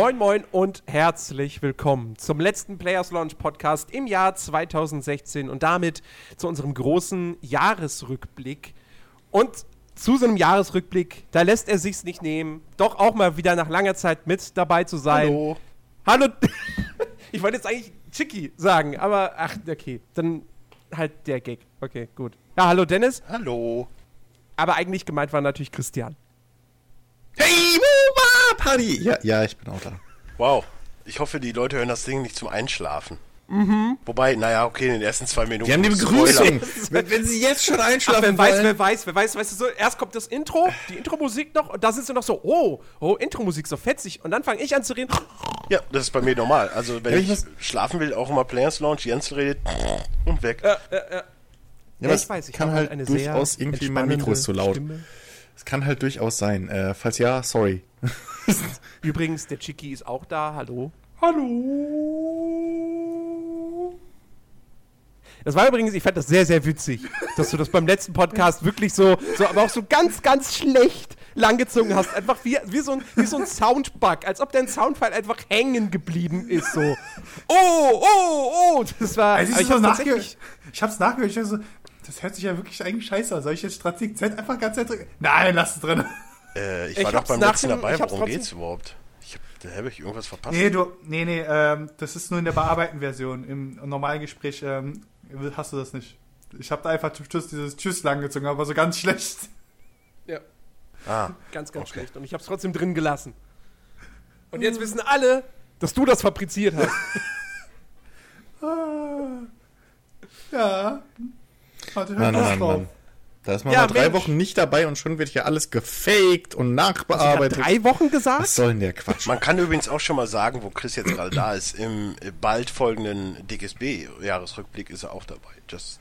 Moin Moin und herzlich willkommen zum letzten Players Launch Podcast im Jahr 2016 und damit zu unserem großen Jahresrückblick. Und zu so einem Jahresrückblick, da lässt er sich's nicht nehmen, doch auch mal wieder nach langer Zeit mit dabei zu sein. Hallo. Hallo. ich wollte jetzt eigentlich Chicky sagen, aber ach, okay, dann halt der Gag. Okay, gut. Ja, hallo Dennis, Hallo. aber eigentlich gemeint war natürlich Christian. Hey, Mova, Party! Ja, ja, ich bin auch da. Wow. Ich hoffe, die Leute hören das Ding nicht zum Einschlafen. Mhm. Wobei, naja, okay, in den ersten zwei Minuten. Wir haben die. Begrüßung. wenn, wenn Sie jetzt schon Ach, einschlafen wer weiß, wollen. wer weiß, wer weiß, weißt du so, erst kommt das Intro, die Intro-Musik noch und da sind sie noch so, oh, oh, Intro-Musik, so fetzig. Und dann fange ich an zu reden. Ja, das ist bei mir normal. Also, wenn Ja, ich ich schlafen will, auch immer Players Launch, Jens redet und weg. ja, Ja, das ich weiß, ich kann habe halt eine sehr durchaus irgendwie mein Mikro ist zu laut. Stimme. Es kann halt durchaus sein. Äh, falls ja, sorry. Übrigens, der Chiki ist auch da, hallo. Hallo. Das war übrigens, ich fand das sehr, sehr witzig, dass du das beim letzten Podcast wirklich so, so aber auch so ganz, ganz schlecht langgezogen hast. Einfach wie, wie, so ein, wie so ein Soundbug, als ob dein Soundfile einfach hängen geblieben ist. So. Oh, oh, oh. Das war. Also ich, so hab's nachge ich hab's nachgehört, ich dachte so, das hört sich ja wirklich eigentlich scheiße an. Soll ich jetzt Strategie Z einfach ganz drücken? Nein, lass es drin. Äh, ich, Ich war doch beim letzten dabei. Worum geht's überhaupt? Ich hab, da habe ich irgendwas verpasst. Nee, du, nee, nee, ähm, das ist nur in der Bearbeiten-Version. Im normalen Gespräch ähm, hast du das nicht. Ich habe da einfach zum Schluss dieses Tschüss langgezogen, aber so ganz schlecht. Ja. Ah, Ganz, ganz Okay. schlecht. Und ich habe es trotzdem drin gelassen. Und jetzt wissen alle, dass du das fabriziert hast. Ah. Ja. Hatte Mann, drauf. Mann. Da ist man Ja, mal drei Mensch. Wochen nicht dabei und schon wird hier alles gefaked und Hast du nachbearbeitet. drei Wochen Was gesagt? soll denn der Quatsch? Man kann übrigens auch schon mal sagen, wo Chris jetzt gerade da ist, im bald folgenden DGSB-Jahresrückblick ist er auch dabei. Just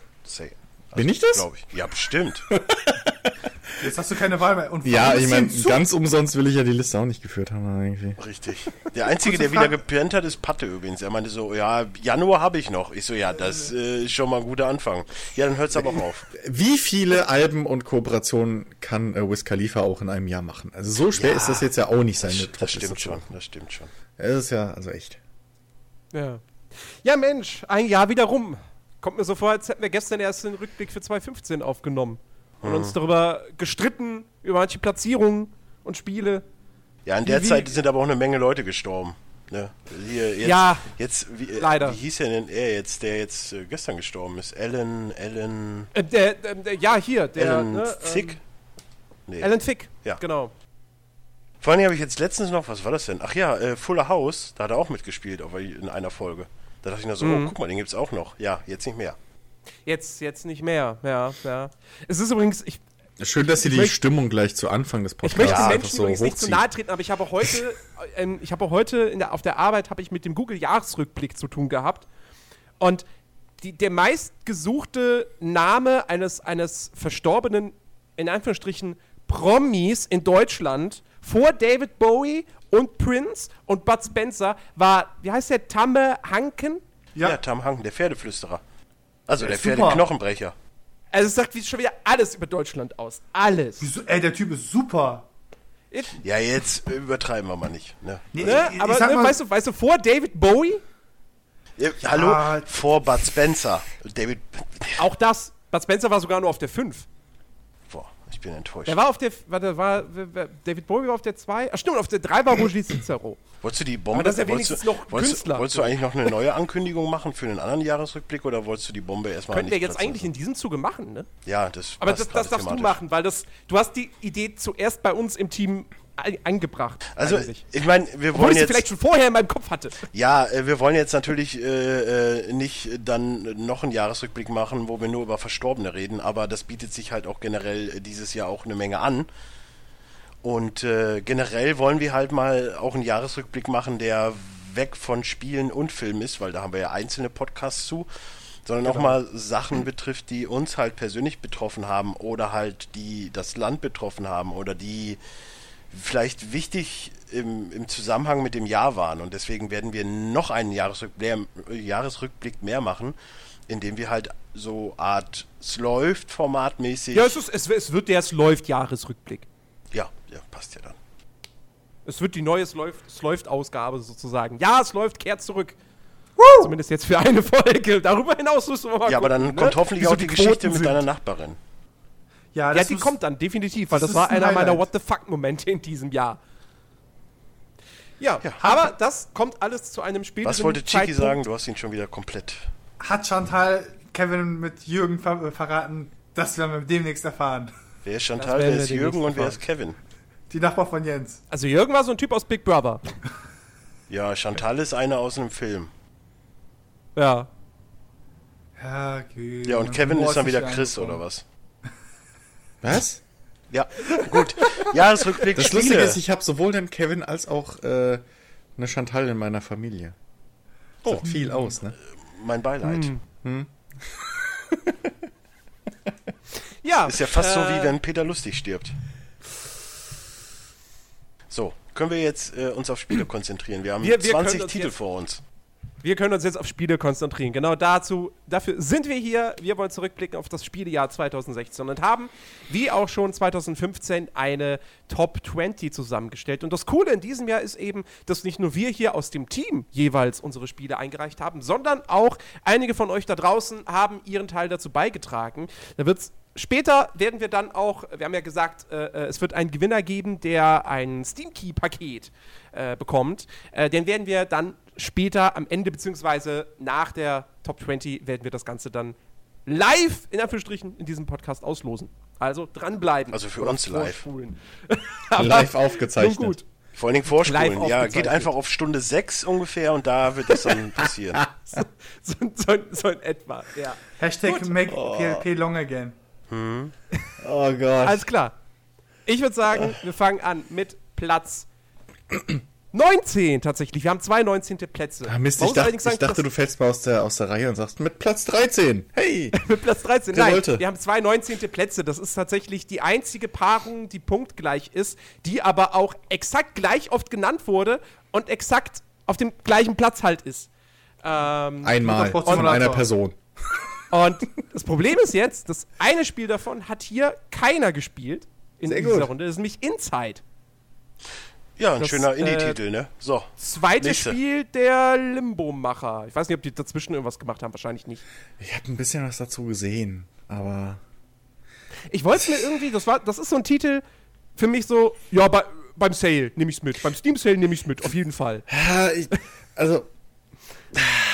say. Bin ich das? Glaube ich. Ja, bestimmt. Jetzt hast du keine Wahl mehr. Und Ja, ich meine, ganz umsonst will ich ja die Liste auch nicht geführt haben, irgendwie. Richtig. Der Einzige, der wieder gepennt hat, ist Patte übrigens. Er meinte so, ja, Januar habe ich noch. Ich so, ja, das äh, ist schon mal ein guter Anfang. Ja, dann hört's aber auch auf. Wie viele Alben und Kooperationen kann äh, Wiz Khalifa auch in einem Jahr machen? Also so schwer Ja, ist das jetzt ja auch nicht seine Das, das stimmt schon, das stimmt schon. Es ist ja, also echt. Ja. Ja, Mensch, ein Jahr wieder rum. Kommt mir so vor, als hätten wir gestern erst den Rückblick für 2015 aufgenommen. Und uns darüber gestritten, über manche Platzierungen und Spiele. Ja, in der Wie- Zeit sind aber auch eine Menge Leute gestorben. Ne? Hier, jetzt, Ja, jetzt, wie, leider. Wie hieß er denn er jetzt, der jetzt äh, gestern gestorben ist? Alan, Alan, Äh, der, der, der, ja, hier, der. Alan ne, Thick? Ähm, Nee. Alan Fick. Ja. Genau. Vor allem habe ich jetzt letztens noch, was war das denn? Ach ja, äh, Fuller House, da hat er auch mitgespielt aber in einer Folge. Da dachte ich mir so, Mhm. oh, guck mal, den gibt's auch noch. Ja, jetzt nicht mehr. Jetzt, jetzt nicht mehr. Ja, ja. Es ist übrigens, ich, Schön, dass sie Ich die möcht- Stimmung gleich zu Anfang des Ich Podcasts möchte den einfach Menschen so übrigens nicht zu nahe treten, aber ich habe heute, ähm, ich habe heute in der, auf der Arbeit habe ich mit dem Google-Jahresrückblick zu tun gehabt. Und die, der meistgesuchte Name eines, eines verstorbenen, in Anführungsstrichen, Promis in Deutschland vor David Bowie und Prince und Bud Spencer war, wie heißt der, Tamme Hanken? Ja, Ja, Tam Hanken, der Pferdeflüsterer. Also der super. Pferdeknochenbrecher. Also es sagt wie schon wieder alles über Deutschland aus. Alles. wieso- ey, der Typ ist super. Ja, jetzt übertreiben wir mal nicht. Ne? Nee, Ne? ich- Aber ich sag ne, mal- weißt, du, weißt du, vor David Bowie, Ja, hallo, vor Bud Spencer. David, auch das, Bud Spencer war sogar nur auf der 5. ich bin enttäuscht. Der war auf der, warte, war, David Bowie war auf der 2. Ach stimmt, auf der 3 war Roger Cicero. Wolltest du die Bombe? Aber das ist ja wenigstens noch wolltest, Künstler. Wolltest du eigentlich noch eine neue Ankündigung machen für einen anderen Jahresrückblick oder wolltest du die Bombe erstmal Könnten wir jetzt eigentlich in diesem Zuge machen, ne? Ja, das Aber das, das darfst du machen, weil das, du hast die Idee zuerst bei uns im Team eingebracht. Also, ich meine, wir Obwohl wollen ich sie jetzt. vielleicht schon vorher in meinem Kopf hatte. Ja, äh, wir wollen jetzt natürlich äh, äh, nicht dann noch einen Jahresrückblick machen, wo wir nur über Verstorbene reden, aber das bietet sich halt auch generell äh, dieses Jahr auch eine Menge an. Und äh, generell wollen wir halt mal auch einen Jahresrückblick machen, der weg von Spielen und Filmen ist, weil da haben wir ja einzelne Podcasts zu, sondern auch mal Sachen betrifft, die uns halt persönlich betroffen haben oder halt die das Land betroffen haben oder die vielleicht wichtig im, im Zusammenhang mit dem Jahr waren. Und deswegen werden wir noch einen Jahresrückblick, Jahresrückblick mehr machen, indem wir halt so Art es läuft formatmäßig. Ja, es, ist, es, es wird der Es läuft Jahresrückblick. ja, ja, passt ja dann. Es wird die neue Es läuft, es läuft Ausgabe sozusagen. Ja, es läuft, kehrt zurück. Zumindest jetzt für eine Folge. Darüber hinaus müssen wir mal Ja, aber dann gucken, kommt ne? hoffentlich Wie so auch die, Geschichte Quoten mit sind. deiner Nachbarin. Ja, Ja, das die kommt dann, definitiv, weil das das, war ein einer meiner. What the fuck-Momente in diesem Jahr. Ja, Ja. aber das kommt alles zu einem späteren Was wollte Chiki sagen? Du hast ihn schon wieder komplett. Hat Chantal Kevin mit Jürgen ver verraten, das werden wir demnächst erfahren. Wer ist Chantal, wer ist Jürgen und wer ist Kevin? Die Nachbar von Jens. Also Jürgen war so ein Typ aus Big Brother. Ja, Chantal ist einer aus einem Film. Ja. Ja, okay. Ja, und Kevin ist dann wieder Chris oder was? Was? Ja, gut. Jahresrückblick Das Spiele. Lustige ist, ich habe sowohl den Kevin als auch äh, eine Chantal in meiner Familie. Das Oh. sagt viel aus, ne? mein Beileid. Hm. Ja. Ist ja fast so, äh, wie wenn Peter Lustig stirbt. So, können wir jetzt äh, uns auf Spiele konzentrieren? Wir haben Wir- wir können 20 uns Titel vor uns. Wir können uns jetzt auf Spiele konzentrieren. Genau dazu, dafür sind wir hier. Wir wollen zurückblicken auf das Spielejahr 2016 und haben, wie auch schon 2015, eine Top 20 zusammengestellt. Und das Coole in diesem Jahr ist eben, dass nicht nur wir hier aus dem Team jeweils unsere Spiele eingereicht haben, sondern auch einige von euch da draußen haben ihren Teil dazu beigetragen. Da wird's Später werden wir dann auch, wir haben ja gesagt, äh, äh, es wird einen Gewinner geben, der ein Steam Key-Paket äh, bekommt. Äh, den werden wir dann später am Ende, beziehungsweise nach der Top 20, werden wir das Ganze dann live, in Anführungsstrichen, in diesem Podcast auslosen. Also dranbleiben. Also für uns live. Live Nun aufgezeichnet. gut. Vor allen Dingen Live vorspulen. Ja, geht einfach auf Stunde 6 ungefähr und da wird das dann passieren. So, so, so, so in etwa, ja. Hashtag Gut. make PLP long again. Oh Gott. Alles klar. Ich würde sagen, wir fangen an mit Platz 19 tatsächlich. Wir haben zwei 19. Plätze. Ah, Mist, ich, dacht, sagen, ich dachte, du fällst mal aus der, aus der Reihe und sagst, mit Platz 13. Hey! Mit Platz 13. Der Nein, wollte. wir haben zwei 19. Plätze. Das ist tatsächlich die einzige Paarung, die punktgleich ist, die aber auch exakt gleich oft genannt wurde und exakt auf dem gleichen Platz halt ist. Ähm, Einmal von einer Person. und das Problem ist jetzt, das eine Spiel davon hat hier keiner gespielt in Sehr dieser gut. Runde. Das ist nämlich Inside. Ja, ein Das, schöner äh, Indie-Titel, ne? So. Zweite Nächste. Spiel der Limbo-Macher. Ich weiß nicht, ob die dazwischen irgendwas gemacht haben. Wahrscheinlich nicht. Ich habe ein bisschen was dazu gesehen, aber Ich wollte es mir irgendwie, das war, das ist so ein Titel für mich so, ja, bei, beim Sale nehme ich es mit. Beim Steam Sale nehme ich es mit, auf jeden Fall. Ja, ich, also,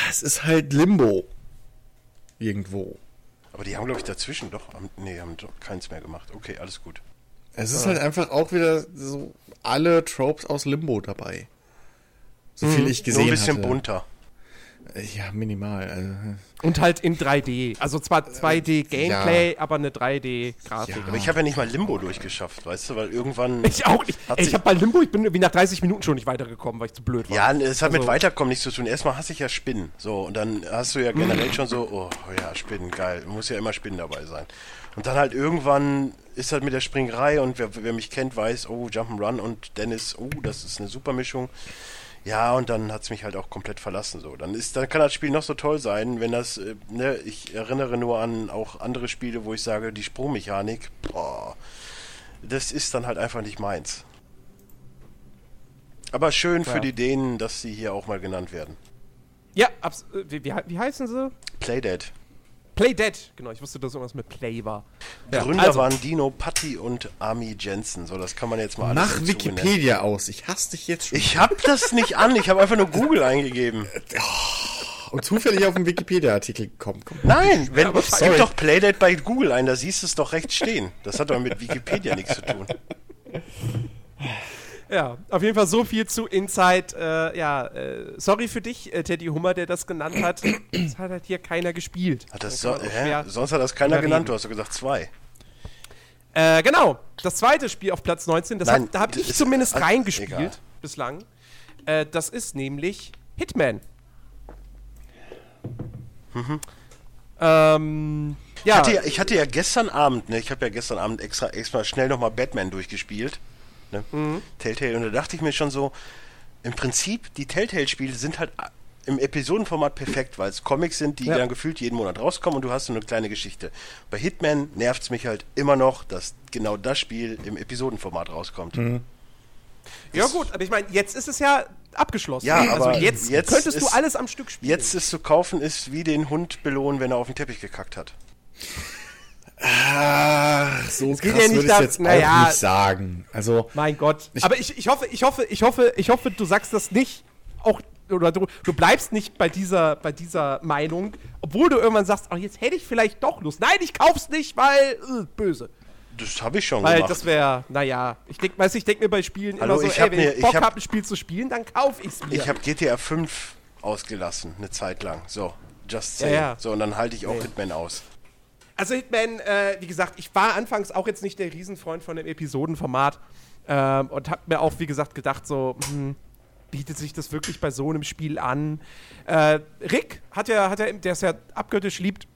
es ist halt Limbo. Irgendwo. Aber die haben, glaube ich, dazwischen doch. am- Nee, haben doch keins mehr gemacht. Okay, alles gut. Es ist halt einfach auch wieder so alle Tropes aus Limbo dabei. So viel ich gesehen Nur ein bisschen hatte. bunter. Ja, minimal. Also, Und halt in 3D. Also zwar 2D Gameplay, aber eine 3D-Grafik. Ja. Aber ich habe ja nicht mal Limbo durchgeschafft, weißt du, weil irgendwann. Ich auch nicht. Ey, ich habe bei Limbo, ich bin irgendwie nach 30 Minuten schon nicht weitergekommen, weil ich zu blöd war. Ja, es hat mit Also- Weiterkommen nichts zu tun. Erstmal hasse ich ja Spinnen. So, und dann hast du ja generell schon so, oh ja, Spinnen, geil. Muss ja immer Spinnen dabei sein. Und dann halt irgendwann ist halt mit der Springerei und wer, wer mich kennt, weiß, oh, Jump'n'Run und Dennis, oh, das ist eine super Mischung. Ja, und dann hat's mich halt auch komplett verlassen. So, dann ist, dann kann das Spiel noch so toll sein, wenn das, äh, ne, ich erinnere nur an auch andere Spiele, wo ich sage, die Sprungmechanik, boah, das ist dann halt einfach nicht meins. Aber schön für Ja. die Dänen, dass sie hier auch mal genannt werden. Ja, abs äh, wie, wie, wie heißen sie? Playdead. Play Dead. Genau, ich wusste, dass irgendwas mit Play war. Ja, Gründer also, waren Dino Patti und Ami Jensen. So, das kann man jetzt mal alles mach. Wikipedia aus. Ich hasse dich jetzt schon. Ich hab das nicht an, ich habe einfach nur Google eingegeben. Und zufällig auf einen Wikipedia-Artikel gekommen. Komm. Nein, wenn, aber gib doch Playdead bei Google ein, da siehst du es doch rechts stehen. Das hat doch mit Wikipedia nichts zu tun. Ja, auf jeden Fall so viel zu Inside. Äh, ja, äh, sorry für dich, äh, Teddy Hummer, der das genannt hat. Das hat halt hier keiner gespielt. Hat das Da so, Sonst hat das keiner genannt, du hast ja gesagt zwei. Äh, genau. Das zweite Spiel auf Platz 19, das Nein, hab, da habe das ich zumindest ach, reingespielt egal. bislang. Äh, das ist nämlich Hitman. Ähm, Ich ja, hatte, ja, ich hatte ja gestern Abend, ne, ich habe ja gestern Abend extra, extra schnell nochmal Batman durchgespielt. Ne? Mhm. Telltale. Und da dachte ich mir schon so, im Prinzip, die Telltale-Spiele sind halt im Episodenformat perfekt, weil es Comics sind, die Ja. dann gefühlt jeden Monat rauskommen und du hast so eine kleine Geschichte. Bei Hitman nervt es mich halt immer noch, dass genau das Spiel im Episodenformat rauskommt. Ja gut, aber ich meine, jetzt ist es ja abgeschlossen. Ja, also aber jetzt, jetzt könntest du ist- alles am Stück spielen. Jetzt ist zu kaufen, ist wie den Hund belohnen, wenn er auf den Teppich gekackt hat. Ach, so geht krass ja nicht würde ich jetzt naja. auch nicht sagen. Also, Mein Gott. aber ich, ich hoffe, ich hoffe, ich hoffe, ich hoffe, du sagst das nicht auch oder du, du bleibst nicht bei dieser, bei dieser Meinung, obwohl du irgendwann sagst, oh, jetzt hätte ich vielleicht doch Lust. Nein, ich kauf's nicht, weil äh, böse. Das habe ich schon Weil gemacht. das wäre, naja, ich denk, weiß, ich denke mir bei Spielen Hallo, immer so, ich ey, wenn mir- ich Bock ich hab- habe, ein Spiel zu spielen, dann kauf ich's mir. ich habe GTA 5 ausgelassen, eine Zeit lang. So, just say. Ja, ja. So, und dann halte ich auch Nee. Hitman aus. Also Hitman, äh, wie gesagt, ich war anfangs auch jetzt nicht der Riesenfreund von dem Episodenformat ähm, und hab mir auch, wie gesagt, gedacht, so, hm, bietet sich das wirklich bei so einem Spiel an? Äh, Rick hat ja, hat ja, der ist ja abgöttisch liebt,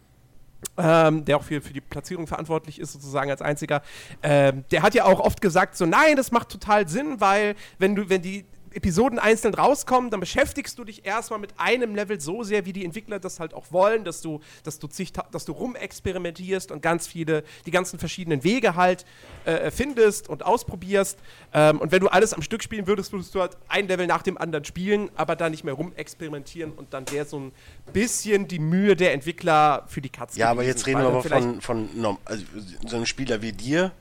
ähm, der auch für, für die Platzierung verantwortlich ist, sozusagen als einziger, ähm, der hat ja auch oft gesagt, so, nein, das macht total Sinn, weil wenn du, wenn die Episoden einzeln rauskommen, dann beschäftigst du dich erstmal mit einem Level so sehr, wie die Entwickler das halt auch wollen, dass du, dass du, zig, dass du rumexperimentierst und ganz viele, die ganzen verschiedenen Wege halt äh, findest und ausprobierst. Ähm, und wenn du alles am Stück spielen würdest, würdest du halt ein Level nach dem anderen spielen, aber da nicht mehr rumexperimentieren und dann wäre so ein bisschen die Mühe der Entwickler für die Katze. Ja, aber jetzt reden wir aber von, von also, so einem Spieler wie dir.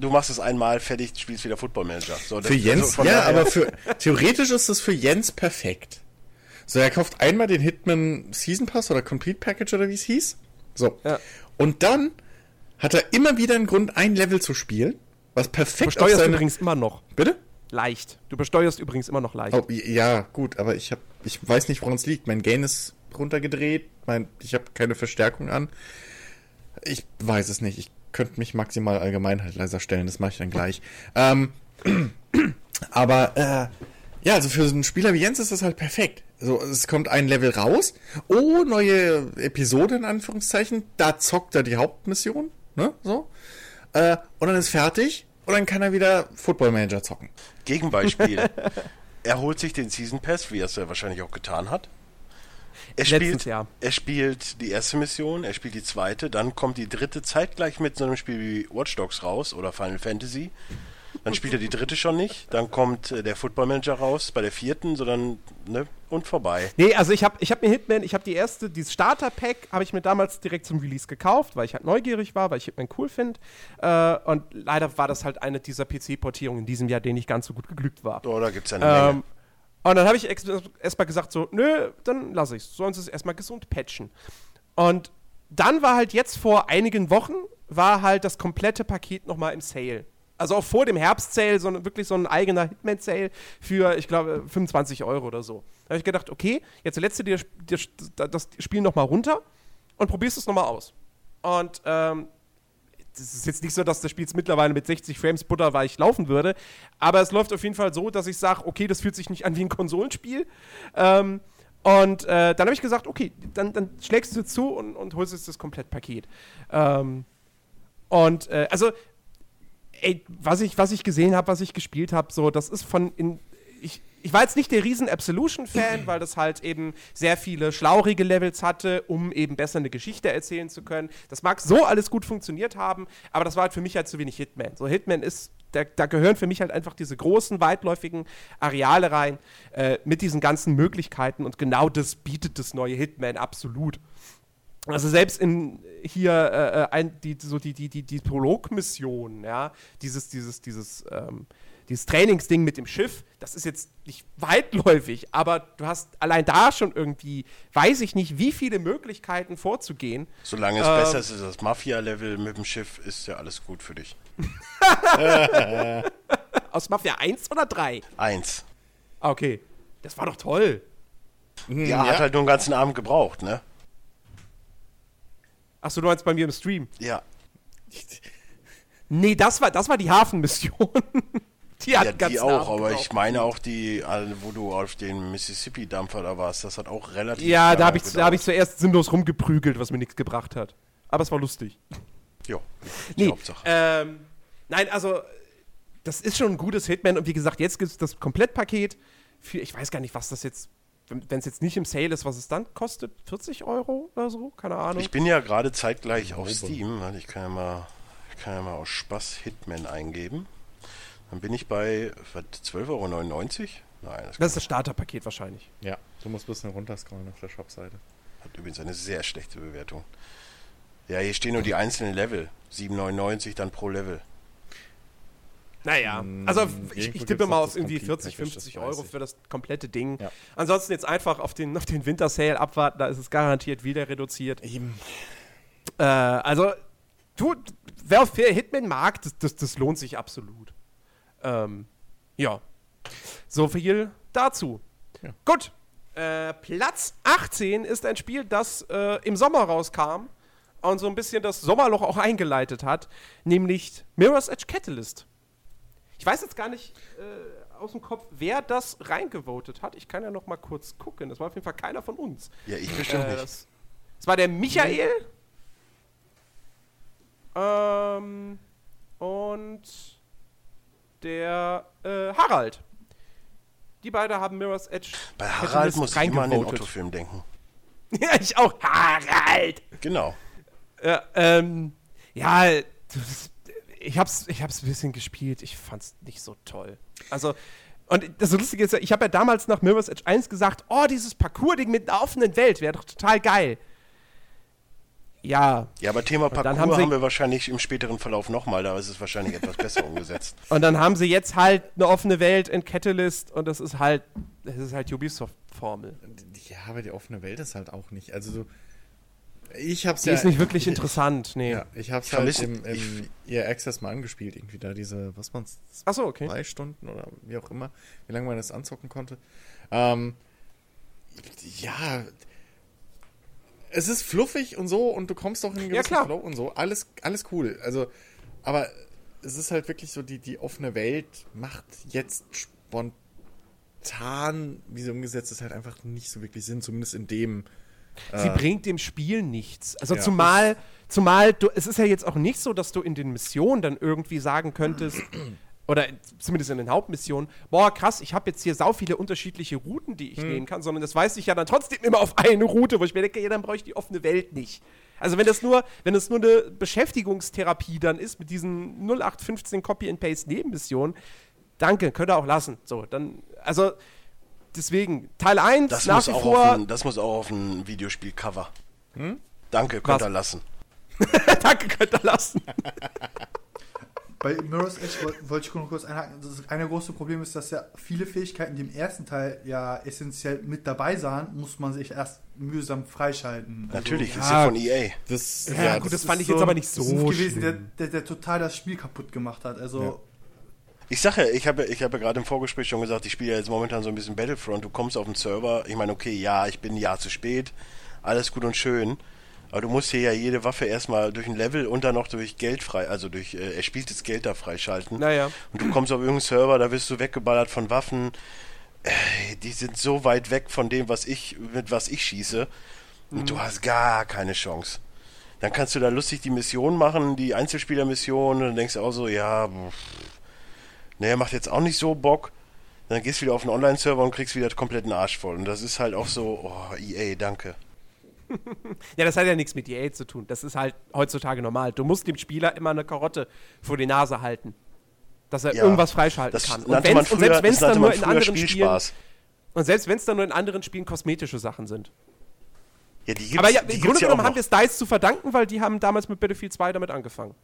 Du machst es einmal fertig, spielst wieder Football Manager. So, das- für Jens, also ja, aber für, theoretisch ist das für Jens perfekt. So, er kauft einmal den Hitman Season Pass oder Complete Package oder wie es hieß. So. Ja. Und dann hat er immer wieder einen Grund, ein Level zu spielen, was perfekt auf besteuerst seine... übrigens immer noch Bitte? leicht. Du besteuerst übrigens immer noch leicht. Oh, ja, gut, aber ich hab, ich weiß nicht, woran es liegt. Mein Gain ist runtergedreht, mein, ich habe keine Verstärkung an. Ich weiß es nicht. Ich könnte mich maximal allgemein halt leiser stellen, das mache ich dann gleich. Ähm, aber äh, ja, also für so einen Spieler wie Jens ist das halt perfekt. So, es kommt ein Level raus. Oh, neue Episode in Anführungszeichen. Da zockt er die Hauptmission, ne? So. Äh, und dann ist fertig. Und dann kann er wieder Football Manager zocken. Gegenbeispiel. er holt sich den Season Pass, wie er es ja wahrscheinlich auch getan hat. Er spielt, ja. er spielt die erste Mission, er spielt die zweite, dann kommt die dritte zeitgleich mit so einem Spiel wie Watch Dogs raus oder Final Fantasy. Dann spielt er die dritte schon nicht, dann kommt äh, der Football Manager raus bei der vierten, sondern ne und vorbei. Nee, also ich habe ich hab mir Hitman, ich habe die erste, dieses Starter-Pack, habe ich mir damals direkt zum Release gekauft, weil ich halt neugierig war, weil ich Hitman cool finde. Äh, und leider war das halt eine dieser PC-Portierungen in diesem Jahr, die nicht ganz so gut geglückt war. Oh, da gibt's ja eine Menge. Und dann habe ich erstmal gesagt, so, nö, dann lasse ich es. Sollen sie es erstmal gesund patchen. Und dann war halt jetzt vor einigen Wochen, war halt das komplette Paket nochmal im Sale. Also auch vor dem Herbst-Sale, sondern wirklich so ein eigener Hitman-Sale für, ich glaube, 25 Euro oder so. Da habe ich gedacht, okay, jetzt lädst du dir das Spiel nochmal runter und probierst es nochmal aus. Und ähm, es ist jetzt nicht so, dass das Spiel jetzt mittlerweile mit 60 Frames butterweich laufen würde, aber es läuft auf jeden Fall so, dass ich sage, okay, das fühlt sich nicht an wie ein Konsolenspiel. Ähm, und äh, dann habe ich gesagt, okay, dann, dann schlägst du zu und, und holst jetzt das Komplettpaket. Ähm, und äh, also, ey, was ich, was ich gesehen habe, was ich gespielt habe, so, das ist von in, ich, war jetzt nicht der riesen Absolution-Fan, weil das halt eben sehr viele schlaurige Levels hatte, um eben besser eine Geschichte erzählen zu können. Das mag so alles gut funktioniert haben, aber das war halt für mich halt zu wenig Hitman. So, Hitman ist, da, da gehören für mich halt einfach diese großen, weitläufigen Areale rein, äh, mit diesen ganzen Möglichkeiten und genau das bietet das neue Hitman absolut. Also selbst in hier äh, ein, die, so die, die, die, die Prolog-Mission, ja, dieses, dieses, dieses, ähm, dieses Trainingsding mit dem Schiff, das ist jetzt nicht weitläufig, aber du hast allein da schon irgendwie, weiß ich nicht, wie viele Möglichkeiten vorzugehen. Solange es ähm, besser ist als das Mafia-Level mit dem Schiff, ist ja alles gut für dich. Aus Mafia 1 oder 3? Eins. Ah, okay. Das war doch toll. Ja, hat halt nur einen ganzen Abend gebraucht, ne? Achso, du meinst bei mir im Stream. Ja. Nee, das war, das war die Hafenmission. die hat Ja, ganzen die auch, Abend aber ich meine auch die, wo du auf den Mississippi-Dampfer da warst, das hat auch relativ Ja, da habe ich, da hab ich zuerst sinnlos rumgeprügelt, was mir nichts gebracht hat. Aber es war lustig. Jo, die Nee, Hauptsache. ähm, nein, also das ist schon ein gutes Hitman und wie gesagt, jetzt gibt es das Komplettpaket für, ich weiß gar nicht, was das jetzt, wenn es jetzt nicht im Sale ist, was es dann kostet, 40 Euro oder so, keine Ahnung. Ich bin ja gerade zeitgleich auf Steam, weil ich kann ja mal, ich kann ja mal aus Spaß Hitman eingeben. Dann bin ich bei was, 12,99 Euro? Nein, das, Das ist das Starterpaket wahrscheinlich. Ja, du musst ein bisschen runterscrollen auf der Shop-Seite. hat übrigens eine sehr schlechte Bewertung. Ja, hier stehen nur die einzelnen Level. 7,99 dann pro Level. Naja, Mm, also ich, ich tippe mal auf irgendwie Complete 40, Package, 50 das weiß Euro für das komplette Ding. Ja. Ansonsten jetzt einfach auf den, auf den Winter-Sale abwarten, da ist es garantiert wieder reduziert. Eben. Äh, also, du, wer auf Hitman mag, das, das, das lohnt sich absolut. Ähm, ja. So viel dazu. Ja. Gut. Äh, Platz 18 ist ein Spiel, das äh, im Sommer rauskam und so ein bisschen das Sommerloch auch eingeleitet hat, nämlich Mirror's Edge Catalyst. Ich weiß jetzt gar nicht äh, aus dem Kopf, wer das reingevotet hat. Ich kann ja noch mal kurz gucken. Das war auf jeden Fall keiner von uns. Ja, ich bestimmt Äh, nicht. das, das war der Michael. Ähm, und der äh, Harald. Die beiden haben Mirror's Edge. Bei Harald muss ich immer an den. Otto-Film denken. ja, ich auch. Harald! Genau. Ja, ähm, ja, ich hab's, ich hab's ein bisschen gespielt. Ich fand's nicht so toll. Also, und das Lustige ist ja, ich habe ja damals nach Mirror's Edge 1 gesagt, oh, dieses Parcours-Ding mit einer offenen Welt wäre doch total geil. Ja, Ja, aber Thema Parcours haben haben, sie- wir wahrscheinlich im späteren Verlauf nochmal, da ist es wahrscheinlich etwas besser umgesetzt. und dann haben sie jetzt halt eine offene Welt in Catalyst und das ist halt, das ist halt Ubisoft-Formel. Ja, aber die offene Welt ist halt auch nicht. Also so. Ich hab's Die ja. ist nicht wirklich interessant, nee. Ja, ich hab's Ich halt im, im EA Access mal angespielt, irgendwie da diese, was man's, Achso, okay. zwei Stunden oder wie auch immer, wie lange man das anzocken konnte. Ähm, ja, es ist fluffig und so und du kommst doch in einen Ja, gewissen klar. Flow und so. Alles, alles cool. Also, aber es ist halt wirklich so, die, die offene Welt macht jetzt spontan, wie sie umgesetzt ist, halt einfach nicht so wirklich Sinn, zumindest in dem. Sie äh, bringt dem Spiel nichts. Also Ja. zumal, zumal du, es ist ja jetzt auch nicht so, dass du in den Missionen dann irgendwie sagen könntest, oder zumindest in den Hauptmissionen, boah, krass, ich habe jetzt hier sau viele unterschiedliche Routen, die ich Hm. nehmen kann, sondern das weiß ich ja dann trotzdem immer auf eine Route, wo ich mir denke, ja, dann brauche ich die offene Welt nicht. Also wenn das nur, wenn es nur eine Beschäftigungstherapie dann ist mit diesen 0815 Copy-and-Paste-Nebenmissionen, danke, könnt ihr auch lassen. So, dann, also deswegen, Teil 1 Das, nach muss wie auch, vor auf ein, das muss auch auf ein Videospiel-Cover. Danke, könnt Was? ihr lassen. Danke, könnt ihr lassen. Bei Mirror's Edge woll- wollte ich nur kurz einhaken. Das eine große Problem ist, dass ja viele Fähigkeiten, die im ersten Teil ja essentiell mit dabei sahen, muss man sich erst mühsam freischalten. Also, Natürlich, ja. ist ja von EA. Das, Ja, gut, das ist fand ich jetzt aber nicht so ein Move gewesen, der, der, der total das Spiel kaputt gemacht hat. Also, Ja. Ich sage ja, ich habe ich hab ja gerade im Vorgespräch schon gesagt, ich spiele ja jetzt momentan so ein bisschen Battlefront. Du kommst auf den Server, ich meine, okay, ja, ich bin ein Jahr zu spät, alles gut und schön. Aber du musst hier ja jede Waffe erstmal durch ein Level und dann noch durch Geld frei, also durch äh, erspieltes Geld da freischalten. Naja. Und du kommst auf irgendeinen Server, da wirst du weggeballert von Waffen. Äh, die sind so weit weg von dem, was ich, mit was ich schieße. Und du hast gar keine Chance. Dann kannst du da lustig die Mission machen, die Einzelspielermission, und dann denkst du auch so, ja, pff, naja, macht jetzt auch nicht so Bock. Dann gehst du wieder auf einen Online-Server und kriegst wieder komplett den Arsch voll. Und das ist halt auch so, oh, EA, danke. Ja, das hat ja nichts mit EA zu tun. Das ist halt heutzutage normal. Du musst dem Spieler immer eine Karotte vor die Nase halten. Dass er Ja, irgendwas freischalten Das kann. man früher, selbst wenn es dann nur in anderen Spielen. Spielspaß. Und selbst wenn es dann nur in anderen Spielen kosmetische Sachen sind. Ja, die gibt's, Aber ja, im Grunde ja genommen haben wir es DICE zu verdanken, weil die haben damals mit Battlefield 2 damit angefangen.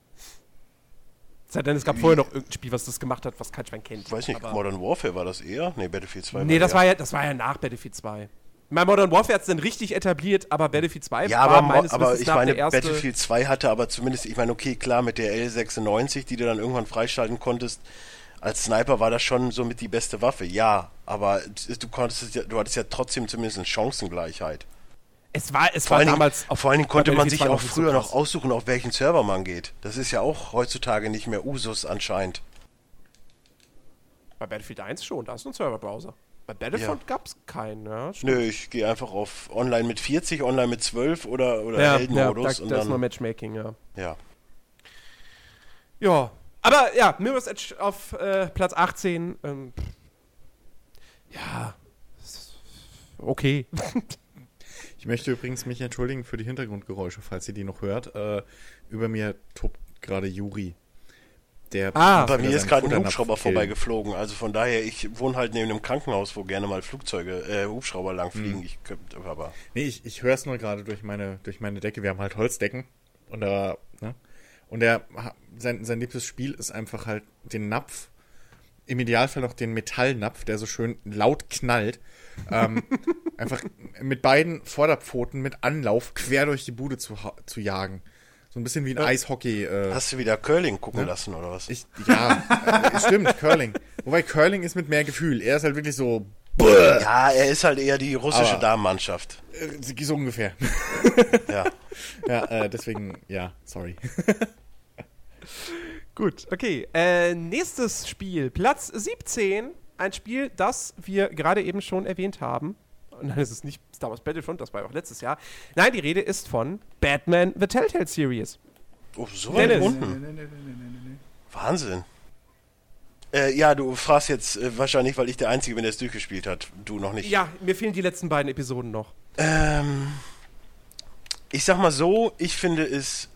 Sei denn, es gab vorher noch irgendein Spiel, was das gemacht hat, was kein Schwein kennt. Ich weiß nicht, Modern Warfare war das eher? Nee, Battlefield 2 Nee, das eher. war ja, das war ja nach Battlefield 2. Mein Modern Warfare hat es dann richtig etabliert, aber Battlefield 2 Ja, war aber, meines aber Wissens ich meine, der erste. Battlefield 2 hatte aber zumindest, ich meine, okay, klar, mit der L96, die du dann irgendwann freischalten konntest, als Sniper war das schon somit die beste Waffe, ja, aber du konntest du hattest ja trotzdem zumindest eine Chancengleichheit. Es war, es Vor war allen, Dingen, damals. vor allen Dingen konnte man sich 2 auch nicht so früher noch aussuchen, auf welchen Server man geht. Das ist ja auch heutzutage nicht mehr Usus anscheinend. Bei Battlefield 1 schon, da ist ein Serverbrowser. Bei Battlefront Ja. gab es keinen, ja. stimmt. Nö, ich gehe einfach auf Online mit 40, Online mit 12 oder, oder Ja, ja, da, Heldenmodus da und ist nur dann. Matchmaking, ja. Ja. Ja. Aber ja, Mirror's Edge auf äh, Platz 18. Ähm, ja. Okay. Ich möchte übrigens mich entschuldigen für die Hintergrundgeräusche, falls ihr die noch hört. Äh, über mir tobt gerade Juri. Der. Ah, Bei mir ist gerade ein Hubschrauber vorbeigeflogen. Also von daher, ich wohne halt neben einem Krankenhaus, wo gerne mal Flugzeuge, äh, Hubschrauber lang fliegen. Ich könnte aber. Nee, ich, ich höre es nur gerade durch meine, durch meine Decke. Wir haben halt Holzdecken. Und da, ne? Und er, sein, sein liebstes Spiel ist einfach halt den Napf, im Idealfall noch den Metallnapf, der so schön laut knallt, ähm, einfach mit beiden Vorderpfoten mit Anlauf quer durch die Bude zu, zu jagen. So ein bisschen wie ein Eishockey. Äh, Hast du wieder Curling gucken lassen oder was? ich, ja, äh, stimmt, Curling. Wobei Curling ist mit mehr Gefühl. Er ist halt wirklich so, Bäh, ja, er ist halt eher die russische Aber- Damenmannschaft. äh, so ungefähr. Ja. Ja, äh, deswegen, ja, sorry. Gut, okay. Äh, nächstes Spiel, Platz 17. Ein Spiel, das wir gerade eben schon erwähnt haben. Und Nein, es ist nicht Star Wars Battlefront, das war ja auch letztes Jahr. Nein, die Rede ist von Batman The Telltale Series. Oh, so weit Dennis. Nee, unten. nee, nee, nee, nee, nee, nee. Wahnsinn. Äh, ja, du fragst jetzt äh, wahrscheinlich, weil ich der Einzige bin, der es durchgespielt hat. Du noch nicht. Ja, mir fehlen die letzten beiden Episoden noch. Ähm, ich sag mal so, ich finde es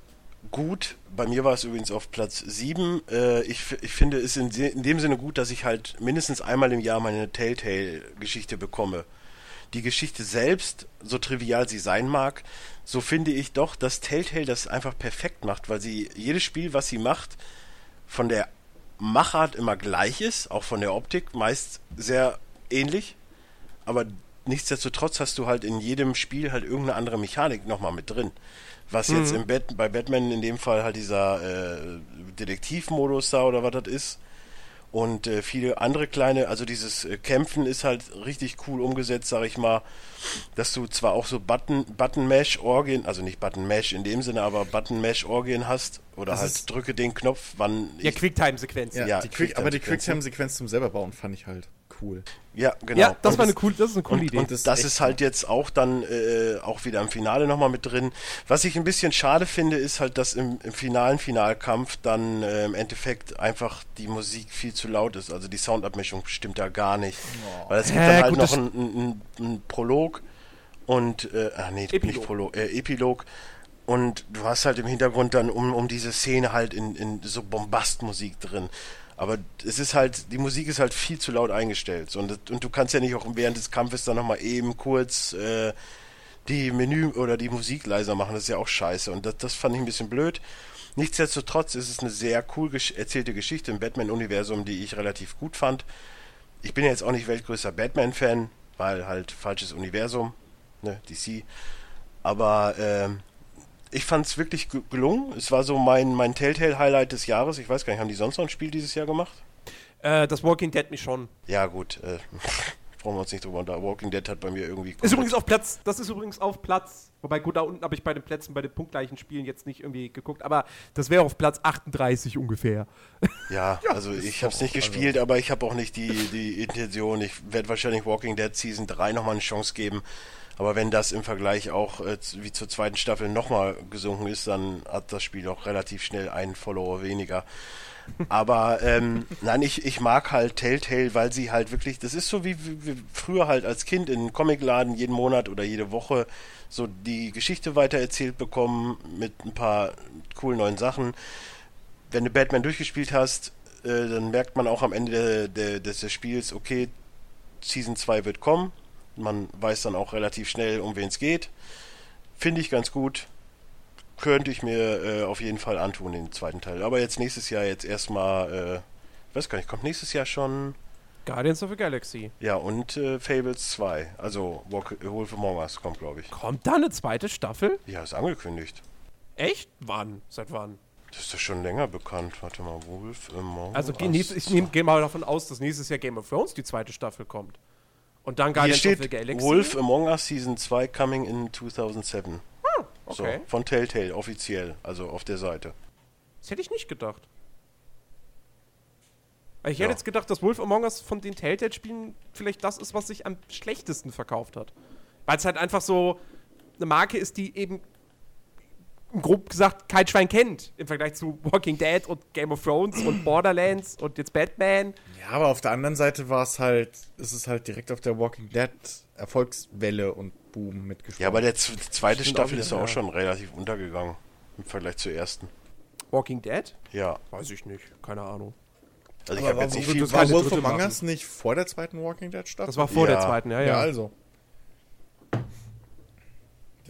gut. Bei mir war es übrigens auf Platz 7. Äh, ich, ich finde es in, in dem Sinne gut, dass ich halt mindestens einmal im Jahr meine Telltale-Geschichte bekomme. Die Geschichte selbst, so trivial sie sein mag, so finde ich doch, dass Telltale das einfach perfekt macht, weil sie jedes Spiel, was sie macht, von der Machart immer gleich ist, auch von der Optik meist sehr ähnlich, aber nichtsdestotrotz hast du halt in jedem Spiel halt irgendeine andere Mechanik nochmal mit drin. Was jetzt im Bat bei Batman in dem Fall halt dieser äh, Detektivmodus da oder was das ist. Und äh, viele andere kleine, also dieses äh, Kämpfen ist halt richtig cool umgesetzt, sag ich mal, dass du zwar auch so Button, Button Mash Orgien, also nicht Button Mash in dem Sinne, aber Button Mash Orgien hast oder Das halt drücke den Knopf, wann Ja, ich, Quicktime-Sequenz. Ja, Ja, die Quick, aber die. Quicktime-Sequenz zum selber bauen fand ich halt cool. ja genau. Ja, das Und war eine coole, das ist eine coole und, Idee. Und Das das, ist halt jetzt auch dann äh, auch wieder im Finale nochmal mit drin. Was ich ein bisschen schade finde, ist halt, dass im, im finalen Finalkampf dann äh, im Endeffekt einfach die Musik viel zu laut ist. Also die Soundabmischung stimmt da gar nicht. Weil es gibt Hä, dann halt gut, noch einen ein, ein Prolog und, äh, ah nee, Epilog. nicht Prolog, äh, Epilog. Und du hast halt im Hintergrund dann um, um diese Szene halt in, in so Bombastmusik drin. Aber es ist halt, die Musik ist halt viel zu laut eingestellt. Und, und du kannst ja nicht auch während des Kampfes dann nochmal eben kurz äh, die Menü oder die Musik leiser machen. Das ist ja auch scheiße. Und das, das fand ich ein bisschen blöd. Nichtsdestotrotz ist es eine sehr cool erzählte Geschichte im Batman-Universum, die ich relativ gut fand. Ich bin jetzt auch nicht weltgrößter Batman-Fan, weil halt falsches Universum, ne, DC. Aber ähm, ich fand es wirklich ge- gelungen. Es war so mein, mein Telltale-Highlight des Jahres. Ich weiß gar nicht, haben die sonst noch ein Spiel dieses Jahr gemacht? äh, das Walking Dead mich schon. Ja, gut. Äh, brauchen wir uns nicht drüber unter. Walking Dead hat bei mir irgendwie. Ist übrigens auf Platz, das ist übrigens auf Platz. Wobei, gut, da unten habe ich bei den Plätzen, bei den punktgleichen Spielen jetzt nicht irgendwie geguckt, aber das wäre auf Platz 38 ungefähr. Ja, also ich habe es nicht gespielt, aber ich habe auch nicht die, die Intention. Ich werde wahrscheinlich Walking Dead Season 3 nochmal eine Chance geben. Aber wenn das im Vergleich auch äh, wie zur zweiten Staffel nochmal gesunken ist, dann hat das Spiel auch relativ schnell einen Follower weniger. Aber ähm, nein, ich, ich mag halt Telltale, weil sie halt wirklich, das ist so wie, wie, früher halt als Kind in einem Comicladen jeden Monat oder jede Woche so die Geschichte weitererzählt bekommen mit ein paar coolen neuen Sachen wenn du Batman durchgespielt hast, äh, dann merkt man auch am Ende der, des, des Spiels, okay, Season 2 wird kommen. Man weiß dann auch relativ schnell, um wen es geht. Finde ich ganz gut. Könnte ich mir äh, auf jeden Fall antun, den zweiten Teil. Aber jetzt nächstes Jahr jetzt erstmal, äh, weiß gar nicht, kommt nächstes Jahr schon, Guardians of the Galaxy. ja, und äh, Fables 2. Also Walk, Wolf Among Us kommt, glaube ich. Kommt da eine zweite Staffel? Ja, ist angekündigt. Echt? Wann? Seit wann? Das ist doch schon länger bekannt. Warte mal, Wolf Among Also Us. nächst- ich nehm- gehe mal davon aus, dass nächstes Jahr Game of Thrones die zweite Staffel kommt. Und dann Hier Guardians the steht Galaxy. Wolf Among Us Season 2 coming in 2007. So, okay. von Telltale offiziell, also auf der Seite. Das hätte ich nicht gedacht. Ich Ja. hätte jetzt gedacht, dass Wolf Among Us von den Telltale-Spielen vielleicht das ist, was sich am schlechtesten verkauft hat. Weil es halt einfach so eine Marke ist, die eben grob gesagt kein Schwein kennt im Vergleich zu Walking Dead und Game of Thrones und Borderlands und jetzt Batman. Ja, aber auf der anderen Seite war es halt, ist es halt direkt auf der Walking Dead Erfolgswelle und Boom mitgespielt. Ja, aber der zweite Staffel auch ist wieder, ja auch ja. schon relativ untergegangen im Vergleich zur ersten. Walking Dead? Ja. Weiß ich nicht. Keine Ahnung. Also ich Aber habe war, jetzt nicht so- viel. das war Wolf dritte Among machen. Us nicht vor der zweiten Walking Dead Staffel? Das war vor Ja. der zweiten, ja, ja. ja. also.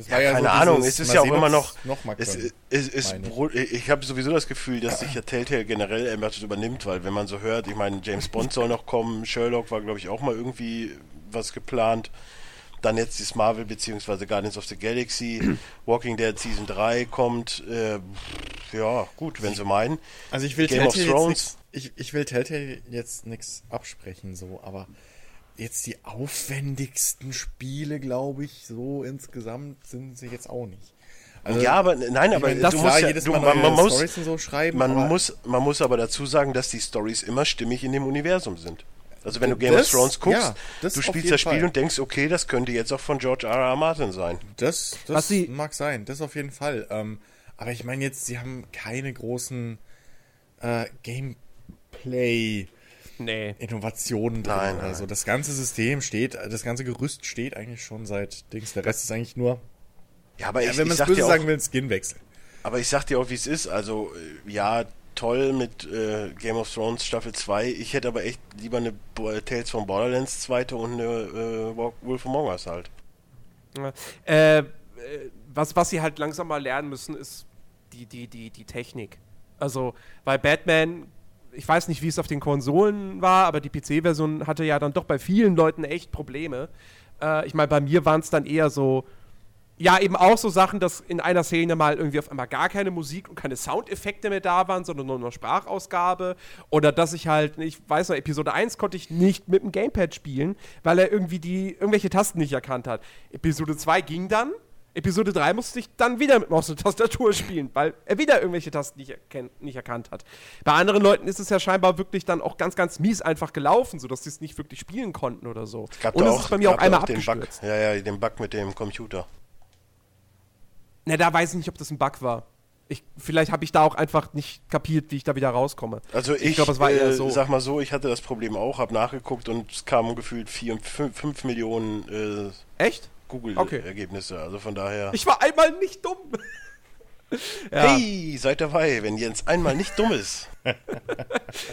Das Ja, keine Ahnung, es ist ja auch immer noch. noch mal es, können, es, es, meine ich. habe sowieso das Gefühl, dass sich ja Telltale generell etwas übernimmt, weil wenn man so hört, ich meine, James Bond soll noch kommen, Sherlock war, glaube ich, auch mal irgendwie was geplant. Dann jetzt dieses Marvel bzw. Guardians of the Galaxy, Walking Dead Season 3 kommt. Äh, ja, gut, wenn sie meinen. Also ich will Game of Telltale jetzt Thrones. nix, ich, ich will Telltale jetzt nichts absprechen, so, aber jetzt die aufwendigsten Spiele, glaube ich, so insgesamt sind sie jetzt auch nicht. Also, ja, aber nein, aber meine, du klar, musst ja, jedes du, Mal man, neue man muss, Storys und so schreiben, man aber muss, man muss aber dazu sagen, dass die Stories immer stimmig in dem Universum sind. Also wenn du Game Das- of Thrones guckst, ja, das du spielst das Spiel Fall. und denkst, okay, das könnte jetzt auch von George R. R. Martin sein. Das, das sie- mag sein, das auf jeden Fall. Ähm, aber ich meine jetzt, sie haben keine großen äh, Gameplay-Innovationen Nee. drin. Nein, nein. Also das ganze System steht, das ganze Gerüst steht eigentlich schon seit Dings. Der Rest ist eigentlich nur, Ja, aber ja, ich, wenn man es sag böse dir auch, sagen will, Skin-Wechsel. aber ich sag dir auch, wie es ist. Also äh, ja, toll mit äh, Game of Thrones Staffel 2. Ich hätte aber echt lieber eine Bo- äh, Tales from Borderlands zweite und eine äh, Wolf Among Us halt. Äh, äh, was, was sie halt langsam mal lernen müssen, ist die, die, die, die Technik. Also, weil Batman, ich weiß nicht, wie es auf den Konsolen war, aber die PC-Version hatte ja dann doch bei vielen Leuten echt Probleme. Äh, ich meine, bei mir waren es dann eher so, ja, eben auch so Sachen, dass in einer Szene mal irgendwie auf einmal gar keine Musik und keine Soundeffekte mehr da waren, sondern nur eine Sprachausgabe. Oder dass ich halt, ich weiß noch, Episode 1 konnte ich nicht mit dem Gamepad spielen, weil er irgendwie die irgendwelche Tasten nicht erkannt hat. Episode 2 ging dann. Episode 3 musste ich dann wieder mit Maus und Tastatur spielen, weil er wieder irgendwelche Tasten nicht, nicht erkannt hat. Bei anderen Leuten ist es ja scheinbar wirklich dann auch ganz, ganz mies einfach gelaufen, sodass sie es nicht wirklich spielen konnten oder so. Gab und da es auch, ist bei mir auch einmal Bug. abgestürzt. Ja, ja, den Bug mit dem Computer. Na, da weiß ich nicht, ob das ein Bug war. Ich, vielleicht habe ich da auch einfach nicht kapiert, wie ich da wieder rauskomme. Also ich, glaube, es war eher äh, so. sag mal so, ich hatte das Problem auch, habe nachgeguckt und es kamen gefühlt 5 Millionen äh, Echt? Okay. Google-Ergebnisse. Also von daher. Ich war einmal nicht dumm. ja. Hey, seid dabei, wenn Jens einmal nicht dumm ist.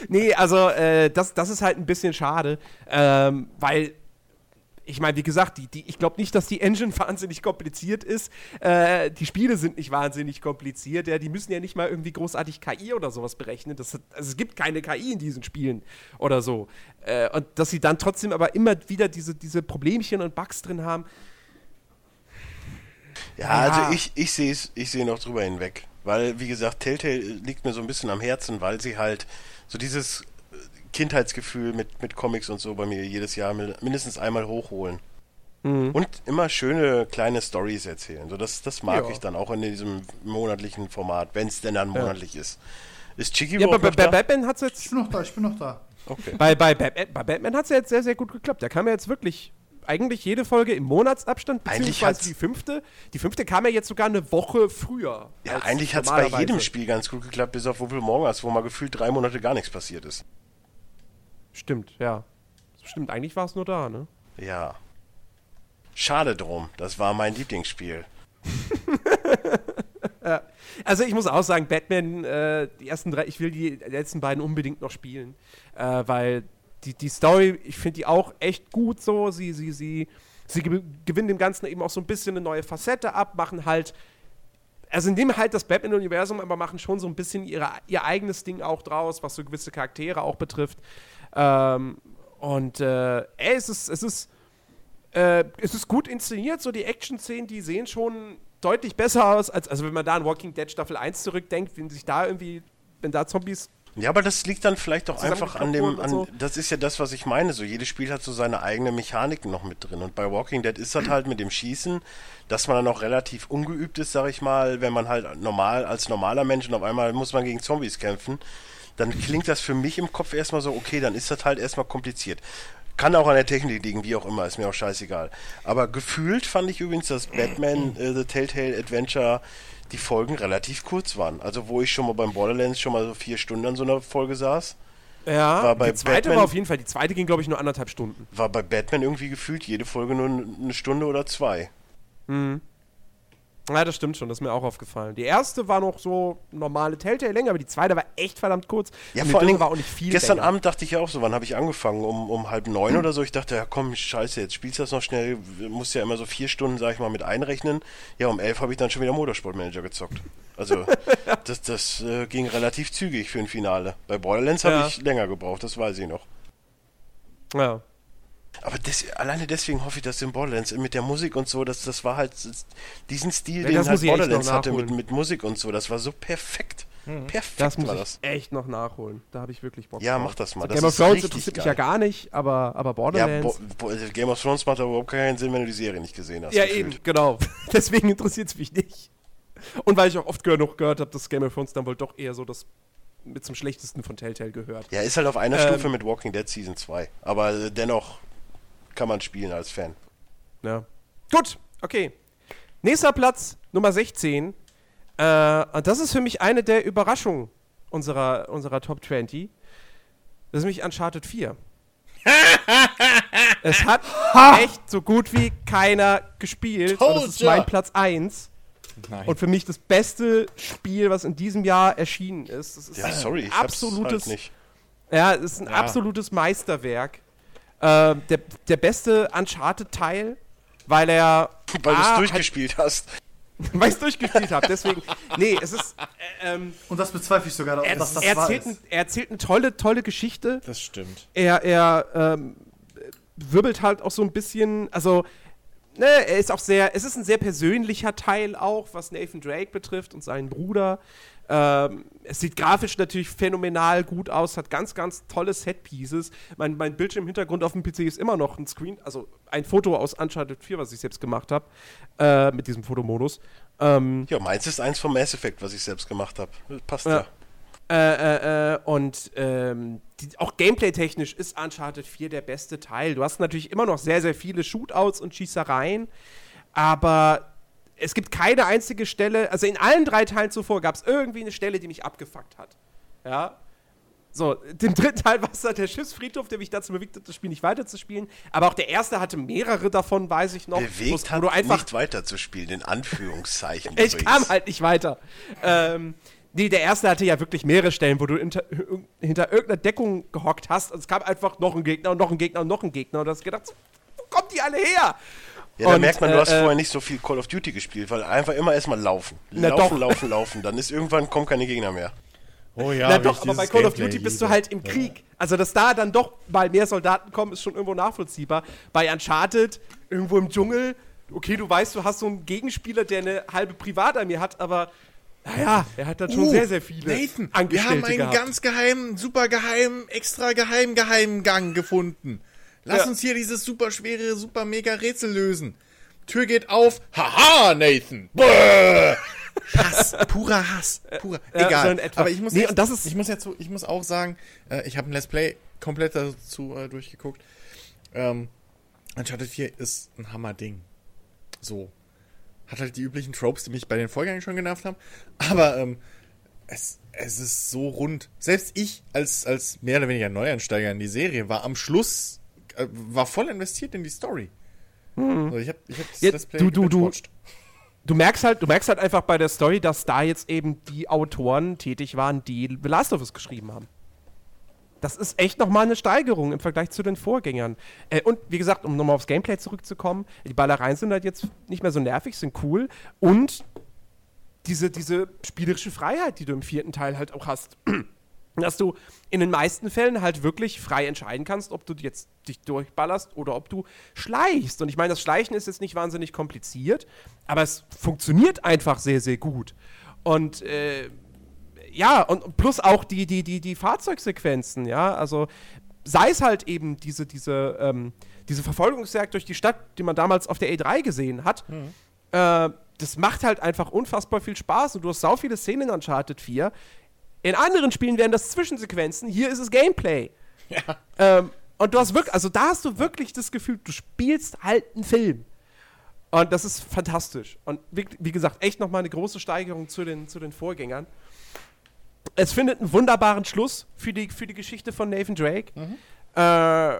Nee, also äh, das, das ist halt ein bisschen schade, ähm, weil ich meine, wie gesagt, die, die, ich glaube nicht, dass die Engine wahnsinnig kompliziert ist. Äh, die Spiele sind nicht wahnsinnig kompliziert. Ja, die müssen ja nicht mal irgendwie großartig KI oder sowas berechnen. Das, hat- also es gibt keine KI in diesen Spielen oder so. Äh, und dass sie dann trotzdem aber immer wieder diese, diese Problemchen und Bugs drin haben. Ja, Ja. also ich, ich sehe es, ich sehe noch drüber hinweg. Weil, wie gesagt, Telltale liegt mir so ein bisschen am Herzen, weil sie halt so dieses Kindheitsgefühl mit, mit Comics und so bei mir jedes Jahr mi- mindestens einmal hochholen. Und immer schöne kleine Stories erzählen. So, das, das mag Ja. ich dann auch in diesem monatlichen Format, wenn es denn dann monatlich ist. Ist Chicky Ja, bei, bei? Batman hat es jetzt Ich bin noch da, ich bin noch da. Okay. Bei, bei, Batman, bei Batman hat es ja jetzt sehr, sehr gut geklappt. Da kam ja jetzt wirklich eigentlich jede Folge im Monatsabstand, Eigentlich beziehungsweise die fünfte. Die fünfte kam ja jetzt sogar eine Woche früher. Ja, eigentlich hat es bei jedem Spiel ganz gut geklappt, bis auf Among Us, wo mal gefühlt drei Monate gar nichts passiert ist. Stimmt, ja. Stimmt, eigentlich war es nur da, ne? Ja. Schade drum, das war mein Lieblingsspiel. Also ich muss auch sagen, Batman, äh, die ersten drei, ich will die letzten beiden unbedingt noch spielen, äh, weil die, die Story, ich finde die auch echt gut so. Sie, sie, sie, sie ge gewinnen dem Ganzen eben auch so ein bisschen eine neue Facette ab, machen halt, also nehmen halt das Batman-Universum, aber machen schon so ein bisschen ihre, ihr eigenes Ding auch draus, was so gewisse Charaktere auch betrifft. Ähm, und äh, ey, es ist, es ist, äh, es ist gut inszeniert, so die Action-Szenen, die sehen schon deutlich besser aus, als also wenn man da an Walking Dead Staffel 1 zurückdenkt, wenn sich da irgendwie, wenn da Zombies. Ja, aber das liegt dann vielleicht auch einfach an dem, an, und das ist ja das, was ich meine, so jedes Spiel hat so seine eigene Mechanik noch mit drin. Und bei Walking Dead ist das halt mit dem Schießen, dass man dann auch relativ ungeübt ist, sag ich mal, wenn man halt normal, als normaler Mensch und auf einmal muss man gegen Zombies kämpfen, dann klingt das für mich im Kopf erstmal so, okay, dann ist das halt erstmal kompliziert. Kann auch an der Technik liegen, wie auch immer, ist mir auch scheißegal. Aber gefühlt fand ich übrigens, dass Batman äh, The Telltale Adventure die Folgen relativ kurz waren. Also wo ich schon mal beim Borderlands schon mal so vier Stunden an so einer Folge saß, Ja, War bei die zweite Batman- war auf jeden Fall, die zweite ging, glaube ich, nur anderthalb Stunden. war bei Batman irgendwie gefühlt jede Folge nur eine Stunde oder zwei. Ja, das stimmt schon, das ist mir auch aufgefallen. Die erste war noch so normale Telltale-Länge, aber die zweite war echt verdammt kurz. Ja, vor Dingen, war auch nicht viel gestern länger. Abend dachte ich ja auch so, wann habe ich angefangen? Um, um halb neun oder so. Ich dachte, ja komm, scheiße, jetzt spielst du das noch schnell. Muss ja immer so vier Stunden, sag ich mal, mit einrechnen. Ja, um elf habe ich dann schon wieder Motorsportmanager gezockt. Also, das, das äh, ging relativ zügig für ein Finale. Bei Borderlands habe Ja. ich länger gebraucht, das weiß ich noch. Ja. Aber des, alleine deswegen hoffe ich, dass in Borderlands mit der Musik und so, dass das war halt diesen Stil, Ja, den halt ich Borderlands hatte mit, mit Musik und so, das war so perfekt. Perfekt Das muss war ich das. echt noch nachholen. Da habe ich wirklich Bock Ja, mach das mal. So, Das Game of Thrones interessiert mich ja gar nicht, aber, aber Ja, Borderlands. Bo Bo Game of Thrones macht aber überhaupt keinen Sinn, wenn du die Serie nicht gesehen hast. Ja, gefühlt. eben, genau. Deswegen interessiert es mich nicht. Und weil ich auch oft genug gehört habe, dass Game of Thrones dann wohl doch eher so das mit zum schlechtesten von Telltale gehört. Ja, ist halt auf einer Ähm. Stufe mit Walking Dead Season 2. Aber äh, dennoch kann man spielen als Fan. Ja. Gut, okay. Nächster Platz, Nummer 16. Äh, und das ist für mich eine der Überraschungen unserer, unserer Top 20. Das ist nämlich Uncharted 4. es hat echt so gut wie keiner gespielt. Und das ist mein Platz 1. Nein. Und für mich das beste Spiel, was in diesem Jahr erschienen ist. Das ist Ja, ein sorry, ich absolutes, hab's halt nicht. ja, es ist ein Ja. absolutes Meisterwerk. Äh, der, der beste Uncharted-Teil, weil er Weil du es durchgespielt hast. weil ich durchgespielt habe. Deswegen, nee, es ist, äh, ähm, Und das bezweifle ich sogar, er, dass das er, erzählt ist. ein, er erzählt eine tolle, tolle Geschichte. Das stimmt. Er, er ähm, wirbelt halt auch so ein bisschen, also, ne, er ist auch sehr, es ist ein sehr persönlicher Teil auch, was Nathan Drake betrifft und seinen Bruder. Ähm, es sieht grafisch natürlich phänomenal gut aus, hat ganz, ganz tolle Set-Pieces. Mein, mein Bildschirmhintergrund auf dem PC ist immer noch ein Screen, also ein Foto aus Uncharted 4, was ich selbst gemacht habe, äh, mit diesem Fotomodus. Ähm, Ja, meins ist eins vom Mass Effect, was ich selbst gemacht habe. Passt Ja. ja. Äh, äh, äh, und ähm, die, auch gameplay-technisch ist Uncharted 4 der beste Teil. Du hast natürlich immer noch sehr, sehr viele Shootouts und Schießereien, aber es gibt keine einzige Stelle, also in allen drei Teilen zuvor gab es irgendwie eine Stelle, die mich abgefuckt hat. Ja. So, den dritten Teil war es dann der Schiffsfriedhof, der mich dazu bewegt hat, das Spiel nicht weiterzuspielen. Aber auch der erste hatte mehrere davon, weiß ich noch. Bewegt wo's- hat, einfach nicht weiterzuspielen, in Anführungszeichen. ich übrigens. kam halt nicht weiter. ähm, nee, der erste hatte ja wirklich mehrere Stellen, wo du hinter, hinter irgendeiner Deckung gehockt hast. Und es kam einfach noch ein Gegner und noch ein Gegner und noch ein Gegner. Und du hast gedacht, wo kommen die alle her? Ja, da merkt man, du äh, hast äh, vorher nicht so viel Call of Duty gespielt, weil einfach immer erstmal laufen. Na laufen, doch. laufen, laufen. Dann ist irgendwann kommen keine Gegner mehr. Oh ja, Na doch, aber bei Call of Duty bist du halt im Krieg. Also, dass da dann doch mal mehr Soldaten kommen, ist schon irgendwo nachvollziehbar. Bei Uncharted, irgendwo im Dschungel, okay, du weißt, du hast so einen Gegenspieler, der eine halbe Privatarmee hat, aber naja, er hat dann schon Uh, sehr, sehr viele Nathan, wir Angestellte haben einen gehabt. ganz geheimen, super geheimen, extra geheim geheimen Gang gefunden. Lass Ja. uns hier dieses super schwere, super mega Rätsel lösen. Tür geht auf. Haha, Nathan. Bäh. Hass, purer Hass, purer. Ja, so Egal. etwa. Aber ich muss, Nee, jetzt, und das ist- ich muss jetzt, ich muss auch sagen, äh, ich habe ein Let's Play komplett dazu äh, durchgeguckt. Ähm, Uncharted 4 ist ein Hammerding. So. Hat halt die üblichen Tropes, die mich bei den Vorgängen schon genervt haben. Aber ähm, es, es ist so rund. Selbst ich als, als mehr oder weniger Neueinsteiger in die Serie war am Schluss, äh, war voll investiert in die Story. Also ich habe ich hab das Ja, Let's Play du- du- du- du merkst halt, du merkst halt einfach bei der Story, dass da jetzt eben die Autoren tätig waren, die The Last of Us geschrieben haben. Das ist echt nochmal eine Steigerung im Vergleich zu den Vorgängern. Äh, und wie gesagt, um nochmal aufs Gameplay zurückzukommen, die Ballereien sind halt jetzt nicht mehr so nervig, sind cool. Und diese, diese spielerische Freiheit, die du im vierten Teil halt auch hast. Dass du in den meisten Fällen halt wirklich frei entscheiden kannst, ob du jetzt dich durchballerst oder ob du schleichst. Und ich meine, das Schleichen ist jetzt nicht wahnsinnig kompliziert, aber es funktioniert einfach sehr, sehr gut. Und äh, ja, und plus auch die, die, die, die Fahrzeugsequenzen, ja, also sei es halt eben diese, diese, ähm, diese Verfolgungsjagd durch die Stadt, die man damals auf der E3 gesehen hat, äh, das macht halt einfach unfassbar viel Spaß und du hast sau viele Szenen in Uncharted 4. In anderen Spielen wären das Zwischensequenzen, hier ist es Gameplay. Ähm, und du hast wirklich, also da hast du wirklich das Gefühl, du spielst halt einen Film. Und das ist fantastisch. Und wie, wie gesagt, echt nochmal eine große Steigerung zu den, zu den Vorgängern. Es findet einen wunderbaren Schluss für die, für die Geschichte von Nathan Drake. Äh,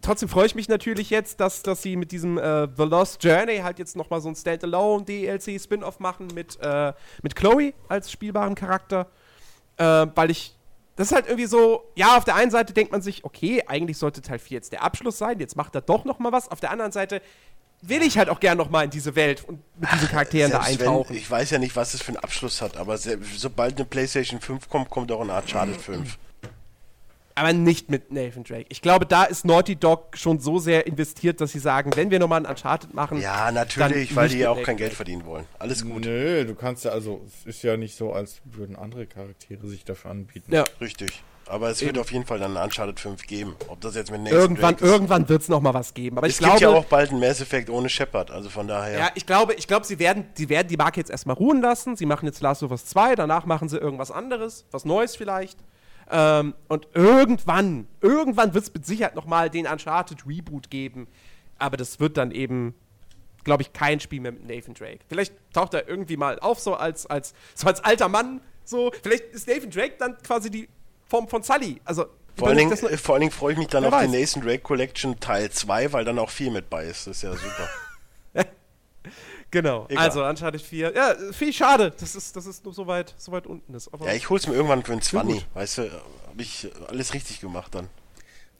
trotzdem freue ich mich natürlich jetzt, dass, dass sie mit diesem äh, The Lost Journey halt jetzt nochmal so ein Standalone DLC Spin-off machen mit, äh, mit Chloe als spielbaren Charakter. Äh, weil ich. Das ist halt irgendwie so, ja, auf der einen Seite denkt man sich, okay, eigentlich sollte Teil 4 jetzt der Abschluss sein, jetzt macht er doch noch mal was. Auf der anderen Seite will ich halt auch gern noch mal in diese Welt und mit diesen Charakteren da Selbst wenn, eintauchen. ich weiß ja nicht, was es für einen Abschluss hat, aber sobald eine PlayStation 5 kommt, kommt auch eine Uncharted 5. Aber nicht mit Nathan Drake. Ich glaube, da ist Naughty Dog schon so sehr investiert, dass sie sagen, wenn wir nochmal ein Uncharted machen. Ja, dann natürlich, weil die ja auch Nathan kein Geld verdienen wollen. Alles gut. Nö, du kannst ja, also, es ist ja nicht so, als würden andere Charaktere sich dafür anbieten. Ja. Richtig. Aber es wird auf jeden Fall dann eine Uncharted 5 geben. Ob das jetzt mit Nathan Irgendwann, Drake ist. irgendwann wird es nochmal was geben. Aber Es ich gibt glaube, ja auch bald ein Mass Effect ohne Shepard, also von daher. Ja, ich glaube, ich glaube, sie werden, sie werden die Marke jetzt erstmal ruhen lassen. Sie machen jetzt Last of Us 2, danach machen sie irgendwas anderes, was Neues vielleicht. Ähm, und irgendwann, irgendwann wird es mit Sicherheit nochmal den Uncharted Reboot geben. Aber das wird dann eben, glaube ich, kein Spiel mehr mit Nathan Drake. Vielleicht taucht er irgendwie mal auf, so als, als, so als alter Mann. So, vielleicht ist Nathan Drake dann quasi die Form von Sully. Also, Vor allen, Dingen, äh, vor allen Dingen freue ich mich dann Wer auf die weiß. Nathan Drake Collection Teil 2, weil dann auch viel mit bei ist. Das ist ja super. genau. Egal. Also, Uncharted 4. Ja, viel schade, dass es, dass es nur so weit, so weit unten ist. Aber Ja, ich hol's mir irgendwann für einen 20. gut. Weißt du, habe ich alles richtig gemacht dann.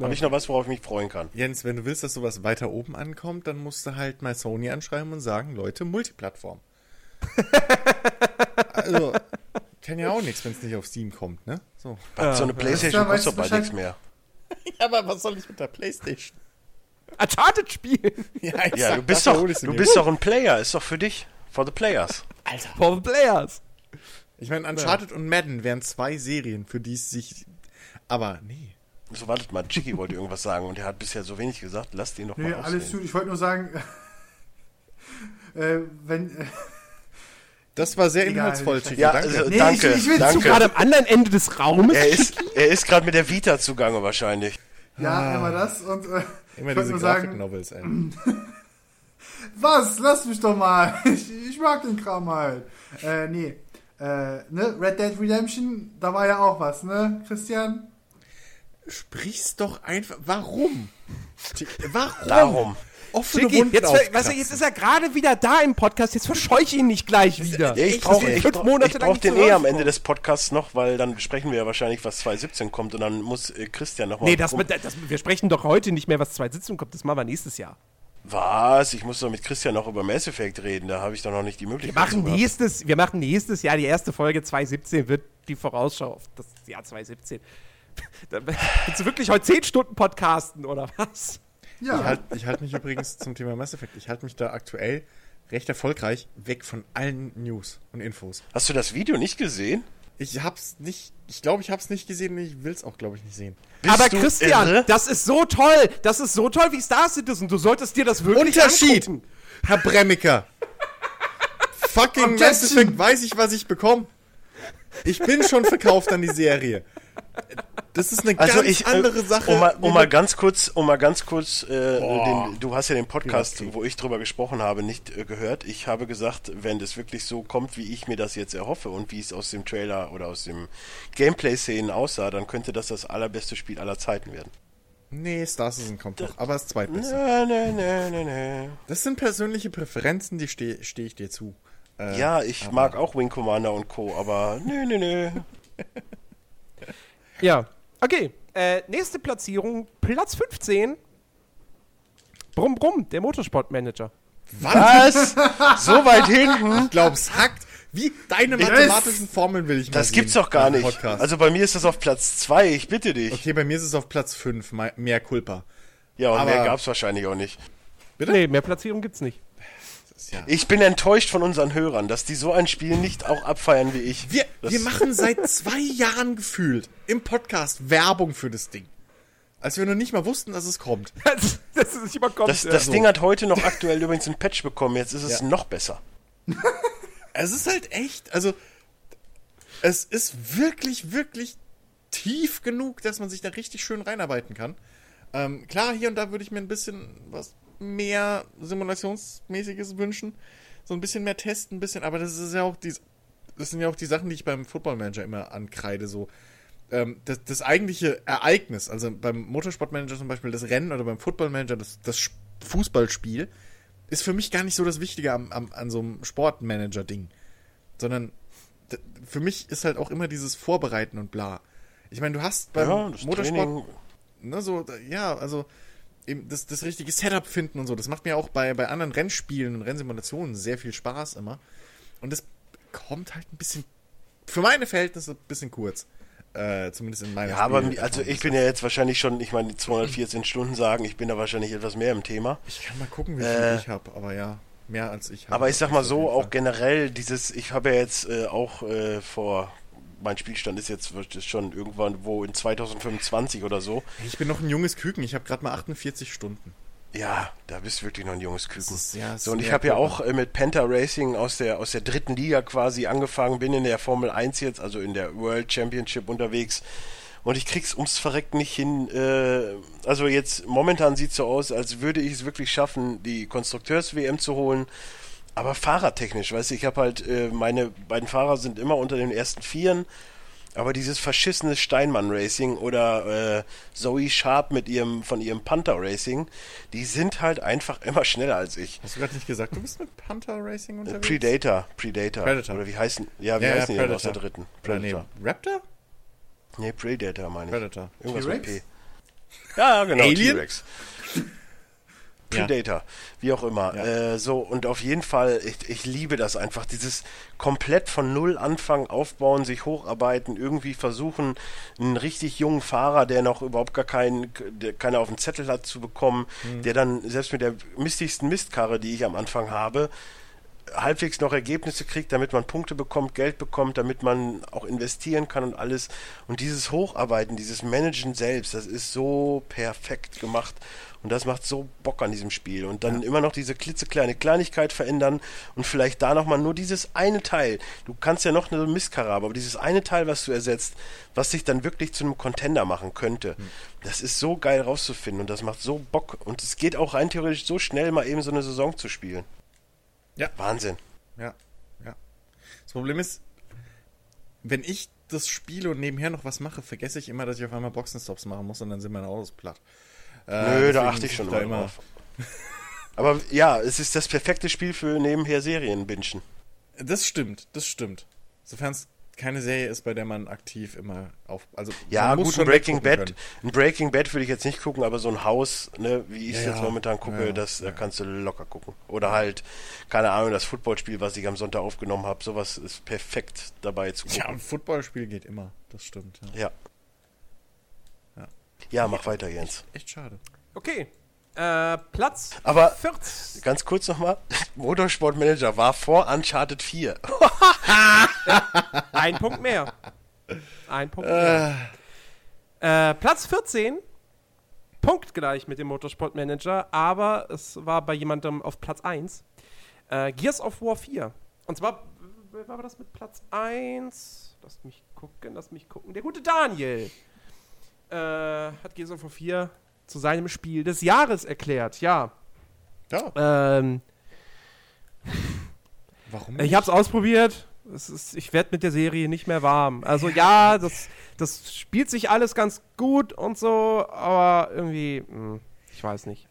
Habe ich noch was, worauf ich mich freuen kann. Jens, wenn du willst, dass sowas weiter oben ankommt, dann musst du halt mal Sony anschreiben und sagen, Leute, Multiplattform. also, kann ja auch nichts, wenn es nicht auf Steam kommt, ne? So. so eine Playstation Ja, kostet bald nichts mehr. Aber was soll ich mit der Playstation? Uncharted spielen! Ja, Ja, exakt, du bist doch, du bist doch ein Player, ist doch für dich. For the players. For the Players! Ich meine, Uncharted und Madden wären zwei Serien, für die es sich. Aber nee. So, wartet mal, Chicky wollte irgendwas sagen und er hat bisher so wenig gesagt. Lasst ihn doch Nee, mal alles ausreden. gut. Ich wollte nur sagen, äh, wenn. Äh, Das war sehr Egal, inhaltsvoll, Chicky. Ja, danke. also, Nee, danke, ich- ich will danke. Gerade am anderen Ende des Raumes? Er ist, er ist gerade mit der Vita zugange wahrscheinlich. ja, immer das und. Äh, Immer diese Grafik-Novels, ey. Was? Lass mich doch mal. Ich, ich mag den Kram halt. Äh, nee. Äh, ne? Red Dead Redemption, da war ja auch was, ne, Christian? Sprich's doch einfach. Warum? Warum? Darum. Offene Vicky, Wunden jetzt, weißt du, jetzt ist er gerade wieder da im Podcast, jetzt verscheuch ihn nicht gleich wieder. Ja, ich Das brauche ich brauch, Monate ich brauch den eh am Ende des Podcasts noch, weil dann besprechen wir ja wahrscheinlich, was 2017 kommt und dann muss äh, Christian nochmal. Nee, das, das, wir sprechen doch heute nicht mehr, was zwei Sitzungen kommt, das machen wir nächstes Jahr. Was? Ich muss doch mit Christian noch über Mass Effect reden, da habe ich doch noch nicht die Wir Möglichkeit. machen, zu gehabt. nächstes, wir machen nächstes Jahr, die erste Folge 2017 wird die Vorausschau auf das Jahr 2017. Da willst du wirklich heute 10 Stunden podcasten, oder was? Ja. Ich halte ich halt mich übrigens zum Thema Mass Effect, ich halte mich da aktuell recht erfolgreich weg von allen News und Infos. Hast du das Video nicht gesehen? Ich hab's nicht, ich glaube, ich hab's nicht gesehen und ich will's auch, glaube ich, nicht sehen. Bist Aber Christian, irre? das ist so toll, das ist so toll wie Star Citizen, du solltest dir das wirklich Unterschied! angucken. Herr Bremmicker! Fucking Mass! Effect, weiß ich, was ich bekomme. Ich bin schon verkauft an die Serie. Das ist eine Also ganz ich, äh, andere Sache. um mal, um mal ganz kurz, um mal ganz kurz, äh, den, du hast ja den Podcast, wo ich drüber gesprochen habe, nicht äh, gehört. Ich habe gesagt, wenn das wirklich so kommt, wie ich mir das jetzt erhoffe und wie es aus dem Trailer oder aus dem Gameplay-Szenen aussah, dann könnte das das allerbeste Spiel aller Zeiten werden. Nee, Star Citizen kommt noch, aber das zweitbeste. Nö, nö, nö, nö, nö. Das sind persönliche Präferenzen, die stehe steh ich dir zu. Äh, Ja, ich mag auch Wing Commander und Co., aber nö, nö, nö. Ja, okay. Äh, nächste Platzierung, Platz 15. Brumm, brumm, der Motorsportmanager. Was? so weit hinten? Ich glaube, es hackt. Wie deine mathematischen Formeln will ich mal Das sehen gibt's doch gar nicht. Podcast. Also bei mir ist das auf Platz 2, ich bitte dich. okay, bei mir ist es auf Platz 5, mehr Culpa. Ja, und Aber- mehr gab's wahrscheinlich auch nicht. Bitte? Nee, mehr Platzierung gibt's nicht. Das ja Ich bin enttäuscht von unseren Hörern, dass die so ein Spiel nicht auch abfeiern wie ich. wir, das, wir machen seit zwei Jahren gefühlt im Podcast Werbung für das Ding. Als wir noch nicht mal wussten, dass es kommt. Das, das ist nicht überkommt. das, ja. das so. Ding hat heute noch aktuell übrigens ein Patch bekommen, jetzt ist es Ja. noch besser. Es ist halt echt, also es ist wirklich, wirklich tief genug, dass man sich da richtig schön reinarbeiten kann. Ähm, klar, hier und da würde ich mir ein bisschen was mehr Simulationsmäßiges wünschen. So ein bisschen mehr testen, ein bisschen, aber das ist ja auch die, das sind ja auch die Sachen, die ich beim Football Manager immer ankreide. So, ähm, das, das eigentliche Ereignis, also beim Motorsportmanager zum Beispiel das Rennen oder beim Footballmanager das, das Fußballspiel, ist für mich gar nicht so das Wichtige am, am, an so einem Sportmanager-Ding. Sondern für mich ist halt auch immer dieses Vorbereiten und bla. Ich meine, du hast beim Ja, Motorsport ne, so, ja, also das, das richtige Setup finden und so. Das macht mir auch bei, bei anderen Rennspielen und Rennsimulationen sehr viel Spaß immer. Und das kommt halt ein bisschen, für meine Verhältnisse, ein bisschen kurz. Äh, zumindest in meiner Ja, aber also ich bin ja jetzt wahrscheinlich schon, ich meine, die 214 Stunden sagen, ich bin da wahrscheinlich etwas mehr im Thema. Ich kann mal gucken, wie viel Äh, ich habe, aber ja, mehr als ich habe. Aber ich sag mal so, auch generell dieses, ich habe ja jetzt äh, auch äh, vor, mein Spielstand ist jetzt es schon irgendwann wo in 2025 oder so. Ich bin noch ein junges Küken, ich habe gerade mal 48 Stunden. Ja, da bist du wirklich noch ein junges Küken. Ist- ja, so, ist und ich habe ja auch äh, mit Penta Racing aus der, aus der dritten Liga quasi angefangen, bin in der Formel 1 jetzt, also in der World Championship unterwegs. Und ich krieg's ums Verrecken nicht hin. Äh, also jetzt momentan sieht's so aus, als würde ich es wirklich schaffen, die Konstrukteurs-WM zu holen. Aber fahrertechnisch, weißt du, ich habe halt, äh, meine beiden Fahrer sind immer unter den ersten Vieren. Aber dieses verschissene Steinmann Racing oder äh, Zoe Sharp mit ihrem von ihrem Panther Racing, die sind halt einfach immer schneller als ich. Hast du gerade nicht gesagt, du bist mit Panther Racing Äh, unterwegs? Predator, Predator. Predator. Oder wie heißen? Ja, wie Ja, ja, heißen die denn aus der dritten? Oder Predator. nee, Raptor? Nee, Predator meine ich. Predator. Irgendwas mit T-Rex? P. Ja, genau, Alien? T-Rex. Ja. Predator, wie auch immer. Ja. Äh, so, und auf jeden Fall, ich, ich liebe das einfach. Dieses komplett von Null anfangen, aufbauen, sich hocharbeiten, irgendwie versuchen, einen richtig jungen Fahrer, der noch überhaupt gar keinen, der keiner auf dem Zettel hat, zu bekommen, Mhm. der dann selbst mit der mistigsten Mistkarre, die ich am Anfang habe, halbwegs noch Ergebnisse kriegt, damit man Punkte bekommt, Geld bekommt, damit man auch investieren kann und alles. Und dieses Hocharbeiten, dieses Managen selbst, das ist so perfekt gemacht. Und das macht so Bock an diesem Spiel. Und dann immer noch diese klitzekleine Kleinigkeit verändern und vielleicht da nochmal nur dieses eine Teil. Du kannst ja noch eine Mistkarre haben, aber dieses eine Teil, was du ersetzt, was sich dann wirklich zu einem Contender machen könnte, das ist so geil rauszufinden und das macht so Bock. Und es geht auch rein theoretisch so schnell, mal eben so eine Saison zu spielen. Ja. Wahnsinn. Ja, ja. Das Problem ist, wenn ich das spiele und nebenher noch was mache, vergesse ich immer, dass ich auf einmal Boxenstops machen muss und dann sind meine Autos platt. Äh, Nö, da achte ich schon immer drauf. Aber ja, es ist das perfekte Spiel für nebenher Serien bingen. Das stimmt, das stimmt. Sofern es keine Serie ist, bei der man aktiv immer auf. Also Ja, gut, ein Breaking Bad, können. ein Breaking Bad würde ich jetzt nicht gucken, aber so ein Haus, ne, wie ich es Ja, jetzt momentan gucke, Ja, das da ja. kannst du locker gucken. Oder halt, keine Ahnung, das Footballspiel, was ich am Sonntag aufgenommen habe, sowas ist perfekt dabei zu gucken. Ja, ein Footballspiel geht immer. Das stimmt. Ja. Ja. Ja. Ja, mach weiter, Jens. Echt schade. Okay. Äh, Platz Aber 14. ganz kurz nochmal, Motorsportmanager war vor Uncharted 4. Ein Punkt mehr. Ein Punkt mehr. Äh, Platz 14. Punktgleich mit dem Motorsportmanager, aber es war bei jemandem auf Platz 1. Äh, Gears of War 4. Und zwar, wer war das mit Platz 1? Lass mich gucken, lass mich gucken. Der gute Daniel äh, hat Gears of War 4 zu seinem Spiel des Jahres erklärt. Ja. Ja, Ähm, warum? ich hab's ausprobiert. Es ist, ich werde mit der Serie nicht mehr warm. Also ja, das, das spielt sich alles ganz gut und so, aber irgendwie, mh, ich weiß nicht.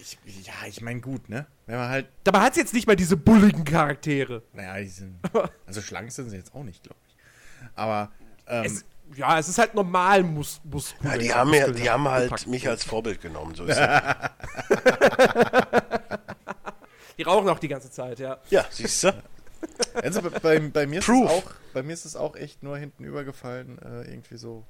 Ich, ich, ja, ich meine, gut, ne? Wenn man halt. Dabei hat's jetzt nicht mal diese bulligen Charaktere. Naja, die sind. Also schlank sind sie jetzt auch nicht, glaube ich. Aber. Ähm, Es, ja, es ist halt normal mus muskulös. Ja, die haben, ja, die haben halt gepackt. mich als Vorbild genommen. So ist das. Die rauchen auch die ganze Zeit, ja. ja, siehst du? Also bei, bei, bei, mir ist es auch, bei mir ist es auch echt nur hinten übergefallen, äh, irgendwie so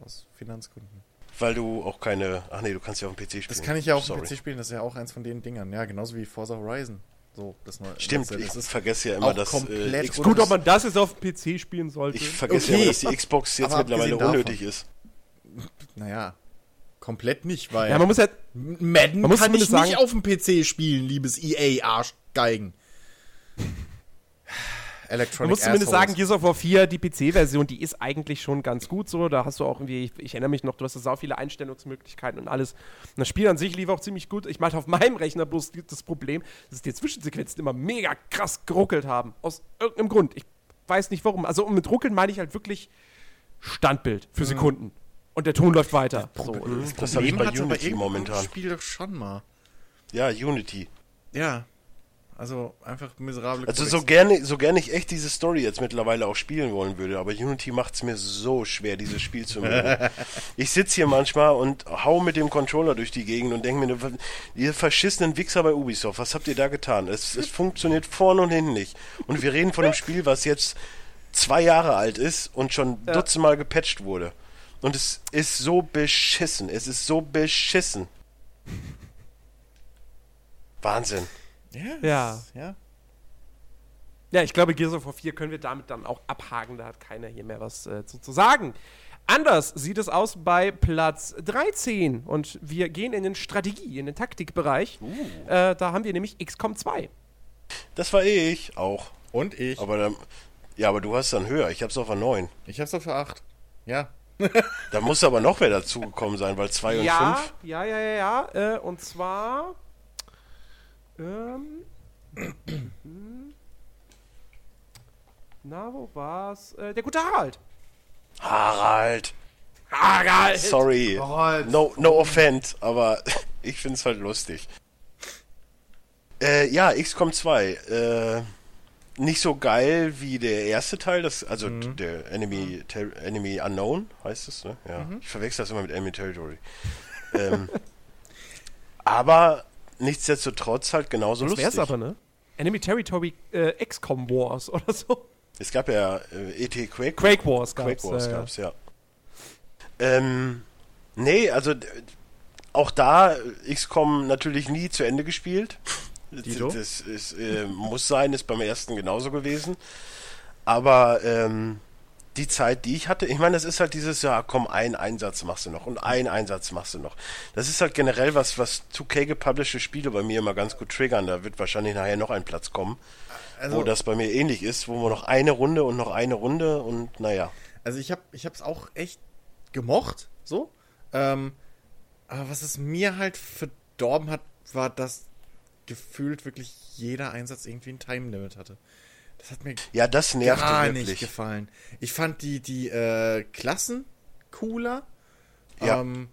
aus Finanzgründen. Weil du auch keine. Ach nee, du kannst ja auf dem PC spielen. Das kann ich ja auf dem. PC spielen, das ist ja auch eins von den Dingern. Ja, genauso wie Forza Horizon. So, das neue, Stimmt, das, ich vergesse ja immer, dass komplett äh, Xbox, Gut, ob man das jetzt auf dem PC spielen sollte. ich vergesse Okay. ja immer, dass die Xbox jetzt Aber mittlerweile abgesehen davon. unnötig ist. Naja, komplett nicht, weil ja, man muss halt, Madden man muss kann ich zumindest nicht sagen- auf dem PC spielen, liebes EA Arschgeigen. Electronic Man muss zumindest Assholes. sagen, Gears of War 4, die PC-Version, die ist eigentlich schon ganz gut so. Da hast du auch irgendwie, ich, ich erinnere mich noch, du hast da sau viele Einstellungsmöglichkeiten und alles. Und das Spiel an sich lief auch ziemlich gut. Ich meinte auf meinem Rechner bloß das Problem, dass die Zwischensequenzen immer mega krass geruckelt haben. Aus irgendeinem Grund. Ich weiß nicht warum. Also mit ruckeln meine ich halt wirklich Standbild für Sekunden. Und der Ton läuft weiter. So, Das, das habe ich bei Unity irgendein momentan. Spiel doch schon mal. Ja, Unity. Ja. Also einfach miserable Also so gerne, so gerne ich echt diese Story jetzt mittlerweile auch spielen wollen würde, aber Unity macht es mir so schwer, dieses Spiel zu mögen. ich sitze hier manchmal und hau mit dem Controller durch die Gegend und denke mir, ihr verschissenen Wichser bei Ubisoft, was habt ihr da getan? Es, es funktioniert vorne und hinten nicht. Und wir reden von einem Spiel, was jetzt zwei Jahre alt ist und schon Ja. dutzendmal gepatcht wurde. Und es ist so beschissen. Es ist so beschissen. Wahnsinn. Ja. Ja. ja. Ja, ich glaube, Gears of War 4 können wir damit dann auch abhaken. Da hat keiner hier mehr was äh, zu, zu sagen. Anders sieht es aus bei Platz 13. Und wir gehen in den Strategie-, in den Taktikbereich. Äh, da haben wir nämlich XCOM 2. Das war ich auch. Und ich. Aber dann, ja, aber du hast dann höher. Ich hab's auf der 9. Ich hab's doch für 8. Ja. Da muss aber noch wer dazugekommen sein, weil 2 und ja, 5. ja, ja, ja, ja. Äh, und zwar. Ähm. na, wo war's? Äh, der gute Harald. Harald. Harald! Sorry. Harald. No, no offense, aber ich find's halt lustig. Äh, ja, XCOM 2. Äh, nicht so geil wie der erste Teil, das, also der Enemy, Ter Enemy Unknown heißt es, ne? Ja. Ich verwechsel das immer mit Enemy Territory. ähm, aber nichtsdestotrotz halt genauso Das lustig. wär's aber, ne? Enemy Territory äh, XCOM Wars oder so. Es gab ja äh, ET Quake Quake Wars gab's. Quake Wars äh, gab's, ja. Ähm, nee, also auch da äh, XCOM natürlich nie zu Ende gespielt. Dito? Das, das ist, äh, muss sein, ist beim ersten genauso gewesen. Aber ähm, die Zeit, die ich hatte, ich meine, das ist halt dieses, ja, komm, einen Einsatz machst du noch und einen Einsatz machst du noch. Das ist halt generell was, was 2K gepublished Spiele bei mir immer ganz gut triggern. Da wird wahrscheinlich nachher noch ein Platz kommen, Also, wo das bei mir ähnlich ist, wo wir noch eine Runde und noch eine Runde und naja. also ich hab, ich hab's auch echt gemocht, so. Ähm, aber was es mir halt verdorben hat, war, dass gefühlt wirklich jeder Einsatz irgendwie ein Time Limit hatte. Das hat mir Ja, das nervt gar wirklich. nicht gefallen. Ich fand die, die äh, Klassen cooler. Ja. Ähm,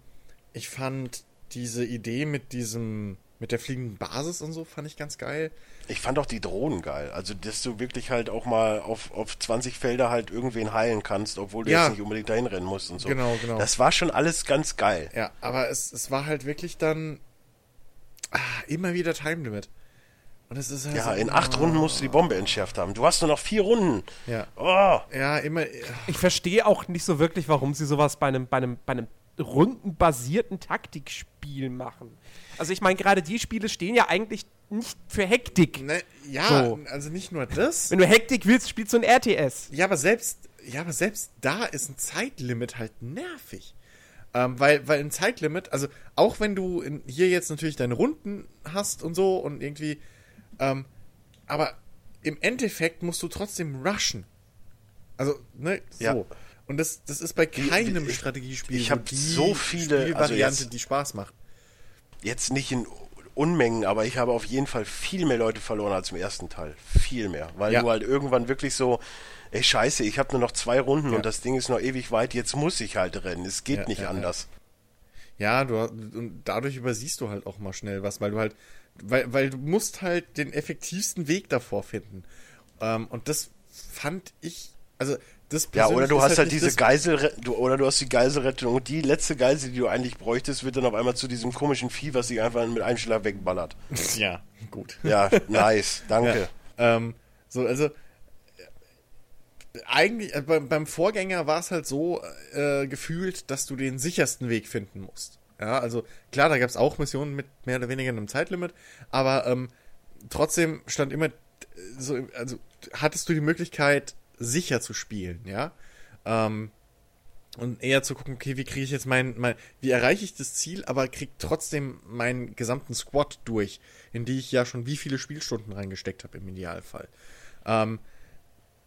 ich fand diese Idee mit diesem, mit der fliegenden Basis und so, fand ich ganz geil. Ich fand auch die Drohnen geil. Also, dass du wirklich halt auch mal auf, auf 20 Felder halt irgendwen heilen kannst, obwohl du Ja. jetzt nicht unbedingt dahin rennen musst und so. Genau, genau. Das war schon alles ganz geil. Ja, aber es, es war halt wirklich dann ah, immer wieder Time Limit. Und es ist halt Ja, so, in acht ah, Runden musst du die Bombe entschärft haben. Du hast nur noch vier Runden. Ja. Oh, Ja, immer. Ich verstehe auch nicht so wirklich, warum sie sowas bei einem, bei einem, bei einem rundenbasierten Taktikspiel machen. Also ich meine, gerade die Spiele stehen ja eigentlich nicht für Hektik. Ne, ja, So. also nicht nur das. Wenn du Hektik willst, spielst du ein RTS. Ja, aber selbst, ja, aber selbst da ist ein Zeitlimit halt nervig. Ähm, weil, weil ein Zeitlimit, also auch wenn du in, hier jetzt natürlich deine Runden hast und so und irgendwie, ähm, aber im Endeffekt musst du trotzdem rushen. Also, ne, so. Ja. Und das, das ist bei keinem ich- Strategiespiel ich so hab die so viele- also Spielvariante, jetzt- die Spaß macht. jetzt nicht in Unmengen, aber ich habe auf jeden Fall viel mehr Leute verloren als im ersten Teil. Viel mehr. Weil Ja. du halt irgendwann wirklich so, ey scheiße, ich habe nur noch zwei Runden Ja. und das Ding ist noch ewig weit, jetzt muss ich halt rennen. Es geht Ja, nicht anders. Ja, du, und dadurch übersiehst du halt auch mal schnell was, weil du halt, weil, weil du musst halt den effektivsten Weg davor finden. Ähm, und das fand ich, also das Ja, oder du hast halt nicht diese Geisel, du, oder du hast die Geiselrettung und die letzte Geisel, die du eigentlich bräuchtest, wird dann auf einmal zu diesem komischen Vieh, was sich einfach mit einem Schlag wegballert. Ja, gut. Ja, nice, danke. Ähm, so, also äh, eigentlich, äh, beim, beim Vorgänger war es halt so äh, gefühlt, dass du den sichersten Weg finden musst. Ja, also klar, da gab es auch Missionen mit mehr oder weniger einem Zeitlimit, aber ähm, trotzdem stand immer äh, so, also hattest du die Möglichkeit, sicher zu spielen, ja. Ähm, und eher zu gucken, okay, wie kriege ich jetzt mein, mein, wie erreiche ich das Ziel, aber krieg trotzdem meinen gesamten Squad durch, in die ich ja schon wie viele Spielstunden reingesteckt habe im Idealfall. Ähm,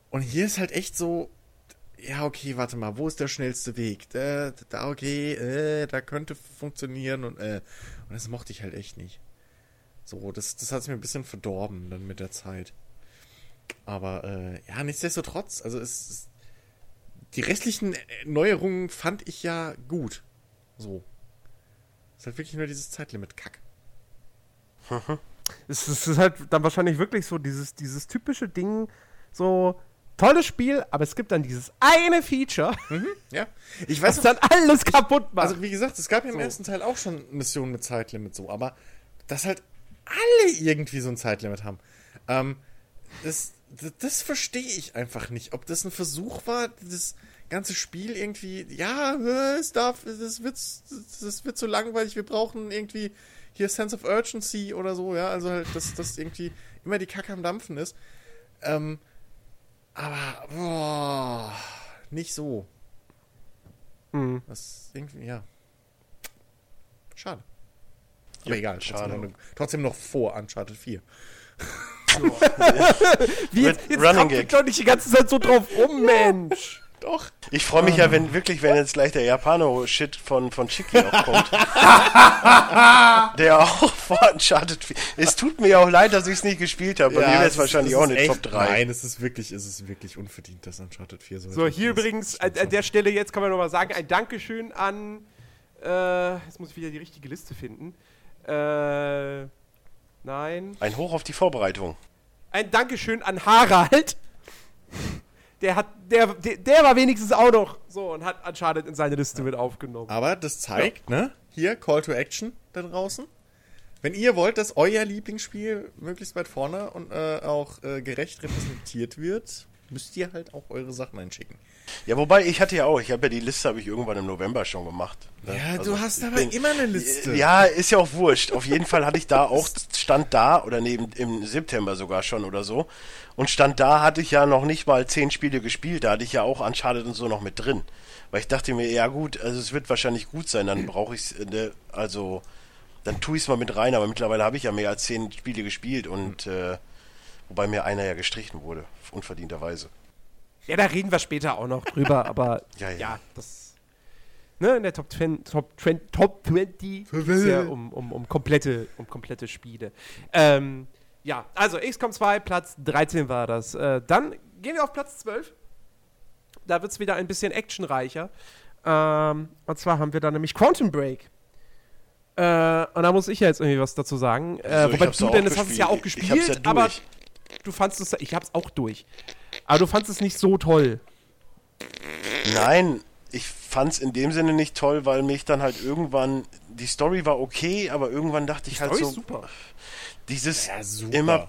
und hier ist halt echt so, ja, okay, warte mal, wo ist der schnellste Weg? Da, da okay, äh, da könnte funktionieren und, äh, und das mochte ich halt echt nicht. So, das, das hat es mir ein bisschen verdorben dann mit der Zeit. Aber, äh, ja, nichtsdestotrotz, also es, es die restlichen äh, Neuerungen fand ich ja gut. So. Ist halt wirklich nur dieses Zeitlimit Kack. Es, es ist halt dann wahrscheinlich wirklich so dieses, dieses typische Ding, so tolles Spiel, aber es gibt dann dieses eine Feature, Ja. Ich weiß was dann alles kaputt macht. Also wie gesagt, es gab ja im So. ersten Teil auch schon Missionen mit Zeitlimit so, aber dass halt alle irgendwie so ein Zeitlimit haben. Ähm, das, das, das verstehe ich einfach nicht. Ob das ein Versuch war, das ganze Spiel irgendwie, ja, es darf, das wird, das wird so langweilig, wir brauchen irgendwie hier Sense of Urgency oder so, ja, also halt, dass das irgendwie immer die Kacke am Dampfen ist. Ähm, aber, boah, nicht so. Hm. Das irgendwie, ja. Schade. Aber egal, trotzdem, schade. Noch, trotzdem noch vor Uncharted 4. Wie jetzt, jetzt Running kommt doch nicht die ganze Zeit so drauf um, Mensch. Doch. Ich freue mich ja, wenn wirklich, wenn jetzt gleich der Japano-Shit von, von Chiki auch kommt. der auch vor Uncharted 4. Es tut mir ja auch leid, dass ich es nicht gespielt habe. Bei mir wäre es wahrscheinlich auch eine Top 3. Nein, es ist wirklich, es ist wirklich unverdient, dass Uncharted 4 so So, hier übrigens, an, an der Stelle jetzt kann man nochmal sagen, ein Dankeschön an, äh, jetzt muss ich wieder die richtige Liste finden. Äh, nein. Ein Hoch auf die Vorbereitung. Ein Dankeschön an Harald. Der hat, der, der, der war wenigstens auch noch so und hat Uncharted in seine Liste mit aufgenommen. Aber das zeigt, ne? Hier, Call to Action da draußen. Wenn ihr wollt, dass euer Lieblingsspiel möglichst weit vorne und äh, auch äh, gerecht repräsentiert wird, müsst ihr halt auch eure Sachen einschicken. Ja, wobei ich hatte ja auch, ich habe ja die Liste habe ich irgendwann im November schon gemacht. ne? Ja, Also, du hast aber bin- immer eine Liste. Ja, ist ja auch wurscht. Auf jeden Fall hatte ich da auch, stand da, oder neben im September sogar schon oder so. Und stand da, hatte ich ja noch nicht mal zehn Spiele gespielt. Da hatte ich ja auch Uncharted und so noch mit drin. Weil ich dachte mir, ja gut, also es wird wahrscheinlich gut sein, dann brauche ich es, ne, also dann tue ich es mal mit rein. Aber mittlerweile habe ich ja mehr als zehn Spiele gespielt und äh, wobei mir einer ja gestrichen wurde, unverdienterweise. Ja, da reden wir später auch noch drüber, aber Ja, ja, ja. das. Ne, in der Top 20, Top 20, Top 20 ist ja um, um, um, komplette, um komplette Spiele. Ähm, ja, also XCOM 2, Platz 13 war das. Äh, dann gehen wir auf Platz 12. Da wird es wieder ein bisschen actionreicher. Ähm, und zwar haben wir da nämlich Quantum Break. Äh, und da muss ich ja jetzt irgendwie was dazu sagen. Äh, Also, wobei du, Dennis, hast es ja auch gespielt. Ich hab's gespielt, ja aber du fandest es, ich hab's auch durch. Aber du fandest es nicht so toll. Nein, ich fand's in dem Sinne nicht toll, weil mich dann halt irgendwann, die Story war okay, aber irgendwann dachte ich halt Story so, ist super. dieses Ja, super. immer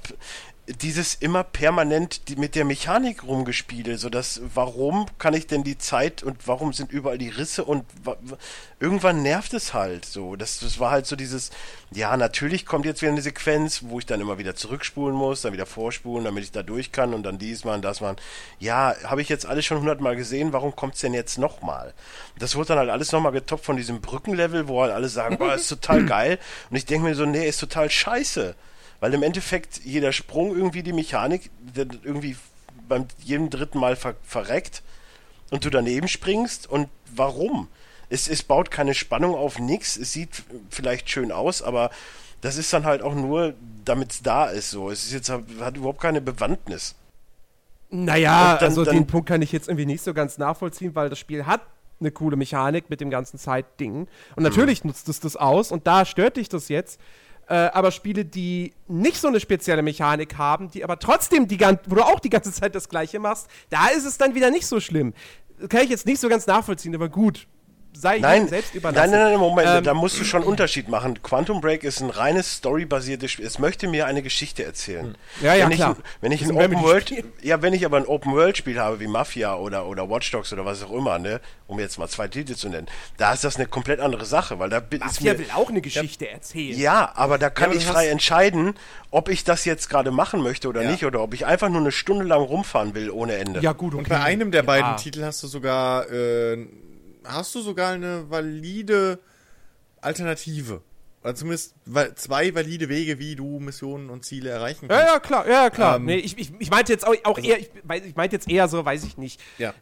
dieses immer permanent die, mit der Mechanik rumgespiele, so dass warum kann ich denn die Zeit und warum sind überall die Risse und wa, wa, irgendwann nervt es halt so. Das, das war halt so dieses, ja, natürlich kommt jetzt wieder eine Sequenz, wo ich dann immer wieder zurückspulen muss, dann wieder vorspulen, damit ich da durch kann und dann diesmal und das mal. Ja, habe ich jetzt alles schon hundertmal gesehen, warum kommt's denn jetzt nochmal? Das wurde dann halt alles nochmal getoppt von diesem Brückenlevel, wo halt alle sagen, boah, ist total geil. Und ich denke mir so, nee, ist total scheiße. Weil im Endeffekt jeder Sprung irgendwie die Mechanik irgendwie beim jedem dritten Mal ver verreckt und du daneben springst und warum? Es, es baut keine Spannung auf nix, es sieht vielleicht schön aus, aber das ist dann halt auch nur, damit es da ist so. Es ist jetzt hat überhaupt keine Bewandtnis. Naja, dann- also dann- den Punkt kann ich jetzt irgendwie nicht so ganz nachvollziehen, weil das Spiel hat eine coole Mechanik mit dem ganzen Zeitding. Und natürlich nutzt es das aus und da stört dich das jetzt. Äh, aber Spiele, die nicht so eine spezielle Mechanik haben, die aber trotzdem die ganze, wo du auch die ganze Zeit das Gleiche machst, da ist es dann wieder nicht so schlimm. Kann ich jetzt nicht so ganz nachvollziehen, aber gut. Sei Nein, selbst überlassen. nein, nein, nein, Moment, Ähm, da musst du schon einen Unterschied machen. Quantum Break ist ein reines storybasiertes Spiel. Es möchte mir eine Geschichte erzählen. Ja, ja, wenn klar. Ich, wenn ich ein Open World, ja, wenn ich aber ein Open World Spiel habe wie Mafia oder oder Watch Dogs oder was auch immer, ne, um jetzt mal zwei Titel zu nennen, da ist das eine komplett andere Sache, weil da bin- ist Mafia mir will auch eine Geschichte erzählen. ja, aber da kann aber ich frei entscheiden, ob ich das jetzt gerade machen möchte oder Ja. nicht oder ob ich einfach nur eine Stunde lang rumfahren will ohne Ende. Ja, gut, okay. Und bei einem der beiden Ja. Titel hast du sogar, äh, hast du sogar eine valide Alternative. Oder zumindest wa- zwei valide Wege, wie du Missionen und Ziele erreichen Ja, kannst. ja, klar, ja, klar. Ähm, nee, ich, ich, ich meinte jetzt auch, auch eher, ich, ich meinte jetzt eher so, weiß ich nicht. Ja.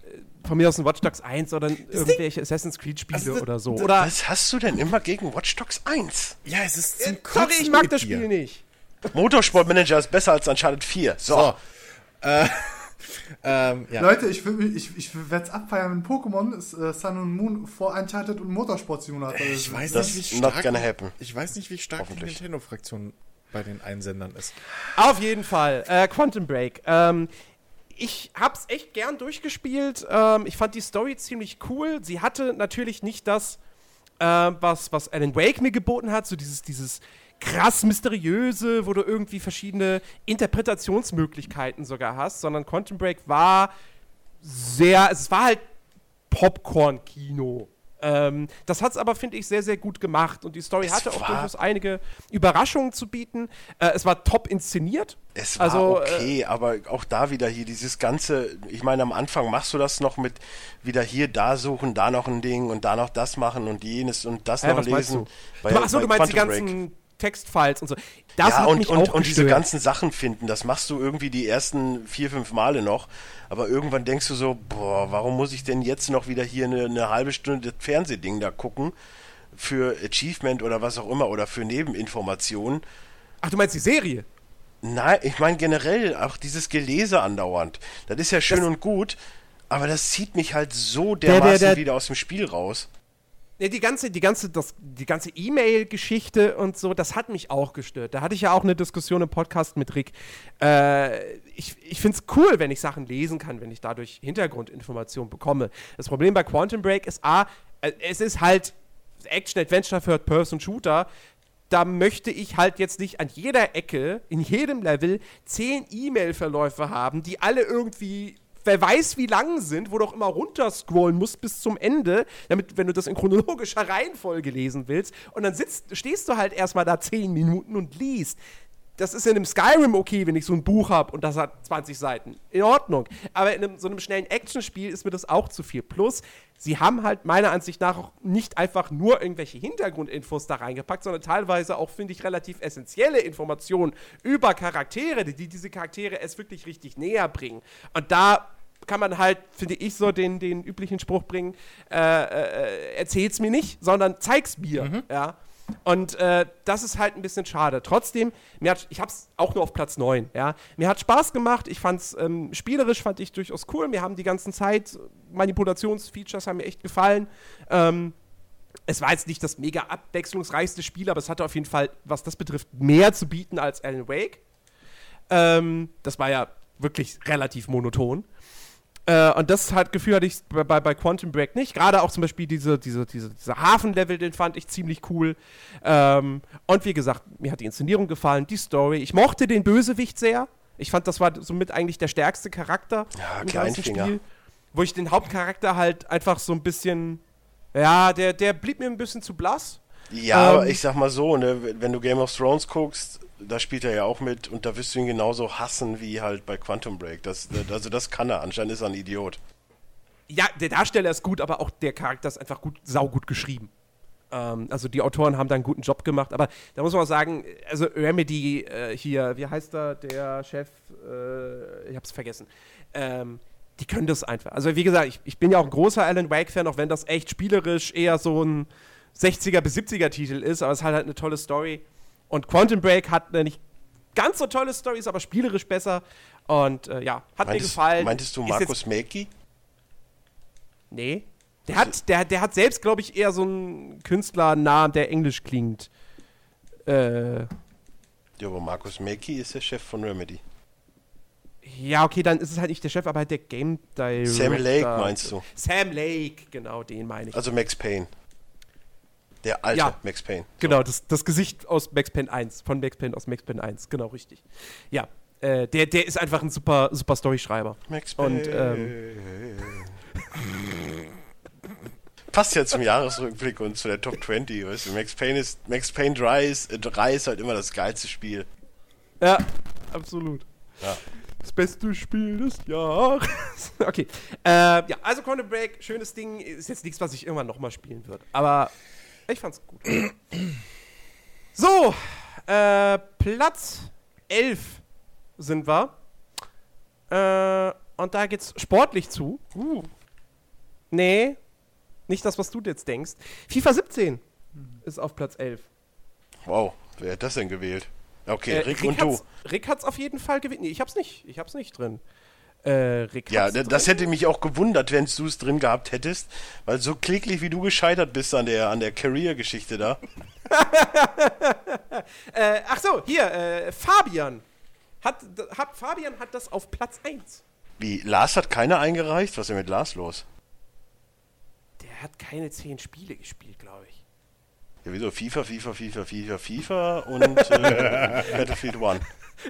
Von mir aus ein Watch Dogs 1 oder irgendwelche Assassin's Creed Spiele Also, oder so. Oder Was hast du denn immer gegen Watch Dogs 1? Ja, es ist zum sorry, Kotzen ich mag das dir. Spiel nicht. Motorsportmanager ist besser als Uncharted 4. So. So. Äh, Ähm, ja. Leute, ich, will ich, ich werde es abfeiern, wenn Pokémon ist, äh, Sun und Moon vor Uncharted und Motorsport Simulator ist. Ich weiß Das nicht, wie stark, ich weiß nicht, wie stark die. Nintendo-Fraktion bei den Einsendern ist. Auf jeden Fall. Äh, Quantum Break. Ähm, ich hab's echt gern durchgespielt. Ähm, ich fand die Story ziemlich cool. Sie hatte natürlich nicht das, äh, was, was Alan Wake mir geboten hat, so dieses, dieses krass mysteriöse, wo du irgendwie verschiedene Interpretationsmöglichkeiten sogar hast, sondern Quantum Break war sehr, es war halt Popcorn-Kino. Ähm, das hat es aber, finde ich, sehr, sehr gut gemacht. Und die Story Es hatte auch durchaus einige Überraschungen zu bieten. Äh, es war top inszeniert. Es war Also, okay, aber auch da wieder hier dieses ganze, ich meine, am Anfang machst du das noch mit wieder hier, da suchen, da noch ein Ding und da noch das machen und jenes und das Hä, noch lesen. du? du achso, bei du meinst die Quantum Break. Textfiles und so. Das ja, und, und, und diese ganzen Sachen finden, das machst du irgendwie die ersten vier, fünf Male noch. Aber irgendwann denkst du so, boah, warum muss ich denn jetzt noch wieder hier eine, eine halbe Stunde das Fernsehding da gucken? Für Achievement oder was auch immer oder für Nebeninformationen. Ach, du meinst die Serie? Nein, ich meine generell auch dieses Gelese andauernd. Das ist ja schön Das- und gut, aber das zieht mich halt so Der- der- dermaßen der- wieder aus dem Spiel raus. Ja, die ganze, die ganze, das, die ganze E-Mail-Geschichte und so, das hat mich auch gestört. Da hatte ich ja auch eine Diskussion im Podcast mit Rick. Äh, ich ich finde es cool, wenn ich Sachen lesen kann, wenn ich dadurch Hintergrundinformationen bekomme. Das Problem bei Quantum Break ist A, äh, es ist halt Action-Adventure Third-Person-Shooter. Da möchte ich halt jetzt nicht an jeder Ecke, in jedem Level, zehn E-Mail-Verläufe haben, die alle irgendwie wer weiß wie lang sind, wo du auch immer runterscrollen musst bis zum Ende, damit, wenn du das in chronologischer Reihenfolge lesen willst, und dann sitzt, stehst du halt erstmal da 10 Minuten und liest. Das ist in einem Skyrim okay, wenn ich so ein Buch habe und das hat 20 Seiten. In Ordnung. Aber in einem, so einem schnellen Actionspiel ist mir das auch zu viel. Plus, sie haben halt meiner Ansicht nach auch nicht einfach nur irgendwelche Hintergrundinfos da reingepackt, sondern teilweise auch, finde ich, relativ essentielle Informationen über Charaktere, die diese Charaktere es wirklich richtig näher bringen. Und da kann man halt, finde ich, so den, den üblichen Spruch bringen, äh, äh, erzähl's mir nicht, sondern zeig's mir, ja. Und äh, das ist halt ein bisschen schade. Trotzdem, mir hat, ich hab's auch nur auf Platz 9, ja. Mir hat Spaß gemacht, ich fand's ähm, spielerisch, fand ich durchaus cool. Mir haben die ganzen Zeit Manipulationsfeatures haben mir echt gefallen. Ähm, es war jetzt nicht das mega abwechslungsreichste Spiel, aber es hatte auf jeden Fall, was das betrifft, mehr zu bieten als Alan Wake. Ähm, das war ja wirklich relativ monoton. Äh, und das hat Gefühl hatte ich bei, bei, Quantum Break nicht. Gerade auch zum Beispiel diese, diese, diese, dieser Hafenlevel, den fand ich ziemlich cool. Ähm, und wie gesagt, mir hat die Inszenierung gefallen, die Story. Ich mochte den Bösewicht sehr. Ich fand, das war somit eigentlich der stärkste Charakter Ja, im ganzen Kleinfinger. Spiel. Wo ich den Hauptcharakter halt einfach so ein bisschen. Ja, der, der blieb mir ein bisschen zu blass. Ja, Ähm, aber ich sag mal so, ne, wenn du Game of Thrones guckst, da spielt er ja auch mit und da wirst du ihn genauso hassen wie halt bei Quantum Break. Das, also das kann er, anscheinend ist er ein Idiot. ja, der Darsteller ist gut, aber auch der Charakter ist einfach gut, saugut geschrieben. Ähm, also die Autoren haben da einen guten Job gemacht, aber da muss man auch sagen, also Remedy äh, hier, wie heißt er, der Chef, äh, ich hab's vergessen, ähm, die können das einfach. Also wie gesagt, ich, ich bin ja auch ein großer Alan Wake-Fan, auch wenn das echt spielerisch eher so ein 60er bis 70er Titel ist, aber es hat halt eine tolle Story. Und Quantum Break hat eine nicht ganz so tolle Story, ist aber spielerisch besser. Und äh, ja, hat mir Meintest, gefallen. meintest du Markus Melki? Nee. Der hat, der, der hat selbst, glaube ich, eher so einen Künstlernamen, der englisch klingt. Äh, Ja, aber Markus Melki ist der Chef von Remedy. ja, okay, dann ist es halt nicht der Chef, aber halt der Game Director. Sam Lake meinst du? Sam Lake, genau, den meine ich. Also Max Payne. Der alte Ja. Max Payne. genau, das, das Gesicht aus Max Payne 1, von Max Payne aus Max Payne 1, genau, richtig. Ja, äh, der, der ist einfach ein super, super Storyschreiber. Max Und, Payne. ähm, Passt ja zum Jahresrückblick und zu der Top 20, weißt du. Max Payne ist, Max Payne 3 ist, äh, 3 ist halt immer das geilste Spiel. Ja, absolut. Ja. Das beste Spiel des Jahres. okay. Äh, ja, also Quantum Break, schönes Ding. Ist jetzt nichts, was ich irgendwann nochmal spielen würde. Aber ich fand's gut. so, äh, Platz 11 sind wir. Äh, und da geht's sportlich zu. Uh. Nee, nicht das, was du jetzt denkst. FIFA 17 ist auf Platz 11. Wow, wer hat das denn gewählt? Okay, Äh, Rick, und du. Rick hat's auf jeden Fall gewinnt. Nee, ich hab's nicht. Ich hab's nicht drin. Äh. Ja, das drin? hätte mich auch gewundert, wenn du es drin gehabt hättest, weil so kläglich wie du gescheitert bist an der an der Career-Geschichte da. Äh, ach so, hier, äh, Fabian. Hat, hat, Fabian hat das auf Platz 1. Wie, Lars hat keine eingereicht? Was ist denn mit Lars los? Der hat keine 10 Spiele gespielt, glaube ich. Ja, wieso? FIFA, FIFA, FIFA, FIFA, FIFA und äh, Battlefield One.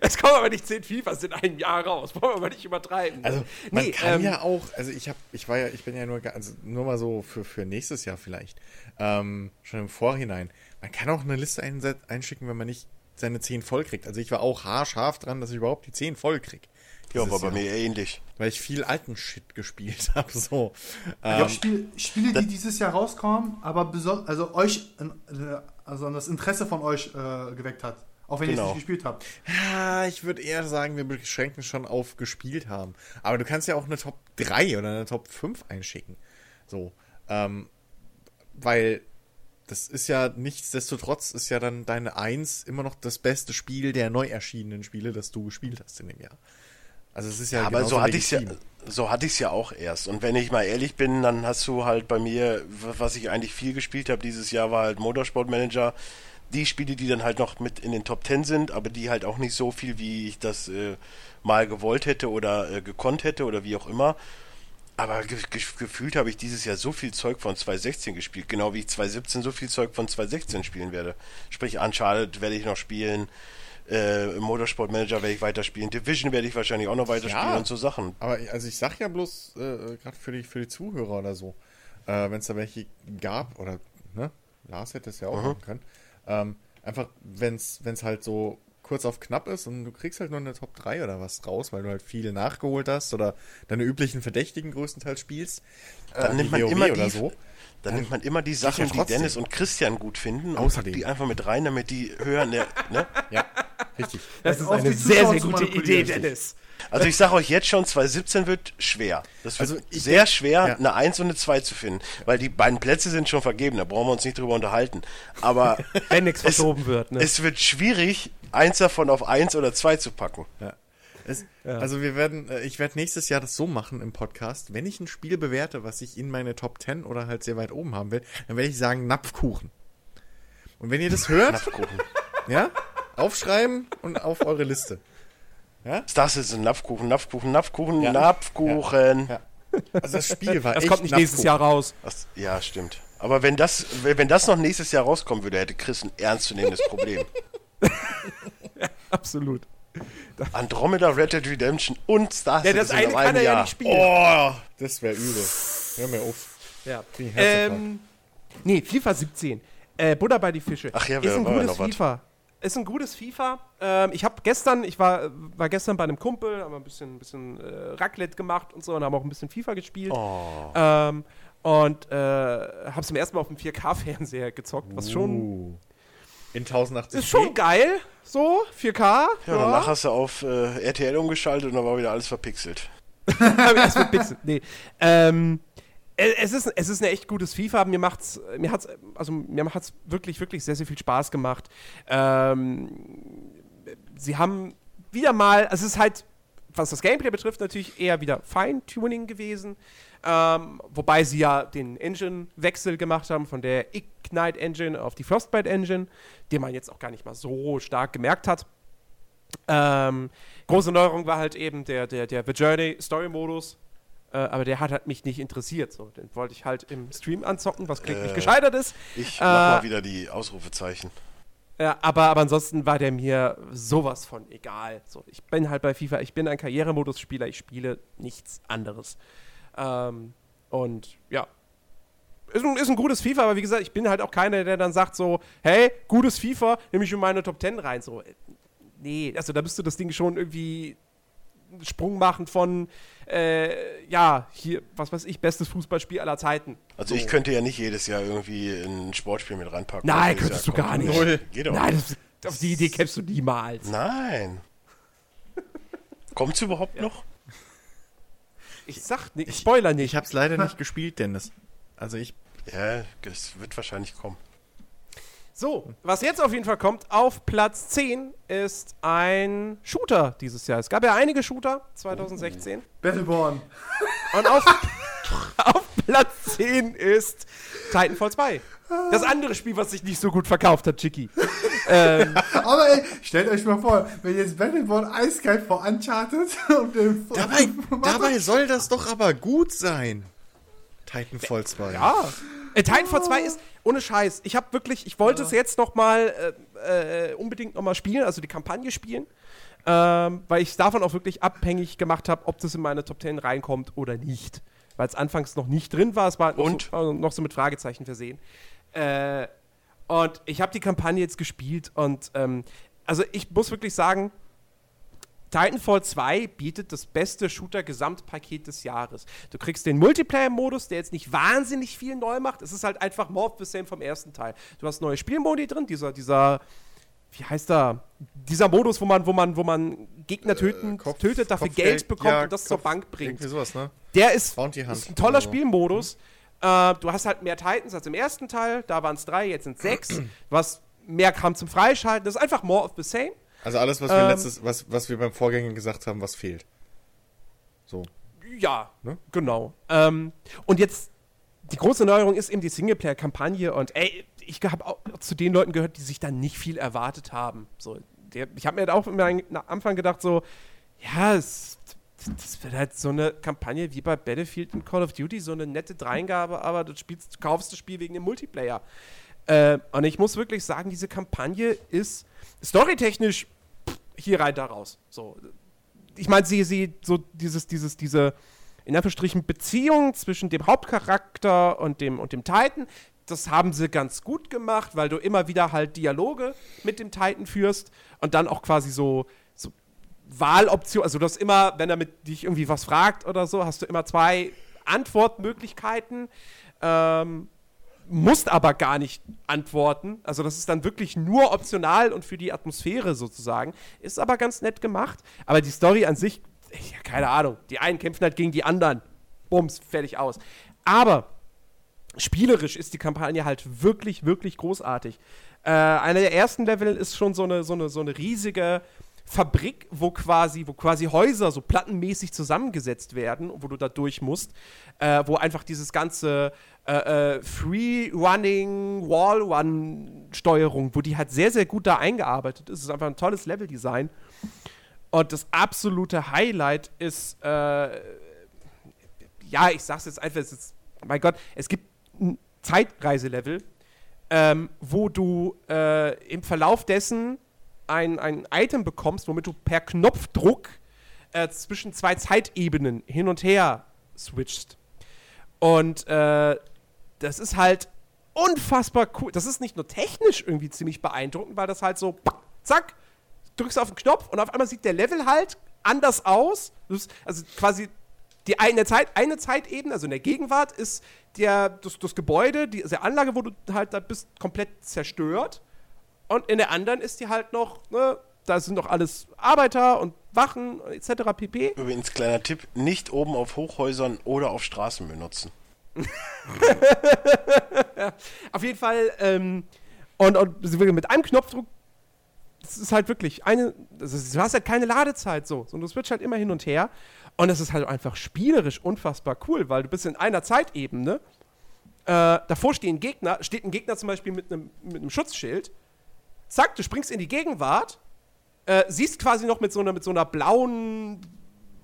Es kommen aber nicht 10 FIFAs in einem Jahr raus. Wollen wir aber nicht übertreiben. Also man Nee, kann ähm, ja auch, also ich habe, ich war ja, ich bin ja nur, also nur mal so für, für nächstes Jahr vielleicht, ähm, schon im Vorhinein. Man kann auch eine Liste einschicken, wenn man nicht seine 10 voll kriegt. Also ich war auch haarscharf dran, dass ich überhaupt die 10 voll krieg. Ja, war bei Jahr. mir ähnlich. Weil ich viel alten Shit gespielt habe, so. Ich Ähm, glaube, Spiel, Spiele, die dieses Jahr rauskommen, aber also euch, äh, also das Interesse von euch äh, geweckt hat. Auch wenn ihr Genau. es nicht gespielt habt. Ja, ich würde eher sagen, wir beschränken schon auf gespielt haben. Aber du kannst ja auch eine Top 3 oder eine Top 5 einschicken. So. Ähm, weil das ist ja nichtsdestotrotz ist ja dann deine 1 immer noch das beste Spiel der neu erschienenen Spiele, das du gespielt hast in dem Jahr. Also es ist ja aber genauso so hatte ich ja, so hatte ich ja auch erst. Und wenn ich mal ehrlich bin, dann hast du halt bei mir, was ich eigentlich viel gespielt habe dieses Jahr, war halt Motorsport Manager. Die Spiele, die dann halt noch mit in den Top 10 sind, aber die halt auch nicht so viel, wie ich das äh, mal gewollt hätte oder äh, gekonnt hätte oder wie auch immer. Aber ge ge gefühlt habe ich dieses Jahr so viel Zeug von 2016 gespielt, genau wie ich 2017 so viel Zeug von 2016 spielen werde. Sprich, Uncharted werde ich noch spielen, äh, Motorsport Manager werde ich weiterspielen, Division werde ich wahrscheinlich auch noch weiterspielen Ja. und so Sachen. Aber also ich sag ja bloß, äh, gerade für die, für die Zuhörer oder so, äh, wenn es da welche gab, oder ne, Lars hätte es ja auch machen können, ähm, einfach, wenn es halt so kurz auf knapp ist und du kriegst halt nur eine Top 3 oder was raus, weil du halt viel nachgeholt hast oder deine üblichen Verdächtigen größtenteils spielst, Dann äh, nimmt man WoW immer oder die, so. Dann nimmt man immer die Sachen, die. Dennis und Christian gut finden und Außerdem. die einfach mit rein, damit die hören. Ne, ne? Ja, richtig. das Also ist eine sehr, sehr gute Idee. Dennis. Also ich sage euch jetzt schon, 2017 wird schwer. Das wird Also sehr denk- schwer, ja. eine 1 und eine 2 zu finden. Weil die beiden Plätze sind schon vergeben, da brauchen wir uns nicht drüber unterhalten. Aber Wenn nichts es, verschoben wird, ne? es wird schwierig, eins davon auf 1 oder 2 zu packen. Ja. Es, Also wir werden, äh, ich werde nächstes Jahr das so machen im Podcast, wenn ich ein Spiel bewerte, was ich in meine Top 10 oder halt sehr weit oben haben will, dann werde ich sagen Napfkuchen. Und wenn ihr das hört, Napfkuchen. ja, aufschreiben und auf eure Liste. Das ist ein Napfkuchen, Napfkuchen, Napfkuchen, Ja. Napfkuchen. Ja. Also das Spiel war Das echt kommt nicht nächstes. Jahr raus. Das, ja, stimmt. Aber wenn das, wenn wenn das noch nächstes Jahr rauskommen würde, hätte Chris ein ernstzunehmendes Problem. Absolut. Andromeda, Red Dead Redemption und Star Ja, das Citizen eine kann er ja nicht spielen. Oh, das wäre übel. Hör mir auf. Ja. Ähm, nee, FIFA 17. Äh, Butter bei die Fische. Ach ja, ist wer- ein gutes noch was. FIFA. Ist ein gutes FIFA. Ähm, ich habe gestern, ich war, war gestern bei einem Kumpel, haben wir ein bisschen, bisschen äh, Raclette gemacht und so und haben auch ein bisschen FIFA gespielt. Oh. Ähm, und äh, habe zum ersten Mal auf dem 4K-Fernseher gezockt, was schon Uh. In 1080 ist schon geil. So 4K. Ja, danach hast du auf äh, RTL umgeschaltet und dann war wieder alles verpixelt. Erst verpixelt. Nee. Ähm, äh, es ist, es ist ein echt gutes FIFA. Mir macht's, mir hat's, also mir hat's wirklich, wirklich sehr, sehr viel Spaß gemacht. Ähm, sie haben wieder mal, also es ist halt, was das Gameplay betrifft, natürlich eher wieder Feintuning gewesen. Ähm, wobei sie ja den Engine-Wechsel gemacht haben von der Ignite Engine auf die Frostbite Engine, den man jetzt auch gar nicht mal so stark gemerkt hat. Ähm, große Neuerung war halt eben der, der, der The Journey Story-Modus. Äh, aber der hat halt mich nicht interessiert. So. Den wollte ich halt im Stream anzocken, was kläglich Äh, gescheitert ist. Ich Äh, mach mal wieder die Ausrufezeichen. Ja, aber, aber ansonsten war der mir sowas von egal. So, ich bin halt bei FIFA, ich bin ein Karrieremodus-Spieler, ich spiele nichts anderes. Ähm, und ja. Ist ein, ist ein gutes FIFA, aber wie gesagt, ich bin halt auch keiner, der dann sagt so, hey, gutes FIFA, nehme ich in meine Top 10 rein. So, äh, nee, also da müsste das Ding schon irgendwie einen Sprung machen von, äh, ja, hier, was weiß ich, bestes Fußballspiel aller Zeiten. Also so. ich könnte ja nicht jedes Jahr irgendwie ein Sportspiel mit reinpacken. Nein, Jedes könntest du gar kommt. nicht. Null. Geht doch. Nein, das, auf die Idee kämpfst du niemals. Nein. Kommt's überhaupt noch? Ich sag nicht, Spoiler nicht. Ich hab's leider nicht gespielt, Dennis. Also ich Ja, es wird wahrscheinlich kommen. So, was jetzt auf jeden Fall kommt, auf Platz 10 ist ein Shooter dieses Jahr. Es gab ja einige Shooter 2016. Battleborn. Und auf, auf Platz 10 ist Titanfall 2. Das andere Spiel, was sich nicht so gut verkauft hat, Chicky. ähm, Aber ey, stellt euch mal vor, wenn jetzt Battleborn eiskalt vor Uncharted und dem Dabei, dabei soll das doch aber gut sein. Titanfall 2. ja. Äh, Titanfall 2 ist, ohne Scheiß, ich habe wirklich, ich wollte es jetzt noch mal äh, äh, unbedingt noch mal spielen, also die Kampagne spielen, ähm, weil ich es davon auch wirklich abhängig gemacht habe, ob das in meine Top 10 reinkommt oder nicht. Weil es anfangs noch nicht drin war, es war noch, Und? So, also noch so mit Fragezeichen versehen. Äh, und ich habe die Kampagne jetzt gespielt und ähm, also ich muss wirklich sagen, Titanfall 2 bietet das beste Shooter-Gesamtpaket des Jahres. Du kriegst den Multiplayer-Modus, der jetzt nicht wahnsinnig viel neu macht. Es ist halt einfach more of the same vom ersten Teil. Du hast neue Spielmodi drin, dieser, dieser, wie heißt er? Dieser Modus, wo man, wo man, wo man Gegner töten, Kopf- tötet, dafür Kopfgeld, Geld bekommt ja, und das zur Kopf- Bank bringt. Sowas, ne? Der ist, ist ein toller. Spielmodus. Äh, du hast halt mehr Titans als im ersten Teil. Da waren es drei, jetzt sind es sechs. Du hast mehr Kram zum Freischalten. Das ist einfach more of the same. Also alles, was wir Ähm, letztes, was, was wir beim Vorgänger gesagt haben, was fehlt. So. Ja, Ne? genau. Ähm, und jetzt, die große Neuerung ist eben die Singleplayer-Kampagne. Und ey, ich habe auch zu den Leuten gehört, die sich da nicht viel erwartet haben. So, der, ich habe mir halt auch am Anfang gedacht, so, ja, es, das wird halt so eine Kampagne wie bei Battlefield und Call of Duty, so eine nette Dreingabe, aber du, spielst, du kaufst das Spiel wegen dem Multiplayer. Äh, und ich muss wirklich sagen, diese Kampagne ist storytechnisch hier rein, da raus. So, ich meine, sie, sie, so dieses, dieses, diese, in Anführungsstrichen, Beziehung zwischen dem Hauptcharakter und dem, und dem Titan, das haben sie ganz gut gemacht, weil du immer wieder halt Dialoge mit dem Titan führst und dann auch quasi so, so Wahloption, also du hast immer, wenn er mit dich irgendwie was fragt oder so, hast du immer zwei Antwortmöglichkeiten. Ähm, musst aber gar nicht antworten. Also das ist dann wirklich nur optional und für die Atmosphäre sozusagen. Ist aber ganz nett gemacht. Aber die Story an sich, ja, keine Ahnung. Die einen kämpfen halt gegen die anderen. Bums, fertig aus. Aber spielerisch ist die Kampagne halt wirklich, wirklich großartig. Äh, einer der ersten Level ist schon so eine, so eine, so eine riesige Fabrik, wo quasi, wo quasi Häuser so plattenmäßig zusammengesetzt werden, wo du da durch musst, äh, wo einfach dieses ganze äh, äh, Free-Running, Wall-Run-Steuerung, wo die halt sehr, sehr gut da eingearbeitet ist. Es ist einfach ein tolles Leveldesign. Und das absolute Highlight ist, äh, ja, ich sag's jetzt einfach, es ist, mein Gott, es gibt ein Zeitreiselevel, ähm, wo du äh, im Verlauf dessen ein, ein Item bekommst, womit du per Knopfdruck äh, zwischen zwei Zeitebenen hin und her switchst. Und äh, das ist halt unfassbar cool. Das ist nicht nur technisch irgendwie ziemlich beeindruckend, weil das halt so, zack, drückst auf den Knopf und auf einmal sieht der Level halt anders aus. Also quasi die eine, Zeit, eine Zeitebene, also in der Gegenwart, ist der, das, das Gebäude, die, die Anlage, wo du halt da bist, komplett zerstört. Und in der anderen ist die halt noch, ne, da sind noch alles Arbeiter und Wachen etc. pp. Übrigens, kleiner Tipp, nicht oben auf Hochhäusern oder auf Straßen benutzen. Auf jeden Fall, ähm, und, und mit einem Knopfdruck, das ist halt wirklich eine, ist, du hast halt keine Ladezeit so, sondern du switcht halt immer hin und her. Und das ist halt einfach spielerisch unfassbar cool, weil du bist in einer Zeitebene. Äh, davor stehen Gegner, steht ein Gegner zum Beispiel mit einem mit einem Schutzschild. Zack, du springst in die Gegenwart, äh, siehst quasi noch mit so einer, mit so einer blauen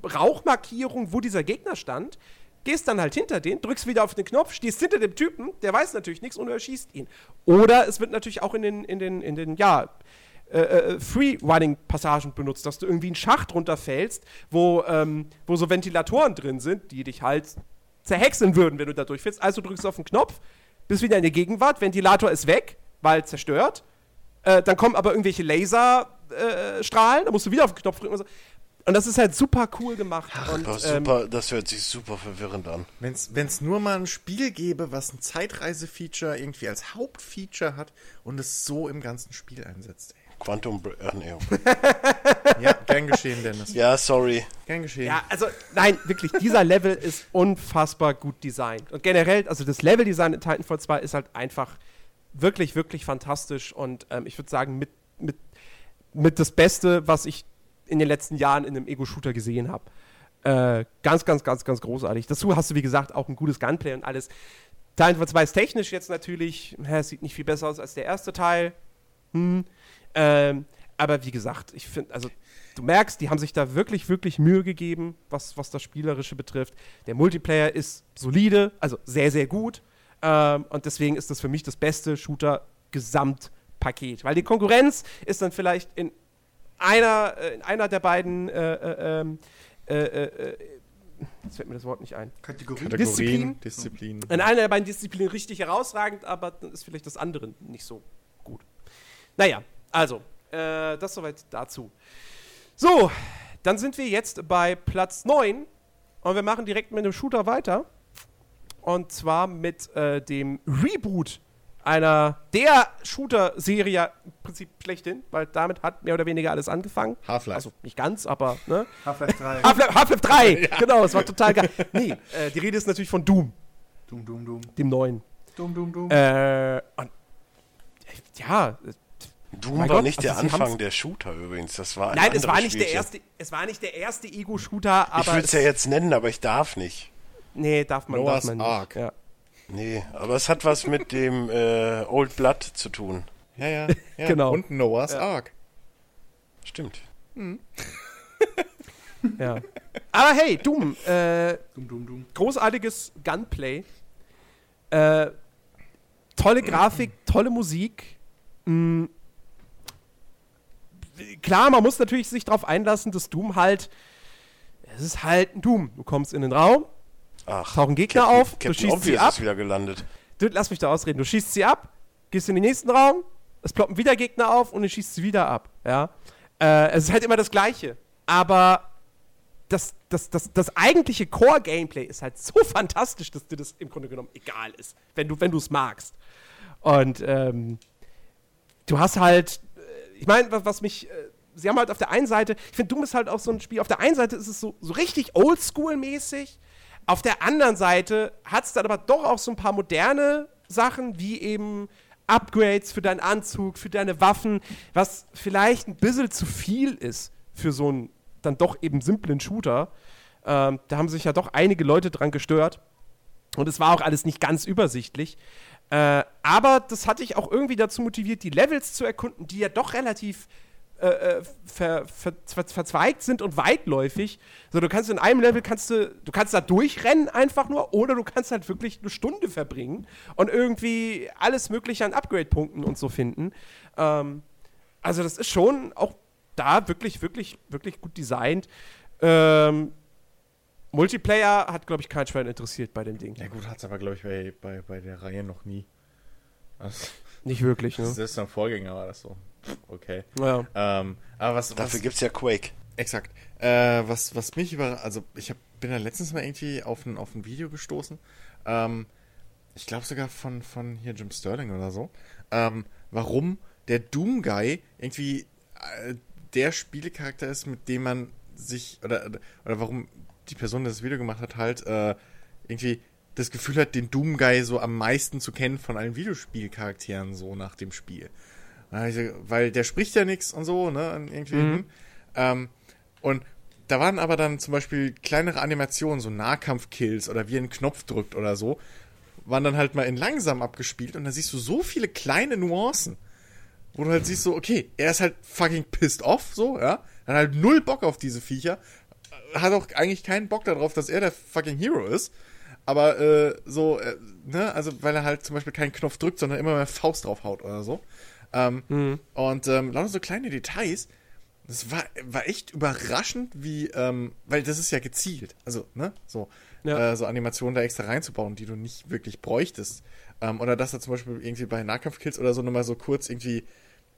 Rauchmarkierung, wo dieser Gegner stand, gehst dann halt hinter den, drückst wieder auf den Knopf, stehst hinter dem Typen, der weiß natürlich nichts und erschießt ihn. Oder es wird natürlich auch in den, in den, in den, ja, äh, äh, Free-Running-Passagen benutzt, dass du irgendwie einen Schacht runterfällst, wo, ähm, wo so Ventilatoren drin sind, die dich halt zerhäckseln würden, wenn du da durchfällst. Also drückst du auf den Knopf, bist wieder in der Gegenwart, Ventilator ist weg, weil zerstört. Äh, dann kommen aber irgendwelche Laserstrahlen, äh, da musst du wieder auf den Knopf drücken und so. Und das ist halt super cool gemacht. und, Aber ähm, super, das hört sich super verwirrend an. Wenn es nur mal ein Spiel gäbe, was ein Zeitreise-Feature irgendwie als Hauptfeature hat und es so im ganzen Spiel einsetzt. Quantum, Br- äh, nee. Ey. Ja, gern geschehen, Dennis. Ja, sorry. Gern geschehen. Ja, also nein, wirklich, dieser Level ist unfassbar gut designt. Und generell, also das Leveldesign in Titanfall 2 ist halt einfach wirklich, wirklich fantastisch und ähm, ich würde sagen, mit, mit, mit das Beste, was ich in den letzten Jahren in einem Ego-Shooter gesehen habe. Äh, ganz, ganz, ganz, ganz großartig. Dazu hast du, wie gesagt, auch ein gutes Gunplay und alles. Teil 2 ist technisch jetzt natürlich, hä, sieht nicht viel besser aus als der erste Teil. Hm. Ähm, aber wie gesagt, ich finde, also du merkst, die haben sich da wirklich, wirklich Mühe gegeben, was, was das Spielerische betrifft. Der Multiplayer ist solide, also sehr, sehr gut. Ähm, und deswegen ist das für mich das beste Shooter-Gesamtpaket. Weil die Konkurrenz ist dann vielleicht in einer, äh, in einer der beiden äh, äh, ähm, äh, äh, jetzt fällt mir das Wort nicht ein. Kategorie. Kategorien, Disziplin. Disziplin. In einer der beiden Disziplinen richtig herausragend, aber dann ist vielleicht das andere nicht so gut. Naja, also, äh, das soweit dazu. So, dann sind wir jetzt bei Platz 9 und wir machen direkt mit einem Shooter weiter. Und zwar mit äh, dem Reboot einer der Shooter-Serie im Prinzip schlechthin, weil damit hat mehr oder weniger alles angefangen. Half-Life. Also nicht ganz, aber ne? Half-Life 3. Half-Life Half 3, genau, es war total geil. Nee, äh, die Rede ist natürlich von Doom, Dumm, dumm, dumm. dem neuen. Dumm, dumm, dumm. Äh, und, ja, Doom Mein war Gott, nicht also der Anfang der Shooter übrigens. Das war ein nein, es war nicht der erste, es war nicht der erste Ego-Shooter, aber Ich will es ja jetzt nennen, aber ich darf nicht. nee, darf man, Noah's darf man nicht. Ark. Ja. Nee, aber es hat was mit dem äh, Old Blood zu tun. Ja, ja, ja. Genau. Und Noah's Ja. Ark. Stimmt. ja. Aber hey, Doom, äh, dumm, dumm, dumm. großartiges Gunplay, äh, tolle Grafik, tolle Musik. Mm, klar, man muss natürlich sich darauf einlassen, dass Doom halt, es ist halt ein Doom. Du kommst in den Raum, Ach, Tauchen Gegner Captain, auf, du Captain schießt sie Obvious ab. ist wieder gelandet. du, lass mich da ausreden, du schießt sie ab, gehst in den nächsten Raum, es ploppen wieder Gegner auf und du schießt sie wieder ab. Ja? Äh, es ist halt immer das Gleiche. Aber das, das, das, das eigentliche Core-Gameplay ist halt so fantastisch, dass dir das im Grunde genommen egal ist, wenn du wenn es magst. Und ähm, du hast halt, äh, ich meine, was, was mich, äh, sie haben halt auf der einen Seite, ich finde, Doom ist halt auch so ein Spiel, auf der einen Seite ist es so, so richtig Oldschool-mäßig, auf der anderen Seite hat es dann aber doch auch so ein paar moderne Sachen, wie eben Upgrades für deinen Anzug, für deine Waffen, was vielleicht ein bisschen zu viel ist für so einen dann doch eben simplen Shooter. Ähm, da haben sich ja doch einige Leute dran gestört. Und es war auch alles nicht ganz übersichtlich. Äh, aber das hat dich auch irgendwie dazu motiviert, die Levels zu erkunden, die ja doch relativ äh, äh, ver, ver, ver, verzweigt sind und weitläufig. So, du kannst in einem Level kannst du, du kannst da durchrennen einfach nur, oder du kannst halt wirklich eine Stunde verbringen und irgendwie alles Mögliche an Upgrade-Punkten und so finden. Ähm, also das ist schon auch da wirklich, wirklich, wirklich gut designt. Ähm, Multiplayer hat, glaube ich, kein Schwein interessiert bei dem Ding. Ja gut, hat's aber, glaube ich, bei, bei, bei der Reihe noch nie. Also, Nicht wirklich, ne? Selbst beim Vorgänger war das so. Okay. Ja. Ähm, aber was, Dafür was gibt's ja Quake. Exakt. Äh, was, was mich über, also ich hab, bin da letztens mal irgendwie auf ein, auf ein Video gestoßen. Ähm, ich glaube sogar von, von hier Jim Sterling oder so. Ähm, warum der Doom Guy irgendwie äh, der Spielecharakter ist, mit dem man sich, oder, oder warum die Person, die das Video gemacht hat, halt äh, irgendwie das Gefühl hat, den Doom Guy so am meisten zu kennen von allen Videospielcharakteren so nach dem Spiel. Weil der spricht ja nichts und so, ne? Irgendwie. Mhm. hm. Ähm, und da waren aber dann zum Beispiel kleinere Animationen, so Nahkampfkills oder wie er einen Knopf drückt oder so, waren dann halt mal in langsam abgespielt und da siehst du so viele kleine Nuancen, wo du halt siehst so, okay, er ist halt fucking pissed off, so, ja, hat halt null Bock auf diese Viecher, hat auch eigentlich keinen Bock darauf, dass er der fucking Hero ist, aber äh, so, äh, ne, also weil er halt zum Beispiel keinen Knopf drückt, sondern immer mehr Faust draufhaut oder so. Ähm, Und ähm, lauter so kleine Details, das war, war echt überraschend, wie, ähm, weil das ist ja gezielt. Also, ne, so, Ja. äh, so Animationen da extra reinzubauen, die du nicht wirklich bräuchtest. Ähm, oder dass er zum Beispiel irgendwie bei Nahkampfkills oder so nochmal so kurz irgendwie,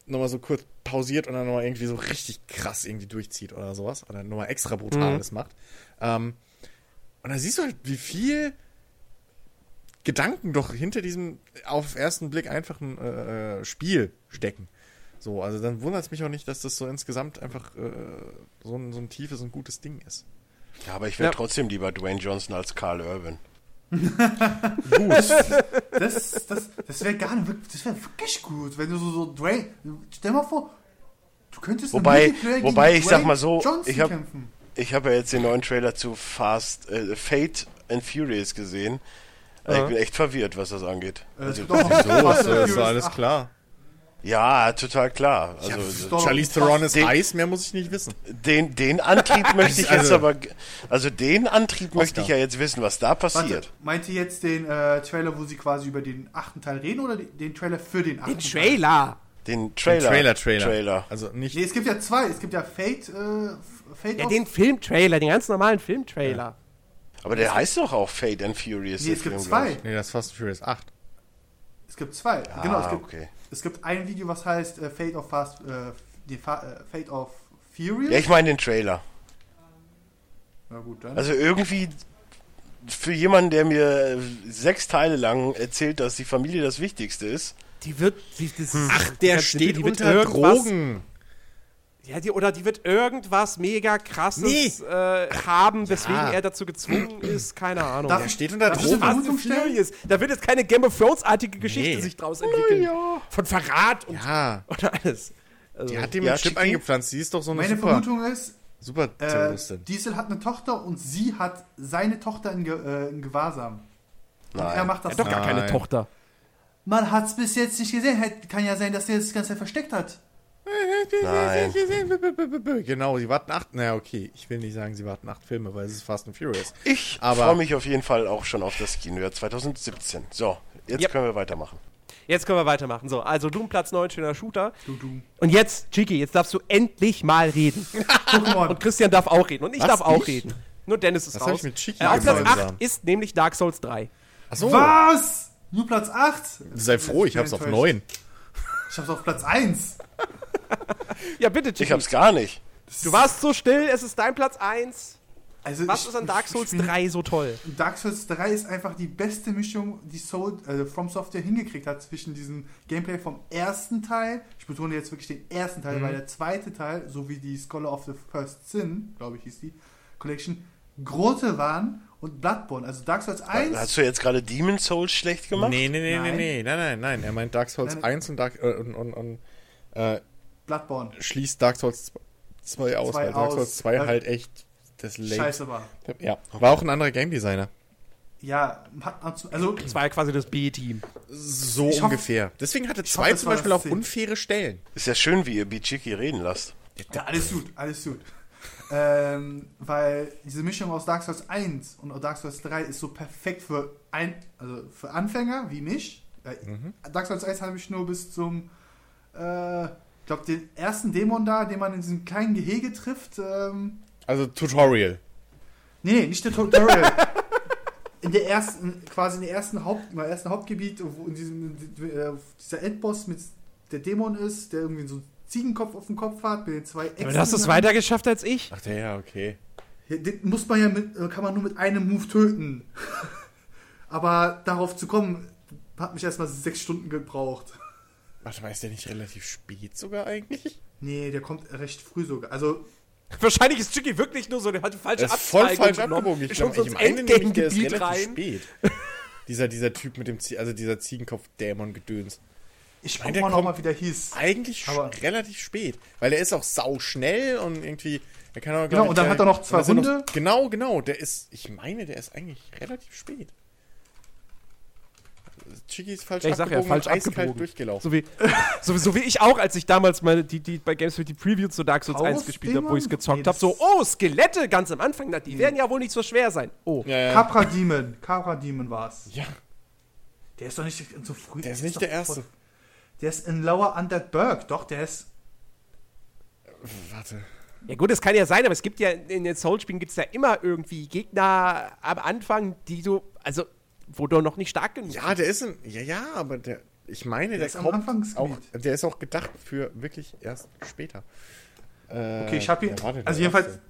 nochmal so kurz pausiert und dann nochmal irgendwie so richtig krass irgendwie durchzieht oder sowas. Oder nochmal extra brutal Mhm. macht. Ähm, und da siehst du halt, wie viel Gedanken doch hinter diesem auf den ersten Blick einfachen äh, äh, Spiel stecken. So, also dann wundert es mich auch nicht, dass das so insgesamt einfach äh, so, ein, so ein tiefes und gutes Ding ist. Ja, aber ich wäre Ja. trotzdem lieber Dwayne Johnson als Carl Irwin. Das, das, das wäre gar nicht, wirklich- das wäre wirklich gut, wenn du so, so Dwayne, stell mal vor, du könntest Wobei- wobei ich sag Dwayne mal so, Johnson ich hab- kämpfen. Ich habe ja jetzt den neuen Trailer zu Fast, äh, Fate and Furious gesehen. Äh, Ja. Ich bin echt verwirrt, was das angeht. Äh, Also, noch So, ist, Furious alles 8. klar. ja, total klar. Also, doch- Charlize Theron ist Den- heiß, mehr muss ich nicht wissen. den, den Antrieb möchte ich jetzt Also- aber, also den Antrieb möchte ich ja jetzt wissen, was da Warte, passiert. meint ihr jetzt den äh, Trailer, wo sie quasi über den achten Teil reden oder den, den Trailer für den achten Den Trailer. Den Trailer. Trailer, Trailer. Trailer. Also nicht. Nee, es gibt ja zwei. Es gibt ja Fate, äh, Fate Ja, den Filmtrailer, den ganz normalen Filmtrailer. Aber der heißt doch auch Fate and Furious. Nee, der es gibt Film, zwei. Nee, das ist Fast and Furious 8. Es gibt zwei. Ah, genau, es gibt, okay. es gibt ein Video, was heißt äh, Fate of Fast, äh, die Fa äh, Fate of Furious. Ja, ich meine den Trailer. Na gut, dann. Also irgendwie für jemanden, der mir sechs Teile lang erzählt, dass die Familie das Wichtigste ist. Die wird. Die, das, Ach, der die- steht die wird unter irgendwas- Drogen. Ja, die, oder die wird irgendwas mega krasses Nee. äh, haben, weswegen Ja. er dazu gezwungen ist, keine Ahnung. Ich- steht unter Drogen. Da wird jetzt keine Game of Thrones-artige Geschichte Nee. sich draus entwickeln. ja. Von Verrat und, Ja, und alles. Also, die hat dem Ja, einen Chip eingepflanzt. Die ist doch so eine Meine super, Vermutung ist, super äh, Terroristin. Diesel hat eine Tochter und sie hat seine Tochter in, Ge äh, in Gewahrsam. Und er Nein. macht er das hat doch gar keine Nein. Tochter. Man hat es bis jetzt nicht gesehen. Kann ja sein, dass der das Ganze versteckt hat. Nein. Genau, sie warten acht. Na okay, ich will nicht sagen, sie warten acht Filme, weil es ist Fast and Furious. Ich freue mich auf jeden Fall auch schon auf das Kinojahr 2017. So, jetzt Yep. können wir weitermachen. Jetzt können wir weitermachen. So, also Doom Platz 9, schöner Shooter. Du, du. Und jetzt, Chiki, jetzt darfst du endlich mal reden. Und Christian darf auch reden. Und ich Was, darf auch ich? reden. Nur Dennis ist Was raus. ich mit Chiki äh, auf Platz gemeinsam? 8 ist nämlich Dark Souls 3. Achso, Was? Nur Platz 8? sei froh, ich hab's auf enttäuscht. 9. Ich hab's auf Platz 1. Ja, bitte, Chiki. Ich hab's gar nicht. Du warst so still, es ist dein Platz 1. Also Was ich- ist an Dark Souls ich bin- 3 so toll? Dark Souls 3 ist einfach die beste Mischung, die Soul, äh, From Software hingekriegt hat zwischen diesem Gameplay vom ersten Teil, ich betone jetzt wirklich den ersten Teil, weil der zweite Teil, so wie die Scholar of the First Sin, glaube ich hieß die, Collection, Grote waren und Bloodborne. Also Dark Souls 1, Hast du jetzt gerade Demon Souls schlecht gemacht? Nee, nee, nee, nee, Nein. nee, nein, nein, nein. Er meint Dark Souls Nein. 1 und, Dark, äh, und, und, und äh, Bloodborne. schließt Dark Souls 2 aus, Zwei weil Dark. Souls 2 Weil- halt echt das Late. Scheiße war. Ja, war auch ein anderer Game Designer. Ja, also Das war ja quasi das B-Team. So Ich hoff- ungefähr. Deswegen hatte ich 2 hoffe, es zum Beispiel auch unfaire Stellen. Ist ja schön, wie ihr Bichiki reden lasst. Ja, alles gut, alles gut. ähm, weil diese Mischung aus Dark Souls 1 und Dark Souls 3 ist so perfekt für, ein, also für Anfänger wie mich. Äh, Dark Souls 1 habe ich nur bis zum, äh, glaube, den ersten Dämon da, den man in diesem kleinen Gehege trifft. Ähm, Also Tutorial. nee, nee, nicht der Tutorial. in der ersten, quasi in der ersten Haupt, im ersten Hauptgebiet, wo in diesem, äh, dieser Endboss mit der Dämon ist, der irgendwie so einen Ziegenkopf auf dem Kopf hat, mit den zwei Aber Äxten du hast es weiter geschafft als ich. Ach, der, ja, okay. Den muss man ja mit, äh, kann man nur mit einem Move töten. Aber darauf zu kommen, hat mich erstmal sechs Stunden gebraucht. Warte mal, ist der nicht relativ spät sogar eigentlich? Nee, der kommt recht früh sogar. Also, Wahrscheinlich ist Chiki wirklich nur so, der hat die falsche Das ist voll Abzweigung falsch genommen, abgebogen. Ich glaube, ich meine nämlich, der ist relativ rein. spät. dieser, dieser Typ mit dem, Zie also dieser Ziegenkopf-Dämon-Gedöns. ich meine, guck der mal kommt- nochmal, wie der hieß. Eigentlich Aber- relativ spät. Weil er ist auch sau schnell und irgendwie. Er kann auch, Genau, und dann hat er noch zwei Hunde. genau, genau. Der ist, ich meine, der ist eigentlich relativ spät. Chiki ist falsch Ja, ich sag ja, abgebogen falsch abgebogen. durchgelaufen. So wie, so, so wie ich auch, als ich damals meine, die, die bei Games für die Preview zu Dark Souls 1 Hausdämon? gespielt habe, wo ich es gezockt Nee, habe. So, oh, Skelette ganz am Anfang, na, die werden ja wohl nicht so schwer sein. Oh. ja, ja. Capra Demon. Capra Demon war's. ja, Der ist doch nicht so früh. der ist nicht der voll- Erste. Der ist in Lower Undead Burg. Doch, der ist. Warte. Ja gut, das kann ja sein, aber es gibt ja in den Souls-Spielen gibt es ja immer irgendwie Gegner am Anfang, die du, also, wo du noch nicht stark genug Ja, der ist ein. Ja, ja, aber der. Ich meine, der, ist am kommt auch. Der ist auch gedacht für wirklich erst später. Äh, Okay, ich hab hier- denn also der jedenfalls- Erste?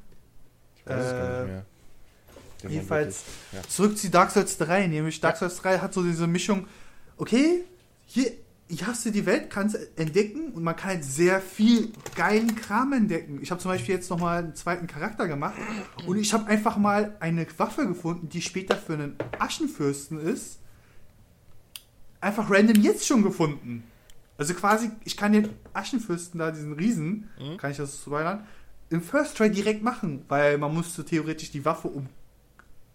Ich weiß es gar Äh, nicht mehr. Der war Jedenfalls ja. zurück zu Dark Souls 3, nämlich Dark Souls 3 hat so diese Mischung, okay, hier hast du die Welt, kannst entdecken und man kann halt sehr viel geilen Kram entdecken. Ich habe zum Beispiel jetzt nochmal einen zweiten Charakter gemacht und ich habe einfach mal eine Waffe gefunden, die später für einen Aschenfürsten ist. Einfach random jetzt schon gefunden. Also quasi, ich kann den Aschenfürsten da, diesen Riesen, kann ich das spoilern, im First Try direkt machen, weil man musste theoretisch die Waffe um.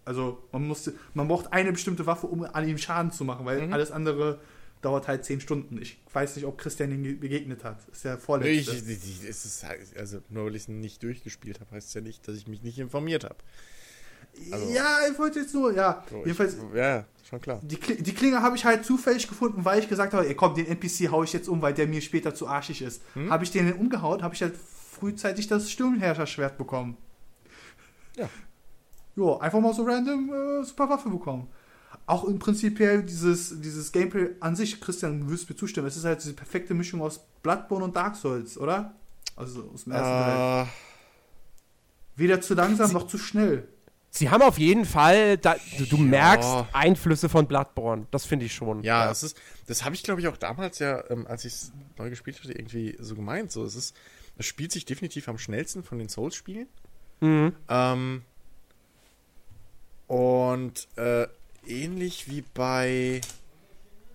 Also man musste, man braucht eine bestimmte Waffe, um an ihm Schaden zu machen, weil alles andere dauert halt 10 Stunden. Ich weiß nicht, ob Christian den begegnet hat. Ist der Ich, vorletzte. ich, ich- es ist, halt- also nur weil ich es nicht durchgespielt habe, heißt es ja nicht, dass ich mich nicht informiert habe. also- ja, ich wollte jetzt nur, ja. So, Jedenfalls, ich, ja, schon klar. die, die Klinge habe ich halt zufällig gefunden, weil ich gesagt habe, ey komm, den NPC hau ich jetzt um, weil der mir später zu arschig ist. Hm? Habe ich den umgehauen, habe ich halt frühzeitig das Sturmherrscher-Schwert bekommen. Ja. Jo, einfach mal so random äh, super Waffe bekommen. Auch im Prinzip dieses, dieses Gameplay an sich, Christian, du wirst mir zustimmen, es ist halt diese perfekte Mischung aus Bloodborne und Dark Souls, oder? Also aus dem ersten Teil. Äh, Weder zu langsam noch zu schnell. Sie haben auf jeden Fall, da, du, du merkst Einflüsse von Bloodborne. Das finde ich schon. ja, es ist, das habe ich glaube ich auch damals ja, ähm, als ich es neu gespielt hatte, irgendwie so gemeint. So, es ist, es spielt sich definitiv am schnellsten von den Souls-Spielen. Mhm. Ähm, und äh, ähnlich wie bei,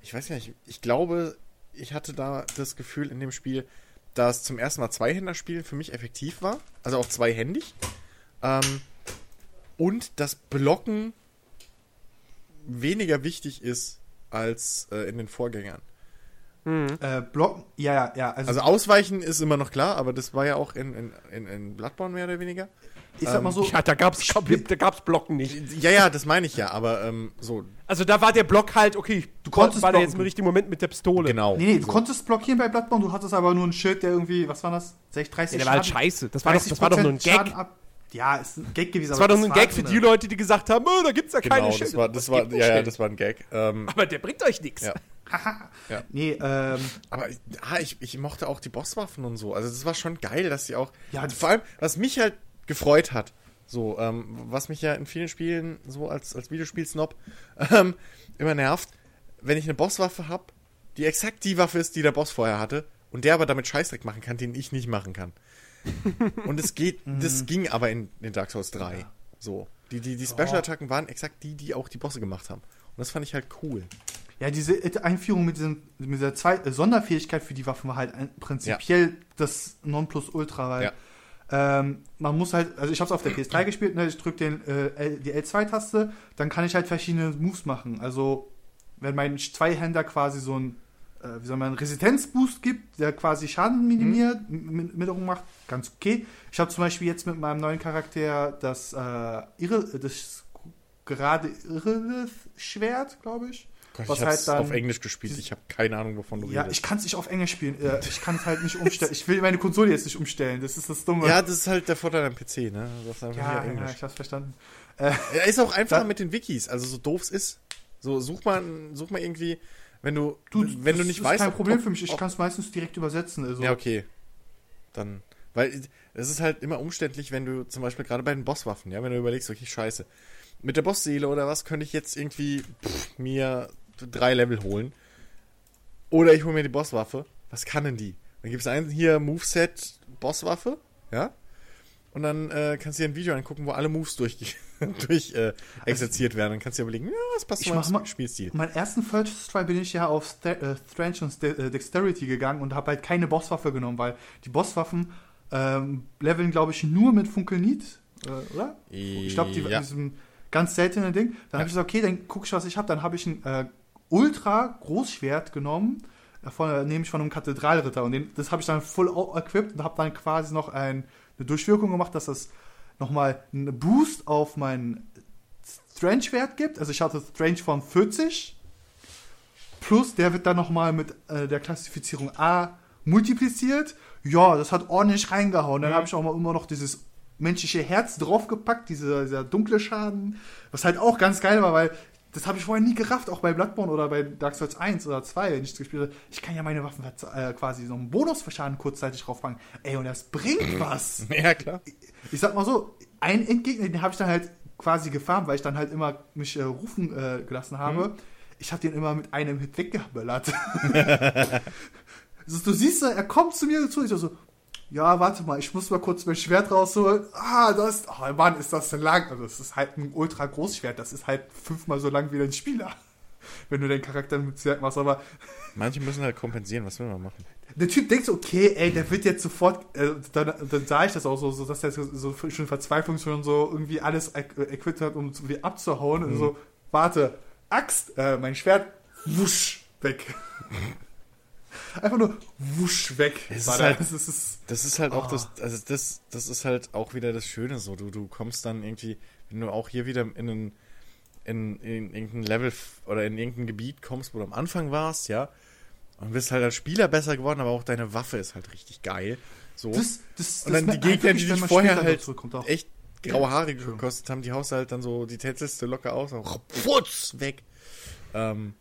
ich weiß gar nicht, ich glaube, ich hatte da das Gefühl in dem Spiel, dass zum ersten Mal Zweihänder-Spielen für mich effektiv war, also auch zweihändig. Ähm, und das Blocken weniger wichtig ist als äh, in den Vorgängern. Äh, Blocken, ja, ja, ja. Also, Also Ausweichen ist immer noch klar, aber das war ja auch in, in, in, in Bloodborne mehr oder weniger. Ich sag mal so, Ja, da gab's, da gab's Blocken nicht. Ja, ja, das meine ich ja, aber ähm, so, Also da war der Block halt, okay, du konntest war der jetzt blocken. im richtigen Moment mit der Pistole. genau. nee, nee, du konntest blockieren bei Bloodborne, du hattest aber nur ein Schild, der irgendwie, was war das? 60, 30 Ja, der war halt Schaden- scheiße. Das war, doch, das war doch nur ein 30% Gag. Schaden ab. Ja, ist ein Gag gewesen. Das war doch nur ein Gag für so die Leute, die gesagt haben, oh, da gibt's ja keine Genau, Schilder. das war, das Es war, ja, ja, das war ein Gag. Ähm, Aber der bringt euch nichts. Ja. Ja. Nee, ähm, aber ah, ich, ich mochte auch die Bosswaffen und so. Also das war schon geil, dass sie auch. Ja, also vor allem, was mich halt gefreut hat, so, ähm, was mich ja in vielen Spielen so als, als Videospiel-Snob ähm, immer nervt, wenn ich eine Bosswaffe habe, die exakt die Waffe ist, die der Boss vorher hatte, und der aber damit Scheißdreck machen kann, den ich nicht machen kann. und es geht, das ging aber in, in Dark Souls 3. So. Die, die, die Special-Attacken waren exakt die, die auch die Bosse gemacht haben. Und das fand ich halt cool. ja, diese Einführung mit, diesem, mit dieser zwei, äh, Sonderfähigkeit für die Waffen war halt ein, prinzipiell das Nonplusultra, weil Ja. Ähm, man muss halt, also ich habe es auf der PS3 gespielt, ne, ich drücke den, äh, die L2-Taste, dann kann ich halt verschiedene Moves machen. Also, wenn mein Zweihänder quasi so ein, äh, wie soll man, Resistenzboost gibt, der quasi Schaden minimiert, mhm. Minderung macht, ganz okay. Ich habe zum Beispiel jetzt mit meinem neuen Charakter das, äh, Irre, das gerade Irre-Schwert, glaube ich. Gott, Was ich halt dann- auf Englisch gespielt. Ich habe keine Ahnung, wovon du Ja, redest. ich kann es nicht auf Englisch spielen. Äh, Ich kann es halt nicht umstellen. Ich will meine Konsole jetzt nicht umstellen. Das ist das Dumme. Ja, das ist halt der Vorteil am PC, ne? Du hast einfach ja, hier ja, Englisch. ich hab's verstanden. Er ist auch einfacher mit den Wikis, also so doof es ist. So, such mal, such mal irgendwie, wenn du, Du, wenn du das nicht ist weißt. kein ob- Problem ob- für mich. Ich kann es meistens direkt übersetzen. Also. Ja, okay. Dann, weil es ist halt immer umständlich, wenn du zum Beispiel gerade bei den Bosswaffen, ja, wenn du überlegst, okay, scheiße. Mit der Bossseele oder was könnte ich jetzt irgendwie pff, mir drei Level holen. Oder ich hole mir die Bosswaffe. Was kann denn die? Dann gibt es einen hier Moveset Bosswaffe, ja? Und dann äh, kannst du dir ein Video angucken, wo alle Moves durch, durch äh, exerziert werden. Dann kannst du dir überlegen, ja, was passt Ich zu meinem Spielstil. Meinen ersten First Try bin ich ja auf Sta äh, Strength und äh, Dexterity gegangen und habe halt keine Bosswaffe genommen, weil die Bosswaffen ähm, leveln, glaube ich, nur mit Funkelnit, äh, oder? Ich glaube, die Ja. diesem ganz seltenen Ding. Dann habe ich gesagt, okay, dann guck ich, was ich habe. Dann habe ich ein äh, Ultra Großschwert genommen, äh, nehme ich von einem Kathedralritter und den, das habe ich dann au- equipped und habe dann quasi noch ein, eine Durchwirkung gemacht, dass das nochmal einen Boost auf meinen Strange-Wert gibt. Also ich hatte Strange von 40 plus der wird dann nochmal mit äh, der Klassifizierung A multipliziert. Ja, das hat ordentlich reingehauen. Dann habe ich auch mal immer noch dieses menschliche Herz draufgepackt, dieser, dieser dunkle Schaden, was halt auch ganz geil war, weil das habe ich vorher nie gerafft, auch bei Bloodborne oder bei Dark Souls 1 oder 2, wenn ich das gespielt habe. Ich kann ja meine Waffen äh, quasi so einen Bonus für Schaden kurzzeitig draufpacken. Ey, und das bringt was. Ja, klar. Ich sag mal so, einen Endgegner, den habe ich dann halt quasi gefarmt, weil ich dann halt immer mich äh, rufen äh, gelassen habe. ich habe den immer mit einem Hit weggeballert. also, du siehst, er kommt zu mir zu, ich so, ja, warte mal, ich muss mal kurz mein Schwert rausholen. Ah, das, oh Mann, ist das denn lang. Also, das ist halt ein ultra Großschwert, das ist halt fünfmal so lang wie dein Spieler. Wenn du deinen Charakter mit Schwert machst, aber Manche müssen halt kompensieren, was will man machen? der Typ denkt so, okay, ey, der wird jetzt sofort, äh, dann, dann sah ich das auch so, so dass der so, so schon Verzweiflung schon so irgendwie alles equ- equipped hat, um so wie abzuhauen. Und so, warte, Axt, äh, mein Schwert, wusch, weg. Einfach nur wusch weg. War ist halt- Es ist, Das ist halt auch Oh. das, also das, das ist halt auch wieder das Schöne so. Du, du kommst dann irgendwie, wenn du auch hier wieder in einen, in, in irgendein Level oder in irgendein Gebiet kommst, wo du am Anfang warst, ja, und bist halt als Spieler besser geworden, aber auch deine Waffe ist halt richtig geil. So. das, das, und dann das die Gegner, die dich vorher halt echt graue Haare gekostet haben, die haust halt dann so, die tätselst du locker aus, auch putz, weg. Ähm,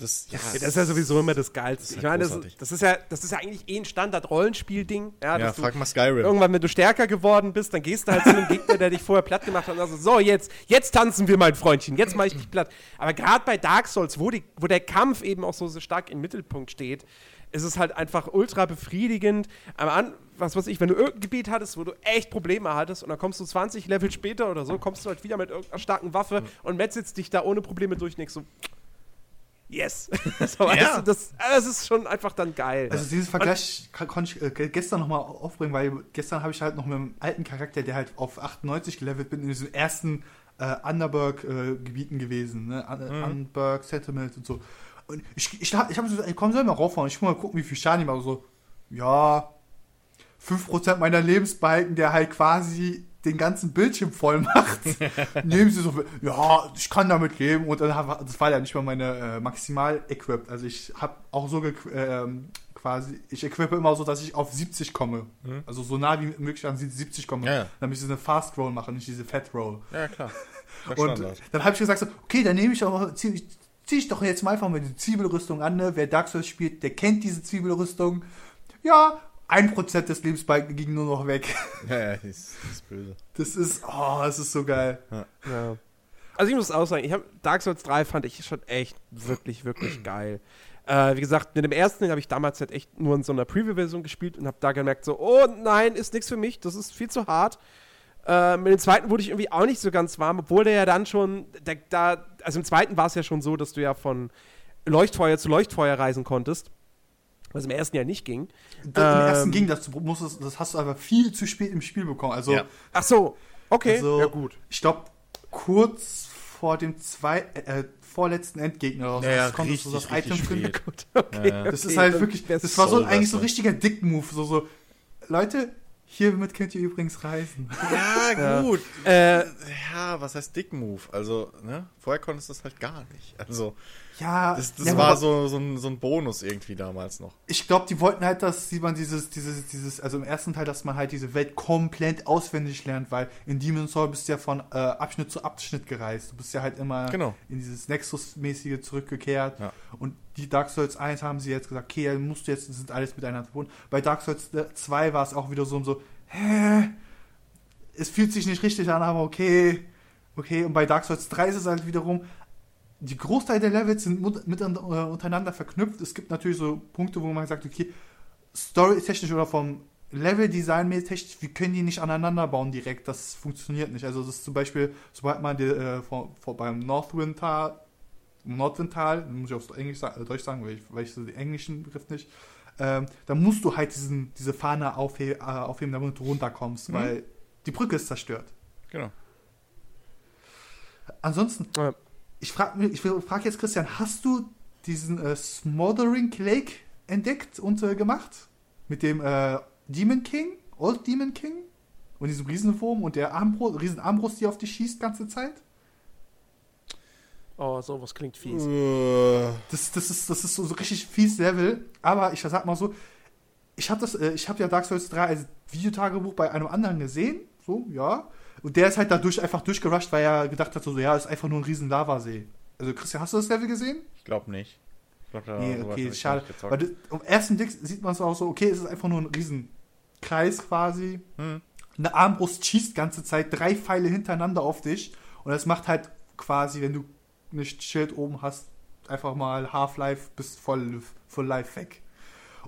das, ja, Ja, das ist ja sowieso immer das Geilste. ich meine, das, das, ist ja, das ist ja eigentlich eh ein Standard-Rollenspiel-Ding. Ja, ja frag mal Skyrim. irgendwann, wenn du stärker geworden bist, dann gehst du halt zu einem Gegner, der dich vorher platt gemacht hat und sagst, so, so, jetzt, jetzt tanzen wir, mein Freundchen, jetzt mache ich dich platt. Aber gerade bei Dark Souls, wo, die, wo der Kampf eben auch so, so stark im Mittelpunkt steht, ist es halt einfach ultra befriedigend. Am An was weiß ich, wenn du irgendein Gebiet hattest, wo du echt Probleme hattest und dann kommst du 20 Level später oder so, kommst du halt wieder mit irgendeiner starken Waffe und metzelst dich da ohne Probleme durch denkst so, yes. so, weißt du, das, das ist schon einfach dann geil. Also diesen Vergleich kann, konnte ich äh, gestern nochmal aufbringen, weil gestern habe ich halt noch mit einem alten Charakter, der halt auf 98 gelevelt bin, in diesen ersten äh, Underberg-Gebieten gewesen, ne? Un Underberg, Settlement und so. Und ich, ich, ich habe so, ey, komm, soll mal raufhauen, ich muss mal gucken, wie viel Schaden ich mache. So, ja, 5% meiner Lebensbalken, der halt quasi den ganzen Bildschirm voll macht. Nehmen sie so, ja, ich kann damit leben. Und dann hab, das war ja nicht mal meine äh, maximal equipped. Also ich habe auch so ähm, quasi, ich equippe immer so, dass ich auf 70 komme. Also so nah wie möglich an 70 komme. Ja, ja. Damit ich so eine Fast Roll mache, nicht diese Fat Roll. ja, klar. Und dann habe ich gesagt, so, okay, dann nehme ich aber, zieh, ich- zieh ich doch jetzt mal einfach mal die Zwiebelrüstung an. Ne? Wer Dark Souls spielt, der kennt diese Zwiebelrüstung. Ja, 1% des Lebensbalken ging nur noch weg. Ja, ja, die ist, böse. Das ist, oh, das ist so geil. Ja. Also ich muss auch sagen, ich habe Dark Souls 3 fand ich schon echt wirklich, wirklich geil. Äh, wie gesagt, mit dem ersten habe ich damals halt echt nur in so einer Preview-Version gespielt und habe da gemerkt, so, oh nein, ist nichts für mich, das ist viel zu hart. Äh, mit dem zweiten wurde ich irgendwie auch nicht so ganz warm, obwohl der ja dann schon, der, da, also im zweiten war es ja schon so, dass du ja von Leuchtfeuer zu Leuchtfeuer reisen konntest, was im ersten ja nicht ging. Da, Im Ähm, ersten ging das, du musstest, das hast du aber viel zu spät im Spiel bekommen. Also, Ja. Ach so, okay, also ja gut. ich glaube, kurz vor dem zwei, äh, vorletzten Endgegner raus, Ja, ja, das konntest du das richtig, Item finden. Gut, okay. Ja, ja. Das okay, ist halt wirklich, das war so eigentlich so ein das, richtiger Dick-Move. So, so, Leute, hiermit könnt ihr übrigens reisen. Ja, gut. Äh, Ja, was heißt Dick Move? Also, ne? Vorher konntest du das halt gar nicht. Also, Ja, das, das ja, war so, so, ein, so ein Bonus irgendwie damals noch. Ich glaube, die wollten halt, dass man dieses, dieses, dieses, also im ersten Teil, dass man halt diese Welt komplett auswendig lernt, weil in Demon's Soul bist du ja von äh, Abschnitt zu Abschnitt gereist. Du bist ja halt immer Genau. in dieses Nexus-mäßige zurückgekehrt. Ja. Und die Dark Souls 1 haben sie jetzt gesagt, okay, musst du jetzt, das sind alles miteinander verbunden. Bei Dark Souls 2 war es auch wieder so, so, hä? Es fühlt sich nicht richtig an, aber okay. Okay, und bei Dark Souls 3 ist es halt wiederum, die Großteil der Levels sind äh, untereinander verknüpft. Es gibt natürlich so Punkte, wo man sagt, okay, story-technisch oder vom Level-Design technisch, wir können die nicht aneinander bauen direkt. Das funktioniert nicht. Also das ist zum Beispiel, sobald man die, äh, vor, vor, beim Northwind-Tal, Nordwindtal, muss ich auf Englisch sa- äh, Deutsch sagen, weil ich, weil ich so den englischen Begriff nicht, ähm, da musst du halt diesen, diese Fahne aufhe äh, aufheben, damit du runterkommst, Mhm. weil die Brücke ist zerstört. Genau. Ansonsten, Ja. Ich frage ich frag jetzt Christian, hast du diesen äh, Smothering Lake entdeckt und äh, gemacht? Mit dem äh, Demon King, Old Demon King und diesem Riesenwurm und der Armbrust, riesen Armbrust, die auf dich schießt ganze Zeit? oh, sowas klingt fies. Äh, Das, das, ist, das ist so, so richtig fies Level, aber ich sag mal so, ich habe das, äh, ich habe ja Dark Souls 3 als Videotagebuch bei einem anderen gesehen, so, ja. Und der ist halt dadurch einfach durchgerusht, weil er gedacht hat, so, ja, ist einfach nur ein riesen Lavasee. Also Christian, hast du das Level gesehen? ich glaube nicht. Ich glaub, da Nee, okay, schade. Weil das, am ersten Blick sieht man es auch so, okay, es ist einfach nur ein Riesenkreis quasi. Hm. Eine Armbrust schießt ganze Zeit drei Pfeile hintereinander auf dich. Und das macht halt quasi, wenn du nicht Schild oben hast, einfach mal Half-Life bis voll, voll live weg.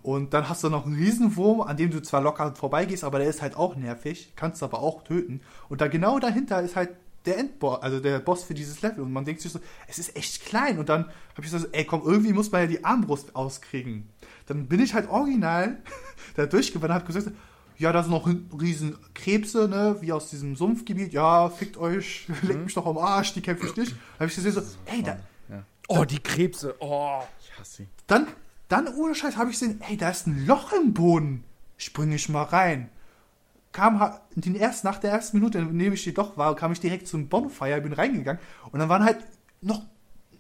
Und dann hast du noch einen Riesenwurm, an dem du zwar locker vorbeigehst, aber der ist halt auch nervig, kannst du aber auch töten. Und da genau dahinter ist halt der Endboss, also der Boss für dieses Level. Und man denkt sich so, es ist echt klein. Und dann habe ich so, ey komm, irgendwie muss man ja die Armbrust auskriegen. Dann bin ich halt original da durchgewandert und habe gesagt, ja, da sind noch riesen Krebse, ne, wie aus diesem Sumpfgebiet. Ja, fickt euch, leckt mich doch am Arsch, die kämpfe ich nicht. Da habe ich gesehen so, ey, da, Oh, die Krebse. Oh. Ich hasse sie. dann, dann ohne Scheiß habe ich gesehen, ey, da ist ein Loch im Boden. Springe ich mal rein. Kam den erst, nach der ersten Minute, nehme ich jedoch war, kam ich direkt zum Bonfire, bin reingegangen und dann waren halt noch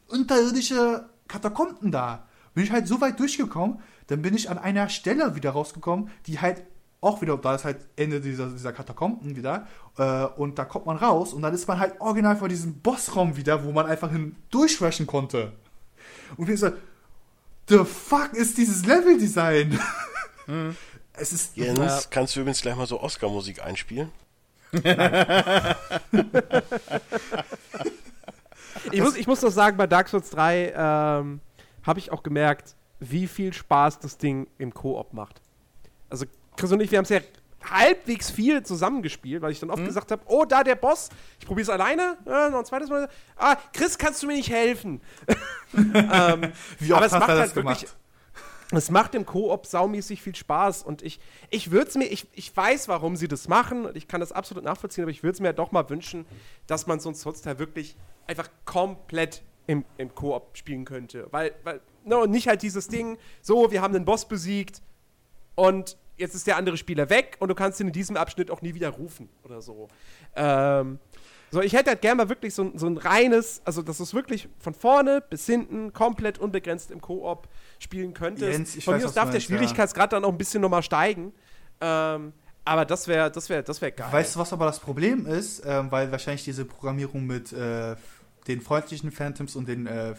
unterirdische Katakomben da. Bin ich halt so weit durchgekommen, dann bin ich an einer Stelle wieder rausgekommen, die halt auch wieder, da ist halt Ende dieser, dieser Katakomben wieder, äh, und da kommt man raus und dann ist man halt original vor diesem Bossraum wieder, wo man einfach hin durchrushen konnte. Und ich so, the fuck ist dieses Leveldesign? Es ist. Jens, kannst du übrigens gleich mal so Oscar-Musik einspielen? Ich muss, ich muss doch sagen, bei Dark Souls 3 ähm, habe ich auch gemerkt, wie viel Spaß das Ding im Koop macht. Also Chris und ich, wir haben es ja halbwegs viel zusammengespielt, weil ich dann oft gesagt habe, oh, da der Boss, ich probiere es alleine, ja, noch ein zweites Mal. Ah, Chris, kannst du mir nicht helfen? ähm, Wie aber oft es hat macht halt das wirklich, es macht im Koop saumäßig viel Spaß und ich, ich würde es mir, ich, ich weiß, warum sie das machen und ich kann das absolut nachvollziehen, aber ich würde es mir ja doch mal wünschen, dass man so ein Souls-Teil wirklich einfach komplett im, im Koop spielen könnte. Weil, weil, no, nicht halt dieses Ding, so, wir haben den Boss besiegt und jetzt ist der andere Spieler weg und du kannst ihn in diesem Abschnitt auch nie wieder rufen oder so. Ähm, so, ich hätte halt gerne mal wirklich so, ein- so ein reines, also dass du es wirklich von vorne bis hinten komplett unbegrenzt im Koop spielen könntest. Jens, ich von weiß, mir aus darf der meinst, ja. Schwierigkeitsgrad dann auch ein bisschen nochmal steigen. Ähm, aber das wäre, das wäre, das wäre geil. Weißt du, was aber das Problem ist? Ähm, weil wahrscheinlich diese Programmierung mit äh, den freundlichen Phantoms und den äh,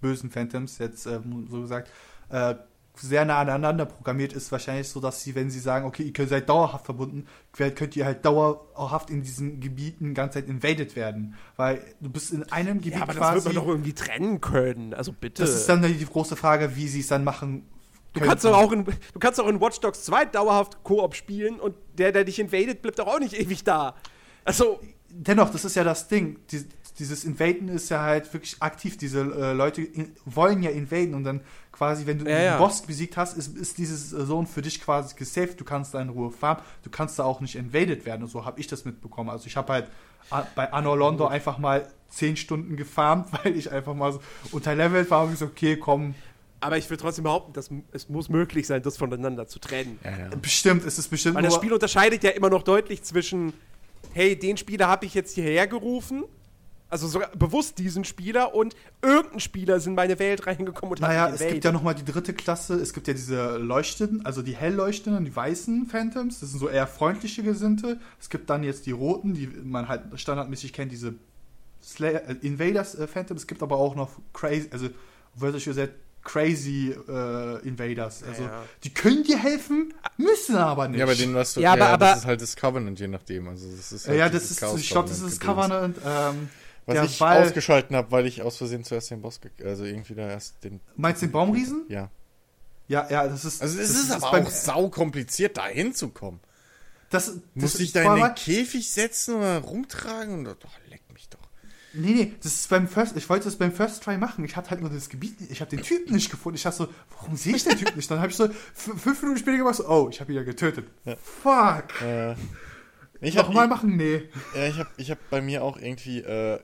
bösen Phantoms, jetzt ähm, so gesagt, äh, sehr nah aneinander programmiert ist, wahrscheinlich so, dass sie, wenn sie sagen, okay, ihr könnt- seid dauerhaft verbunden, könnt ihr halt dauerhaft in diesen Gebieten die ganze Zeit invaded werden. Weil du bist in einem Gebiet ja, aber das quasi. wird man doch irgendwie trennen können. Also bitte. das ist dann die große Frage, wie sie es dann machen. Du kannst doch auch in, du kannst auch in Watch Dogs 2 dauerhaft Koop spielen und der, der dich invadet, bleibt doch auch nicht ewig da. Also, dennoch, das ist ja das Ding. Die, dieses Invaden ist ja halt wirklich aktiv. Diese äh, Leute in, wollen ja invaden und dann quasi, wenn du Ja, den ja. Boss besiegt hast, ist, ist dieses äh, Zone für dich quasi gesaved. Du kannst da in Ruhe farmen. Du kannst da auch nicht invaded werden. Und so habe ich das mitbekommen. Also ich habe halt bei Anno Londo einfach mal 10 Stunden gefarmt, weil ich einfach mal so unterlevelt war und gesagt, okay, komm, aber ich würde trotzdem behaupten, dass es muss möglich sein, das voneinander zu trennen. Ja, ja. bestimmt, es ist bestimmt Weil das Spiel unterscheidet ja immer noch deutlich zwischen, hey, den Spieler habe ich jetzt hierher gerufen, also sogar bewusst diesen Spieler und irgendein Spieler in meine Welt reingekommen und Naja, es gibt ja nochmal die dritte Klasse. Es gibt ja diese Leuchtenden, also die hellleuchtenden, die weißen Phantoms. Das sind so eher freundliche Gesinnte. Es gibt dann jetzt die roten, die man halt standardmäßig kennt, diese Slayer, äh, Invaders äh, Phantoms. Es gibt aber auch noch crazy, also wörtlich gesagt, crazy äh, Invaders. Also Ja. die können dir helfen, müssen aber nicht. Ja, bei denen was du. Ja, aber- das aber- ist halt das Covenant, je nachdem. Also das ist halt ja, das ist, Chaos ich glaube, das ist das. Covenant. Ähm, Was der ich Ball- ausgeschalten habe, weil ich aus Versehen zuerst den Boss, also irgendwie da erst den. Meinst du den Baumriesen? Ja. Ja, ja, das ist. Also es das ist, aber auch sau kompliziert, da hinzukommen. Das, Muss das ich ist da in den Käfig setzen oder rumtragen und oh, leck mich doch. Nee, nee, das ist beim First, ich wollte das beim First Try machen. Ich hatte halt nur das Gebiet, ich habe den Typen nicht gefunden. Ich dachte so, warum sehe ich den Typen nicht? Dann habe ich so fünf Minuten später gemacht, so, oh, ich habe ihn ja getötet. Fuck. Äh, ich Nochmal machen? Nee. Ja, ich habe ich hab bei mir auch irgendwie äh,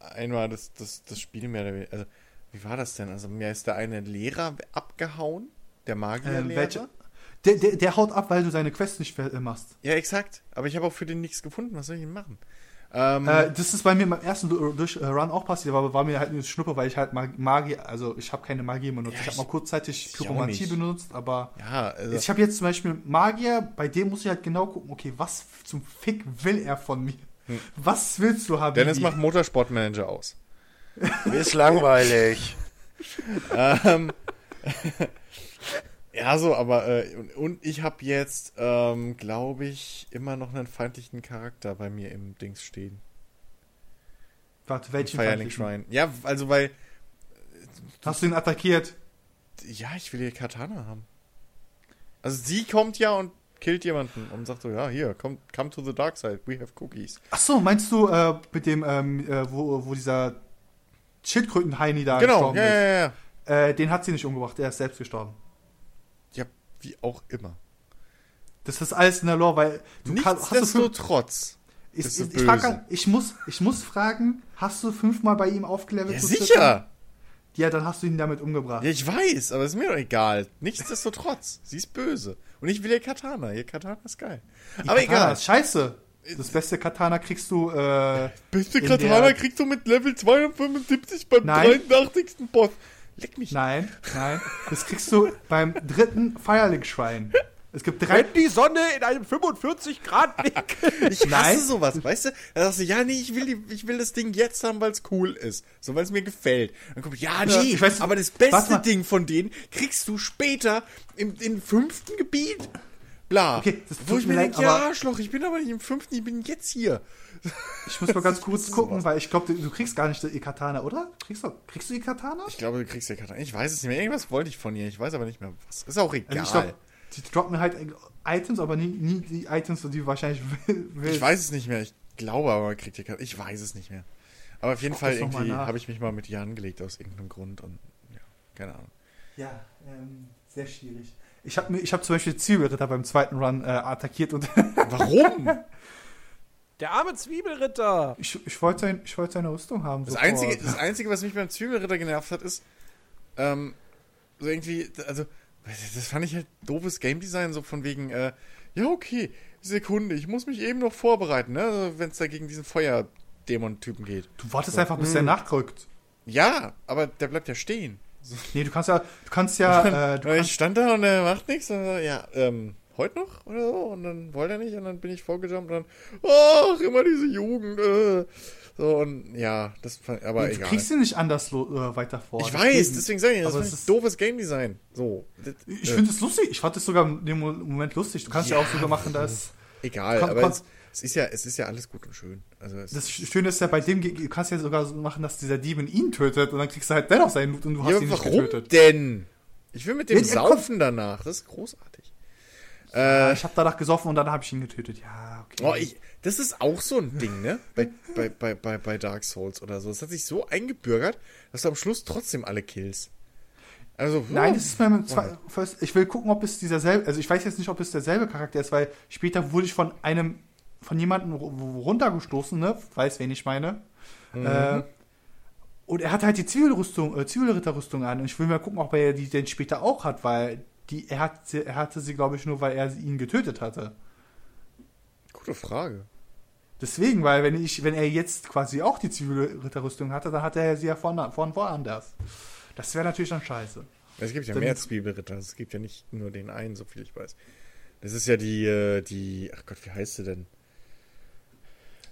einmal das, das, das Spiel mehr oder weniger. Also, wie war das denn? Also, mir ist der eine Lehrer abgehauen, der Magierlehrer. Ähm? Der, der, der haut ab, weil du seine Quest nicht äh, machst. Ja, exakt. Aber ich habe auch für den nichts gefunden. Was soll ich denn machen? Ähm, Äh, das ist bei mir beim ersten durch äh, Run auch passiert, aber war mir halt eine Schnuppe, weil ich halt Mag- Magie, also ich habe keine Magie benutzt. Ja, ich habe ich- mal kurzzeitig Pyromantie benutzt, aber ja, also, ich habe jetzt zum Beispiel Magier, bei dem muss ich halt genau gucken, okay, was zum Fick will er von mir? Was willst du haben? Dennis macht Motorsportmanager aus. Ist langweilig. ähm, ja, so, aber äh, und, und ich habe jetzt, ähm, glaube ich, immer noch einen feindlichen Charakter bei mir im Dings stehen. Warte, welchen Firelink feindlichen? Shrine. Ja, also weil Hast du ihn attackiert? Ja, ich will ihr Katana haben. Also sie kommt ja und killt jemanden und sagt so, ja, hier, come, come to the dark side, we have cookies. Ach so, meinst du äh, mit dem, ähm, äh, wo, wo dieser Schildkröten-Heini da Genau, gestorben ja, ist? ja, ja. Äh, den hat sie nicht umgebracht, der ist selbst gestorben. Ja, wie auch immer. Das ist alles in der Lore, weil du Nichtsdestotrotz. ich, ich, ich, frag, böse. ich, muss, ich muss fragen, hast du fünfmal bei ihm aufgelevelt? Ja, sicher. Ja, dann hast du ihn damit umgebracht. Ja, ich weiß, aber ist mir doch egal. Nichtsdestotrotz. sie ist böse. Und ich will ihr Katana. Ihr Katana ist geil. Die aber Katana egal. Ist scheiße. Das beste Katana kriegst du, äh, Beste Katana kriegst du mit Level 275 beim Nein. 83. Boss. Leck mich. nein, nein, das kriegst du beim dritten Firelink-Schrein. Es gibt drei, Wenn die Sonne in einem 45 Grad Winkel. Ich hasse Nein. sowas, weißt du? Da sagst du, ja, nee, ich will, die, ich will das Ding jetzt haben, weil es cool ist. So, weil es mir gefällt. Dann kommt, ja, nee, Ja, ich weiß- aber das beste. Ding von denen kriegst du später im, im fünften Gebiet. Bla. Okay, das Wo ich mir denke, ja, Arschloch, ich bin aber nicht im fünften, ich bin jetzt hier. ich muss mal ganz kurz gucken, weil ich glaube, du, du kriegst gar nicht die Katana, oder? Kriegst du, kriegst du die Katana? Ich glaube, du kriegst ja Katana. Ich weiß es nicht mehr. Irgendwas wollte ich von ihr. Ich weiß aber nicht mehr was. Ist auch egal. Also ich glaube, die droppen halt Items, aber nie, nie die Items, die du wahrscheinlich will. Ich willst. weiß es nicht mehr. Ich glaube aber, man kriegt ja keine. Ich weiß es nicht mehr. Aber auf jeden Guck Fall irgendwie habe ich mich mal mit ihr angelegt aus irgendeinem Grund und ja, keine Ahnung. Ja, ähm, sehr schwierig. Ich habe ich hab zum Beispiel Zielritter beim zweiten Run äh, attackiert und Warum? Der arme Zwiebelritter. ich, ich wollte sein, ich wollte seine Rüstung haben. Das sofort. einzige, das einzige, was mich beim Zwiebelritter genervt hat, ist, ähm, so irgendwie, also, das fand ich halt doofes Game Design, so von wegen, äh, ja, okay, Sekunde, ich muss mich eben noch vorbereiten, ne, also, wenn es da gegen diesen Feuerdämon-Typen geht. Du wartest einfach, bis der nachrückt. Ja, aber der bleibt ja stehen. Nee, du kannst ja, du kannst ja, äh, du kannst, ich stand da und er macht nichts und so, ja, ähm, heute noch oder so und dann wollte er nicht und dann bin ich vorgejumpt und dann, ach, immer diese Jugend, äh. So und ja, das aber du egal. kriegst ihn nicht anders äh, weiter vor. Ich Das weiß, geht- deswegen sage ich, das Aber ist doofes Game Design. So. das- Ich äh, finde es lustig. Ich fand es sogar in dem Mo- Moment lustig. Du kannst ja, Ja, auch sogar machen, dass. egal, Kon- aber kon- es, es ist ja, es ist ja alles gut und schön. Also Das Schöne ist ja bei dem, du kannst ja sogar so machen, dass dieser Demon ihn tötet und dann kriegst du halt dennoch seinen Loot und du hast ja, ihn nicht warum getötet. denn? Ich will mit dem Ja, saufen danach. Das ist großartig. Äh, Äh, ich habe danach gesoffen und dann habe ich ihn getötet. Ja, okay. oh, ich, das ist auch so ein Ding, ne? Bei, bei, bei, bei, bei Dark Souls oder so. Es hat sich so eingebürgert, dass du am Schluss trotzdem alle kills. Also, Nein, das ist beim zwei, first, ich will gucken, ob es dieser selbe, also ich weiß jetzt nicht, ob es derselbe Charakter ist, weil später wurde ich von einem, von jemandem ru- runtergestoßen, ne? Weiß, wen ich meine. Äh, und er hat halt die Zivilrüstung, äh, Zivilritterrüstung an und ich will mal gucken, ob er die denn später auch hat, weil die, er, hat, er hatte sie, glaube ich, nur, weil er ihn getötet hatte. gute Frage. Deswegen, weil wenn ich, wenn er jetzt quasi auch die Zivilritterrüstung hatte, dann hatte er sie ja von, von woanders. Das wäre natürlich dann scheiße. Es gibt ja Dann- mehr Zwiebelritter. Es gibt ja nicht nur den einen, so viel ich weiß. Das ist ja die, äh, die, ach Gott, wie heißt sie denn?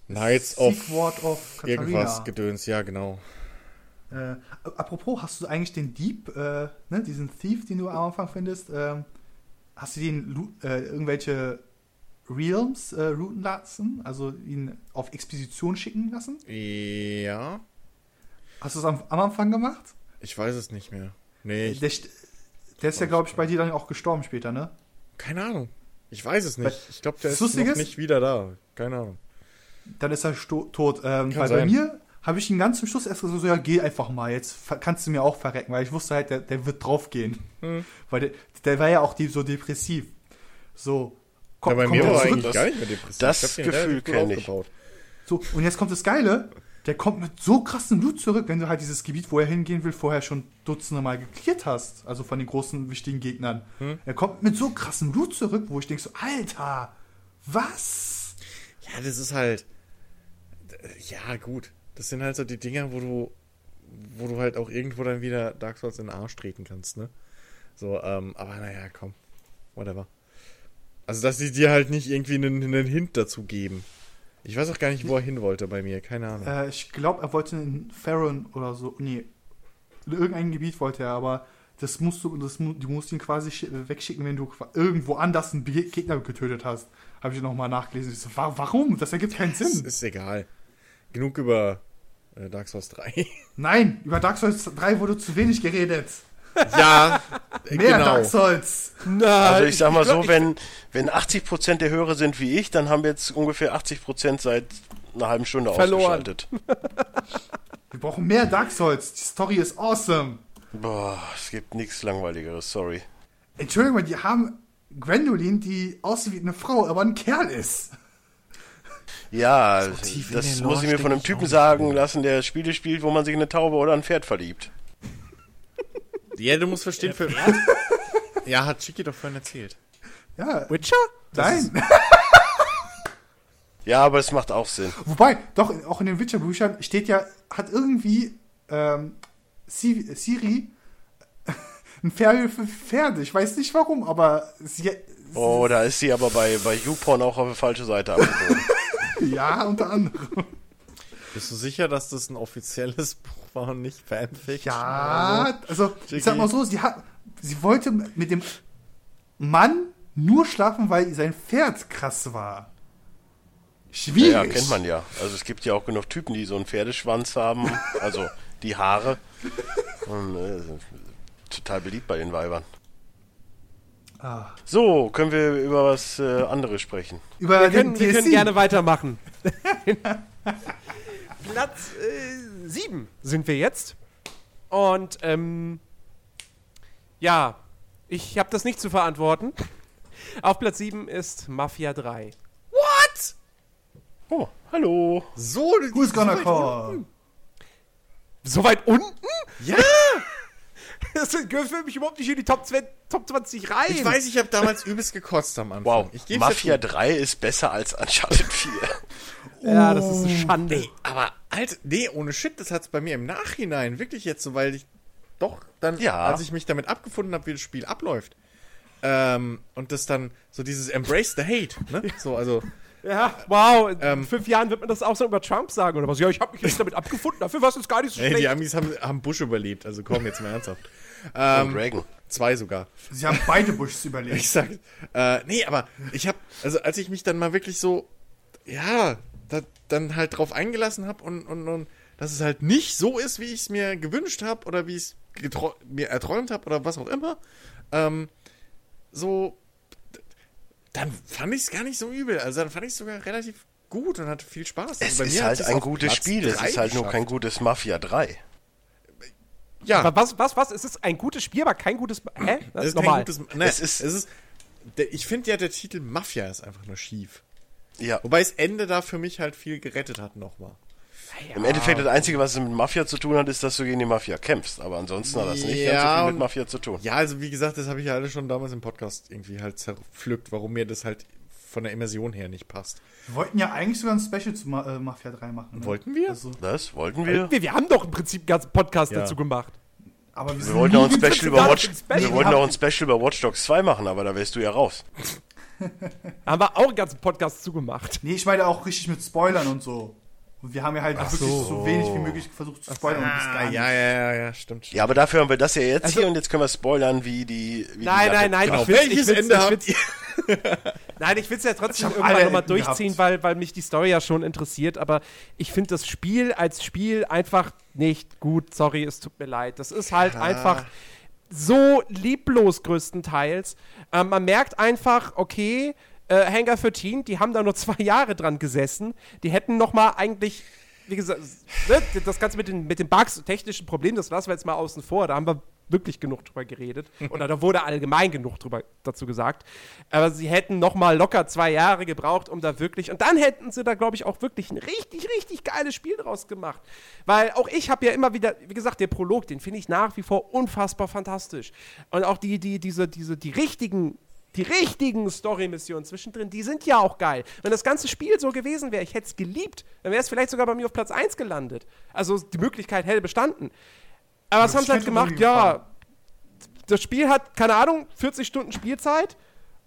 Knights of of irgendwas Gedöns, ja, genau. Äh, apropos, hast du eigentlich den Dieb, äh, ne, diesen Thief, den du am Anfang findest, ähm, hast du den äh, irgendwelche Realms äh, routen lassen? Also ihn auf Expedition schicken lassen? Ja, Hast du es am, am Anfang gemacht? ich weiß es nicht mehr. Nee, ich, Der, der ist ja, glaube ich, bei dir dann auch gestorben später, ne? keine Ahnung. Ich weiß es Weil- nicht. Ich glaube, der ist noch ist- nicht wieder da. Keine Ahnung. Dann ist er tot. Ähm, weil bei sein. mir habe ich ihn ganz zum Schluss erst gesagt, so, ja, geh einfach mal, jetzt kannst du mir auch verrecken, weil ich wusste halt, der, der wird draufgehen. Hm. Weil der, der war ja auch die, so depressiv. So. Ja, bei kommt mir er war zurück- eigentlich das- gar nicht mehr depressiv. das Gefühl relativ gut kenn ich. So, und jetzt kommt das Geile. Der kommt mit so krassem Loot zurück, wenn du halt dieses Gebiet, wo er hingehen will, vorher schon dutzende Mal geklärt hast. Also von den großen, wichtigen Gegnern. Hm. Er kommt mit so krassem Loot zurück, wo ich denke so, Alter, was? Ja, das ist halt. Ja, gut. Das sind halt so die Dinger, wo du, wo du halt auch irgendwo dann wieder Dark Souls in den Arsch treten kannst, ne? So, ähm, aber naja, komm. Whatever. Also, dass sie dir halt nicht irgendwie einen, einen Hint dazu geben. Ich weiß auch gar nicht, wo er hin wollte bei mir, keine Ahnung. Äh, ich glaube, er wollte in Farron oder so. Nee. In irgendein Gebiet wollte er, aber das musst du, das, du musst ihn quasi schi- wegschicken, wenn du irgendwo anders einen Gegner getötet hast. Habe ich nochmal nachgelesen. Ich so, wa warum? Das ergibt keinen Sinn. ist egal. Genug über äh, Dark Souls 3. Nein, über Dark Souls 3 wurde zu wenig geredet. Ja, äh, Mehr Dark Souls. Na, Also ich sag mal glaub, so, wenn, wenn 80% der Hörer sind wie ich, dann haben wir jetzt ungefähr 80% seit einer halben Stunde Verloren. ausgeschaltet. Wir brauchen mehr Dark Souls. Die Story ist awesome. Boah, es gibt nichts Langweiligeres, sorry. Entschuldigung, die haben Gwendolyn, die aussieht wie eine Frau, aber ein Kerl ist. Ja, in das muss ich mir von einem ich Typen sagen lassen, der Spiele spielt, wo man sich in eine Taube oder ein Pferd verliebt. Ja, du musst verstehen, für. ja, hat Chiki doch vorhin erzählt. Ja, Witcher? nein. Ja, aber es macht auch Sinn. Wobei, doch, auch in den Witcher-Büchern steht ja, hat irgendwie ähm, Si- Siri ein Fairy für Pferde. Ich weiß nicht warum, aber sie, Oh, da ist sie aber bei, bei YouPorn auch auf die falsche Seite abgebogen. ja, unter anderem. Bist du sicher, dass das ein offizielles Buch war und nicht Fanfiction? Ja, also ich Jiggy. sag mal so, sie hat, sie wollte mit dem Mann nur schlafen, weil sein Pferd krass war. Schwierig. ja, kennt man ja. Also es gibt ja auch genug Typen, die so einen Pferdeschwanz haben, also die Haare. Und, äh, total beliebt bei den Weibern. Ah. So, können wir über was äh, anderes sprechen? Über Wir den können, wir können gerne weitermachen. Platz 7 sind wir jetzt. Und ähm, ja, ich habe das nicht zu verantworten. Auf Platz 7 ist Mafia 3. What? Oh, hallo. So, Who's gonna so call? So weit unten? Ja, Das gehört für mich überhaupt nicht in die Top 20, Top 20 rein. ich weiß, ich habe damals übelst gekotzt am Anfang. Wow, Mafia dir 3 ist besser als Uncharted 4. Ja, das ist eine Schande. zu. Aber, Alter, nee, ohne Shit, das hat's bei mir im Nachhinein wirklich jetzt so, weil ich doch dann, Ja. als ich mich damit abgefunden habe, wie das Spiel abläuft, ähm, und das dann so dieses Embrace the Hate, ne? So, also, Ja, wow. In Ähm, fünf Jahren wird man das auch so über Trump sagen oder was. Ja, ich habe mich jetzt damit abgefunden. Dafür war es jetzt gar nicht so ey, schlecht. die Amis haben, haben Bush überlebt, also komm, jetzt mal ernsthaft. Und Ähm, Reagan. zwei sogar. Sie haben beide Bushs überlebt. Ich sag, äh, nee, aber ich hab, also als ich mich dann mal wirklich so, ja, da, dann halt drauf eingelassen habe und, und, und dass es halt nicht so ist, wie ich es mir gewünscht habe oder wie ich es mir erträumt habe oder was auch immer, ähm, so, dann fand ich es gar nicht so übel. Also dann fand ich es sogar relativ gut und hatte viel Spaß. Es Also bei ist halt ein gutes Spiel, es ist halt nur geschafft. kein gutes Mafia 3. Ja, Aber was, was, was? Es ist ein gutes Spiel, aber kein gutes. Hä? Das es ist normal. gutes, ne, Es es ist- es ist der, ich finde ja, der Titel Mafia ist einfach nur schief. Ja. Wobei das Ende da für mich halt viel gerettet hat nochmal. Im Endeffekt das Einzige, was es mit Mafia zu tun hat, ist, dass du gegen die Mafia kämpfst. Aber ansonsten hat das nicht ganz so Ja, viel mit Mafia zu tun. Ja, also wie gesagt, das habe ich ja alle schon damals im Podcast irgendwie halt zerpflückt, warum mir das halt von der Immersion her nicht passt. Wir wollten ja eigentlich sogar ein Special zu Ma äh, Mafia 3 machen. Ne? Wollten wir? Also, Das wollten wir. wir, wir haben doch im Prinzip einen ganzen Podcast Ja. dazu gemacht. aber wir, Wir sind wollten auch ein Special über Watch, Special. wir wollten auch ein Special über Watch Dogs 2 machen, aber da wärst du ja raus. Haben wir auch einen ganzen Podcast zugemacht. Nee, ich meine auch richtig mit Spoilern und so. Und wir haben ja halt wirklich so. wenig wie möglich versucht zu spoilern. und bis gar Ah, nicht. ja, ja, ja, ja, stimmt. Ja, aber dafür haben wir das ja jetzt Also- hier und jetzt können wir spoilern, wie die. Wie Nein, die nein, nein. Genau. ich will's- Welches ich Ende ich habt will's- Nein, ich will es ja trotzdem irgendwann nochmal durchziehen, gehabt. weil, weil mich die Story ja schon interessiert. Aber ich finde das Spiel als Spiel einfach nicht gut. Sorry, es tut mir leid. Das ist halt einfach so lieblos größtenteils. Ähm, man merkt einfach, okay, äh, Hangar 13, die haben da nur zwei Jahre dran gesessen. Die hätten noch mal eigentlich, wie gesagt, ne, das Ganze mit den, mit den Bugs und technischen Problemen, das lassen wir jetzt mal außen vor. Da haben wir wirklich genug drüber geredet. Oder da wurde allgemein genug drüber dazu gesagt. Aber sie hätten noch mal locker zwei Jahre gebraucht, um da wirklich. Und dann hätten sie da, glaube ich, auch wirklich ein richtig, richtig geiles Spiel draus gemacht. Weil auch ich habe ja immer wieder, wie gesagt, der Prolog, den finde ich nach wie vor unfassbar fantastisch. Und auch die, die, diese, diese, die richtigen die richtigen Story-Missionen zwischendrin, die sind ja auch geil. Wenn das ganze Spiel so gewesen wäre, ich hätte es geliebt, dann wäre es vielleicht sogar bei mir auf Platz 1 gelandet. Also die Möglichkeit hätte bestanden. Aber was haben sie halt gemacht? Ja, das Spiel hat, keine Ahnung, 40 Stunden Spielzeit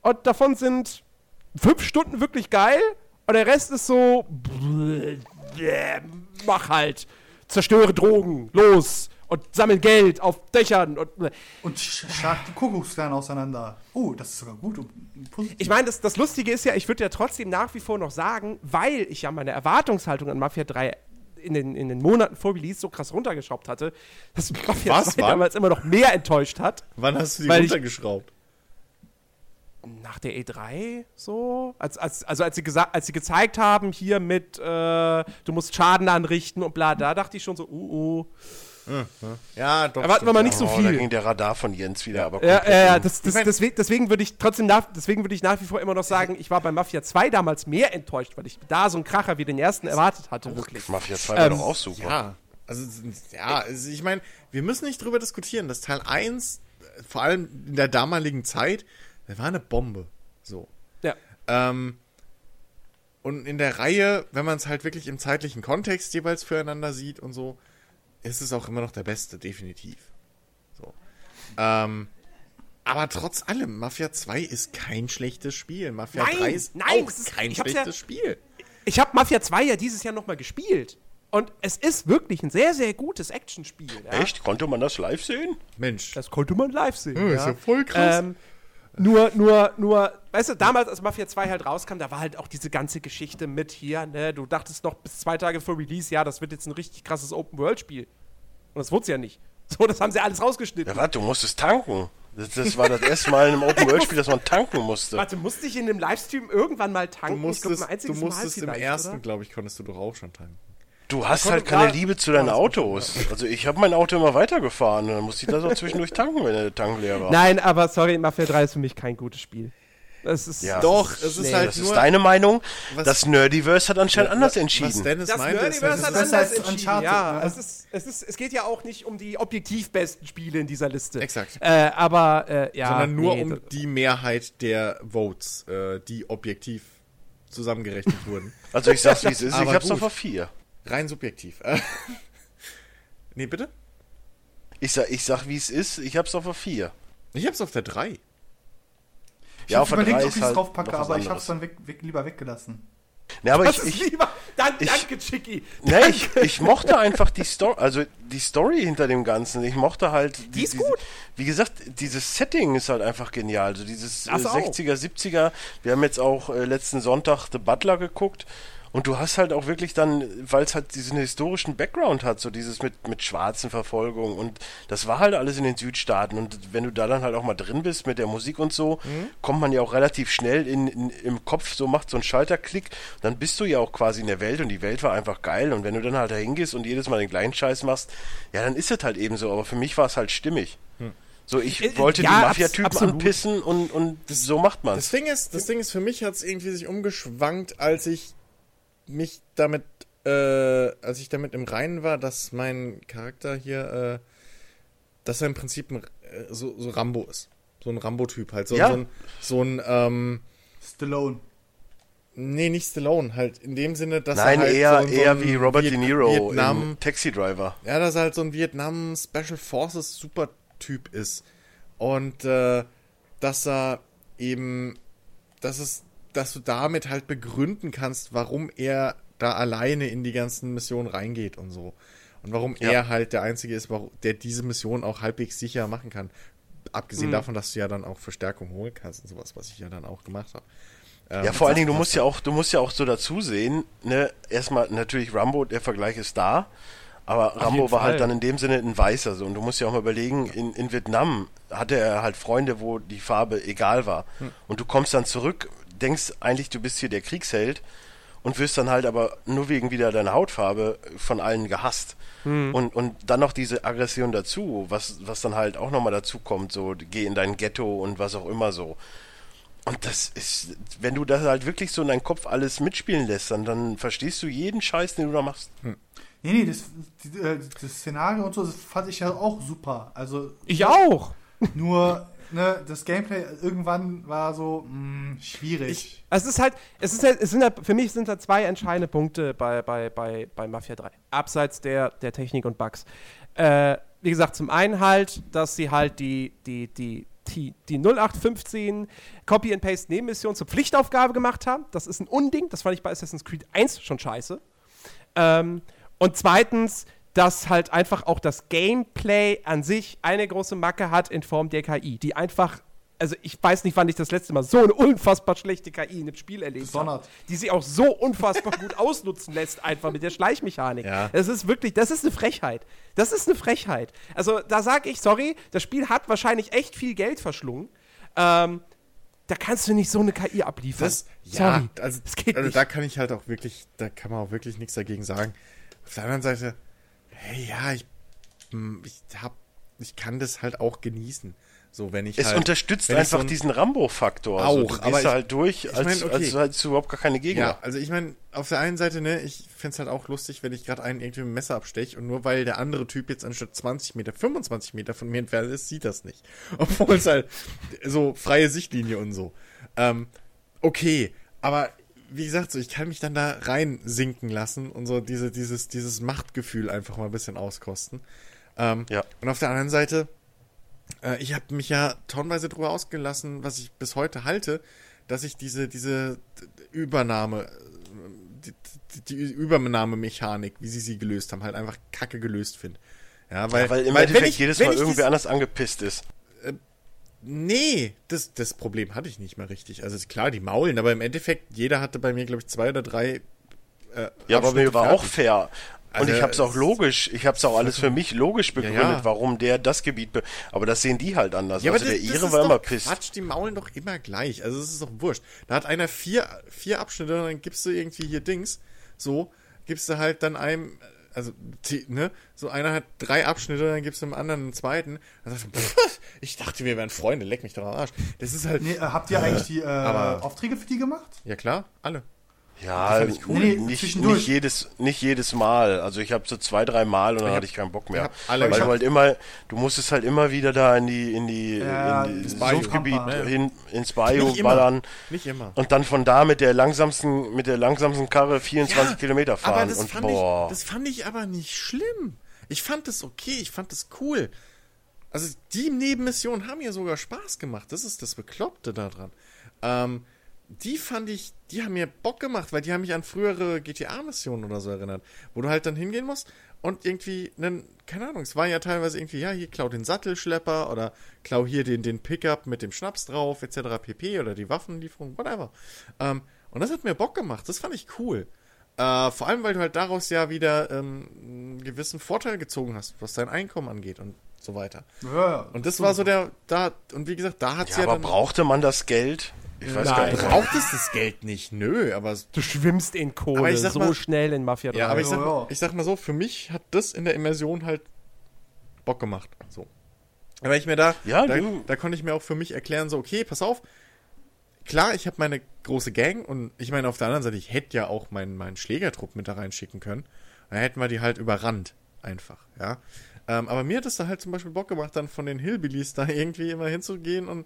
und davon sind 5 Stunden wirklich geil und der Rest ist so, mach halt, zerstöre Drogen, los und sammel Geld auf Dächern und Und sch- schlag die Kuckucksklan auseinander. Oh, das ist sogar gut. Ich meine, das, das Lustige ist ja, ich würde ja trotzdem nach wie vor noch sagen, weil ich ja meine Erwartungshaltung an Mafia 3 in den, in den Monaten vor Release so krass runtergeschraubt hatte, dass Mafia Was, 2 wann? damals immer noch mehr enttäuscht hat. Wann hast du die Weil ich- runtergeschraubt? Nach der E3 so, als, als, also als sie, als sie gezeigt haben, hier mit, äh, du musst Schaden anrichten und bla, da dachte ich schon so, uh, uh. Ja, doch. Erwarten wir mal nicht so oh, da viel. ging der Radar von Jens wieder, aber Ja, ja, ja, das, das, deswegen, deswegen würde ich trotzdem nach, deswegen würde ich nach wie vor immer noch sagen, ich war bei Mafia 2 damals mehr enttäuscht, weil ich da so einen Kracher wie den ersten erwartet hatte, wirklich. Mafia 2 war Ähm, doch auch super. Ja, also ja, also ich meine, wir müssen nicht drüber diskutieren, dass Teil 1, äh, vor allem in der damaligen Zeit, der war eine Bombe. So. Ja. Ähm, und in der Reihe, wenn man es halt wirklich im zeitlichen Kontext jeweils füreinander sieht und so, ist es auch immer noch der beste, definitiv. So. Ähm, aber trotz allem, Mafia 2 ist kein schlechtes Spiel. Mafia Nein, 3 ist nein, auch ist- kein schlechtes ja- Spiel. Ich habe Mafia 2 ja dieses Jahr nochmal gespielt. Und es ist wirklich ein sehr, sehr gutes Actionspiel. Ja? Echt? Konnte man das live sehen? Mensch. Das konnte man live sehen. Ja, ist ja voll krass. Ähm, nur, nur, nur, weißt du, damals, als Mafia 2 halt rauskam, da war halt auch diese ganze Geschichte mit hier, ne? Du dachtest noch bis zwei Tage vor Release, ja, das wird jetzt ein richtig krasses Open-World-Spiel. Und das wurde es ja nicht. So, das haben sie alles rausgeschnitten. Ja, warte, du musstest tanken. Das, das war das erste Mal in einem Open-World-Spiel, dass man tanken musste. Warte, musste ich in dem Livestream irgendwann mal Du tanken? Ich musstest, glaub, du musstest Mal im ersten, glaube ich, konntest du doch auch schon tanken. Du hast halt keine Liebe zu deinen Autos. Also ich habe mein Auto immer weitergefahren und dann musste ich das auch zwischendurch tanken, wenn der Tank leer war. Nein, aber sorry, Mafia 3 ist für mich kein gutes Spiel. Das ist. Ja. Doch, es ist nee, halt das nur. ist deine Meinung. was- das Nerdiverse hat anscheinend anders Was entschieden. Dennis Das meinte, Nerdiverse hat anders als entschieden. Uncharted, Ja, ne? es, ist, es, ist, es geht ja auch nicht um die objektiv besten Spiele in dieser Liste. Exakt. Äh, aber, äh, ja. sondern nur nee, um die Mehrheit der Votes, äh, die objektiv zusammengerechnet wurden. Also ich sag's wie es ist, ich Aber hab's gut. auf 4. Rein subjektiv. Äh, nee, bitte? Ich sag, ich sag wie es ist, ich hab's auf der 4. Ich hab's auf der 3. Ich Ja, hab auf der überlegt, 3 ob ich es halt draufpacke, aber ich hab's dann weg, weg, lieber weggelassen. Ne, aber Das ich, ich, lieber. Dan, ich- danke, Chicky. ne, ich, ich mochte einfach die Story, also die Story hinter dem Ganzen. Ich mochte halt. Die ist diese- gut. Wie gesagt, dieses Setting ist halt einfach genial. Also dieses äh, Das auch. 60er, 70er. Wir haben jetzt auch äh, letzten Sonntag The Butler geguckt. Und du hast halt auch wirklich dann, weil es halt diesen historischen Background hat, so dieses mit, mit schwarzen Verfolgungen. Und das war halt alles in den Südstaaten. Und wenn du da dann halt auch mal drin bist mit der Musik und so, kommt man ja auch relativ schnell in, in, im Kopf, so macht so ein Schalterklick. Dann bist du ja auch quasi in der Welt und die Welt war einfach geil. Und wenn du dann halt da hingehst und jedes Mal den gleichen Scheiß machst, ja, dann ist es halt eben so. Aber für mich war es halt stimmig. So, ich Äh, wollte ja, die Mafia-Typen anpissen und, und so macht man's. Das Ding ist, das Ding ist, für mich hat es irgendwie sich umgeschwankt, als ich mich damit, äh, als ich damit im Reinen war, dass mein Charakter hier, äh, dass er im Prinzip ein, äh, so, so Rambo ist. So ein Rambo-Typ halt. So, Ja. so ein, so ein ähm, Stallone. nee, nicht Stallone, halt in dem Sinne, dass Nein, er halt eher, so, so eher ein wie Robert Viet- De Niro Vietnam, im Taxi Driver. ja, dass er halt so ein Vietnam Special Forces Supertyp ist. Und äh, dass er eben, dass es, dass du damit halt begründen kannst, warum er da alleine in die ganzen Missionen reingeht und so. Und warum Ja. er halt der Einzige ist, der diese Mission auch halbwegs sicher machen kann. Abgesehen davon, dass du ja dann auch Verstärkung holen kannst und sowas, was ich ja dann auch gemacht habe. Ähm, Ja, vor allen Dingen, du musst ja auch, du musst ja auch so dazu sehen, ne, erstmal natürlich Rambo, der Vergleich ist da, aber Rambo jeden war halt dann in dem Sinne ein Weißer so und du musst ja auch mal überlegen, in, in Vietnam hatte er halt Freunde, wo die Farbe egal war und du kommst dann zurück, denkst eigentlich, du bist hier der Kriegsheld und wirst dann halt aber nur wegen wieder deiner Hautfarbe von allen gehasst. Und, und dann noch diese Aggression dazu, was, was dann halt auch nochmal dazu kommt, so geh in dein Ghetto und was auch immer so. Und das ist, wenn du das halt wirklich so in deinen Kopf alles mitspielen lässt, dann, dann verstehst du jeden Scheiß, den du da machst. Nee, nee, das, die, äh, das Szenario und so, das fand ich ja auch super. Also Ich auch. nur, ne, das Gameplay irgendwann war so mh, schwierig. Es ist halt, es ist halt, es sind halt, für mich sind da zwei entscheidende Punkte bei, bei, bei, bei Mafia 3. Abseits der, der Technik und Bugs. Äh, wie gesagt, zum einen halt, dass sie halt die, die, die, die, die 0815 Copy and Paste Nebenmission zur Pflichtaufgabe gemacht haben. Das ist ein Unding. Das fand ich bei Assassin's Creed 1 schon scheiße. Ähm, und zweitens, dass halt einfach auch das Gameplay an sich eine große Macke hat in Form der KI, die einfach also ich weiß nicht, wann ich das letzte Mal so eine unfassbar schlechte KI in einem Spiel erlebt habe. Die sich auch so unfassbar gut ausnutzen lässt, einfach mit der Schleichmechanik. Ja. Das ist wirklich, das ist eine Frechheit. Das ist eine Frechheit. Also da sage ich, sorry, das Spiel hat wahrscheinlich echt viel Geld verschlungen. Ähm, da kannst du nicht so eine KI abliefern. Das, ja, sorry, also, das geht also nicht. da kann ich halt auch wirklich, da kann man auch wirklich nichts dagegen sagen. Auf der anderen Seite, hey, ja, ich, hm, ich hab, ich kann das halt auch genießen. So, wenn ich Es halt, unterstützt ich einfach so ein- diesen Rambo-Faktor. Also, Auch, du gehst aber ich- halt durch, ich als, mein, okay. als hättest du überhaupt gar keine Gegner. Ja, also ich meine, auf der einen Seite, ne, ich find's halt auch lustig, wenn ich gerade einen irgendwie mit dem Messer absteche und nur weil der andere Typ jetzt anstatt 20 Meter 25 Meter von mir entfernt ist, sieht das nicht. Obwohl es halt so freie Sichtlinie und so. Ähm, okay, aber wie gesagt, so ich kann mich dann da rein sinken lassen und so diese, dieses, dieses Machtgefühl einfach mal ein bisschen auskosten. Ähm, Ja. Und auf der anderen Seite, äh, ich habe mich ja tonnenweise drüber ausgelassen, was ich bis heute halte, dass ich diese, diese Übernahme, äh, die, die, Übernahmemechanik, wie sie sie gelöst haben, halt einfach kacke gelöst finde. Ja, weil, Ja, weil im weil Endeffekt ich, jedes Mal dies- anders angepisst ist. Nee, das, das Problem hatte ich nicht mehr richtig. Also ist klar, die maulen, aber im Endeffekt, jeder hatte bei mir, glaube ich, zwei oder drei. Äh, Ja, aber mir war auch fair. Und Also, ich habe es auch logisch, ich habe es auch alles für mich logisch begründet, ja. warum der das Gebiet, be aber das sehen die halt anders. Ja, also aber der das, das ihre war immer pisst. Quatsch, die maulen doch immer gleich. Also es ist doch wurscht. Da hat einer vier, vier Abschnitte und dann gibst du irgendwie hier Dings. So, gibst du halt dann einem, also, ne, so einer hat drei Abschnitte, dann gibst du dem anderen einen zweiten. Dann sagst du, pff, ich dachte, wir wären Freunde, leck mich doch am Arsch. Das ist halt, Nee, äh, habt ihr eigentlich die äh, aber- Aufträge für die gemacht? ja klar, alle. Ja, cool. Nee, nicht, nicht, jedes, nicht jedes Mal. Also ich habe so zwei, drei Mal und dann Ich hatte ich keinen Bock mehr. alle Weil du halt immer, du musstest halt immer wieder da in die, in die, Ja, in die. Sumpfgebiet Pampa. hin, ins Bayou Nicht immer. ballern Nicht immer. und dann von da mit der langsamsten, mit der langsamsten Karre 24 Ja, Kilometer Aber fahren. das und fand, boah. ich, das fand ich aber nicht schlimm. Ich fand das okay, ich fand das cool. Also die Nebenmissionen haben mir sogar Spaß gemacht. Das ist das Bekloppte daran. Ähm, die fand ich, die haben mir Bock gemacht, weil die haben mich an frühere GTA-Missionen oder so erinnert, wo du halt dann hingehen musst und irgendwie, einen, keine Ahnung, es war ja teilweise irgendwie, ja, hier klau den Sattelschlepper oder klau hier den, den Pickup mit dem Schnaps drauf, etc. pp. oder die Waffenlieferung, whatever. Ähm, und das hat mir Bock gemacht, das fand ich cool. Äh, vor allem, weil du halt daraus ja wieder ähm, einen gewissen Vorteil gezogen hast, was dein Einkommen angeht und so weiter. Ja, Und das war so der, da, und wie gesagt, da hat's ja, ja, aber dann. brauchte man das Geld? Ich weiß gar Nein. nicht. Braucht es das Geld nicht? Nö, aber Du schwimmst in Kohle Aber ich sag so mal- schnell in Mafia 3. Ja, aber ich sag, ja. ich sag mal so, für mich hat das in der Immersion halt Bock gemacht. So. Aber ich mir da, Ja, da, du- da konnte ich mir auch für mich erklären, so, okay, pass auf. Klar, ich habe meine große Gang und ich meine, auf der anderen Seite, ich hätte ja auch meinen, meinen Schlägertrupp mit da reinschicken können. Dann hätten wir die halt überrannt. Einfach, ja. Ähm, aber mir hat es da halt zum Beispiel Bock gemacht, dann von den Hillbillies da irgendwie immer hinzugehen und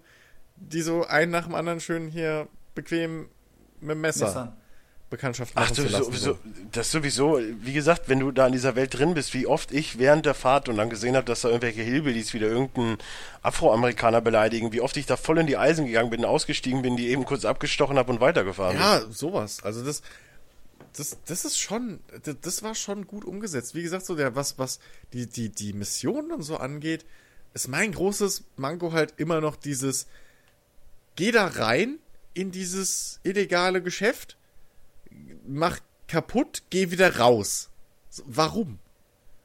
die so einen nach dem anderen schön hier bequem mit dem Messer Messern. Bekanntschaft Ach, machen zu sowieso, lassen. sowieso, das sowieso, wie gesagt, wenn du da in dieser Welt drin bist, wie oft ich während der Fahrt und dann gesehen habe, dass da irgendwelche Hillbillies wieder irgendeinen Afroamerikaner beleidigen, wie oft ich da voll in die Eisen gegangen bin, ausgestiegen bin, die eben kurz abgestochen habe und weitergefahren bin. Ja, sowas. Also das, das, das ist schon, das, das war schon gut umgesetzt. Wie gesagt, so der, was, was die, die, die Mission und so angeht, ist mein großes Manko halt immer noch dieses, geh da rein in dieses illegale Geschäft, mach kaputt, geh wieder raus. Warum?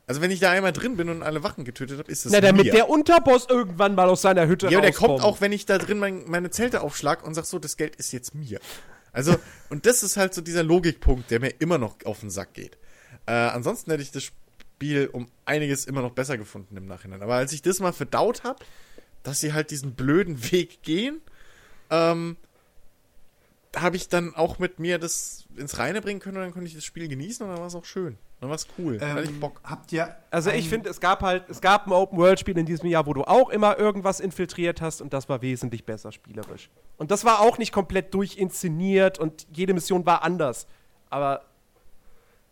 Also wenn ich da einmal drin bin und alle Wachen getötet habe, ist das Na, damit mir. der Unterboss irgendwann mal aus seiner Hütte Ja, aber der rauskommt. kommt auch, wenn ich da drin mein, meine Zelte aufschlag und sag so, das Geld ist jetzt mir. Also, und das ist halt so dieser Logikpunkt, der mir immer noch auf den Sack geht. Äh, ansonsten hätte ich das Spiel um einiges immer noch besser gefunden im Nachhinein. Aber als ich das mal verdaut habe, dass sie halt diesen blöden Weg gehen, ähm, habe ich dann auch mit mir das ins Reine bringen können und dann konnte ich das Spiel genießen und dann war es auch schön. Dann war es cool. dann hatte ich Ähm, Bock. habt ihr. Also ich finde, es gab halt, es gab ein Open-World-Spiel in diesem Jahr, wo du auch immer irgendwas infiltriert hast und das war wesentlich besser spielerisch. Und das war auch nicht komplett durchinszeniert und jede Mission war anders. Aber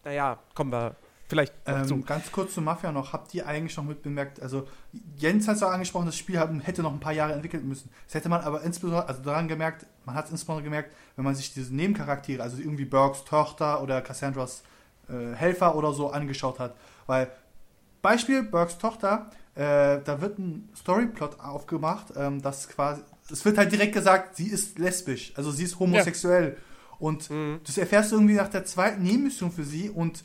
naja, kommen wir vielleicht Ähm, ganz kurz zu Mafia noch. Habt ihr eigentlich noch mit bemerkt, also Jens hat es auch angesprochen, das Spiel hätte noch ein paar Jahre entwickelt müssen. Das hätte man aber insbesondere, also daran gemerkt, man hat es insbesondere gemerkt, wenn man sich diese Nebencharaktere, also irgendwie Burks Tochter oder Cassandras äh, Helfer oder so angeschaut hat. Weil, Beispiel, Burks Tochter, äh, da wird ein Storyplot aufgemacht, ähm, dass quasi es wird halt direkt gesagt, sie ist lesbisch, also sie ist homosexuell. Und das erfährst du irgendwie nach der zweiten Nebenmission für sie und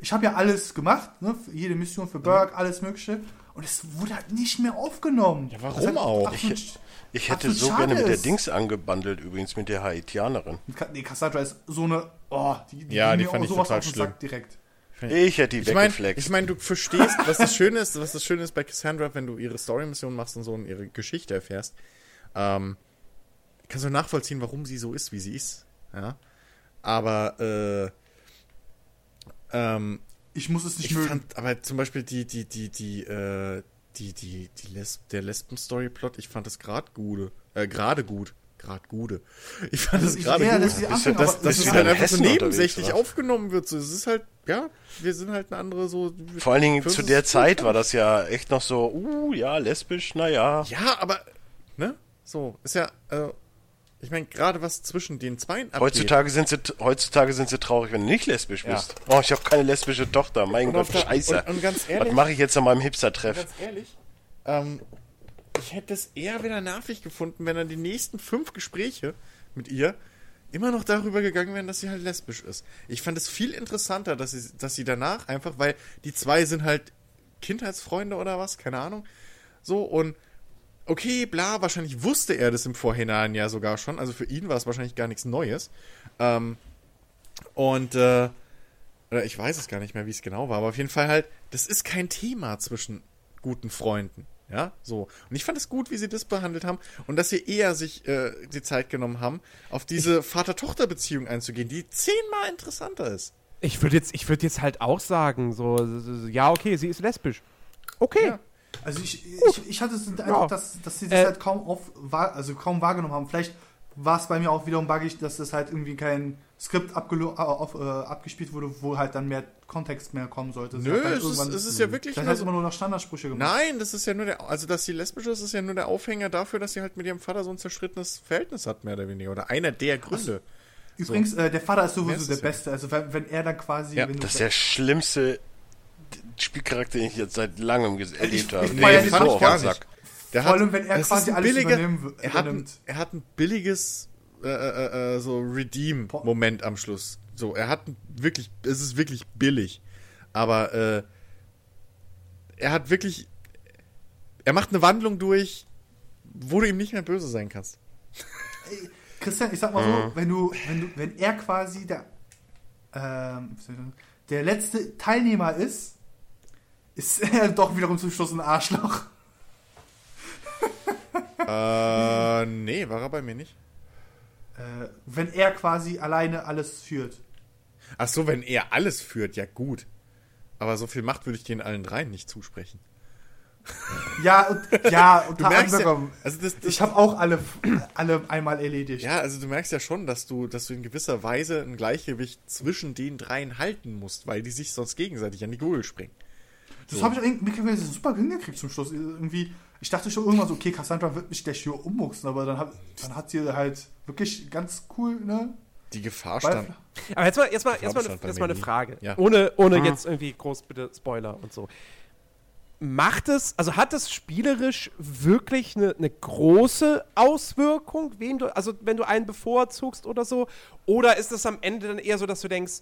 ich habe ja alles gemacht, ne, jede Mission für Burke, alles mögliche. Und es wurde halt nicht mehr aufgenommen. Ja, warum Was halt auch? absolut- Ich, ich hätte so schade gerne mit der. Dings angebandelt, übrigens mit der Haitianerin. Nee, Cassandra ist so eine. Oh, die, die Ja, die fand auch ich sowas total schlimm. Sack direkt. Ich hätte die Ich meine, weggeflext. ich mein, du verstehst, was das Schöne ist, was das Schöne ist bei Cassandra, wenn du ihre Story-Mission machst und so und ihre Geschichte erfährst, ähm, kannst du nachvollziehen, warum sie so ist, wie sie ist. Ja. Aber, äh, ähm, Ich muss es nicht ich mögen. fand, aber zum Beispiel die, die, die, die, äh, die, die, die Lesb der Lesben-Story-Plot, ich fand das gerade gute, äh, gerade gut. Gerade gute. Ich fand das Ich- gerade ja, gut. dass bist es du halt in einfach so nebensächlich aufgenommen wird. So, es ist halt, ja, wir sind halt eine andere so. Vor allen Dingen zu der Zeit war das ja echt noch so, uh, ja, lesbisch, naja. Ja, aber, ne? So, ist ja, äh, ich meine, gerade was zwischen den Zweien abgeht. Heutzutage sind, sie, heutzutage sind sie traurig, wenn du nicht lesbisch Ja. bist. Oh, ich habe keine lesbische Tochter. Mein Und Gott, der- scheiße. und- und ganz ehrlich- Was mache ich jetzt an meinem Hipster-Treff? Ganz ehrlich, ähm, ich hätte es eher wieder nervig gefunden, wenn dann die nächsten fünf Gespräche mit ihr immer noch darüber gegangen wären, dass sie halt lesbisch ist. Ich fand es viel interessanter, dass sie, dass sie danach einfach, weil die zwei sind halt Kindheitsfreunde oder was, keine Ahnung. So, und okay, bla, wahrscheinlich wusste er das im Vorhinein ja sogar schon. Also für ihn war es wahrscheinlich gar nichts Neues. Ähm, und, äh, oder ich weiß es gar nicht mehr, wie es genau war, aber auf jeden Fall halt, das ist kein Thema zwischen guten Freunden. Ja, so. Und ich fand es gut, wie sie das behandelt haben und dass sie eher sich äh, die Zeit genommen haben, auf diese Vater-Tochter-Beziehung einzugehen, die zehnmal interessanter ist. Ich würde jetzt, ich würd jetzt halt auch sagen, so, so, so, ja, okay, sie ist lesbisch. Okay. Ja. Also ich, ich, ich hatte den Eindruck, Ja. dass, dass sie das Äh, halt kaum auf, also kaum wahrgenommen haben. Vielleicht war es bei mir auch wiederum buggig, dass das halt irgendwie kein Skript äh, auf, äh, abgespielt wurde, wo halt dann mehr Kontext mehr kommen sollte. Nö, halt es ist, es ist ja wirklich hat so, immer nur noch Standardsprüche gemacht. Nein, das ist ja nur der, also dass sie lesbisch ist, ist ja nur der Aufhänger dafür, dass sie halt mit ihrem Vater so ein zerschrittenes Verhältnis hat, mehr oder weniger. Oder einer der Gründe. Übrigens, äh, der Vater ist sowieso ist der es? Beste. Also wenn, wenn er dann quasi... Ja, Das ist der schlimmste Spielcharakter, den ich jetzt seit langem ges- erlebt habe. ich Nee, feier so auf den Sack. Der Vor allem, wenn er quasi alles billiger, übernehmen- er hat, ein, übernimmt. er hat ein billiges äh, äh, äh, so Redeem-Moment am Schluss. So, er hat wirklich, es ist wirklich billig. Aber äh, er hat wirklich, er macht eine Wandlung durch, wo du ihm nicht mehr böse sein kannst. Christian, ich sag mal so, wenn du, wenn du, wenn er quasi der, ähm, der letzte Teilnehmer ist, ist er doch wiederum zum Schluss ein Arschloch. äh, nee, war er bei mir nicht. Äh, wenn er quasi alleine alles führt. Ach so, wenn er alles führt, ja gut. Aber so viel Macht würde ich den allen dreien nicht zusprechen. Ja, und, ja, unter merkst ja- anderem. also das- das- ich habe auch alle, alle einmal erledigt. Ja, also du merkst ja schon, dass du, dass du in gewisser Weise ein Gleichgewicht zwischen den dreien halten musst, weil die sich sonst gegenseitig an die Gurgel springen. Das habe ich irgendwie super hingekriegt zum Schluss. Irgendwie, ich dachte schon irgendwann so, okay, Cassandra wird mich gleich hier ummuchsen, aber dann hat, dann hat sie halt wirklich ganz cool, ne? Die Gefahr stand. Aber jetzt mal, jetzt mal, jetzt mal, bei jetzt mal eine. Frage. Ja. Ohne, ohne jetzt irgendwie groß bitte Spoiler und so. Macht es, also hat es spielerisch wirklich eine, eine große Auswirkung, wen du, also wenn du einen bevorzugst oder so? Oder ist es am Ende dann eher so, dass du denkst,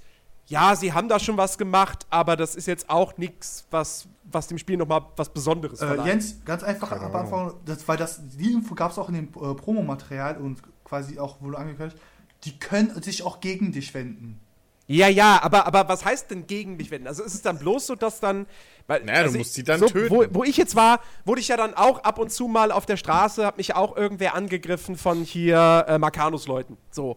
ja, sie haben da schon was gemacht, aber das ist jetzt auch nichts, was, was dem Spiel nochmal was Besonderes Äh, verleiht? Jens, ganz einfach am Anfang, das, weil das, die Info gab es auch in dem äh, Promomaterial und quasi auch, wo du angekündigt die können sich auch gegen dich wenden. Ja, ja, aber, aber was heißt denn gegen mich wenden? Also ist es dann bloß so, dass dann. Weil, Naja, du also musst ich- sie dann so, töten. Wo, wo ich jetzt war, wurde ich ja dann auch ab und zu mal auf der Straße, hat mich auch irgendwer angegriffen von hier äh, Marcanus-Leuten. So.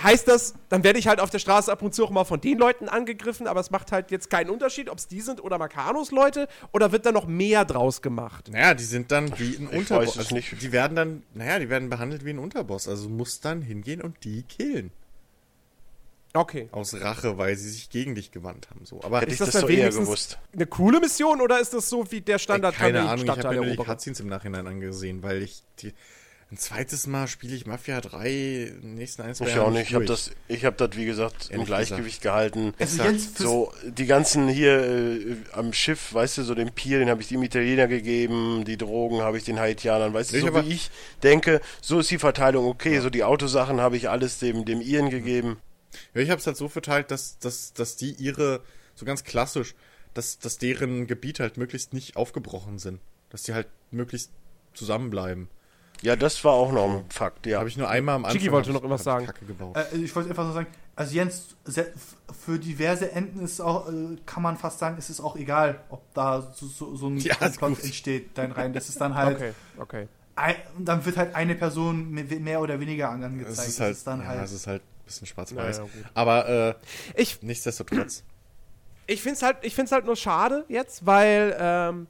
Heißt das, dann werde ich halt auf der Straße ab und zu auch mal von den Leuten angegriffen, aber es macht halt jetzt keinen Unterschied, ob es die sind oder Marcanus-Leute oder wird da noch mehr draus gemacht? Naja, die sind dann wie ein Unterboss. Also, nicht. Die werden dann, naja, die werden behandelt wie ein Unterboss. Also du musst dann hingehen und die killen. Okay. Aus Rache, weil sie sich gegen dich gewandt haben. So. Aber Hätte Ist ich das das dann so eher wenigstens gewusst. eine coole Mission oder ist das so wie der Ey, Standard keine Ahnung, ich habe mir nur die? Cutscenes im Nachhinein angesehen, weil ich die. Ein zweites Mal spiele ich Mafia 3 in den nächsten ein, zwei Ich Jahren auch nicht. Ich habe das, ich habe das wie gesagt im Ehrlich Gleichgewicht gehalten. Also jetzt So die ganzen hier äh, am Schiff, weißt du, so den Pier, den habe ich dem Italiener gegeben, die Drogen habe ich den Haitianern, weißt du, Ich so aber- wie ich denke, so ist die Verteilung okay. So die Autosachen habe ich alles dem dem Iren gegeben. Ja, ich habe es halt so verteilt, dass, dass, dass die ihre, so ganz klassisch, dass, dass deren Gebiete halt möglichst nicht aufgebrochen sind. Dass die halt möglichst zusammenbleiben. Ja, das war auch noch ein Fakt. Ja. Habe ich nur einmal am Anfang. Chiki wollte noch hab sagen. ich Kacke gebaut. Äh, ich wollte einfach nur sagen, also Jens, für diverse Enden ist auch, äh, kann man fast sagen, ist es auch egal, ob da so, so, so ein Ja, gut. entsteht, dein rein. Das ist dann halt, Okay, okay. ein, dann wird halt eine Person mehr, oder weniger an- angezeigt. es ist halt, das ist dann ja, halt es ist halt ein bisschen schwarz-weiß. Ja, ja, gut. Aber äh, Ich, nichtsdestotrotz. ich finde es halt, ich find's halt nur schade jetzt, weil, ähm,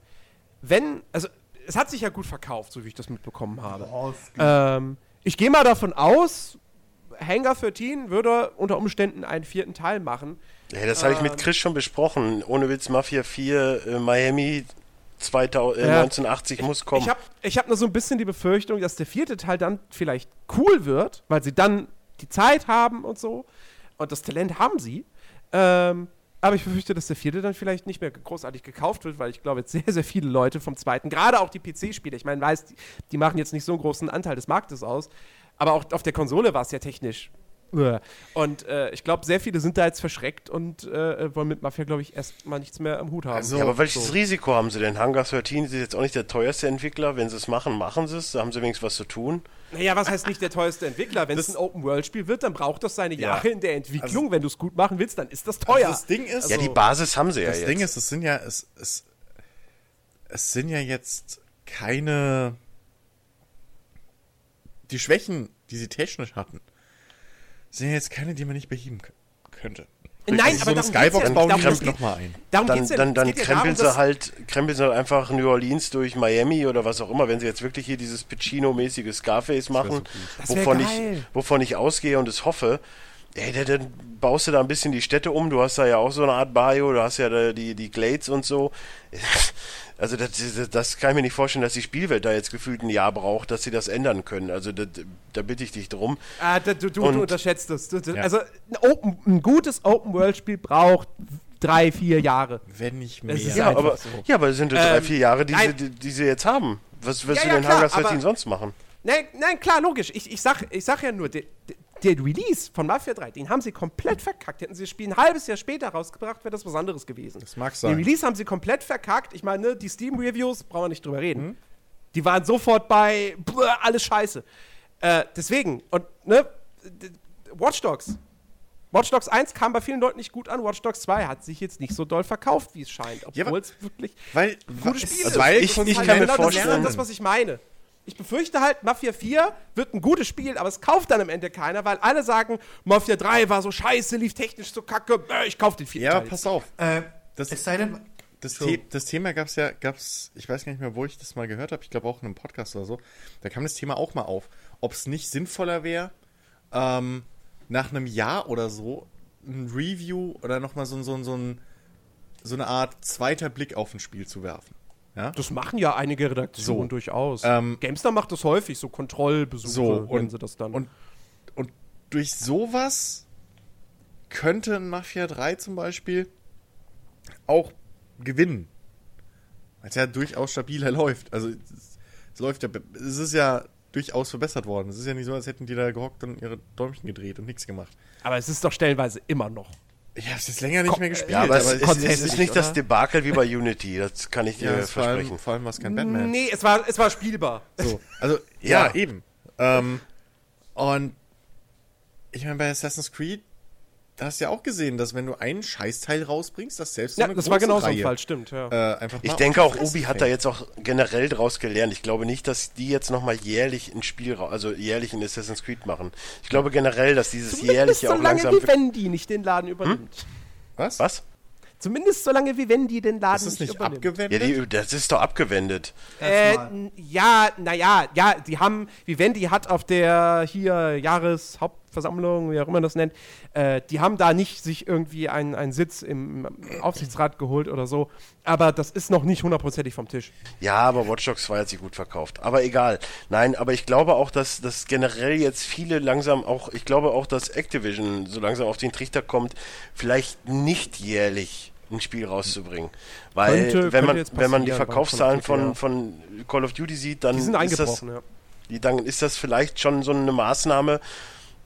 wenn, also, es hat sich ja gut verkauft, so wie ich das mitbekommen habe. Oh. Ähm, ich gehe mal davon aus, Hangar 13 würde unter Umständen einen vierten Teil machen. Ja, das habe ich mit Ähm. Chris schon besprochen. Ohne Witz, Mafia 4, äh, Miami 2000, äh, Ja. 1980 muss kommen. Ich habe ich hab nur so ein bisschen die Befürchtung, dass der vierte Teil dann vielleicht cool wird, weil sie dann die Zeit haben und so. Und das Talent haben sie. Ähm, aber ich befürchte, dass der vierte dann vielleicht nicht mehr großartig gekauft wird, weil ich glaube, jetzt sehr, sehr viele Leute vom zweiten, gerade auch die PC-Spieler, ich meine, weiß, die, die machen jetzt nicht so einen großen Anteil des Marktes aus, aber auch auf der Konsole war es ja technisch. Und äh, ich glaube, sehr viele sind da jetzt verschreckt und äh, wollen mit Mafia, glaube ich, erstmal nichts mehr am Hut haben. Also- ja, aber welches so. Risiko haben sie denn? Hangar 13 ist jetzt auch nicht der teuerste Entwickler. Wenn sie es machen, machen sie es. Da haben sie wenigstens was zu tun. Naja, was heißt nicht der teuerste Entwickler? Wenn es Das- ein Open-World-Spiel wird, dann braucht das seine Ja. Jahre in der Entwicklung. Also- Wenn du es gut machen willst, dann ist das teuer. Das Ding ist, ja, die Also, Basis haben sie ja das jetzt. Ding ist, es sind ja, es, es, es sind ja jetzt keine, die Schwächen, die sie technisch hatten, sind ja jetzt keine, die man nicht beheben könnte. Nein, Also aber so eine Skybox ja- bauen darum die geht's- noch mal ein. Darum dann geht's ja dann, nicht. dann geht ja krempeln sie halt, krempeln sie halt einfach New Orleans durch Miami oder was auch immer, wenn sie jetzt wirklich hier dieses Pacino-mäßige Scarface machen, wär wovon ich, wovon ich ausgehe und es hoffe. Ey, dann, dann baust du da ein bisschen die Städte um. Du hast da ja auch so eine Art Bio, du hast ja da die, die Glades und so. Also das, das, das kann ich mir nicht vorstellen, dass die Spielwelt da jetzt gefühlt ein Jahr braucht, dass sie das ändern können. Also das, da bitte ich dich drum. Ah, da, du, du, Und- du unterschätzt es. Du, du, Ja. Also ein, Open, ein gutes Open-World-Spiel braucht drei, vier Jahre. Wenn nicht mehr. Ja, aber, so. ja, aber das sind ja drei, Ähm, vier Jahre, die, sie, die, die sie jetzt haben. Was wirst Ja, du ja, denn klar, Hangar 13 aber- sonst machen? Nein, nein, klar, logisch. Ich, ich, sag, ich sag ja nur, der, der Release von Mafia 3, den haben sie komplett verkackt. Hätten sie das Spiel ein halbes Jahr später rausgebracht, wäre das was anderes gewesen. Das mag Den sein. Release haben sie komplett verkackt. Ich meine, ne, die Steam-Reviews, brauchen wir nicht drüber reden. Mhm. Die waren sofort bei, bleh, alles scheiße. Äh, deswegen, und, ne, Watch Dogs. Watch Dogs 1 kam bei vielen Leuten nicht gut an. Watch Dogs 2 hat sich jetzt nicht so doll verkauft, wie es scheint. Ja, Obwohl aber- es wirklich Weil, gutes wa- Spiel also ist. weil Ich- ich den kann mir Ländern das ist vorstellen- das, was ich meine. Ich befürchte halt, Mafia 4 wird ein gutes Spiel, aber es kauft dann am Ende keiner, weil alle sagen, Mafia 3 war so scheiße, lief technisch so kacke, äh, ich kauf den vierten Ja, Teil. aber pass auf. äh, Das- es sei denn, Das, So. The das Thema gab's ja, gab's, ich weiß gar nicht mehr, wo ich das mal gehört habe, ich glaube auch in einem Podcast oder so, da kam das Thema auch mal auf, ob es nicht sinnvoller wäre, ähm, nach einem Jahr oder so ein Review oder nochmal so, so, so, ein, so eine Art zweiter Blick auf ein Spiel zu werfen. Ja? Das machen ja einige Redaktionen So. durchaus. Ähm, GameStar macht das häufig, so Kontrollbesuche So, und, sie das dann. Und, und durch sowas könnte ein Mafia 3 zum Beispiel auch gewinnen. Weil es ja durchaus stabiler läuft. Also es, es läuft ja, es ist ja durchaus verbessert worden. Es ist ja nicht so, als hätten die da gehockt und ihre Däumchen gedreht und nichts gemacht. aber es ist doch stellenweise immer noch. Ich habe es jetzt länger nicht mehr gespielt. Ja, aber, es, es, ist es ist nicht das oder? Debakel wie bei Unity, das kann ich dir ja, es vor allem, versprechen. vor allem war es kein Batman. Nee, es war, es war spielbar. So, also, ja, Ja. eben. Ähm, und ich meine, bei Assassin's Creed, da hast du ja auch gesehen, dass wenn du einen Scheißteil rausbringst, dass selbst so Ja, eine das war große genauso ein Reihe, Fall, stimmt, ja. Äh, einfach Ich denke auch, Obi hat da jetzt auch generell draus gelernt. Ich glaube nicht, dass die jetzt nochmal jährlich ein Spiel, also jährlich ein Assassin's Creed machen. Ich glaube generell, dass dieses Zumindest jährliche so auch lange langsam... wie Wendy nicht den Laden übernimmt. Was? Was? Zumindest so lange wie Wendy den Laden Ist das nicht übernimmt. Ja, abgewendet? die, das ist doch abgewendet. Äh, ja, naja, ja, die haben, Vivendi hat auf der hier Jahreshauptversammlung Versammlung, wie auch immer man das nennt, äh, die haben da nicht sich irgendwie einen, einen Sitz im Aufsichtsrat geholt oder so. Aber das ist noch nicht hundertprozentig vom Tisch. Ja, aber Watch Dogs 2 hat sich gut verkauft. Aber egal. Nein, aber ich glaube auch, dass, dass generell jetzt viele langsam auch, ich glaube auch, dass Activision so langsam auf den Trichter kommt, vielleicht nicht jährlich ein Spiel rauszubringen. Weil Könnte- wenn, könnte man, jetzt wenn man die Verkaufszahlen Duty, von, von Call of Duty sieht, dann Die sind ist das, ja. die, dann ist das vielleicht schon so eine Maßnahme,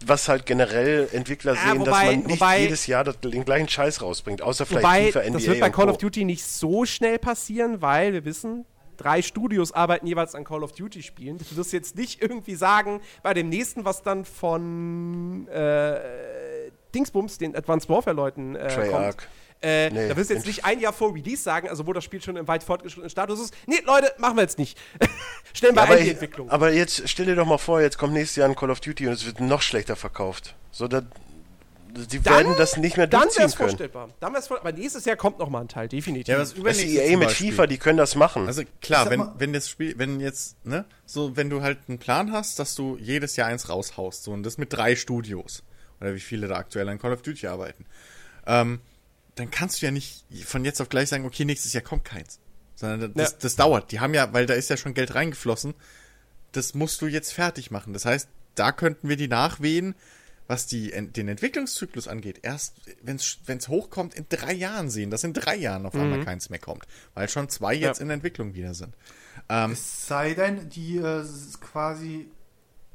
was halt generell Entwickler Ja, sehen, dass wobei- man nicht wobei- jedes Jahr den gleichen Scheiß rausbringt, außer vielleicht Wobei, FIFA, NBA das wird bei Call of Duty nicht so schnell passieren, weil wir wissen, drei Studios arbeiten jeweils an Call of Duty Spielen. Du wirst jetzt nicht irgendwie sagen, bei dem nächsten, was dann von äh, Dingsbums, den Advanced Warfare Leuten äh, Treyarch. kommt. Äh, Nee, da wirst du jetzt nicht ein Jahr vor Release sagen, also wo das Spiel schon im weit fortgeschrittenen Status ist. Nee, Leute, machen wir jetzt nicht. Stellen wir Ja, aber, ein die ich, Entwicklung. aber jetzt stell dir doch mal vor, jetzt kommt nächstes Jahr ein Call of Duty und es wird noch schlechter verkauft. So, da, die Dann- werden das nicht mehr dann wäre durchziehen es können. vorstellbar. Dann wär's vor aber nächstes Jahr kommt noch mal ein Teil, definitiv. Ja, was übernächstes EA mit. FIFA, die können das machen. Also klar, wenn, wenn das Spiel, wenn jetzt, ne, so wenn du halt einen Plan hast, dass du jedes Jahr eins raushaust, so und das mit drei Studios, oder wie viele da aktuell an Call of Duty arbeiten, ähm, dann kannst du ja nicht von jetzt auf gleich sagen, okay, nächstes Jahr kommt keins. Sondern das, Ja. das dauert. Die haben ja, weil da ist ja schon Geld reingeflossen, das musst du jetzt fertig machen. Das heißt, da könnten wir die Nachwehen, was die, den Entwicklungszyklus angeht, erst, wenn es hochkommt, in drei Jahren sehen, dass in drei Jahren auf einmal keins mehr kommt. Weil schon zwei jetzt Ja. in Entwicklung wieder sind. Ähm, Es sei denn, die äh, quasi,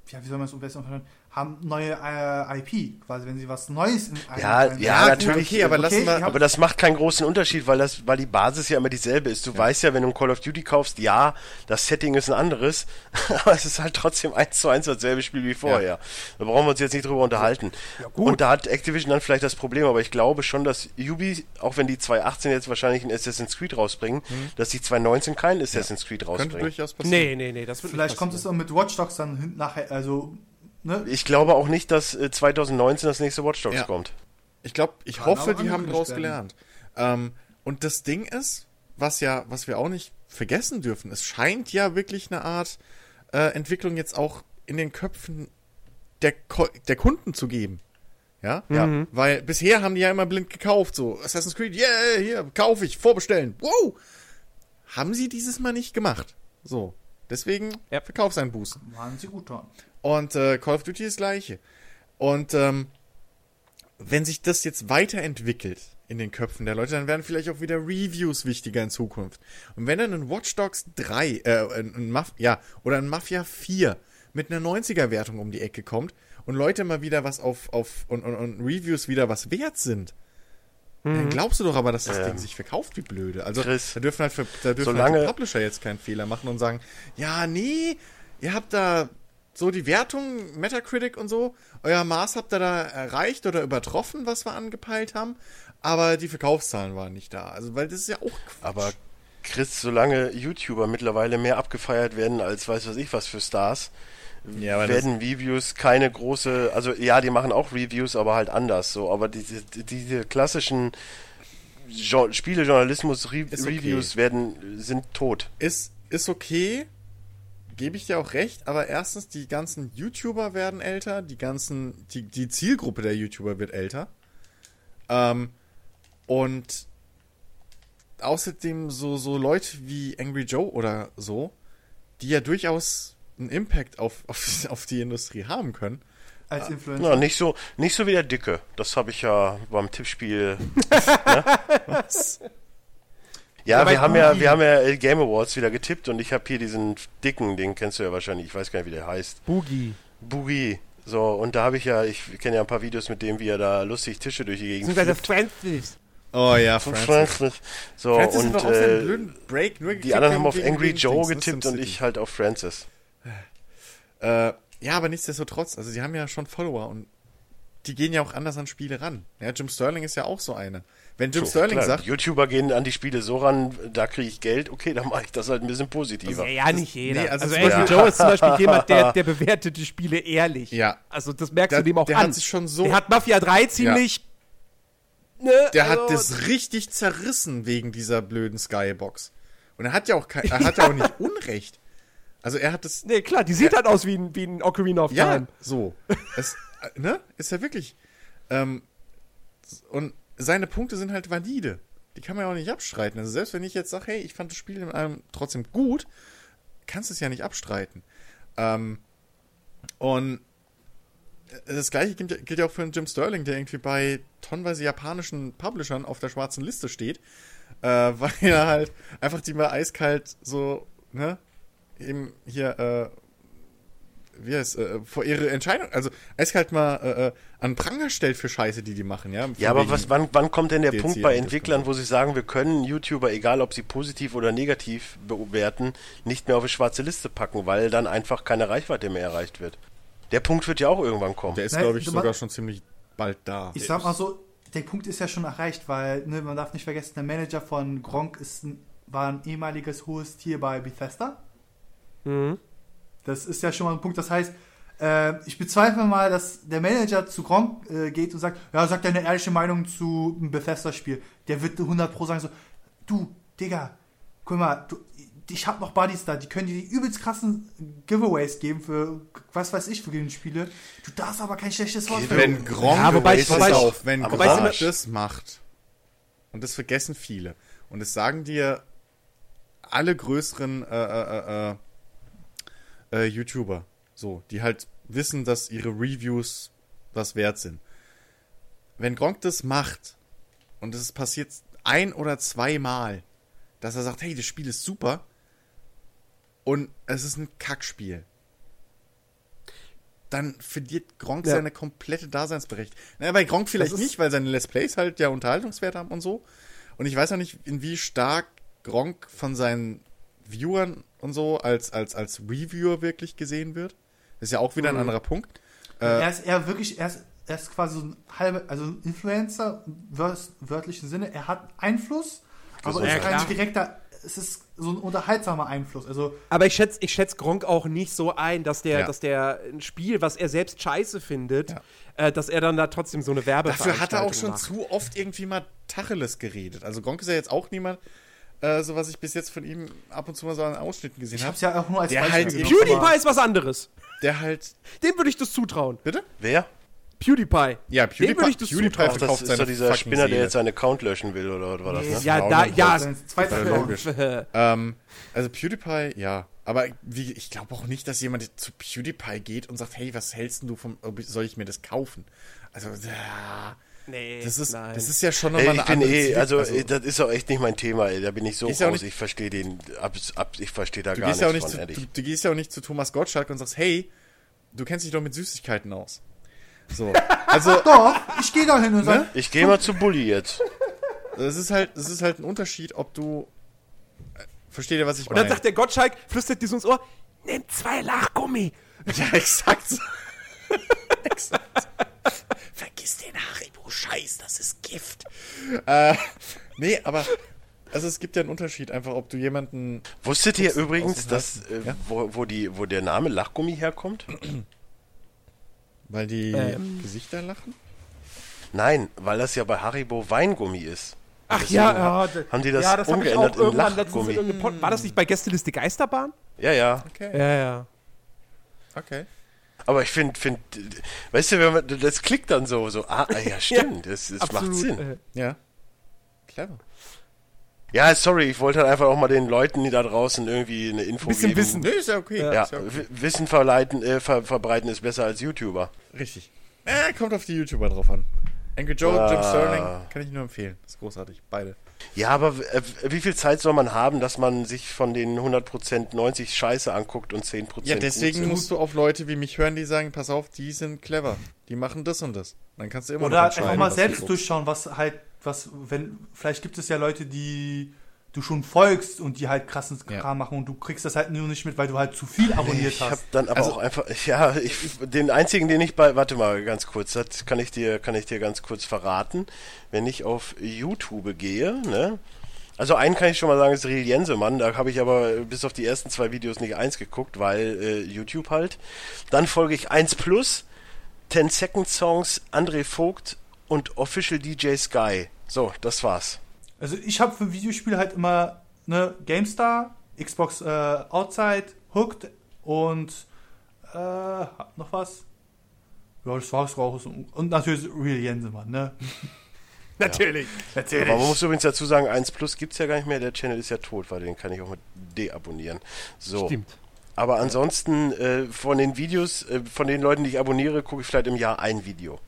ja, wie soll man es am besten verstehen, haben neue äh, IP, quasi, wenn sie was Neues in Ja, einem- ja, natürlich. Okay, aber lassen wir, ich hab- Aber das macht keinen großen Unterschied, weil das, weil die Basis ja immer dieselbe ist. Du weißt ja, wenn du ein Call of Duty kaufst, ja, das Setting ist ein anderes, aber es ist halt trotzdem eins zu eins dasselbe Spiel wie vorher. Da brauchen wir uns jetzt nicht drüber unterhalten. Und da hat Activision dann vielleicht das Problem, aber ich glaube schon, dass Ubi, auch wenn die 2018 jetzt wahrscheinlich ein Assassin's Creed rausbringen, dass die 2019 kein Assassin's Creed könnte rausbringen. durchaus passieren. nee, nee, nee, das wird Vielleicht nicht kommt es auch mit Watch Dogs dann nachher, also, ne? Ich glaube auch nicht, dass äh, 2019 das nächste Watch Dogs Ja. kommt. Ich glaube, ich Kann hoffe, die haben daraus gelernt. Ähm, und das Ding ist, was ja, was wir auch nicht vergessen dürfen, es scheint ja wirklich eine Art äh, Entwicklung jetzt auch in den Köpfen der, Ko der Kunden zu geben. Ja? Ja. Weil bisher haben die ja immer blind gekauft, so Assassin's Creed, yeah, hier, kaufe ich, vorbestellen. Wow! Haben sie dieses Mal nicht gemacht. So. Deswegen Ja. Verkaufseinbußen. Waren sie gut dran. Und äh, Call of Duty ist das gleiche. Und ähm, wenn sich das jetzt weiterentwickelt in den Köpfen der Leute, dann werden vielleicht auch wieder Reviews wichtiger in Zukunft. Und wenn dann ein Watch Dogs 3, äh, ein, Maf ja, oder ein Mafia 4 mit einer 90er-Wertung um die Ecke kommt und Leute mal wieder was auf, auf und, und, und Reviews wieder was wert sind, dann glaubst du doch aber, dass das Ja. Ding sich verkauft wie blöde. Also Chris, da dürfen halt, für, da dürfen solange- halt Publisher jetzt keinen Fehler machen und sagen, ja, nee, ihr habt da so die Wertung, Metacritic und so, euer Maß habt ihr da erreicht oder übertroffen, was wir angepeilt haben, aber die Verkaufszahlen waren nicht da. Also, weil das ist ja auch Quatsch. Aber Chris, solange YouTuber mittlerweile mehr abgefeiert werden als weiß was ich was für Stars, Ja, werden Reviews keine große, also ja, die machen auch Reviews, aber halt anders so. Aber diese, diese klassischen jo Spielejournalismus-Reviews okay. werden sind tot. ist, ist okay, gebe ich dir auch recht, aber erstens, die ganzen YouTuber werden älter, die ganzen, die, die Zielgruppe der YouTuber wird älter. Ähm, und außerdem so, so Leute wie Angry Joe oder so, die ja durchaus einen Impact auf, auf, auf die Industrie haben können. Als Ah. Influencer. Ja, nicht so, nicht so wie der Dicke. Das habe ich ja beim Tippspiel. Ja, wir haben ja, wir haben ja Game Awards wieder getippt und ich habe hier diesen dicken, den kennst du ja wahrscheinlich, ich weiß gar nicht, wie der heißt. Boogie. Boogie. So, und da habe ich ja, ich kenne ja ein paar Videos mit dem, wie er da lustig Tische durch die Gegend Beziehungsweise flippt. Francis. Oh ja, Von Francis. Francis. So, Francis und äh, blöden Break nur die anderen haben auf Angry Joe ne, getippt und ich halt auf Francis. Äh, ja, aber nichtsdestotrotz, also sie haben ja schon Follower und die gehen ja auch anders an Spiele ran. Ja, Jim Sterling ist ja auch so eine. Wenn Jim So, Sterling klar, sagt, YouTuber gehen an die Spiele so ran, da kriege ich Geld, okay, dann mache ich das halt ein bisschen positiver. Ja, ja, nicht jeder. nee, also also Angry Beispiel- Joe ist zum Beispiel jemand, der, der bewertet die Spiele ehrlich. Ja. Also das merkst Der- du dem auch der an. hat sich schon so- Der hat Mafia 3 ziemlich... Ne, der also, hat das richtig zerrissen wegen dieser blöden Skybox. Und er hat ja auch kein, er hat ja auch nicht Unrecht. Also er hat das, Nee, klar, die sieht halt aus wie ein, wie ein Ocarina of ja, Time. so. Es, äh, ne? Ist ja wirklich. Ähm, und seine Punkte sind halt valide. Die kann man ja auch nicht abstreiten. Also selbst wenn ich jetzt sage, hey, ich fand das Spiel allem trotzdem gut, kannst du es ja nicht abstreiten. Ähm, und das gleiche gilt, gilt ja auch für einen Jim Sterling, der irgendwie bei tonnenweise japanischen Publishern auf der schwarzen Liste steht, äh, weil er halt einfach die mal eiskalt so, ne, eben hier, äh, wie heißt, äh, vor ihre Entscheidung, also eiskalt mal äh, äh an Pranger stellt für Scheiße, die die machen, ja. Ja, aber was, wann, wann kommt denn der DLC Punkt bei Entwicklern, wo sie sagen, wir können YouTuber, egal ob sie positiv oder negativ bewerten, nicht mehr auf eine schwarze Liste packen, weil dann einfach keine Reichweite mehr erreicht wird? Der Punkt wird ja auch irgendwann kommen. Der ist, glaube ich, sogar schon ziemlich bald da. Ich sag mal so, der Punkt ist ja schon erreicht, weil ne, man darf nicht vergessen, der Manager von Gronk ist ein, war ein ehemaliges hohes Tier bei Bethesda. Mhm. Das ist ja schon mal ein Punkt. Das heißt, äh, ich bezweifle mal, dass der Manager zu Gronk äh, geht und sagt, ja, sag deine ehrliche Meinung zu einem Bethesda-Spiel. Der wird 100 pro sagen so, du, Digga, guck mal, du, ich habe noch Buddies da, die können dir die übelst krassen Giveaways geben für was weiß ich für Gewinnspiele. Du darfst aber kein schlechtes Wort Wenn Gronk, ja, wobei, pass wobei, auf, wenn Gronk das macht, und das vergessen viele, und es sagen dir alle größeren äh, äh, äh, äh, YouTuber, so, die halt wissen, dass ihre Reviews was wert sind. Wenn Gronk das macht und es passiert ein oder zweimal, dass er sagt, hey, das Spiel ist super und es ist ein Kackspiel, dann verliert Gronk ja. seine komplette Daseinsberechtigung. Naja, bei Gronk vielleicht nicht, weil seine Let's Plays halt ja Unterhaltungswert haben und so. Und ich weiß auch nicht, in wie stark Gronk von seinen Viewern und so als, als, als Reviewer wirklich gesehen wird. Das ist ja auch wieder ein mhm. anderer Punkt. Äh, er ist eher wirklich, er ist, er ist quasi so ein halber, also ein Influencer im wörtlichen Sinne. Er hat Einfluss, aber er ist kein direkter, es ist so ein unterhaltsamer Einfluss. Also aber ich schätze ich schätz Gronk auch nicht so ein, dass der, ja. dass der ein Spiel, was er selbst scheiße findet, ja. äh, dass er dann da trotzdem so eine Werbe Dafür hat er auch schon macht. zu oft irgendwie mal Tacheles geredet. Also Gronk ist ja jetzt auch niemand, äh, so was ich bis jetzt von ihm ab und zu mal so an Ausschnitten gesehen habe. Ich hab's ja auch nur als der Beispiel halt PewDiePie ist was anderes. Der halt. Dem würde ich das zutrauen. Bitte? Wer? PewDiePie. Ja, PewDiePie. Dem würde ich das PewDiePie zutrauen. Das ist doch dieser Spinner, der jetzt seinen Account löschen will, oder was war das, ne? Ja, da, ja. Zweiter logisch. ähm, also PewDiePie, ja. Aber wie, ich glaube auch nicht, dass jemand zu PewDiePie geht und sagt, hey, was hältst du vom, soll ich mir das kaufen? Also, ja. Nee, das ist, nein. das ist ja schon nochmal eine bin eh, also, also, das ist auch echt nicht mein Thema, ey. Da bin ich so raus, nicht, ich verstehe den, ab, ab, ich verstehe da gar nichts ja nicht von, zu, du, du, gehst ja auch nicht zu Thomas Gottschalk und sagst, hey, du kennst dich doch mit Süßigkeiten aus. So, also. doch, ich gehe da hin und sag. Ne? Ich gehe mal zu Bulli jetzt. Das ist halt, das ist halt ein Unterschied, ob du, äh, versteht ihr, was ich meine? Und dann sagt der Gottschalk, flüstert dir so ins Ohr, nimm zwei Lachgummi. Ja, exakt. exakt. Vergiss den Haribo Scheiß, das ist Gift. Äh, nee, aber also es gibt ja einen Unterschied einfach, ob du jemanden. Wusstet ihr übrigens, dass äh, ja? wo, wo, die, wo der Name Lachgummi herkommt? Weil die ähm. Gesichter lachen? Nein, weil das ja bei Haribo Weingummi ist. Ach ja, ja, haben die das, ja, das umgeändert in Lachgummi. War das nicht bei Gästeliste Geisterbahn? Ja, ja. Okay. Ja, ja. Okay. Aber ich finde, find, weißt du, wenn man, das klickt dann so, so, ah, ja, stimmt, ja, das, das macht Sinn. Äh, ja. Clever. Ja, sorry, ich wollte halt einfach auch mal den Leuten, die da draußen irgendwie eine Info Bisschen geben. Wissen. Nee, ist ja okay. Ja, ja okay. Wissen verleiten, äh, ver verbreiten ist besser als YouTuber. Richtig. Äh, kommt auf die YouTuber drauf an. Angry Joe, ah. Jim Sterling, kann ich nur empfehlen. Das ist großartig, beide. Ja, aber äh, wie viel Zeit soll man haben, dass man sich von den 100% 90 Scheiße anguckt und 10% Ja, deswegen musst du auf Leute wie mich hören, die sagen, pass auf, die sind clever. Die machen das und das. Dann kannst du immer Oder einfach mal selbst durchschauen, was halt, was, wenn, vielleicht gibt es ja Leute, die du schon folgst und die halt krassen Kram ja. machen und du kriegst das halt nur nicht mit, weil du halt zu viel abonniert ich hast. Ich habe dann aber also, auch einfach, ja, ich, den einzigen, den ich bei, warte mal ganz kurz, das kann ich dir, kann ich dir ganz kurz verraten, wenn ich auf YouTube gehe, ne? Also einen kann ich schon mal sagen, ist Riel Jensemann, da habe ich aber bis auf die ersten zwei Videos nicht eins geguckt, weil äh, YouTube halt. Dann folge ich 1 Plus, 10 Second Songs, André Vogt und Official DJ Sky. So, das war's. Also ich habe für Videospiele halt immer ne, GameStar, Xbox äh, Outside, Hooked und äh, noch was. Ja, das war's raus. Und natürlich Real Jensemann, ne? Natürlich. Natürlich. Aber man muss übrigens dazu sagen, 1 Plus gibt es ja gar nicht mehr, der Channel ist ja tot, weil den kann ich auch mit deabonnieren. So. Stimmt. Aber ansonsten äh, von den Videos, äh, von den Leuten, die ich abonniere, gucke ich vielleicht im Jahr ein Video.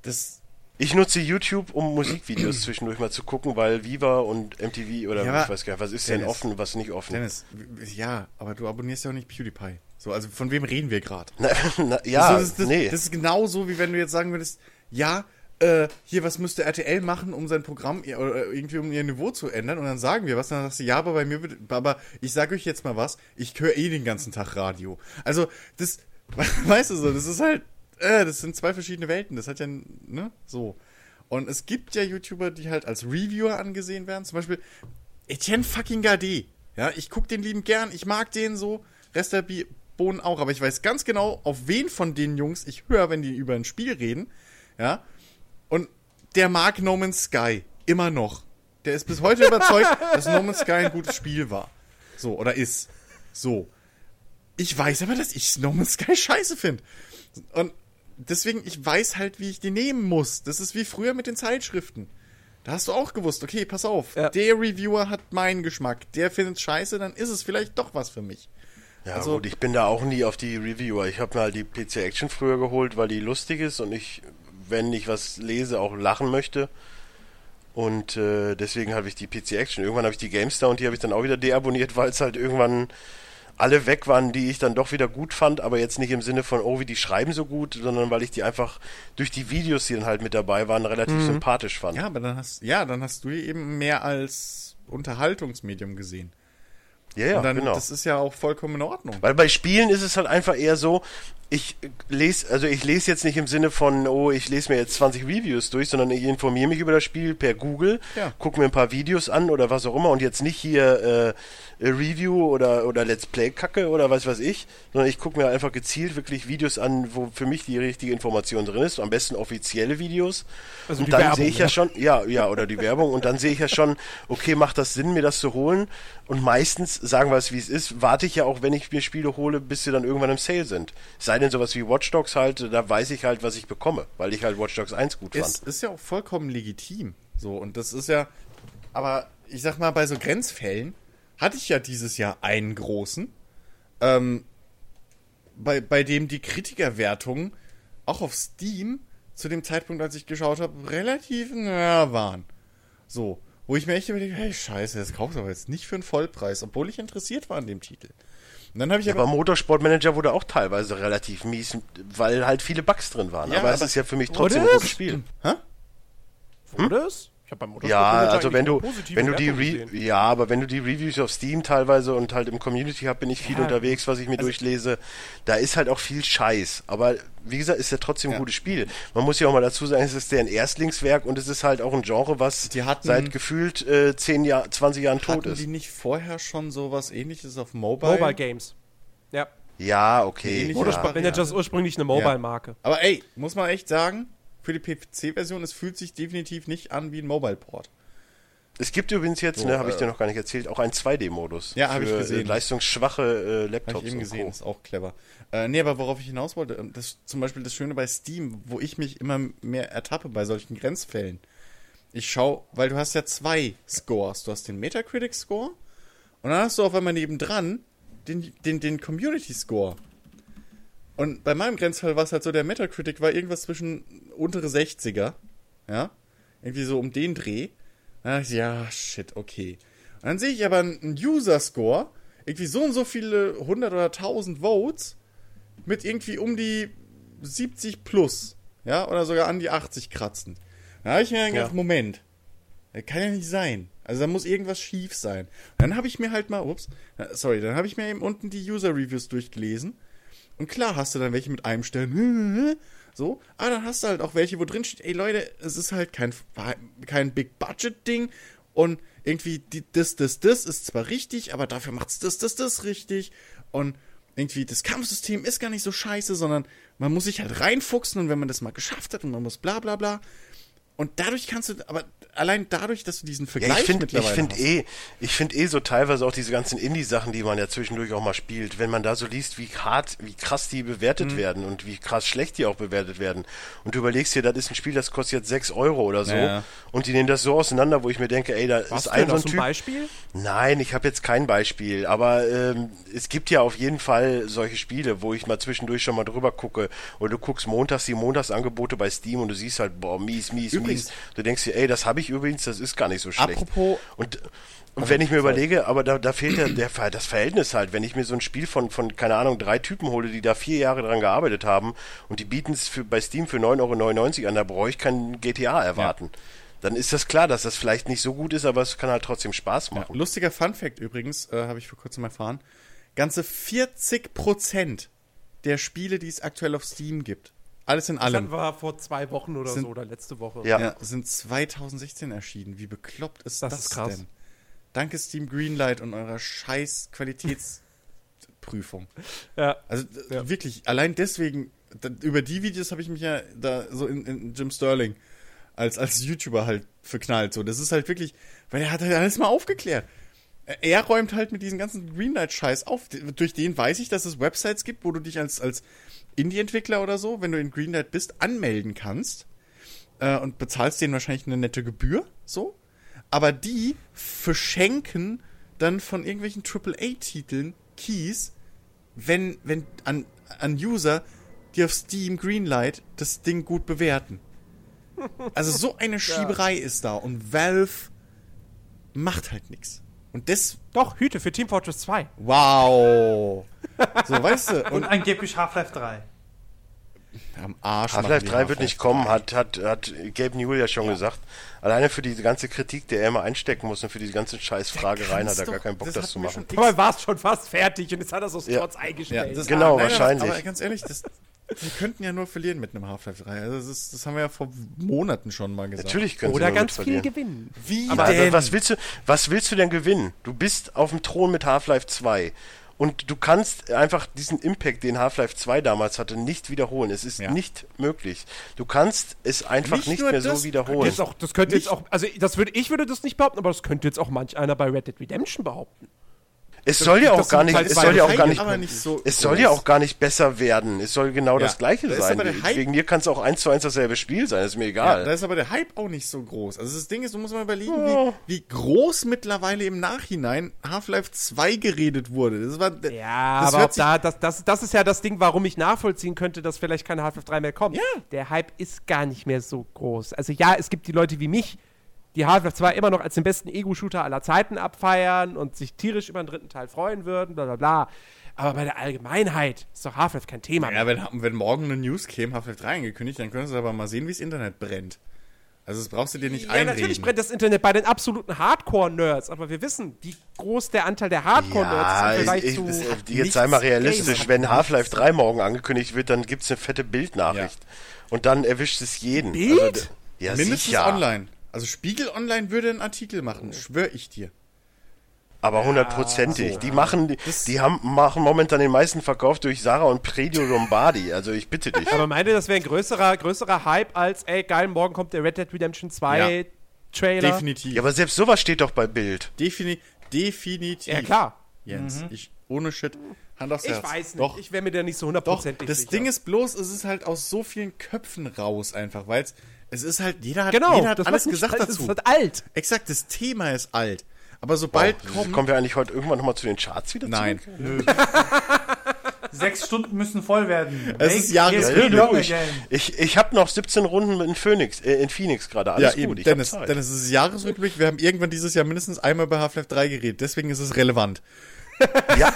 Das, Ich nutze YouTube, um Musikvideos zwischendurch mal zu gucken, weil Viva und MTV oder Ja, ich weiß gar nicht, was ist denn Dennis. offen, was nicht offen? Dennis, ja, aber du abonnierst ja auch nicht PewDiePie. So, also von wem reden wir gerade? Ja, das, ist, das, nee. das ist genauso, wie wenn du jetzt sagen würdest, ja, äh, hier, was müsste RTL machen, um sein Programm oder irgendwie um ihr Niveau zu ändern? Und dann sagen wir was, dann sagst du, ja, aber bei mir wird, aber ich sage euch jetzt mal was, ich höre eh den ganzen Tag Radio. Also, das, weißt du so, das ist halt, äh, das sind zwei verschiedene Welten, das hat ja, ne, so. Und es gibt ja YouTuber, die halt als Reviewer angesehen werden, zum Beispiel Etienne fucking Gade. Ja, ich guck den lieben gern, ich mag den so, Rest der Bohnen auch, aber ich weiß ganz genau, auf wen von den Jungs ich höre, wenn die über ein Spiel reden. Ja, und der mag No Man's Sky immer noch. Der ist bis heute überzeugt, dass No Man's Sky ein gutes Spiel war. So, oder ist. So. Ich weiß aber, dass ich No Man's Sky scheiße finde. Und deswegen, ich weiß halt, wie ich die nehmen muss. Das ist wie früher mit den Zeitschriften. Da hast du auch gewusst, okay, pass auf, Ja. der Reviewer hat meinen Geschmack, der findet scheiße, dann ist es vielleicht doch was für mich. Ja Also- gut, ich bin da auch nie auf die Reviewer. Ich habe mir halt die PC Action früher geholt, weil die lustig ist und ich, wenn ich was lese, auch lachen möchte. Und äh, deswegen habe ich die PC Action. Irgendwann habe ich die GameStar und die habe ich dann auch wieder deabonniert, weil es halt irgendwann alle weg waren, die ich dann doch wieder gut fand, aber jetzt nicht im Sinne von, oh, wie die schreiben so gut, sondern weil ich die einfach durch die Videos, die dann halt mit dabei waren, relativ sympathisch fand. Ja, aber dann hast, ja, dann hast du die eben mehr als Unterhaltungsmedium gesehen. ja, ja Und dann, genau. das ist ja auch vollkommen in Ordnung. Weil bei Spielen ist es halt einfach eher so, ich lese, also ich lese jetzt nicht im Sinne von, oh, ich lese mir jetzt 20 Reviews durch, sondern ich informiere mich über das Spiel per Google, Ja. gucke mir ein paar Videos an oder was auch immer und jetzt nicht hier äh, Review oder, oder Let's Play Kacke oder was weiß ich, sondern ich gucke mir einfach gezielt wirklich Videos an, wo für mich die richtige Information drin ist, am besten offizielle Videos. Also und dann sehe ich ja ne? schon, ja, ja, oder die Werbung und dann sehe ich ja schon, okay, macht das Sinn, mir das zu holen? Und meistens, sagen wir es wie es ist, warte ich ja auch, wenn ich mir Spiele hole, bis sie dann irgendwann im Sale sind. Sei denn sowas wie Watch Dogs halt, da weiß ich halt, was ich bekomme, weil ich halt Watch Dogs 1 gut fand. Ist, ist ja auch vollkommen legitim. So, und das ist ja, aber ich sag mal, bei so Grenzfällen hatte ich ja dieses Jahr einen großen, ähm, bei, bei dem die Kritikerwertungen auch auf Steam zu dem Zeitpunkt, als ich geschaut habe, relativ naja waren. So, wo ich mir echt überlege, hey, scheiße, das kaufst du aber jetzt nicht für einen Vollpreis, obwohl ich interessiert war an dem Titel. Und dann habe ich aber aber, Motorsportmanager wurde auch teilweise relativ mies, weil halt viele Bugs drin waren. Ja, aber, es aber- ist ja für mich trotzdem ein gutes es? Spiel. Wurde es? Ich habe beim Motorsport Ja, also wenn du, wenn du die Re gesehen. ja, aber wenn du die Reviews auf Steam teilweise und halt im Community Hub bin ich viel Ja, unterwegs, was ich mir also- durchlese, da ist halt auch viel Scheiß. Aber wie gesagt, ist ja trotzdem ein Ja. gutes Spiel. Man muss ja auch mal dazu sagen, es ist deren Erstlingswerk und es ist halt auch ein Genre, was Die hatten- seit gefühlt äh, 10 Jahr, 20 Jahren tot hatten ist. die nicht vorher schon sowas ähnliches auf Mobile? Mobile Games. Ja. Ja, okay. Ähnlich Ja. Motorsport Manager ist ursprünglich eine Mobile-Marke. Aber ey, muss man echt sagen, für die PC-Version, es fühlt sich definitiv nicht an wie ein Mobile-Port. Es gibt übrigens jetzt, So, ne, habe ich äh, dir noch gar nicht erzählt, auch einen 2D-Modus. Ja, hab ich für, gesehen. Äh, leistungsschwache äh, Laptops. Habe ich eben gesehen, Co. ist auch clever. Äh, nee, aber worauf ich hinaus wollte, ähm, das zum Beispiel das Schöne bei Steam, wo ich mich immer mehr ertappe bei solchen Grenzfällen. Ich schau, weil du hast ja zwei Scores. Du hast den Metacritic-Score und dann hast du auf einmal nebendran den, den, den Community-Score. Und bei meinem Grenzfall war es halt so, der Metacritic war irgendwas zwischen untere 60er, ja, irgendwie so um den Dreh. Dann dachte ich, ja, shit, okay. Und dann sehe ich aber einen User-Score, irgendwie so und so viele 100 oder 1000 Votes mit irgendwie um die 70 plus, ja, oder sogar an die 80 kratzen. Da habe ich mir dann gedacht, Ja. Moment, das kann ja nicht sein. Also da muss irgendwas schief sein. Und dann habe ich mir halt mal, ups, äh, sorry, dann habe ich mir eben unten die User-Reviews durchgelesen. Und klar hast du dann welche mit einem Stern, so, aber dann hast du halt auch welche, wo drin steht, ey Leute, es ist halt kein, kein Big-Budget-Ding und irgendwie die, das, das, das ist zwar richtig, aber dafür macht's das, das, das richtig und irgendwie das Kampfsystem ist gar nicht so scheiße, sondern man muss sich halt reinfuchsen und wenn man das mal geschafft hat und man muss bla bla bla. Und dadurch kannst du, aber allein dadurch, dass du diesen Ja, Vergleich ich finde ich mittlerweile find hast. eh, ich finde eh so teilweise auch diese ganzen Indie-Sachen, die man ja zwischendurch auch mal spielt, wenn man da so liest, wie hart, wie krass die bewertet Mhm. werden und wie krass schlecht die auch bewertet werden. Und du überlegst dir, das ist ein Spiel, das kostet jetzt 6 Euro oder so. Ja. Und die nehmen das so auseinander, wo ich mir denke, ey, da Was ist ein so ein Typ. Beispiel? Nein, ich habe jetzt kein Beispiel, aber ähm, es gibt ja auf jeden Fall solche Spiele, wo ich mal zwischendurch schon mal drüber gucke. Oder du guckst montags die Montagsangebote bei Steam und du siehst halt, boah, mies, mies, Mies. Du denkst dir, ey, das habe ich übrigens, das ist gar nicht so schlecht. Apropos- Und, und wenn ich mir überlege, aber da, da fehlt ja der, das Verhältnis halt, wenn ich mir so ein Spiel von, von, keine Ahnung, drei Typen hole, die da vier Jahre dran gearbeitet haben und die bieten es bei Steam für 9,99 Euro an, da brauche ich kein GTA erwarten. Dann ist das klar, dass das vielleicht nicht so gut ist, aber es kann halt trotzdem Spaß Ja, machen. lustiger Fun Fact übrigens, äh, habe ich vor kurzem erfahren. Ganze 40% der Spiele, die es aktuell auf Steam gibt, alles in Das allem, hatten wir vor zwei Wochen oder Sind- so oder letzte Woche. Ja. ja, sind 2016 erschieden. Wie bekloppt ist Das das, ist krass. denn? Danke Steam Greenlight und eurer scheiß Qualitätsprüfung. Ja. Also Ja. wirklich, allein deswegen, da, über die Videos habe ich mich ja da so in, in Jim Sterling als, als YouTuber halt verknallt. So, das ist halt wirklich, weil er hat halt alles mal aufgeklärt. Er räumt halt mit diesem ganzen Greenlight-Scheiß auf. Durch den weiß ich, dass es Websites gibt, wo du dich als, als Indie-Entwickler oder so, wenn du in Greenlight bist, anmelden kannst. Äh, und bezahlst denen wahrscheinlich eine nette Gebühr, so. Aber die verschenken dann von irgendwelchen AAA-Titeln Keys, wenn, wenn an, an User, die auf Steam Greenlight das Ding gut bewerten. Also so eine Schieberei ist da und Valve macht halt nichts. Und das, Doch, Hüte für Team Fortress 2. wow. So, weißt du, Und und angeblich Half-Life 3. am Arsch. Half-Life die 3 wird nicht kommen, 3. hat, hat, hat Gabe Newell ja schon gesagt. Alleine für diese ganze Kritik, die er immer einstecken muss und für diese ganzen scheiß Fragereien hat er gar keinen Bock, das, hatten zu machen. er war schon fast fertig und jetzt hat er so Ja. Trotz Ja, eingestellt. das, Genau, nein, wahrscheinlich. Aber ganz ehrlich, das, wir könnten ja nur verlieren mit einem Half-Life 3. Also das, ist, das haben wir ja vor Monaten schon mal gesagt. Natürlich können Oder ganz viel verlieren. gewinnen. Wie Aber denn? was willst du, was willst du denn gewinnen? Du bist auf dem Thron mit Half-Life 2. Und du kannst einfach diesen Impact, den Half-Life 2 damals hatte, nicht wiederholen. Es ist Ja. nicht möglich. Du kannst es einfach Nicht nicht, mehr das, so wiederholen. Jetzt auch, das könnte Nicht- jetzt auch, also das würde, ich würde das nicht behaupten, aber das könnte jetzt auch manch einer bei Red Dead Redemption behaupten. Es soll ja auch gar nicht, es soll ja auch gar nicht, so es soll ja auch gar nicht besser werden. Es soll genau Ja, das Gleiche da ist sein. Wegen mir kann es auch eins zu eins dasselbe Spiel sein, ist mir Ja, egal. da ist aber der Hype auch nicht so groß. Also das Ding ist, du musst mal überlegen, wie, wie groß mittlerweile im Nachhinein Half-Life 2 geredet wurde. Das war, Ja, das aber da, das, das, das ist ja das Ding, warum ich nachvollziehen könnte, dass vielleicht keine Half-Life 3 mehr kommt. Ja. Der Hype ist gar nicht mehr so groß. Also ja, es gibt die Leute wie mich, die Half-Life 2 immer noch als den besten Ego-Shooter aller Zeiten abfeiern und sich tierisch über den dritten Teil freuen würden, bla bla bla. Aber bei der Allgemeinheit ist doch Half-Life kein Thema Ja, mehr. wenn, wenn morgen eine News käme, Half-Life 3 angekündigt, dann können sie aber mal sehen, wie das Internet brennt. Also das brauchst du dir nicht Ja, einreden. natürlich brennt das Internet bei den absoluten Hardcore-Nerds, aber wir wissen, wie groß der Anteil der Hardcore-Nerds Ja, ist im Vergleich ich, zu. ich, jetzt sei mal realistisch, wenn Half-Life nichts. 3 morgen angekündigt wird, dann gibt es eine fette Bildnachricht. Und dann erwischt es jeden. Bild? Also, ja, Mindestens sicher. online. Also Spiegel Online würde einen Artikel machen, schwör ich dir. Aber hundertprozentig. die machen, die, die haben, machen momentan den meisten Verkauf durch Sarah und Predio Lombardi. Also ich bitte dich. Aber meint ihr, das wäre ein größerer, größerer Hype als, ey, geil, morgen kommt der Red Dead Redemption 2 Ja. Trailer? Definitiv. Ja, aber selbst sowas steht doch bei Bild. Defini definitiv. Ja, klar. Jens, ich, ohne Shit, Hand aufs Ich Herz. weiß nicht. Doch, Ich wäre mir da nicht so hundertprozentig Das sicher. Ding ist bloß, es ist halt aus so vielen Köpfen raus einfach, weil es, es ist halt, jeder hat, genau, jeder hat das alles gesagt halt- dazu. Das ist halt alt. Exakt, das Thema ist alt. Aber sobald Oh, kommt, kommen wir eigentlich heute irgendwann nochmal zu den Charts wieder nein. zurück? Sechs Stunden müssen voll werden. Es ist Jahres- Make it Ja, long logisch. again. Ich, ich habe noch 17 Runden in Phoenix, äh, in Phoenix gerade. Ja, Alles eben, gut. Ich Dennis. Dennis, es ist Jahresrückblick. Wir haben irgendwann dieses Jahr mindestens einmal bei Half-Life 3 geredet. Deswegen ist es relevant. Ja,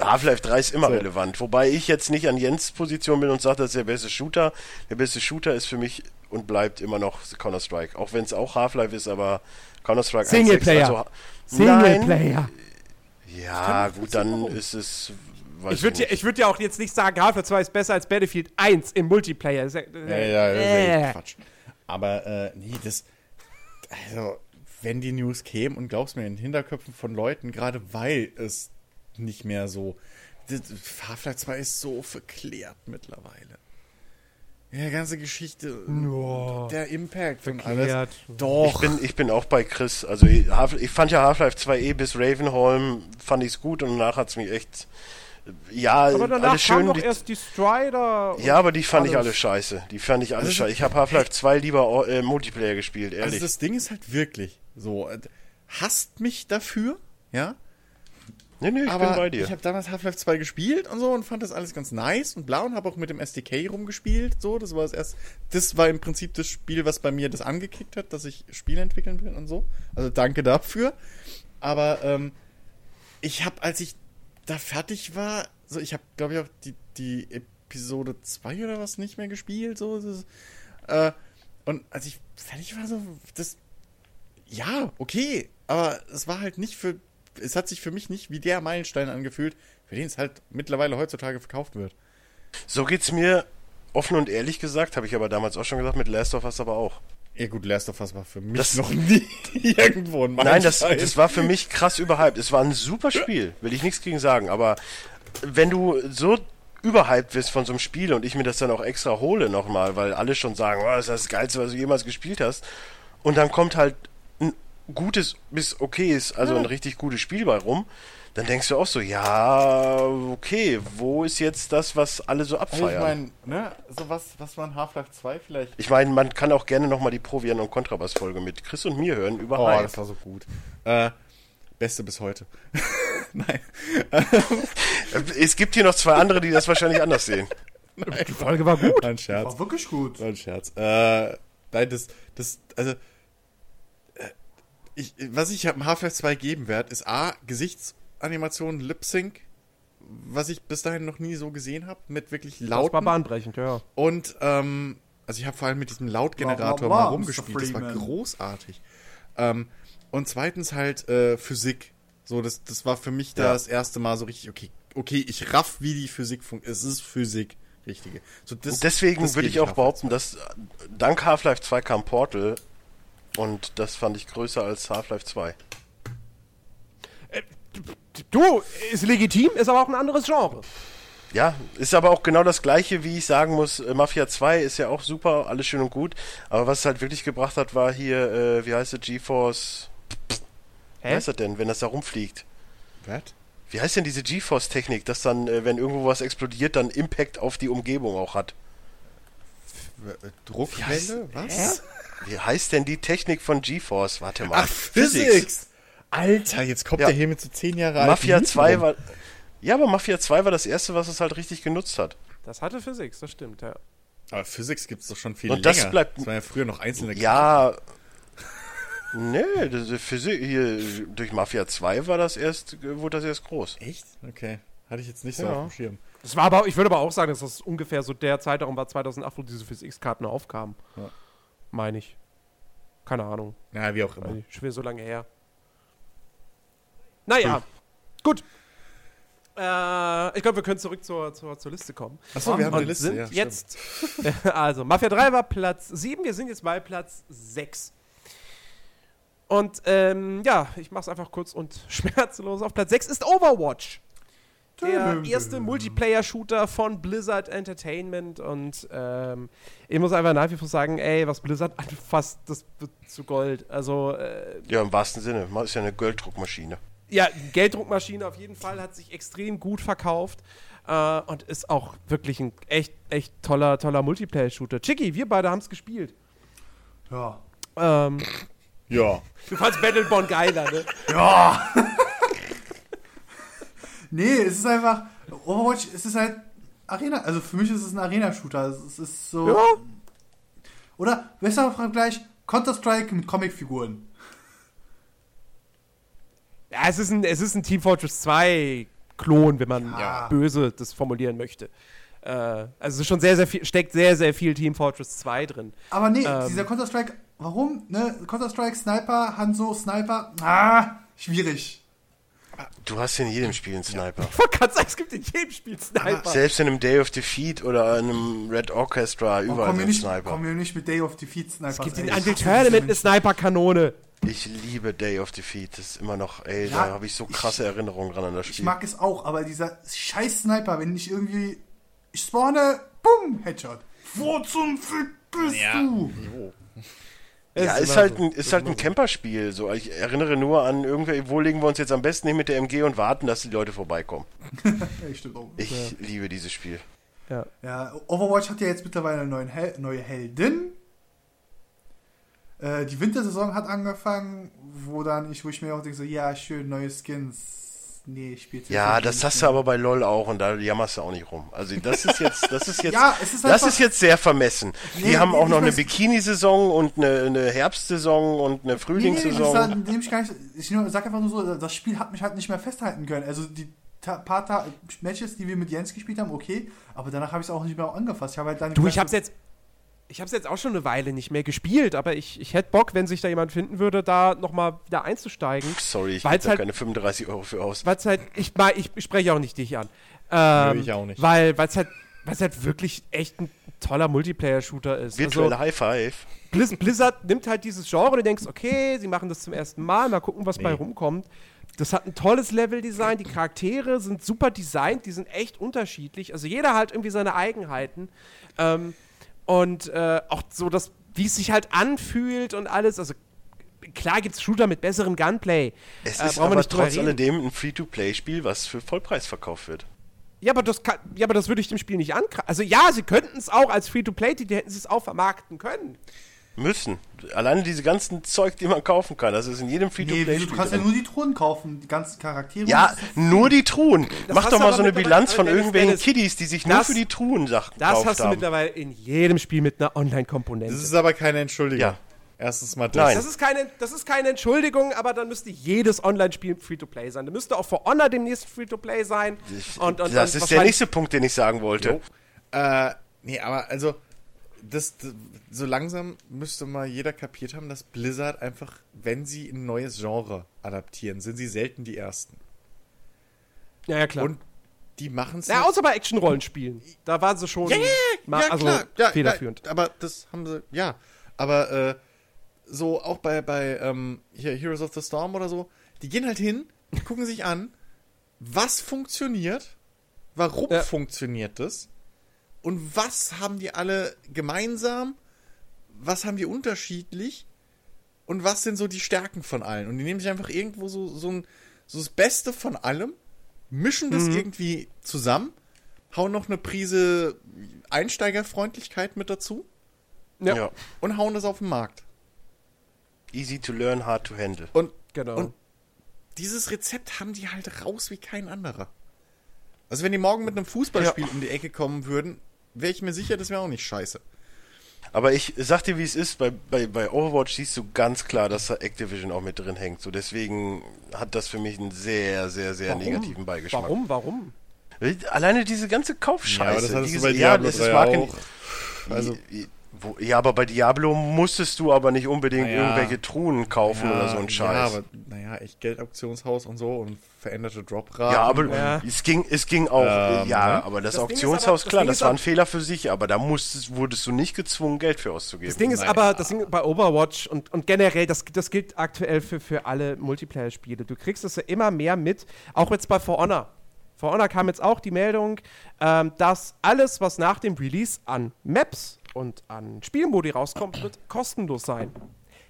Half-Life 3 ist immer relevant. Wobei ich jetzt nicht an Jens Position bin und sage, das ist der beste Shooter. Der beste Shooter ist für mich und bleibt immer noch Counter-Strike. Auch wenn es auch Half-Life ist, aber Counter-Strike 1.6, Singleplayer. also- Nein. Singleplayer. Ja, gut, dann ist es. Weiß Ich würde ja, würd ja auch jetzt nicht sagen, Half-Life 2 ist besser als Battlefield 1 im Multiplayer. Ja, Ja, ja, ja äh. Quatsch. Aber, äh, nee, das, also, wenn die News kämen und glaubst mir, in den Hinterköpfen von Leuten, gerade weil es nicht mehr so, das- Half-Life 2 ist so verklärt mittlerweile. Ja, ganze Geschichte. Ja. Der Impact und Verkehrt. alles. Ich Doch. bin, ich bin auch bei Chris. Also ich, ich fand ja Half-Life 2e bis Ravenholm fand ich's gut und danach hat's mich echt. Ja, Aber danach alles kam schön. doch die- erst die Strider. ja, aber die fand ich alles. alle scheiße. Die fand ich alle Also- scheiße. Ich habe Half-Life 2 lieber äh, Multiplayer gespielt, Also ehrlich. das Ding ist halt wirklich so. äh, Hasst mich dafür, ja? Nee, nee, ich aber bin bei dir. ich habe damals Half-Life 2 gespielt und so und fand das alles ganz nice und blau und habe auch mit dem SDK rumgespielt. So, das war das erst. Das war im Prinzip das Spiel, was bei mir das angekickt hat, dass ich Spiele entwickeln will und so. Also danke dafür. Aber ähm, ich habe, als ich da fertig war, so ich habe, glaube ich, auch die, die Episode 2 oder was nicht mehr gespielt. So, das, äh, und als ich fertig war, so, das. Ja, okay. Aber es war halt nicht für. Es hat sich für mich nicht wie der Meilenstein angefühlt, für den es halt mittlerweile heutzutage verkauft wird. So geht's mir offen und ehrlich gesagt, habe ich aber damals auch schon gesagt, mit Last of Us aber auch. Ja gut, Last of Us war für mich Das- noch nie irgendwo ein Nein, das, Meilenstein. das war für mich krass überhyped. Es war ein super Spiel, will ich nichts gegen sagen, aber wenn du so überhyped wirst von so einem Spiel und ich mir das dann auch extra hole nochmal, weil alle schon sagen, oh, das ist das Geilste, was du jemals gespielt hast, und dann kommt halt gutes bis okayes, also ein richtig gutes Spiel bei rum, dann denkst du auch so, ja, okay, wo ist jetzt das, was alle so Also ich abfeiern? meine, ne, so was, was man Half-Life 2 vielleicht. Ich meine, man kann auch gerne nochmal die Provian und Kontrabass-Folge mit Chris und mir hören über Oh, Hype. das war so gut. Äh, beste bis heute. Nein. Es gibt hier noch zwei andere, die das wahrscheinlich anders sehen. Die Folge war gut. Ein Scherz. War wirklich gut. War ein Scherz. Äh, nein, das, das, also, ich, was ich am Half-Life 2 geben werde, ist A, Gesichtsanimation, Lip-Sync, was ich bis dahin noch nie so gesehen habe, mit wirklich Das war lauten. bahnbrechend, ja. Und, ähm, also ich habe vor allem mit diesem Lautgenerator mal rumgespielt, das war großartig. Ähm, und zweitens halt äh, Physik. So, das, das war für mich da Ja. das erste Mal so richtig, okay, okay, ich raff, wie die Physik funktioniert. Es ist Physik, richtige. So, das, Und deswegen würde ich auch behaupten, dass äh, dank Half-Life 2 kam Portal und das fand ich größer als Half-Life 2. Du, ist legitim, ist aber auch ein anderes Genre. Ja, ist aber auch genau das gleiche, wie ich sagen muss, äh, Mafia 2 ist ja auch super, alles schön und gut, aber was es halt wirklich gebracht hat, war hier, äh, wie heißt es, GeForce, wie Hä? heißt das denn, wenn das da rumfliegt? Was? Wie heißt denn diese GeForce-Technik, dass dann, äh, wenn irgendwo was explodiert, dann Impact auf die Umgebung auch hat? Druckwelle? Was? Wie heißt denn die Technik von GeForce? Warte mal. Ach, Physics! Alter, jetzt kommt Ja. der hier mit so 10 Jahre alten Mafia Mythen 2 rum. war. Ja, aber Mafia 2 war das erste, was es halt richtig genutzt hat. Das hatte Physik, das stimmt, ja. Aber Physics gibt's doch schon viel Und das länger. bleibt- Das war ja früher noch einzelne Ja. Nee, das Physik hier durch Mafia 2 war das erst, wurde das erst groß. Echt? Okay. Hatte ich jetzt nicht so Ja. auf dem Schirm. Das war aber, ich würde aber auch sagen, dass das ungefähr so der Zeitraum war 2008, wo diese Physikskarten aufkamen. Ja. Meine ich. Keine Ahnung. Ja, wie auch immer. Nicht, Schon wieder so lange her. Naja, gut. Äh, ich glaube, wir können zurück zur, zur, zur Liste kommen. Achso, wir haben Und eine Liste. sind ja, jetzt, also, Mafia 3 war Platz 7, wir sind jetzt bei Platz 6. Und ähm, ja, ich mach's einfach kurz und schmerzlos. Auf Platz 6 ist Overwatch. Der erste Multiplayer-Shooter von Blizzard Entertainment und ähm, ich muss einfach nach wie vor sagen, ey, was Blizzard anfasst, das wird zu Gold. Also, äh, Ja, im wahrsten Sinne. Man ist ja eine Gelddruckmaschine. ja, Gelddruckmaschine auf jeden Fall hat sich extrem gut verkauft äh, und ist auch wirklich ein echt, echt toller, toller Multiplayer-Shooter. Chicky, wir beide haben es gespielt. Ja. Ähm, Ja. du fandst Battleborn geiler, ne? Nee, es ist einfach. Overwatch, es ist halt Arena. Also für mich ist es ein Arena-Shooter. Es ist so. Ja. Oder besser Vergleich: Counter-Strike mit Comicfiguren. Ja, es ist ein, es ist ein Team Fortress 2 Klon, wenn man Ja. böse das formulieren möchte. Äh, also es ist schon sehr, sehr viel, steckt sehr, sehr viel Team Fortress 2 drin. Aber nee, Ähm. dieser Counter-Strike, warum? Ne? Counter-Strike, Sniper, Hanzo, Sniper. Ah, schwierig. Du hast in jedem Spiel einen Sniper. Ich wollte gerade sagen, es gibt in jedem Spiel Sniper. Selbst in einem Day of Defeat oder einem Red Orchestra, Oh, überall mir sind nicht, Sniper. komm mir nicht mit Day of Defeat Sniper. es gibt in Until Tournament eine Sniper-Kanone. Ich liebe Day of Defeat. Das ist immer noch, ey, Ja, da habe ich so krasse Erinnerungen dran an das Ich Spiel. mag es auch, aber dieser scheiß Sniper, wenn ich irgendwie. Ich spawne, Bumm, Headshot. Wo zum Fick bist du? Ja, Es ist immer halt so. ein, ist halt ein Camperspiel. So, ich erinnere nur an irgendwie, wo legen wir uns jetzt am besten hin mit der MG und warten, dass die Leute vorbeikommen. Ja, auch. Ich liebe dieses Spiel. Ja. Ja, Overwatch hat ja jetzt mittlerweile eine neuen Hel neue Heldin. Äh, die Wintersaison hat angefangen, wo dann ich, wo ich mir auch denke, so, ja, schön, neue Skins. Nee, ich spiele Ja, das hast du aber bei LOL auch und da jammerst du auch nicht rum. Also das ist jetzt, das ist jetzt, Ja, es ist das ist jetzt sehr vermessen. Die Nee, haben nee, auch ich noch eine Bikini-Saison und eine, eine Herbstsaison und eine Nee, nee, Frühlingssaison. das nehme ich gar nicht. Ich nur, sag einfach nur so, das Spiel hat mich halt nicht mehr festhalten können. Also die ta paar ta Matches, die wir mit Jens gespielt haben, okay, aber danach habe ich es auch nicht mehr angefasst. Ich habe halt dann Du, gesagt, ich hab's jetzt. Ich hab's jetzt auch schon eine Weile nicht mehr gespielt, aber ich, ich hätte Bock, wenn sich da jemand finden würde, da nochmal wieder einzusteigen. Sorry, ich Weil's gebe da halt- keine 35 Euro für aus. Weil es halt, ich, ich, ich spreche auch nicht dich an. Ähm, Nö, ich auch nicht. Weil es halt, weil's halt wirklich echt ein toller Multiplayer-Shooter ist. Virtuelle Also, High Five. Blizz, Blizzard nimmt halt dieses Genre und du denkst, okay, sie machen das zum ersten Mal, mal gucken, was bei Nee. rumkommt. Das hat ein tolles Level-Design, die Charaktere sind super designt, die sind echt unterschiedlich. Also jeder hat irgendwie seine Eigenheiten. Ähm, und äh, auch so, das, wie es sich halt anfühlt und alles. Also klar gibt es Shooter mit besserem Gunplay. Es Äh, ist wir aber trotz alledem ein Free-to-Play-Spiel, was für Vollpreis verkauft wird. Ja, aber das kann, ja, aber das würde ich dem Spiel nicht ankreiden. Also ja, sie könnten es auch als Free-to-Play-Titel, hätten sie es auch vermarkten können. Müssen. Alleine diese ganzen Zeug, die man kaufen kann. Das ist in jedem nee, Free-to-Play-Spiel. du kannst ja nur die Truhen kaufen, die ganzen Charaktere. Ja, Das nur die Truhen. Mach hast doch mal so eine Bilanz von irgendwelchen Dennis, Kiddies, die sich nur das- für die Truhen Sachen Das gekauft hast du haben. mittlerweile in jedem Spiel mit einer Online-Komponente. Das ist aber keine Entschuldigung. Ja. Erstens mal das. Nein. Das ist, keine, das ist keine Entschuldigung, aber dann müsste jedes Online-Spiel Free-to-Play sein. Da müsste auch For Honor demnächst Free-to-Play sein. Und, und, das und ist der nächste Punkt, den ich sagen wollte. Äh, nee, aber also, das, das, so langsam müsste mal jeder kapiert haben, dass Blizzard einfach, wenn sie ein neues Genre adaptieren, sind sie selten die Ersten. Ja, ja, klar. Und die machen es. ja, außer bei Action-Rollenspielen. Da waren sie schon mal, also ja, federführend. Ja, aber das haben sie, ja. Aber äh, so auch bei, bei ähm, hier Heroes of the Storm oder so, die gehen halt hin, gucken sich an, was funktioniert, warum Ja. funktioniert das und was haben die alle gemeinsam, was haben die unterschiedlich und was sind so die Stärken von allen. Und die nehmen sich einfach irgendwo so, so, ein, so das Beste von allem, mischen das irgendwie zusammen, hauen noch eine Prise Einsteigerfreundlichkeit mit dazu Ja, Ja. und hauen das auf den Markt. Easy to learn, hard to handle. Und, genau. und dieses Rezept haben die halt raus wie kein anderer. Also wenn die morgen mit einem Fußballspiel um die Ecke kommen würden, wäre ich mir sicher, das wäre auch nicht scheiße. Aber ich sag dir, wie es ist, bei, bei, bei Overwatch siehst du ganz klar, dass da Activision auch mit drin hängt. So deswegen hat das für mich einen sehr, sehr, sehr negativen Beigeschmack. Warum? Warum? Alleine diese ganze Kaufscheiße. Ja, aber das hattest die du bei Diablo es 3 Marken- auch. Also- wo, ja, aber bei Diablo musstest du aber nicht unbedingt Naja. irgendwelche Truhen kaufen oder so ein Scheiß. Ja, aber naja, echt Geldauktionshaus und so und veränderte Dropraten. Ja, aber Ja. es ging, es ging auch, Ähm, ja, ne? aber das, Das Auktionshaus, aber- das klar, das war ein Fehler für sich, aber da musstest, wurdest du nicht gezwungen, Geld für auszugeben. Das Ding ist Naja. aber, das Ding bei Overwatch und, und generell, das, das gilt aktuell für, für alle Multiplayer-Spiele. Du kriegst es ja immer mehr mit, auch jetzt bei For Honor. For Honor kam jetzt auch die Meldung, ähm, dass alles, was nach dem Release an Maps und an Spielmodi rauskommt, wird kostenlos sein.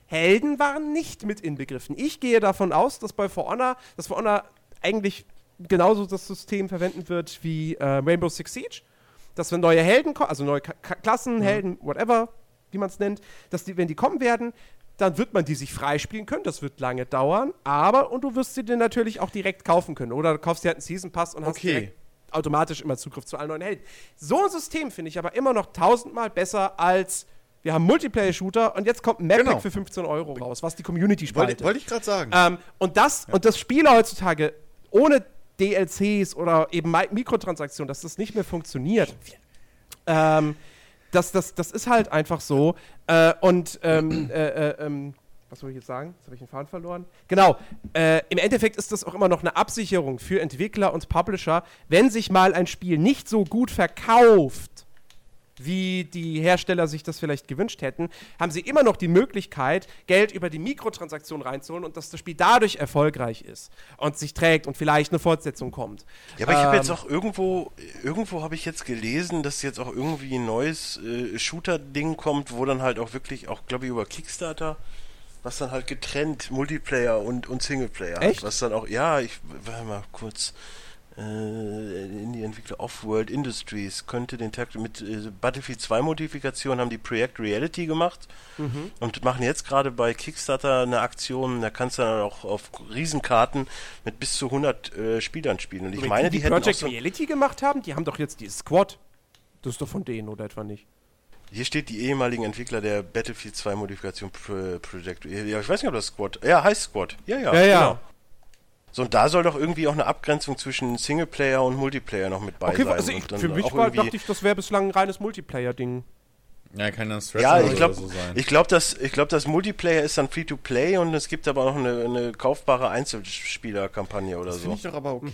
Helden waren nicht mit inbegriffen. Ich gehe davon aus, dass bei For Honor, dass For Honor eigentlich genauso das System verwenden wird wie äh, Rainbow Six Siege. Dass wenn neue Helden kommen, also neue Ka Klassen, Helden, whatever, wie man es nennt, dass die, wenn die kommen werden, dann wird man die sich freispielen können. Das wird lange dauern, aber und du wirst sie dir natürlich auch direkt kaufen können. Oder du kaufst dir halt einen Season Pass und hast Okay. direkt automatisch immer Zugriff zu allen neuen Helden. So ein System finde ich aber immer noch tausendmal besser als wir haben Multiplayer-Shooter und jetzt kommt ein Map-Pack Genau. für 15 Euro raus, was die Community Wollte, spaltet. wollte ich gerade sagen. Ähm, und das und das Spiel heutzutage ohne DLCs oder eben Mi- Mikrotransaktionen, dass das nicht mehr funktioniert. Ähm, das, das, das ist halt einfach so. Äh, und ähm, äh, äh, ähm, was soll ich jetzt sagen? Jetzt habe ich den Faden verloren. Genau. Äh, Im Endeffekt ist das auch immer noch eine Absicherung für Entwickler und Publisher, wenn sich mal ein Spiel nicht so gut verkauft, wie die Hersteller sich das vielleicht gewünscht hätten, haben sie immer noch die Möglichkeit, Geld über die Mikrotransaktion reinzuholen und dass das Spiel dadurch erfolgreich ist und sich trägt und vielleicht eine Fortsetzung kommt. Ja, aber ich habe Ähm, jetzt auch irgendwo, irgendwo habe ich jetzt gelesen, dass jetzt auch irgendwie ein neues äh, Shooter-Ding kommt, wo dann halt auch wirklich, auch glaube ich über Kickstarter, was dann halt getrennt Multiplayer und, und Singleplayer Echt? hat. Was dann auch, ja, ich, warte mal kurz, äh, in die Entwickler Off-World Industries könnte den Tag mit äh, Battlefield 2 Modifikation haben die Project Reality gemacht Mhm. und machen jetzt gerade bei Kickstarter eine Aktion, da kannst du dann auch auf Riesenkarten mit bis zu 100 äh, Spielern spielen. Und ich Wenn meine, die, die, hätten auch Project so, Reality gemacht haben, die haben doch jetzt die Squad. Das ist doch von denen oder etwa nicht? Hier steht die ehemaligen Entwickler der Battlefield 2 Modifikation Pro Project. Ja, ich weiß nicht, ob das Squad. Ja, heißt Squad. Ja, ja. Ja, ja. Genau. So, und da soll doch irgendwie auch eine Abgrenzung zwischen Singleplayer und Multiplayer noch mit bei Okay, sein. also ich, und dann für mich auch war, dachte ich, das wäre bislang ein reines Multiplayer-Ding. Ja, kann dann Stretch Ja, oder ich glaube, so sein. ich glaube, das, ich glaube, das Multiplayer ist dann Free-to-Play und es gibt aber noch eine, eine kaufbare Einzelspieler-Kampagne oder das so. finde ich doch aber okay.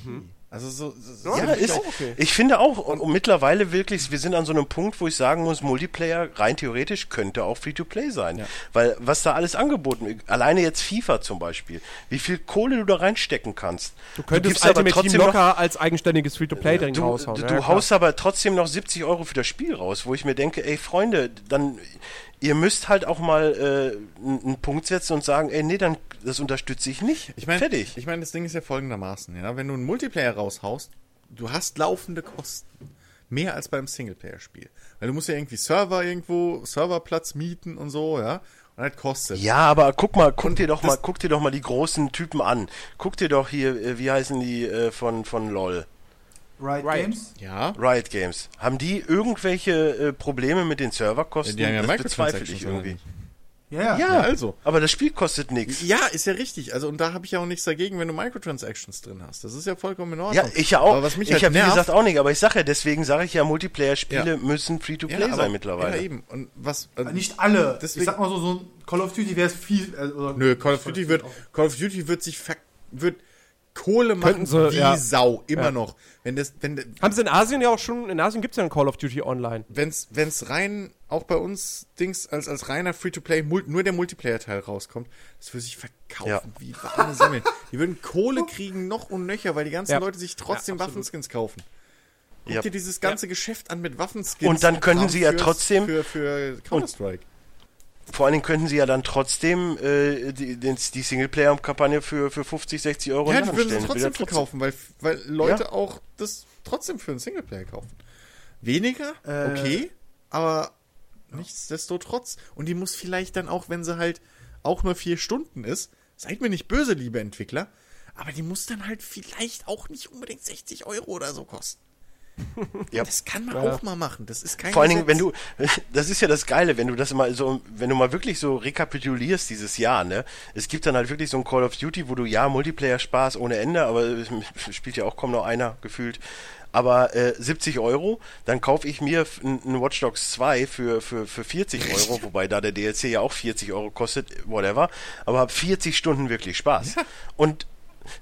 Also so, so Ja, Ja, ich ist, auch okay. ich finde auch, und, und mittlerweile wirklich, wir sind an so einem Punkt, wo ich sagen muss, Multiplayer rein theoretisch könnte auch Free-to-Play sein. Ja. Weil was da alles angeboten wird, alleine jetzt FIFA zum Beispiel, wie viel Kohle du da reinstecken kannst. Du könntest gibst aber Ultimate Team trotzdem noch- locker als eigenständiges Free-to-Play-Ding Du, raushauen. du, Ja, du haust aber trotzdem noch 70 Euro für das Spiel raus, wo ich mir denke, ey Freunde, dann ihr müsst halt auch mal äh, einen Punkt setzen und sagen, ey nee, dann das unterstütze ich nicht. Ich meine, fertig. ich meine, das Ding ist ja folgendermaßen, ja, wenn du einen Multiplayer raushaust, du hast laufende Kosten. Mehr als beim Singleplayer-Spiel. Weil du musst ja irgendwie Server irgendwo, Serverplatz mieten und so, ja. Und halt kostet. Ja, aber guck mal, guck dir doch mal, guck dir doch mal die großen Typen an. Guck dir doch hier, äh, wie heißen die äh, von von LoL? Riot, Riot. Games? Ja. Riot Games. Haben die irgendwelche äh, Probleme mit den Serverkosten? Die haben ja das bezweifle Microtransactions ich irgendwie. Ja, ja. Ja, also. Aber das Spiel kostet nichts. Ja, ist ja richtig. Also, und da habe ich ja auch nichts dagegen, wenn du Microtransactions drin hast. Das ist ja vollkommen in Ordnung. Ja, ich ja auch. Aber was mich ich halt habe wie nervt, gesagt auch nicht, aber ich sage ja, deswegen sage ich ja, Multiplayer-Spiele Ja. müssen Free-to-Play ja, sein mittlerweile. Ja, eben. Und was. also- Nicht alle. Deswegen- ich sag mal so, so ein Call of Duty wäre es viel. äh, oder- Nö, Call of Duty wird, Call of Duty wird sich ver wird Kohle machen Könnten sie, wie ja. Sau, immer Ja. noch. Wenn das, wenn, Haben sie in Asien ja auch schon, in Asien gibt es ja ein Call of Duty Online. wenn's, wenn's rein, auch bei uns Dings, als, als reiner Free-to-Play, nur der Multiplayer-Teil rauskommt, das würde sich verkaufen Ja. wie warme Semmeln. Die würden Kohle kriegen, noch und nöcher, weil die ganzen. Leute sich trotzdem. Waffenskins kaufen. Guck Ja. dir dieses ganze Geschäft an mit Waffenskins. Und dann können Kram sie ja trotzdem- Für, für Counter-Strike. Vor allen Dingen könnten sie ja dann trotzdem äh, die, die Singleplayer-Kampagne für, für 50, 60 Euro Ja, in die Hand würden will trotzdem ja verkaufen, weil, weil Leute Ja. auch das trotzdem für einen Singleplayer kaufen. Weniger, Äh. okay, aber nichtsdestotrotz. Und die muss vielleicht dann auch, wenn sie halt auch nur vier Stunden ist, seid mir nicht böse, liebe Entwickler, aber die muss dann halt vielleicht auch nicht unbedingt 60 Euro oder so kosten. Ja. Das kann man Ja. auch mal machen. Das ist kein Vor allen Dingen, wenn du, das ist ja das Geile, wenn du das mal so, wenn du mal wirklich so rekapitulierst dieses Jahr, ne? Es gibt dann halt wirklich so ein Call of Duty, wo du ja Multiplayer Spaß ohne Ende, aber es spielt ja auch kaum noch einer gefühlt. Aber äh, 70 Euro, dann kaufe ich mir ein Watch Dogs 2 für, für, für 40 Euro, wobei da der DLC ja auch 40 Euro kostet, whatever, aber hab 40 Stunden wirklich Spaß. Und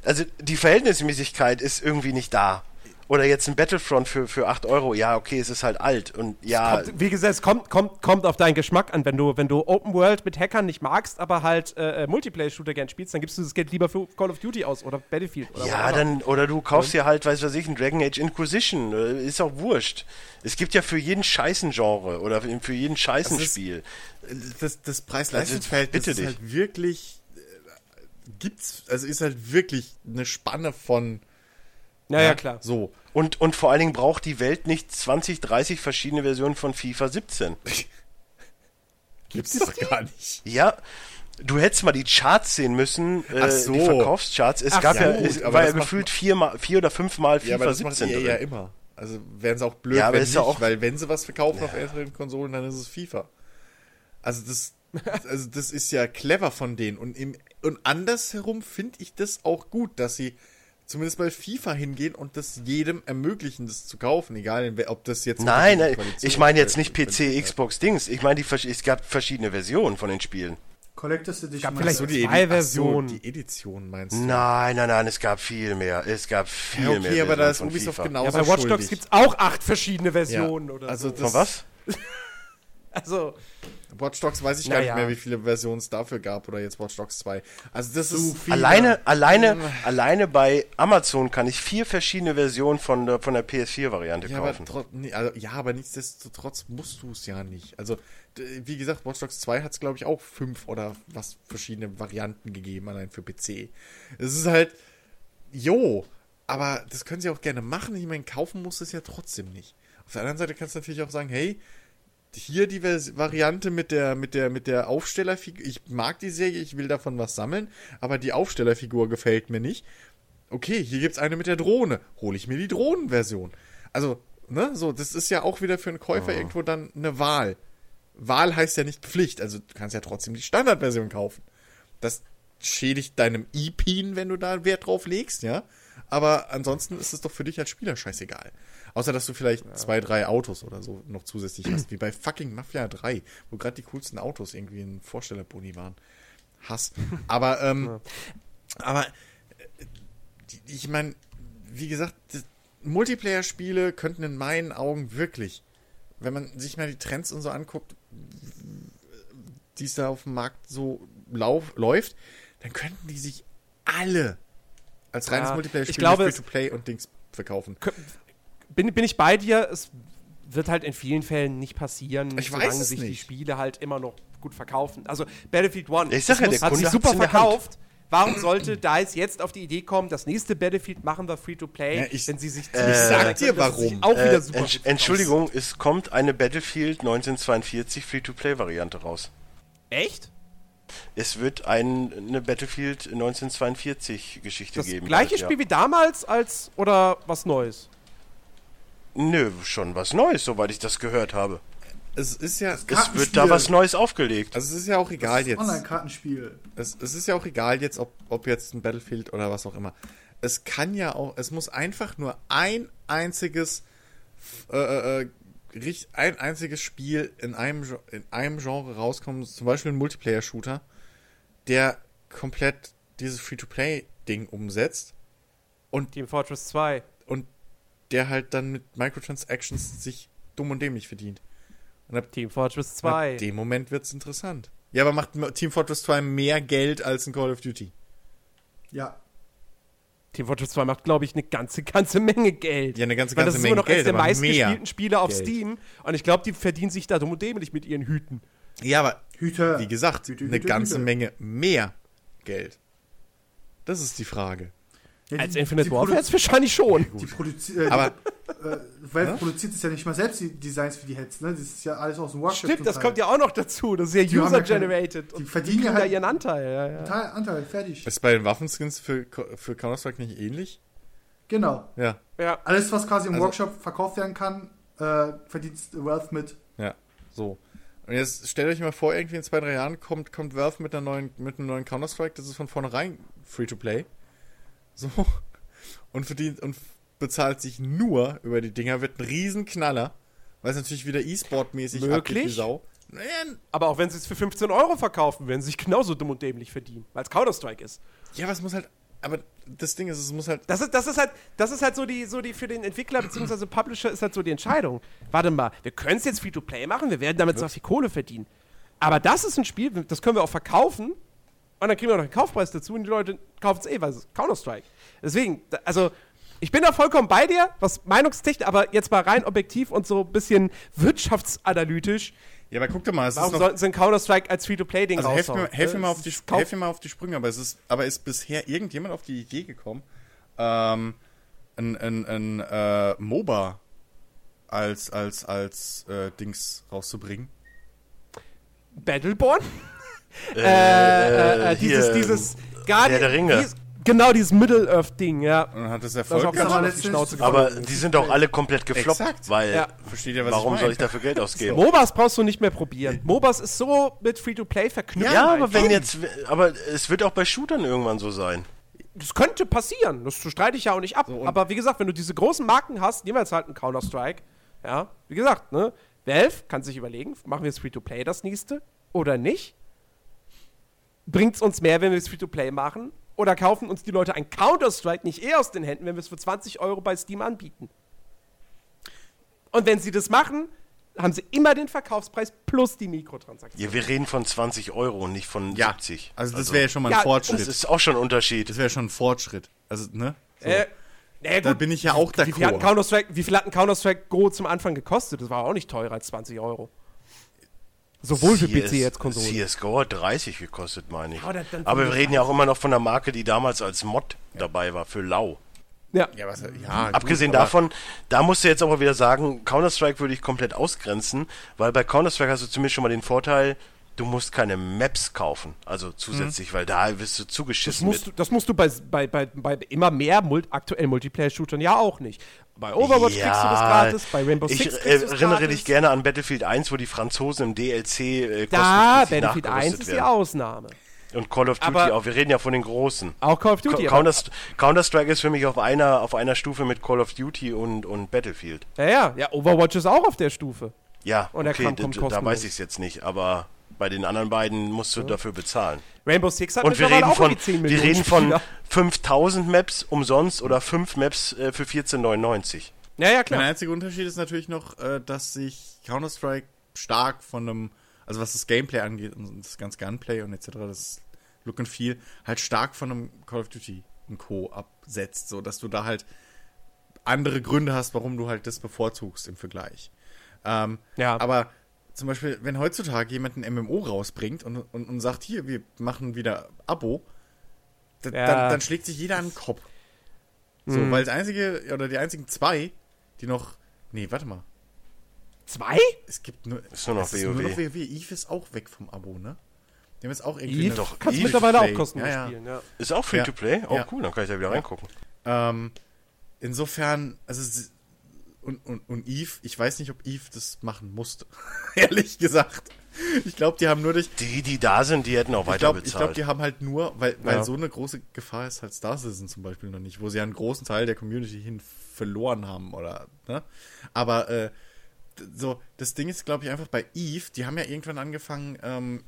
also die Verhältnismäßigkeit ist irgendwie nicht da. Oder jetzt ein Battlefront für, für 8 Euro, ja, okay, es ist halt alt. Und ja, Kommt, wie gesagt, es kommt, kommt, kommt auf deinen Geschmack an. Wenn du, wenn du Open World mit Hackern nicht magst, aber halt äh, äh, Multiplayer-Shooter gern spielst, dann gibst du das Geld lieber für Call of Duty aus oder Battlefield. Oder Ja, whatever. dann, oder du kaufst dir halt, weiß was ich, ein Dragon Age Inquisition. äh, Ist auch wurscht. Es gibt ja für jeden Scheißen-Genre oder für jeden Scheißenspiel. das, das Preis-Leistungs-Verhältnis bitte ist dich. halt wirklich äh, gibt's, also ist halt wirklich eine Spanne von Naja, klar. so. Und, und vor allen Dingen braucht die Welt nicht 20, 30 verschiedene Versionen von FIFA 17. Gibt's doch gar nicht. Ja, du hättest mal die Charts sehen müssen, äh, Ach so. die Verkaufscharts. Es Ach gab ja, gut, es war ja macht gefühlt viermal, vier oder fünfmal FIFA Ja, aber das macht 17 EA drin. ja immer. Also wären sie auch blöd, Ja, aber wenn ist nicht, ja auch- weil wenn sie was verkaufen auf älteren Konsolen, dann ist es FIFA. Also das, also das ist ja clever von denen. Und, im, und andersherum finde ich das auch gut, dass sie zumindest bei FIFA hingehen und das jedem ermöglichen, das zu kaufen, egal ob das jetzt Nein, nein, Koalition- ich meine jetzt nicht äh, PC, äh, Xbox, Dings. Ich meine, die, es gab verschiedene Versionen von den Spielen. Collectors Edition. Gab vielleicht so die zwei Edi- ach so, Versionen. die Edition meinst du? Nein, nein, nein, es gab viel mehr. Es gab viel Ja, okay, mehr. aber da Versionen ist Ubisoft FIFA. genauso Ja, bei Watch Dogs gibt es auch acht verschiedene Versionen Ja, oder also so. das- Von was? also, Watch Dogs weiß ich gar Naja. nicht mehr, wie viele Versionen es dafür gab oder jetzt Watch Dogs 2. Also das ist Alleine, alleine, alleine bei Amazon kann ich vier verschiedene Versionen von der, von der PS4-Variante Ja aber, kaufen. tro- nee, also, ja, aber nichtsdestotrotz musst du es ja nicht. Also, wie gesagt, Watch Dogs 2 hat es, glaube ich, auch fünf oder was verschiedene Varianten gegeben, allein für PC. Es ist halt, jo, aber das können sie auch gerne machen. Ich meine, kaufen muss es ja trotzdem nicht. Auf der anderen Seite kannst du natürlich auch sagen, hey, hier die Vers Variante mit der, mit der, mit der Aufstellerfigur. Ich mag die Serie, ich will davon was sammeln, aber die Aufstellerfigur gefällt mir nicht. Okay, hier gibt's eine mit der Drohne. Hole ich mir die Drohnenversion. Also, ne, so, das ist ja auch wieder für einen Käufer irgendwo dann eine Wahl. Wahl heißt ja nicht Pflicht, also du kannst ja trotzdem die Standardversion kaufen. Das schädigt deinem E-Pin, wenn du da Wert drauf legst, ja. Aber ansonsten ist es doch für dich als Spieler scheißegal. Außer, dass du vielleicht zwei, drei Autos oder so noch zusätzlich hast, wie bei fucking Mafia 3, wo gerade die coolsten Autos irgendwie in Vorstellerboni waren. Hass. Aber, ähm, aber, äh, ich meine, wie gesagt, Multiplayer-Spiele könnten in meinen Augen wirklich, wenn man sich mal die Trends und so anguckt, die es da auf dem Markt so lauf, läuft, dann könnten die sich alle als reines Ja, Multiplayer-Spiel ich glaube, mit Free-to-Play und Dings verkaufen. bin, bin ich bei dir, es wird halt in vielen Fällen nicht passieren, Ich solange sich die nicht. Spiele halt immer noch gut verkaufen. Also Battlefield One Ich sag ja, muss- der hat sich Kunde super der Hand. verkauft. Warum sollte DICE jetzt auf die Idee kommen, das nächste Battlefield machen wir Free-to-Play, Ja, ich- wenn sie sich ich sag dir warum. Auch wieder Äh, super Entsch gut Entschuldigung, es kommt eine Battlefield 1942 Free-to-Play-Variante raus. Echt? Es wird ein, eine Battlefield 1942-Geschichte Das geben. gleiche bald, ja. Spiel wie damals als oder was Neues? Nö, schon was Neues, soweit ich das gehört habe. Es ist ja, Es wird da was Neues aufgelegt. also es ist ja auch egal jetzt. Online-Kartenspiel. Es, es ist ja auch egal jetzt, ob, ob jetzt ein Battlefield oder was auch immer. Es kann ja auch, es muss einfach nur ein einziges, äh, äh, richt- ein einziges Spiel in einem, in einem Genre rauskommen, zum Beispiel ein Multiplayer-Shooter, der komplett dieses Free-to-Play-Ding umsetzt Team Fortress 2. und der halt dann mit Microtransactions sich dumm und dämlich verdient. Und ab, Team Fortress ab 2. dem Moment wird's interessant. Ja, aber macht Team Fortress 2 mehr Geld als ein Call of Duty? Ja. Team Fortress 2 macht, glaube ich, eine ganze, ganze Menge Geld. Ja, eine ganze, Weil das ganze ist Menge immer noch eines Geld, der meistgespielten. Spiele auf Geld. Steam. Und ich glaube, die verdienen sich da dumm und dämlich mit ihren Hüten. Ja, aber Hüte. wie gesagt, Hüte, eine Hüte, ganze Hüte. Menge mehr Geld. Das ist die Frage. Ja, Als die- Infinite die Warfare jetzt wahrscheinlich schon. Die produziert, äh, Aber äh, Valve produziert es ja nicht mal selbst die Designs für die Heads, ne? Das ist ja alles aus dem Workshop. Stimmt, das zum kommt ja auch noch dazu. Das ist ja Die haben ja keine- user-generated. die und verdienen kriegen ja halt- ihren Anteil. Ja, ja. Teil, Anteil, fertig. ist bei den Waffenskins für, für Counter-Strike nicht ähnlich? Genau. Ja, ja. Alles, was quasi im Also- Workshop verkauft werden kann, äh, verdient Valve mit. ja, so. Und jetzt stellt euch mal vor, irgendwie in zwei, drei Jahren kommt, kommt Valve mit, einer neuen, mit einem neuen Counter-Strike, das ist von vornherein Free-to-Play. So. Und verdient und bezahlt sich nur über die Dinger, wird ein Riesenknaller, weil es natürlich wieder E-Sport-mäßig abgeht wie. Sau. Aber auch wenn sie es für 15 Euro verkaufen, werden sie sich genauso dumm und dämlich verdienen, weil es Counter-Strike ist. ja, aber es muss halt, aber das Ding ist, es muss halt Das ist, das ist halt, das ist halt so die, so die für den Entwickler bzw. Publisher ist halt so die Entscheidung. Warte mal, wir können es jetzt Free-to-Play machen, wir werden damit zwar viel Kohle verdienen. Aber das ist ein Spiel, das können wir auch verkaufen und dann kriegen wir noch einen Kaufpreis dazu und die Leute kaufen es eh, weil es ist Counter-Strike. Deswegen, also ich bin da vollkommen bei dir, was Meinungstechnik, aber jetzt mal rein objektiv und so ein bisschen wirtschaftsanalytisch. Ja, aber guck doch mal, es Warum ist noch, sollten sie ein Counter-Strike als Free-to-play-Ding also helf mir, helf, mir mal auf die, helf mir mal auf die Sprünge, aber es ist, aber ist bisher irgendjemand auf die Idee gekommen, ähm, ein, ein, ein äh, MOBA als, als, als äh, Dings rauszubringen? Battleborn? Äh, äh, äh, dieses, hier, dieses Herr der Ringe. Dieses, genau, dieses Middle-Earth-Ding, ja. Und hat es Das Erfolg gehabt. letztendlich- die Schnauze Aber die sind doch alle komplett gefloppt, Exakt. weil Ja. Versteht ihr, was warum ich soll meine? ich dafür Geld ausgeben? MOBAs brauchst du nicht mehr probieren. MOBAs ist so mit Free-to-Play verknüpft. Ja, aber wenn jetzt, aber es wird auch bei Shootern irgendwann so sein. Das könnte passieren, das streite ich ja auch nicht ab. und- aber wie gesagt, wenn du diese großen Marken hast, nehmen wir jetzt halt einen Counter-Strike, ja, wie gesagt, ne, Valve kann sich überlegen, machen wir jetzt Free-to-Play das nächste oder nicht? Bringt es uns mehr, wenn wir es Free-to-Play machen? Oder kaufen uns die Leute ein Counter-Strike nicht eher aus den Händen, wenn wir es für 20 Euro bei Steam anbieten? Und wenn sie das machen, haben sie immer den Verkaufspreis plus die Mikrotransaktion. Ja, wir reden von 20 Euro und nicht von Ja, 70. also das wäre ja schon mal ein Ja, Das Fortschritt. ist auch schon ein Unterschied. Das wäre schon ein Fortschritt. Also, ne? So. Äh, naja, da gut, bin ich ja auch wie viel, hatten d'accord. Counter-Strike, wie viel hatten Counter-Strike Go zum Anfang gekostet? Das war auch nicht teurer als 20 Euro. Sowohl für CS PC als Konsole. CSGO hat 30 gekostet, meine ich. Ja, dann- dann Aber wir 35. reden ja auch immer noch von einer Marke, die damals als Mod dabei war, für Lau. Ja. Ja, was, ja, Abgesehen gut, aber- davon, da musst du jetzt aber wieder sagen, Counter-Strike würde ich komplett ausgrenzen, weil bei Counter-Strike hast du zumindest schon mal den Vorteil, du musst keine Maps kaufen, also zusätzlich, weil da wirst du Das zugeschissen musst, du, mit. das musst du bei, bei, bei, bei immer mehr Mult aktuellen Multiplayer-Shootern ja auch nicht. Bei Overwatch kriegst du das gratis, bei Rainbow ich Six kriegst du das erinnere gratis. dich gerne an Battlefield 1, wo die Franzosen im DLC äh, Da, Battlefield 1 nachgerüstet ist die. Ausnahme. Und Call of Duty Aber- auch, wir reden ja von den Großen. Auch Call of Duty. Counter- Counter-Strike ist für mich auf einer, auf einer Stufe mit Call of Duty und, und Battlefield. Ja, ja, ja, Overwatch ist auch auf der Stufe. Ja, Und okay, da kostenlos. weiß ich es jetzt nicht, aber bei den anderen beiden musst du dafür bezahlen. Rainbow Six hat Und wir reden auch von, irgendwie 10 wir reden von Spieler. 5000 Maps umsonst oder 5 Maps äh, für 14,99. Ja, ja, Der klar. einzige Unterschied ist natürlich noch, äh, dass sich Counter-Strike stark von einem, also was das Gameplay angeht und das ganze Gunplay und etc., das Look and Feel, halt stark von einem Call of Duty und Co. absetzt, so dass du da halt andere Gründe hast, warum du halt das bevorzugst im Vergleich. Ähm, Ja. Aber zum Beispiel, wenn heutzutage jemand ein MMO rausbringt und, und, und sagt, hier, wir machen wieder Abo, da, Ja. dann, dann schlägt sich jeder an den Kopf. So, Mhm. weil das einzige, oder die einzigen zwei, die noch. Nee, warte mal. Zwei? Es gibt nur. Ist nur noch es ist WoW. Nur noch WoW. Eve ist auch weg vom Abo, ne? Die haben jetzt auch irgendwie. Eve doch, kannst Eve mittlerweile auch Play. kostenlos Ja, ja. spielen, ja. Ist auch Free-to-Play? Oh, Ja. cool, dann kann ich da wieder reingucken. Ähm, insofern, also und, und, und Eve, ich weiß nicht, ob Eve das machen musste. Ehrlich gesagt. Ich glaube, die haben nur durch. Die, die da sind, die hätten auch Ich weiter glaube, ich bezahlt. glaub, die haben halt nur, weil, weil Ja. so eine große Gefahr ist halt Star Citizen zum Beispiel noch nicht, wo sie einen großen Teil der Community hin verloren haben oder, ne? Aber, äh, so, das Ding ist, glaube ich, einfach bei Eve, die haben ja irgendwann angefangen, ähm,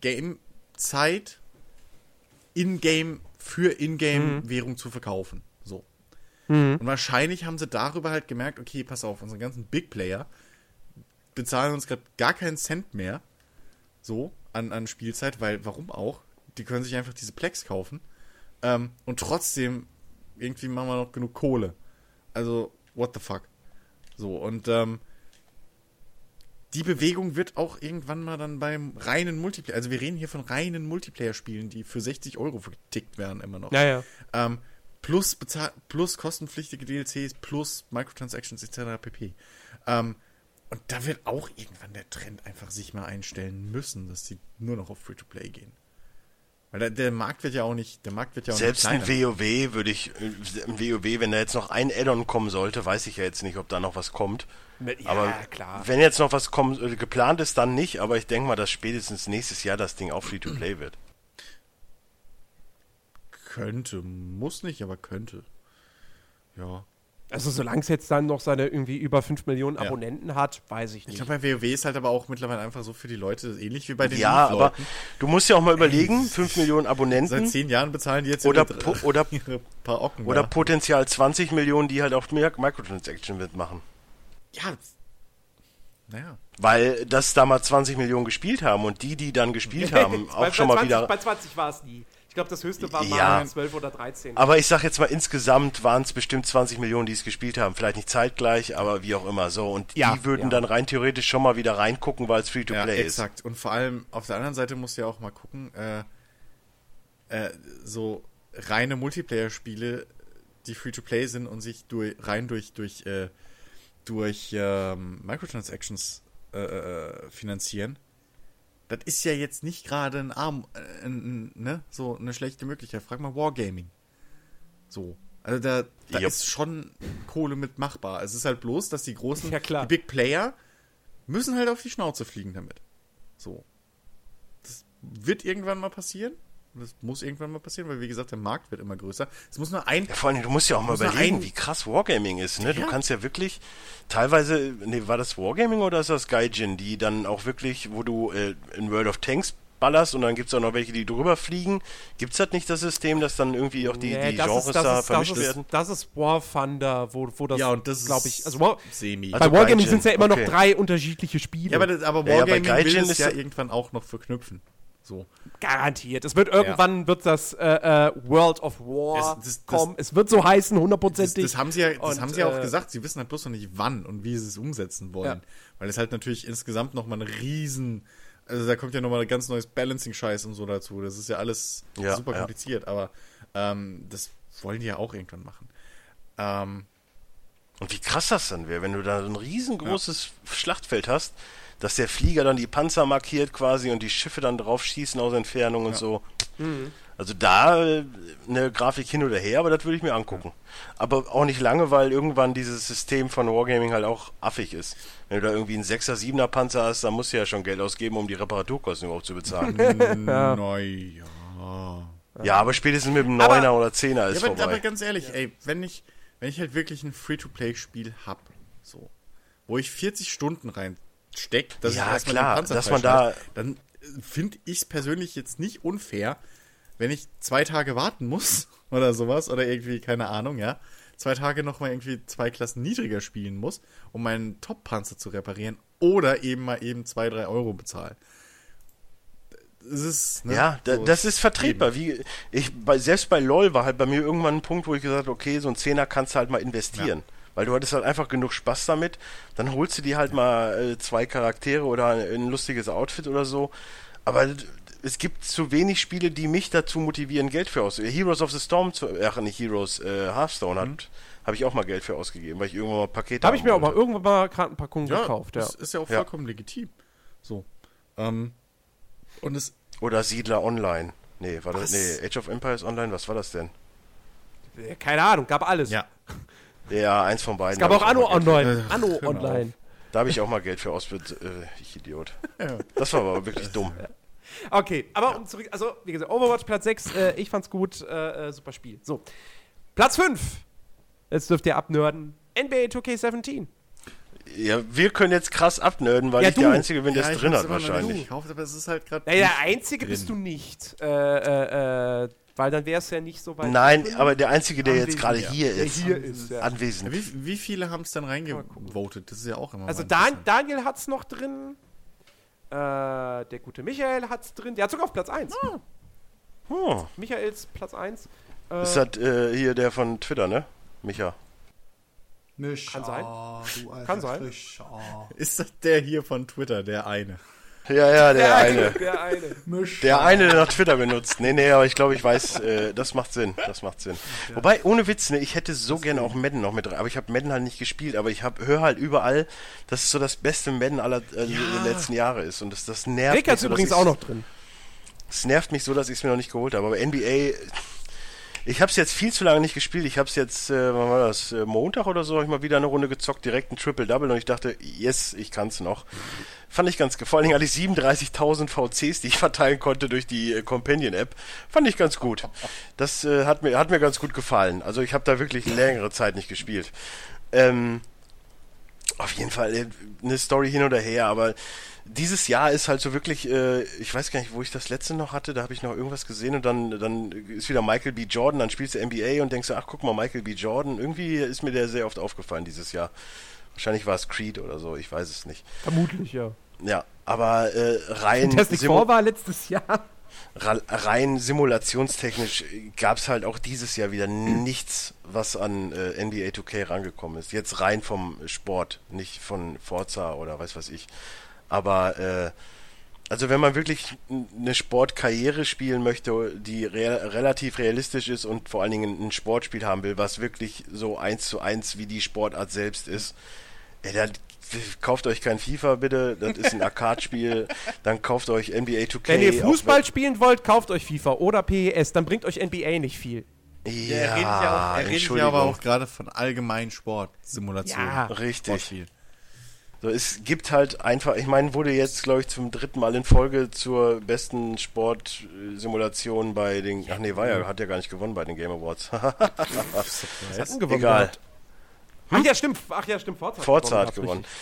Game-Zeit in-game für In-Game-Währung zu verkaufen. So. Und wahrscheinlich haben sie darüber halt gemerkt, okay, pass auf, unsere ganzen Big Player bezahlen uns gerade gar keinen Cent mehr so an, an Spielzeit, weil warum auch? Die können sich einfach diese Plex kaufen ähm, und trotzdem irgendwie machen wir noch genug Kohle. Also, what the fuck? So, und ähm, die Bewegung wird auch irgendwann mal dann beim reinen Multiplayer, also wir reden hier von reinen Multiplayer-Spielen, die für 60 Euro vertickt werden immer noch. Ja, ja. Ähm, plus, bezahl plus kostenpflichtige DLCs, plus Microtransactions etc. pp. Ähm, und da wird auch irgendwann der Trend einfach sich mal einstellen müssen, dass sie nur noch auf Free-to-Play gehen. Weil der, der Markt wird ja auch nicht, der Markt wird ja auch Selbst ein nicht kleiner. WoW würde ich, äh, ein WoW, wenn da jetzt noch ein Add-on kommen sollte, weiß ich ja jetzt nicht, ob da noch was kommt. Ja, aber klar. wenn jetzt noch was kommt, äh, geplant ist, dann nicht, aber ich denke mal, dass spätestens nächstes Jahr das Ding auch Free-to-Play wird. Könnte, muss nicht, aber könnte. Ja. Also solange es jetzt dann noch seine irgendwie über 5 Millionen Ja. Abonnenten hat, weiß ich Ich nicht. glaube, bei WoW ist halt aber auch mittlerweile einfach so für die Leute ähnlich wie bei den Ja, aber Leuten. du musst ja auch mal überlegen, 5 Millionen Seit Abonnenten zehn Jahren bezahlen die jetzt Oder ihre- po- oder- ihre paar Ocken. oder da. potenziell 20 Millionen, die halt auch mehr Microtransaction mitmachen. ja. Naja. Weil das da mal 20 Millionen gespielt haben und die, die dann gespielt haben, bei, auch schon bei mal 20, wieder. Bei 20 war es nie. Ich glaube, das höchste war Ja. mal 12 oder 13. Aber ich sag jetzt mal, insgesamt waren es bestimmt 20 Millionen, die es gespielt haben. Vielleicht nicht zeitgleich, aber wie auch immer so. Und Ja, die würden ja. dann rein theoretisch schon mal wieder reingucken, weil es Ja, Free-to-Play ist. exakt. Und vor allem auf der anderen Seite musst du ja auch mal gucken, äh, äh, so reine Multiplayer-Spiele, die Free-to-Play sind und sich durch, rein durch, durch, äh, durch ähm, Microtransactions äh, äh, finanzieren. Das ist ja jetzt nicht gerade ein Arm, äh, ein, ne, so eine schlechte Möglichkeit. Frag mal Wargaming. So. Also da, da Jupp. ist schon Kohle mit machbar. Es ist halt bloß, dass die großen, Ja, klar. die Big Player müssen halt auf die Schnauze fliegen damit. So. Das wird irgendwann mal passieren. Das muss irgendwann mal passieren, weil wie gesagt, der Markt wird immer größer. Es muss nur ein. Ja, vor allem, du musst ja auch mal überlegen, ein- wie krass Wargaming ist, ne? Du Ja. kannst ja wirklich teilweise, nee, war das Wargaming oder ist das Gaijin, die dann auch wirklich, wo du äh, in World of Tanks ballerst und dann gibt es auch noch welche, die drüber fliegen. Gibt es das nicht, das System, dass dann irgendwie auch die, Nee, die das Genres ist, da ist, vermischt das ist, werden? Das ist War Thunder, wo, wo das, Ja, und das glaube ist ich, also War, semi. Also bei Wargaming Gaijin, sind es ja immer okay. noch drei unterschiedliche Spiele. ja, aber, das, aber Ja, ja, bei Wargaming will Gaijin es ist ja ja- irgendwann auch noch verknüpfen. So. Garantiert. Es wird irgendwann wird das äh, äh, World of War Es- das- das- kommen. es wird so heißen, Das, hundertprozentig. das haben sie ja, das Und, haben sie ja auch äh, gesagt. Sie wissen halt bloß noch nicht wann und wie sie es umsetzen wollen. Weil es halt natürlich insgesamt noch mal ein riesen, also da kommt ja noch mal ein ganz neues Balancing-Scheiß und so dazu. Das ist ja alles Ja, super ja. kompliziert, aber ähm, das wollen die ja auch irgendwann machen. Ähm, Und wie krass das dann wäre, wenn du da so ein riesengroßes Schlachtfeld hast, dass der Flieger dann die Panzer markiert quasi und die Schiffe dann drauf schießen aus Entfernung und so. Also da äh, eine Grafik hin oder her, aber das würde ich mir angucken. Aber auch nicht lange, weil irgendwann dieses System von Wargaming halt auch affig ist. Wenn du da irgendwie einen 6er, 7er Panzer hast, dann musst du ja schon Geld ausgeben, um die Reparaturkosten überhaupt zu bezahlen. Naja. ja, aber spätestens mit dem Aber- 9er oder 10er ist Ja, aber, aber vorbei. ganz ehrlich, ey, wenn ich, wenn ich halt wirklich ein Free-to-Play-Spiel hab, so, wo ich 40 Stunden reinsteck, dass Ja, klar, Panzer dass man da- dann finde ich es persönlich jetzt nicht unfair, wenn ich zwei Tage warten muss oder sowas oder irgendwie, keine Ahnung, ja, zwei Tage nochmal irgendwie zwei Klassen niedriger spielen muss, um meinen Top-Panzer zu reparieren oder eben mal eben zwei, drei Euro bezahlen. Es ist, ne, Ja, da, so das ist vertretbar. Wie ich bei, selbst bei LOL war halt bei mir irgendwann ein Punkt, wo ich gesagt habe, okay, so ein Zehner kannst du halt mal investieren. Weil du hattest halt einfach genug Spaß damit. Dann holst du dir halt mal äh, zwei Charaktere oder ein, lustiges Outfit oder so. Aber es gibt zu wenig Spiele, die mich dazu motivieren, Geld für auszugeben. Heroes of the Storm, zu, ach nicht Heroes, äh, Hearthstone hat, habe ich auch mal Geld für ausgegeben, weil ich irgendwann mal Pakete da habe ich mir auch mal irgendwann mal gerade ein Packung Ja, gekauft. Ja. das ist ja auch Ja. vollkommen legitim. So. Ähm, und es, Oder Siedler Online. Nee, war das, Was? nee, Age of Empires Online, was war das denn? Äh, Keine Ahnung, gab alles. ja, Ja, eins von beiden. Es gab auch ich Anno Online. Anno mal Online. Da habe ich auch mal Geld für ausbezahlt. Äh, ich Idiot. Das war aber wirklich dumm. Okay, aber um zurück, also wie gesagt, Overwatch Platz 6, äh, ich fand's gut, äh, äh, super Spiel. So, Platz 5. Jetzt dürft ihr abnörden. NBA 2K17. Ja, wir können jetzt krass abnörden, weil Ja, ich du. der Einzige bin, der ja, es ich drin hat wahrscheinlich. gekauft, aber es ist halt gerade. Naja, der Einzige drin. bist du nicht. Äh, äh, äh, weil dann wär's ja nicht so weit. Nein, drin. aber der Einzige, der jetzt gerade ja. hier Der ist, hier ist, ja. anwesend. Wie, wie viele haben es dann reingevotet? Das ist ja auch immer Also mal Dan. Daniel hat's noch drin. Äh, der gute Michael hat's drin. Der hat sogar auf Platz 1. Hm. Michaels Platz 1. Äh, Ist das äh, hier der von Twitter, ne? Micha. Misch, Kann sein. ah, Kann sein. Ah. Ist das der hier von Twitter, der eine? Ja, ja, der, eine. Der eine. Der eine, der noch Twitter benutzt. Nee, nee, aber ich glaube, ich weiß, äh, das macht Sinn. Das macht Sinn. Wobei, ohne Witz, ne, ich hätte so gerne auch Madden noch mit drin. Aber ich habe Madden halt nicht gespielt, aber ich höre halt überall, dass es so das beste Madden aller äh, der letzten Jahre ist. Und das, das nervt Rick mich hat's so, dass übrigens auch noch drin. Es nervt mich so, dass ich es mir noch nicht geholt habe. Aber NBA, ich habe es jetzt viel zu lange nicht gespielt. Ich habe es jetzt, äh, wann war das, äh, Montag oder so, habe ich mal wieder eine Runde gezockt, direkt ein Triple-Double und ich dachte, yes, ich kann es noch. Fand ich ganz, vor allen Dingen hatte ich 37.000 VCs, die ich verteilen konnte durch die äh, Companion-App. Fand ich ganz gut. Das äh, hat, mir, hat mir ganz gut gefallen. Also ich habe da wirklich längere Zeit nicht gespielt. Ähm, auf jeden Fall äh, eine Story hin oder her, aber dieses Jahr ist halt so wirklich, äh, ich weiß gar nicht, wo ich das letzte noch hatte, da habe ich noch irgendwas gesehen und dann, dann ist wieder Michael B. Jordan, dann spielst du NBA und denkst du, ach guck mal, Michael B. Jordan, irgendwie ist mir der sehr oft aufgefallen dieses Jahr. Wahrscheinlich war es Creed oder so, ich weiß es nicht. Vermutlich, ja. Ja, aber äh, rein, Fantastic Simu- Four war letztes Jahr. rein simulationstechnisch gab es halt auch dieses Jahr wieder nichts, was an äh, NBA 2K rangekommen ist. Jetzt rein vom Sport, nicht von Forza oder weiß was ich. Aber äh, also wenn man wirklich eine Sportkarriere spielen möchte, die rea relativ realistisch ist und vor allen Dingen ein Sportspiel haben will, was wirklich so eins zu eins wie die Sportart selbst ist, ey, dann kauft euch kein FIFA bitte, das ist ein Arcade-Spiel, dann kauft euch NBA 2K. Wenn ihr Fußball spielen wollt, kauft euch FIFA oder PES, dann bringt euch NBA nicht viel. Ja, Ja, er redet ja, auch, er redet ja aber auch gerade von allgemeinen Sport-Simulationen. Ja. Richtig. Sportspiel. So, es gibt halt einfach, ich meine, wurde jetzt, glaube ich, zum dritten Mal in Folge zur besten Sportsimulation bei den, ach nee, war ja, hat ja gar nicht gewonnen bei den Game Awards. Hatten gewonnen Egal. Ach ja, stimmt. Ach ja, stimmt. Forza, Forza hat gewonnen. richtig.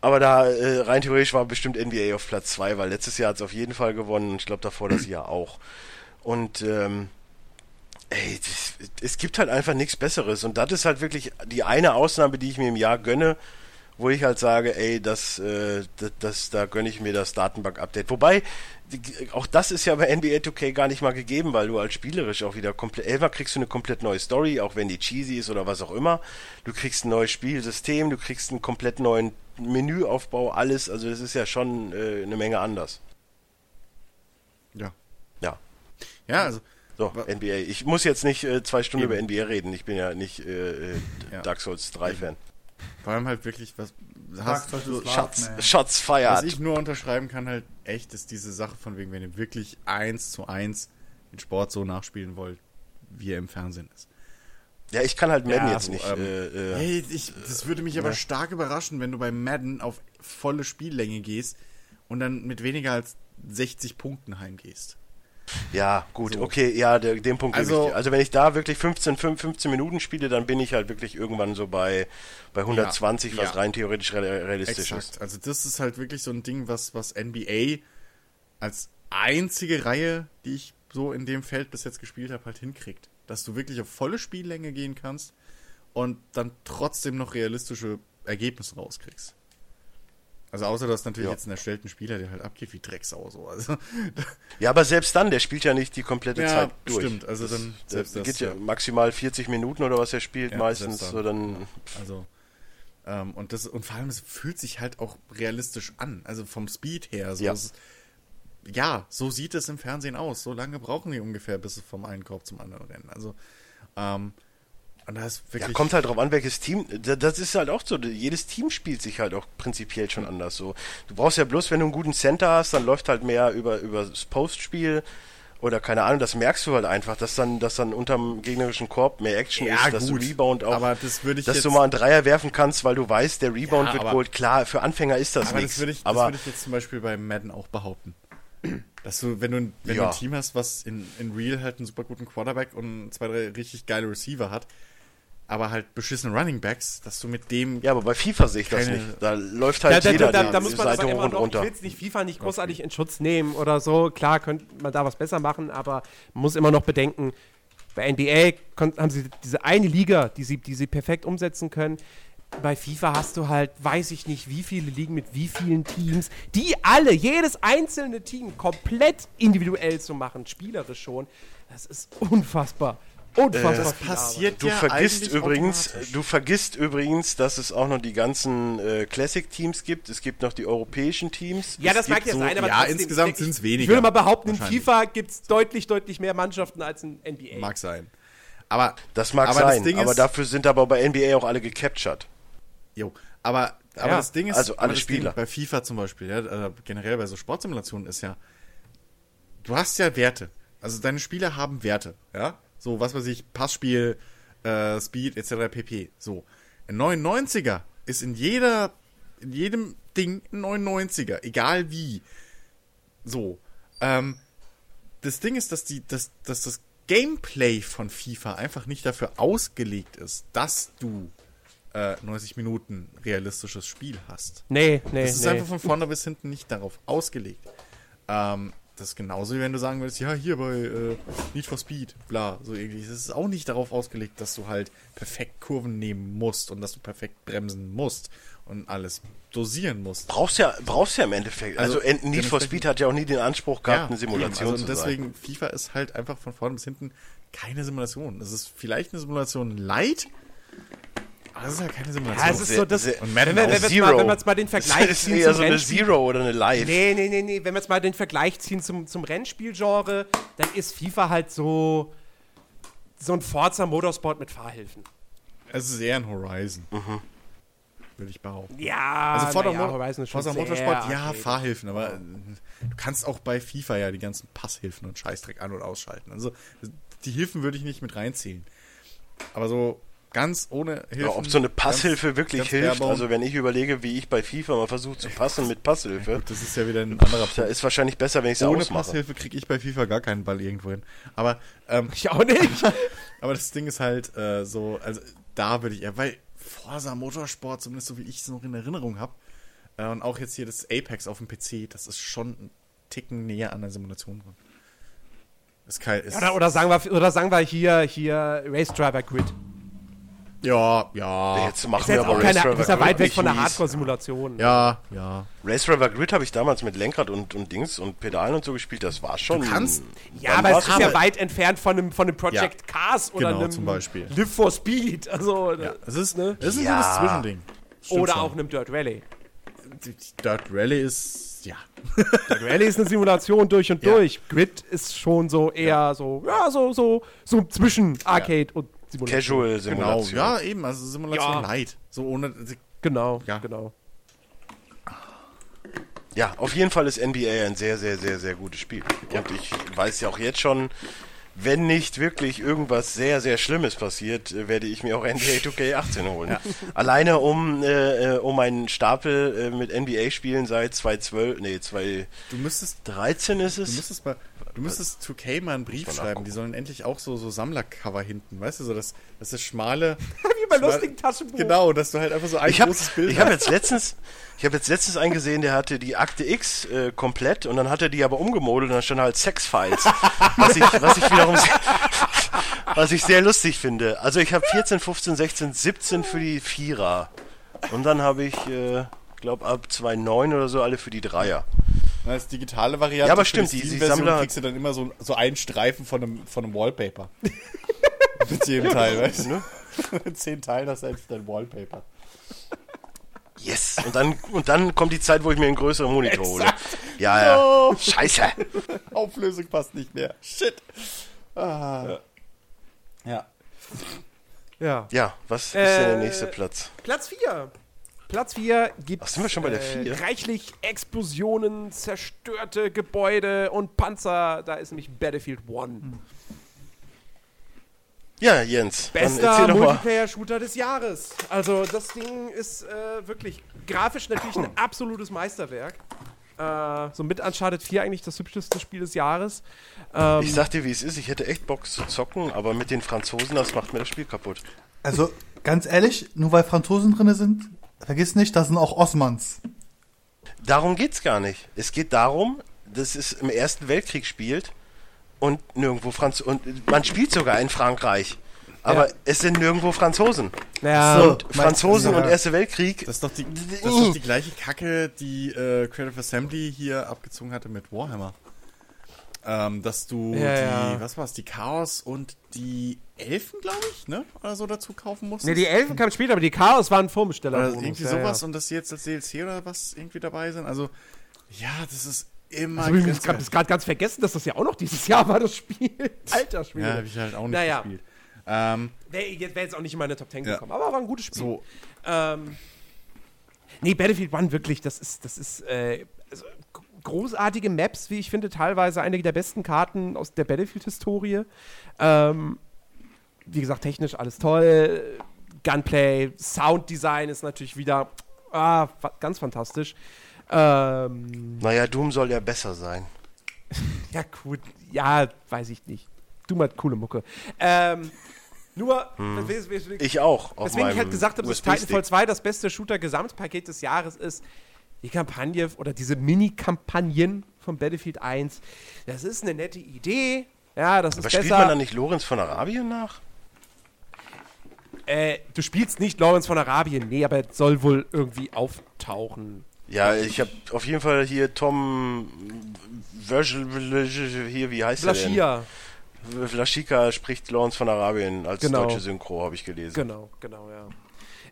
Aber da äh, rein theoretisch war bestimmt NBA auf Platz 2, weil letztes Jahr hat es auf jeden Fall gewonnen und ich glaube davor das Jahr auch. Und ähm, ey, es gibt halt einfach nichts Besseres. Und das ist halt wirklich die eine Ausnahme, die ich mir im Jahr gönne, wo ich halt sage, ey, das, äh, das, das da gönne ich mir das Datenbank-Update. Wobei, auch das ist ja bei NBA 2K gar nicht mal gegeben, weil du als spielerisch auch wieder komplett, elfer kriegst du eine komplett neue Story, auch wenn die cheesy ist oder was auch immer. Du kriegst ein neues Spielsystem, du kriegst einen komplett neuen Menüaufbau, alles. Also es ist ja schon äh, eine Menge anders. Ja. Ja. Ja, also. So, NBA. Ich muss jetzt nicht äh, zwei Stunden Eben. über NBA reden. Ich bin ja nicht äh, äh, Ja. Dark Souls 3 Fan. Vor allem halt wirklich, was. Souls so, Shots, man. Shots was ich nur unterschreiben kann, halt echt, ist diese Sache von wegen, wenn ihr wirklich eins zu eins den Sport so nachspielen wollt, wie er im Fernsehen ist. Ja, ich kann halt Madden Ja, jetzt so, nicht. ähm, äh, äh, Hey, ich, das würde mich aber ne? stark überraschen, wenn du bei Madden auf volle Spiellänge gehst und dann mit weniger als 60 Punkten heimgehst. Ja, gut, So. okay, ja, der, den Punkt gebe Also- ich dir. Also wenn ich da wirklich 15, 5, 15 Minuten spiele, dann bin ich halt wirklich irgendwann so bei, bei 120, was ja. rein theoretisch real- realistisch ist. Exakt. Also das ist halt wirklich so ein Ding, was, was NBA als einzige Reihe, die ich so in dem Feld bis jetzt gespielt habe, halt hinkriegt. Dass du wirklich auf volle Spiellänge gehen kannst und dann trotzdem noch realistische Ergebnisse rauskriegst. Also außer du hast natürlich Ja. jetzt einen erstellten Spieler, der halt abgeht wie Drecksau so. Also Ja, aber selbst dann, der spielt ja nicht die komplette Ja, Zeit durch. stimmt, also dann das, selbst das, geht ja ja. maximal 40 Minuten oder was er spielt, meistens. selbst So dann, Also, ähm, und das, und vor allem, es fühlt sich halt auch realistisch an. Also vom Speed her. So Ja. Es, ja, so sieht es im Fernsehen aus. So lange brauchen die ungefähr, bis sie vom einen Korb zum anderen rennen. Also, ähm, und da ist ja, wirklich. kommt halt drauf an, welches Team. Da- Das ist halt auch so. Jedes Team spielt sich halt auch prinzipiell schon anders. So, du brauchst ja bloß, wenn du einen guten Center hast, dann läuft halt mehr über über das Postspiel oder keine Ahnung. Das merkst du halt einfach, dass dann, dass dann unterm gegnerischen Korb mehr Action Ja, ist, dass gut, du Rebound auch, aber das würde ich dass du jetzt- mal einen Dreier werfen kannst, weil du weißt, der Rebound Ja, wird aber- geholt. Klar, für Anfänger ist das aber nichts. das würde ich, das aber würde ich jetzt zum Beispiel bei Madden auch behaupten. Dass du, wenn du, ein- wenn du Ja. ein Team hast, was in, in Real halt einen super guten Quarterback und zwei, drei richtig geile Receiver hat, aber halt beschissene Running Backs, dass du mit dem ja, aber bei FIFA sehe ich das nicht. Da läuft Da, halt da, jeder da, die da muss man Seite auch hoch immer und noch, runter. ich will jetzt nicht FIFA nicht großartig in Schutz nehmen oder so. Klar könnte man da was besser machen, aber man muss immer noch bedenken, bei NBA haben sie diese eine Liga, die sie, die sie perfekt umsetzen können. Bei FIFA hast du halt, weiß ich nicht, wie viele Ligen mit wie vielen Teams, die alle, jedes einzelne Team komplett individuell zu machen, spielerisch schon. Das ist unfassbar. Unfassbar. das viel passiert Du ja vergisst eigentlich übrigens, du vergisst übrigens, dass es auch noch die ganzen äh, Classic-Teams gibt. Es gibt noch die europäischen Teams. Ja, es das mag ja so, sein, aber ja, trotzdem, insgesamt ich- sind's Ich weniger, würde mal behaupten, in. FIFA gibt es deutlich, deutlich mehr Mannschaften als in NBA. Mag sein. Aber Das mag aber das sein, Ding aber ist- dafür sind aber bei NBA auch alle gecaptured. Jo, aber, aber Ja, das Ding ist, also alle das Spieler. Ding bei FIFA zum Beispiel, ja, äh, generell bei so Sportsimulationen ist ja, du hast ja Werte. Also deine Spieler haben Werte, ja. So, was weiß ich, Passspiel, äh, Speed, etc. pp. So. Ein 99er ist in jeder, in jedem Ding ein 99er, egal wie. So. Ähm, das Ding ist, dass die, dass, dass das Gameplay von FIFA einfach nicht dafür ausgelegt ist, dass du äh, 90 Minuten realistisches Spiel hast. Nee, nee, Das ist nee. einfach von vorne bis hinten nicht darauf ausgelegt. Ähm, das ist genauso wie wenn du sagen würdest, ja, hier bei äh, Need for Speed, bla, so irgendwie. Das ist auch nicht darauf ausgelegt, dass du halt perfekt Kurven nehmen musst und dass du perfekt bremsen musst und alles dosieren musst. Brauchst ja, brauchst ja im Endeffekt. Also, Also, Need for Speed hat ja auch nie den Anspruch gehabt, eine eben. Simulation also, zu und sein. deswegen, FIFA ist halt einfach von vorne bis hinten keine Simulation. Es ist vielleicht eine Simulation light, es ist halt keine Simulation. Ja, es ist so das. Und wenn, wenn, jetzt Zero. mal, wenn wir jetzt mal den Das Vergleich ist ziehen eher zum so eine Rennspiel. Zero oder eine Live. Nee, nee, nee, nee. Wenn wir jetzt mal den Vergleich ziehen zum, zum Rennspielgenre, dann ist FIFA halt so. So ein Forza Motorsport mit Fahrhilfen. Es ist eher ein Horizon. Würde ich behaupten. Ja, Also Forza, Mo Horizon ist schon Forza sehr Motorsport, ja, arcade. Fahrhilfen, aber äh, du kannst auch bei FIFA ja die ganzen Passhilfen und Scheißdreck an- und ausschalten. Also die Hilfen würde ich nicht mit reinzählen. Aber so ganz ohne Hilfen. Ja, ob so eine Passhilfe ganz- wirklich ganz hilft, also wenn ich überlege, wie ich bei FIFA mal versuche zu passen mit Passhilfe, Gut, das ist ja wieder ein anderer da Punkt. ist wahrscheinlich besser, wenn ich es Ohne ausmache. Passhilfe kriege ich bei FIFA gar keinen Ball irgendwo hin. Aber, ähm, Ich auch nicht. aber das Ding ist halt äh, so, also da würde ich eher, weil Forza Motorsport, zumindest so wie ich es noch in Erinnerung habe, Äh, und auch jetzt hier das Apex auf dem PC, das ist schon ein Ticken näher an der Simulation dran. Ist kein, ist, Oder, oder, sagen wir, oder sagen wir hier, hier Race Driver Grid. Ja, ja. Jetzt machen Ist wir jetzt aber auch Race keine, Driver ist ja Grid weit weg von der. Hardcore-Simulation. Ja, ja. Race Driver Grid habe ich damals mit Lenkrad und, und Dings und Pedalen und so gespielt. Das war schon. Du kannst- Ja, aber es ist ja aber- weit entfernt von einem, von einem Project Cars oder genau, einem zum Beispiel. Live for Speed. Also, ja. Es ist, es ist ein Ja. gutes Zwischending. Stimmt oder schon. auch einem Dirt Rally. Dirt Rally ist, ja. Dirt Rally ist eine Simulation durch und Ja. durch. Grid ist schon so eher so, ja, so, so, so zwischen Arcade und Simulation. Casual Genau, Simulation. ja, eben, also Simulation Ja. light. So ohne, Genau, Ja. genau. Ja, auf jeden Fall ist NBA ein sehr, sehr, sehr, sehr gutes Spiel. Und ich weiß ja auch jetzt schon, wenn nicht wirklich irgendwas sehr, sehr Schlimmes passiert, äh, werde ich mir auch NBA 2K18 holen. Alleine um, äh, äh, um einen Stapel äh, mit NBA-Spielen seit 2012, nee, 2013 du müsstest, ist du es. müsstest mal, du müsstest 2K mal einen Brief mal schreiben. Die sollen endlich auch so, so Sammlercover hinten, weißt du, so das, das ist schmale. Wie bei lustigen Taschenbuch. Genau, dass du halt einfach so ein Ich habe großes Bild ich hab hast. jetzt letztens ich habe jetzt letztens einen gesehen, der hatte die Akte X äh, komplett und dann hat er die aber umgemodelt und dann stand halt Sex-Files. was, ich, was ich wiederum sehr, was ich sehr lustig finde. Also ich habe 14, 15, 16, 17 für die Vierer. Und dann habe ich, äh, glaube ab 2,9 oder so alle für die Dreier. Als digitale Variante Ja, aber stimmt, die- die Sammler- kriegst du dann immer so, so einen Streifen von einem, von einem Wallpaper. Mit jedem Teil, weißt du? Ne? Mit zehn Teilen hast du einfach dein Wallpaper. Yes. Und dann, und dann kommt die Zeit, wo ich mir einen größeren Monitor hole. Ja, ja. Oh. Scheiße. Auflösung passt nicht mehr. Shit. Ah. Ja. Ja. Ja, was ist Äh, denn der nächste Platz? Platz 4. Platz 4 gibt Ach, sind wir schon bei der vier? reichlich Explosionen, zerstörte Gebäude und Panzer. Da ist nämlich Battlefield 1. Ja, Jens. Bester. Multiplayer-Shooter des Jahres. Also das Ding ist äh, wirklich grafisch natürlich ein absolutes Meisterwerk. Äh, so mit Uncharted 4 eigentlich das hübscheste Spiel des Jahres. Ähm, Ich sag dir, wie es ist. Ich hätte echt Bock zu zocken, aber mit den Franzosen, das macht mir das Spiel kaputt. Also, ganz ehrlich, nur weil Franzosen drin sind, vergiss nicht, das sind auch Osmans. Darum geht's gar nicht. Es geht darum, dass es im Ersten Weltkrieg spielt und nirgendwo Franz und man spielt sogar in Frankreich. Aber Ja. es sind nirgendwo Franzosen. ja, So. Und Franzosen ja. und Erster Weltkrieg. Das ist doch die, das ist doch die gleiche Kacke, die äh, Creative Assembly hier abgezogen hatte mit Warhammer. Ähm, dass du Ja, die, ja. was war's, die Chaos und die Elfen, glaube ich, ne? Oder so dazu kaufen musstest. Ne, die Elfen kamen später, aber die Chaos waren Vorbesteller. Oder irgendwie sowas und dass die jetzt als DLC oder was irgendwie dabei sind. Also, ja, das ist immer. Also, ich habe das gerade ganz vergessen, dass das ja auch noch dieses Jahr war, das Spiel. Alter Spiel. ja, habe ich halt auch nicht Naja. gespielt. Ähm, Wäre jetzt, wär jetzt auch nicht in meine Top 10 Ja. gekommen, aber war ein gutes Spiel. so, Ähm, nee, Battlefield 1 wirklich, das ist, das ist äh, also, großartige Maps, wie ich finde, teilweise einige der besten Karten aus der Battlefield-Historie. Ähm, wie gesagt, technisch alles toll. Gunplay, Sounddesign ist natürlich wieder ah, ganz fantastisch. Ähm, Naja, Doom soll ja besser sein. ja, gut, ja, weiß ich nicht. Du mal coole Mucke. Ähm, nur, wes- wes- wes- Ich auch. Auf Weswegen ich halt gesagt habe, dass. Titanfall 2 das beste Shooter-Gesamtpaket des Jahres ist. Die Kampagne oder diese Mini-Kampagnen von Battlefield 1, das ist eine nette Idee. Ja, das Aber ist spielt man dann nicht Lorenz von Arabien nach? Äh, du spielst nicht Lawrence von Arabien, nee, aber es soll wohl irgendwie auftauchen. Ja, ich habe auf jeden Fall hier Tom hier, wie heißt der denn? Blaschia. Vlaschika spricht Lawrence von Arabien als Genau. deutsche Synchro, habe ich gelesen. Genau, genau, ja.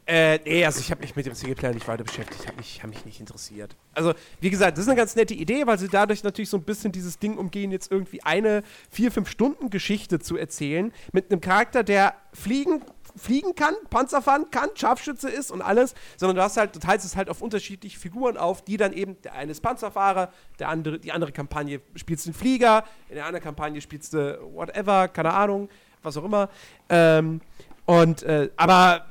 Äh, nee, also ich habe mich mit dem Singleplayer nicht weiter beschäftigt, habe mich, hab mich nicht interessiert. Also, wie gesagt, das ist eine ganz nette Idee, weil sie dadurch natürlich so ein bisschen dieses Ding umgehen, jetzt irgendwie eine vier, fünf Stunden Geschichte zu erzählen mit einem Charakter, der fliegen, fliegen kann, Panzer fahren kann, Scharfschütze ist und alles, sondern du hast halt, du teilst es halt auf unterschiedliche Figuren auf, die dann eben, der eine ist Panzerfahrer, der andere, die andere Kampagne spielst du einen Flieger, in der anderen Kampagne spielst du whatever, keine Ahnung, was auch immer. Ähm, und, äh, aber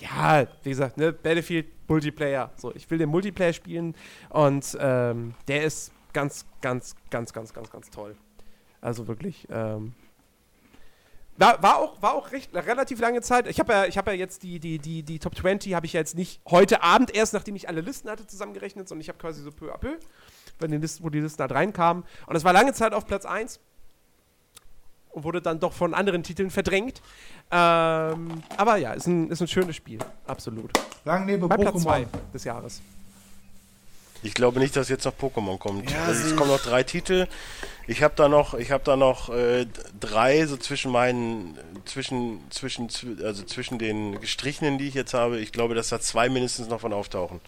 ja, wie gesagt, ne, Battlefield Multiplayer. So, ich will den Multiplayer spielen und ähm, der ist ganz, ganz, ganz, ganz, ganz, ganz toll. Also wirklich, ähm, War, war auch, war auch recht, relativ lange Zeit. Ich habe ja, ich hab ja jetzt die, die, die, die Top 20 habe ich ja jetzt nicht heute Abend erst, nachdem ich alle Listen hatte, zusammengerechnet, sondern ich habe quasi so peu à peu, wenn die Listen, wo die Listen halt reinkamen. Und es war lange Zeit auf Platz 1 und wurde dann doch von anderen Titeln verdrängt. Ähm, aber ja, ist ein, ist ein schönes Spiel. Absolut. Lang lebe Mein Platz 2 Pokémon. des Jahres. Ich glaube nicht, dass jetzt noch Pokémon kommt. Ja, also, es kommen noch drei Titel. Ich habe da noch, ich habe da noch äh, drei so zwischen meinen, zwischen, zwischen, zw- also zwischen den gestrichenen, die ich jetzt habe. Ich glaube, dass da zwei mindestens noch von auftauchen.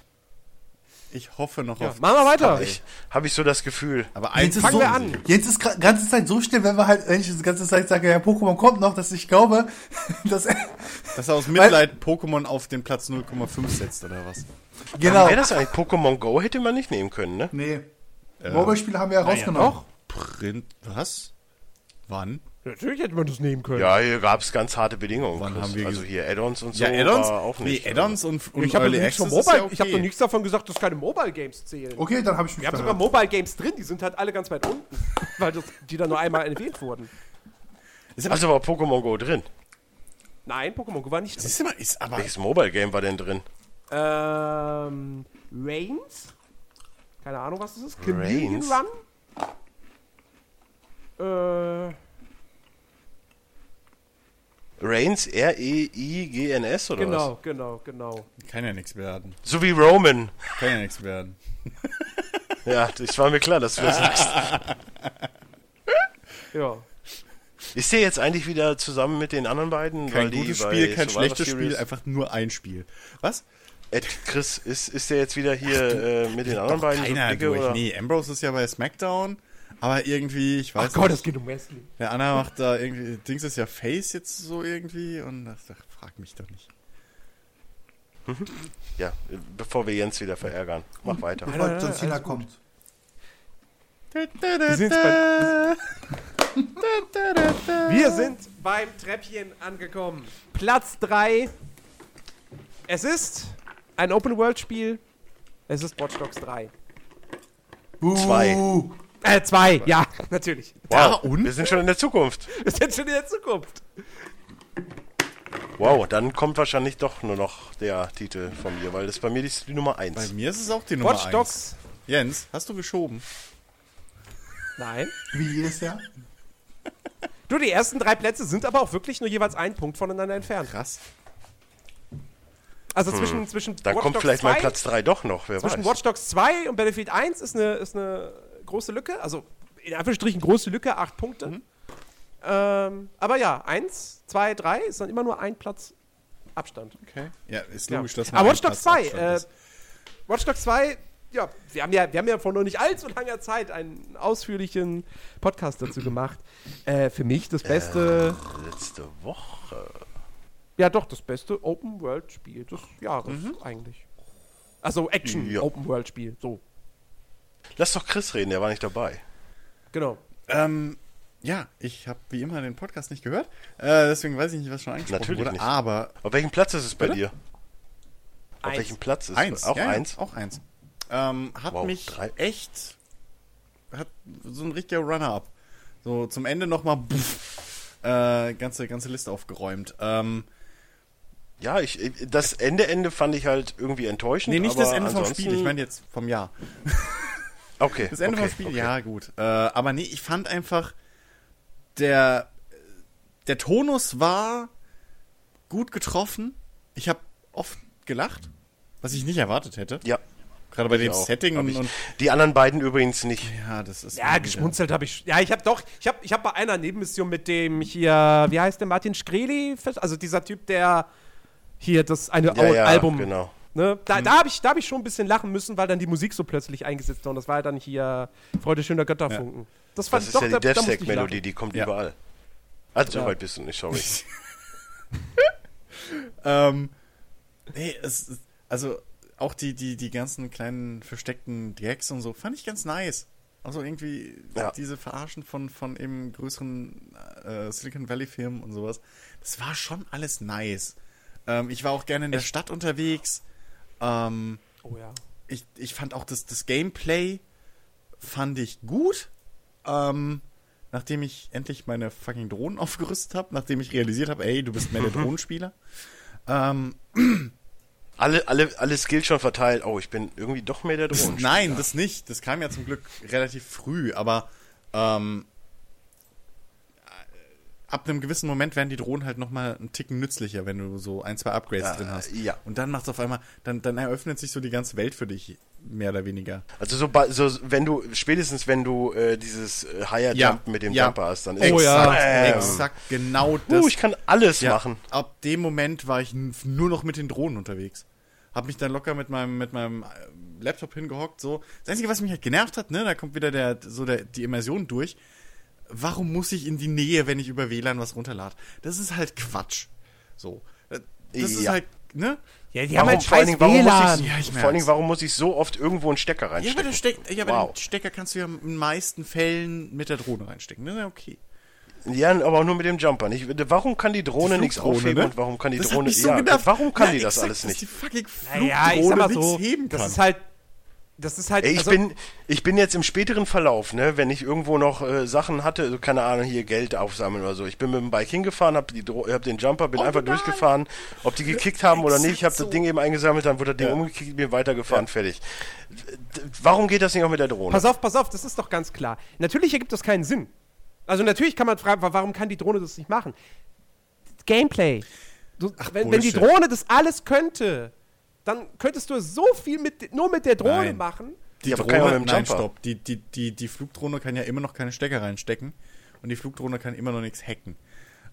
Ich hoffe noch Ja, auf. machen wir weiter. Habe ich, hab ich so das Gefühl. Aber Jetzt ist, fangen so, wir an. jetzt ist die ganze Zeit so still, wenn wir halt, wenn ich die ganze Zeit sage, ja, Pokémon kommt noch, dass ich glaube, dass er, Dass er aus Mitleid Pokémon auf den Platz 0,5 setzt, oder was? genau. Wäre das eigentlich Pokémon Go hätte man nicht nehmen können, ne? Nee. Mobile-Spiele haben wir ja rausgenommen. Doch. Print. Was? Wann? Natürlich hätte man das nehmen können. Ja, hier gab es ganz harte Bedingungen. Wann Chris. haben wir also hier Add-ons und so. Ja, Add-ons? war auch nicht. Nee, Add-ons und, und Ich Early nichts von Access ist Mobile, ja ich habe okay. nichts davon gesagt, dass keine Mobile Games zählen. Okay, dann habe ich mich Wir haben sogar Mobile Games drin, die sind halt alle ganz weit unten, weil das, die dann nur einmal erwähnt wurden. Also war Pokémon Go drin. Nein, Pokémon Go war nicht drin. ist immer, ist aber. Welches Mobile Game war denn drin? Ähm, Reigns? Keine Ahnung, was das ist. Chameleon Reigns? Run? Äh, Reigns, R-E-I-G-N-S oder genau, genau, genau. Kann ja nichts werden. was? So wie Roman. Kann ja nichts werden. Ja, das war mir klar, dass du das sagst. Ja. Ist der jetzt eigentlich wieder zusammen mit den anderen beiden? Kein gutes Spiel, kein Survivor schlechtes Spiel, einfach nur ein Spiel. Was? Ed, Chris, ist, ist der jetzt wieder hier äh, mit den anderen beiden? Keiner Rückblicke, durch. oder? Nee, Ambrose ist ja bei SmackDown, aber irgendwie, ich weiß. Ach Gott, es geht um Wesley. Der Anna macht da irgendwie. Dings ist ja Face jetzt so irgendwie und das, ach, frag mich doch nicht. Mhm. Ja, bevor wir Jens wieder verärgern. Mach mhm. weiter. Bevor ja, John Cena kommt. Wir sind, wir sind beim Treppchen angekommen. Platz 3. Es ist ein Open-World-Spiel. Es ist Watch Dogs 3. 2. Äh, 2, ja, natürlich. Wow, und? wir sind schon in der Zukunft. Wir sind schon in der Zukunft. Wow, dann kommt wahrscheinlich doch nur noch der Titel von mir, weil das bei mir ist die Nummer Bei 1. mir ist es auch die Nummer Watch 1. Dogs. Jens, hast du geschoben? Nein. wie jedes Jahr. Du, die ersten drei Plätze sind aber auch wirklich nur jeweils einen Punkt voneinander entfernt. Krass. Also zwischen, zwischen Dann Watch kommt Dogs vielleicht 2, mein Platz 3 doch noch, wer Zwischen weiß. Watch Dogs 2 und Battlefield 1 ist eine, ist eine große Lücke. Also in Anführungsstrichen große Lücke, acht Punkte. Mhm. Ähm, aber ja, 1, 2, 3 ist dann immer nur ein Platz Abstand. Okay. Ja, ist Ja. logisch, dass Aber man Watch Dogs Platz 2, Abstand äh. Watch Dogs 2, ja, wir haben ja, wir haben ja vor noch nicht allzu langer Zeit einen ausführlichen Podcast dazu gemacht. Äh, für mich das beste, Letzte Woche. ja doch, das beste Open-World-Spiel des Jahres Mhm. eigentlich. Also Ja. Action-Open-World-Spiel, so, Lass doch Chris reden, der war nicht dabei. genau. Ähm, ja, ich habe wie immer den Podcast nicht gehört. Äh, deswegen weiß ich nicht, was schon angesprochen Natürlich wurde. nicht. Aber Auf welchem Platz ist es bei Bitte? dir? Auf Eins. welchem Platz ist eins. es? Auch ja, eins? auch eins. Ähm, hat Wow, mich drei. echt. Hat so ein richtiger Runner-up. So zum Ende nochmal äh, ganze, ganze Liste aufgeräumt. Ähm, Ja, ich, ich- das Ende Ende fand ich halt irgendwie enttäuschend. nee, nicht aber das Ende vom Spiel, ich meine jetzt vom Jahr. Okay. Das Ende okay, vom Spiel, okay. ja, gut. Äh, aber nee, ich fand einfach, der, der Tonus war gut getroffen. Ich habe oft gelacht, was ich nicht erwartet hätte. Ja. Gerade bei ich dem auch. Setting und, ich. und. Die anderen beiden übrigens nicht. Ja, das ist. Ja, geschmunzelt habe ich. Ja, ich habe doch, ich habe ich hab bei einer Nebenmission mit dem hier, wie heißt der, Martin Shkreli, also dieser Typ, der hier das eine Ja, Al- ja, Album, genau. Ne, da, da habe ich, da hab ich schon ein bisschen lachen müssen, weil dann die Musik so plötzlich eingesetzt war und das war ja dann hier Freude schöner Götterfunken. Das fand Das ist doch, ja die DevSec-Melodie, die kommt Ja. überall. Also, Ja. so weit bist du nicht, sorry. Ähm, nee, es also auch die, die, die ganzen kleinen versteckten Gags und so fand ich ganz nice. Also irgendwie Ja. diese Verarschen von, von eben größeren äh, Silicon Valley Firmen und sowas. Das war schon alles nice. Ähm, ich war auch gerne in der Stadt unterwegs. Ähm, Oh ja. ich, ich fand auch das, das Gameplay fand ich gut. Ähm, nachdem ich endlich meine fucking Drohnen aufgerüstet habe, nachdem ich realisiert habe, ey, du bist mehr der Drohnenspieler. Ähm, Alle, alle, alle Skills schon verteilt. Oh, ich bin irgendwie doch mehr der Drohnen. Nein, das nicht. Das kam ja zum Glück relativ früh, aber ähm, ab einem gewissen Moment werden die Drohnen halt nochmal einen Ticken nützlicher, wenn du so ein, zwei Upgrades Ja, drin hast. ja. Und dann macht auf einmal, dann, dann eröffnet sich so die ganze Welt für dich, mehr oder weniger. Also so, so wenn du, spätestens wenn du äh, dieses äh, Higher Ja, Jump mit dem ja. Jumper hast, dann Oh ist ja. Bam. Exakt, genau das. Uh, ich kann alles machen. Ab dem Moment war ich nur noch mit den Drohnen unterwegs. Hab mich dann locker mit meinem, mit meinem äh, Laptop hingehockt, so. Das Einzige, was mich halt genervt hat, ne, da kommt wieder der, so der, die Immersion durch. Warum muss ich in die Nähe, wenn ich über WLAN was runterlade? Das ist halt Quatsch. So. Äh, Das ist Ja. halt, ne? Ja, die haben Warum, halt vor allen scheiß Dingen, warum muss WLAN. ich, Ja, ich vor allen Dingen, warum muss ich so oft irgendwo einen Stecker Ja, reinstecken? aber, der Steck, ja, aber Wow. den Stecker kannst du ja in den meisten Fällen mit der Drohne reinstecken. Ne? Okay. Ja, aber auch nur mit dem Jumper. Nicht, warum kann die Drohne nichts Flugdrohne, aufheben ne? und warum kann die Das hat Drohne... mich so ja, genervt. warum kann Ja, die das exakt, alles Dass die nicht? fucking Naja, ich sag mal Flugdrohne so, nichts heben kann. das ist halt, das ist halt, Ey, ich, also, bin, ich bin jetzt im späteren Verlauf, ne, wenn ich irgendwo noch äh, Sachen hatte, so, keine Ahnung, hier Geld aufsammeln oder so. Ich bin mit dem Bike hingefahren, hab, die, hab den Jumper, bin einfach durchgefahren, ob die gekickt haben oder nicht. Ich habe so. das Ding eben eingesammelt, dann wurde das Ding Ja. umgekickt, bin weitergefahren, fertig. D- Warum geht das nicht auch mit der Drohne? pass auf, pass auf, das ist doch ganz klar. Natürlich ergibt das keinen Sinn. Also natürlich kann man fragen, wa- warum kann die Drohne das nicht machen? Gameplay. Du, wenn, wenn die. Drohne das alles könnte, dann könntest du so viel mit, nur mit der Drohne Nein. machen. Die Ja, Drohne, nein, Jumper. stopp. Die, die, die, die Flugdrohne kann ja immer noch keine Stecker reinstecken und die Flugdrohne kann immer noch nichts hacken.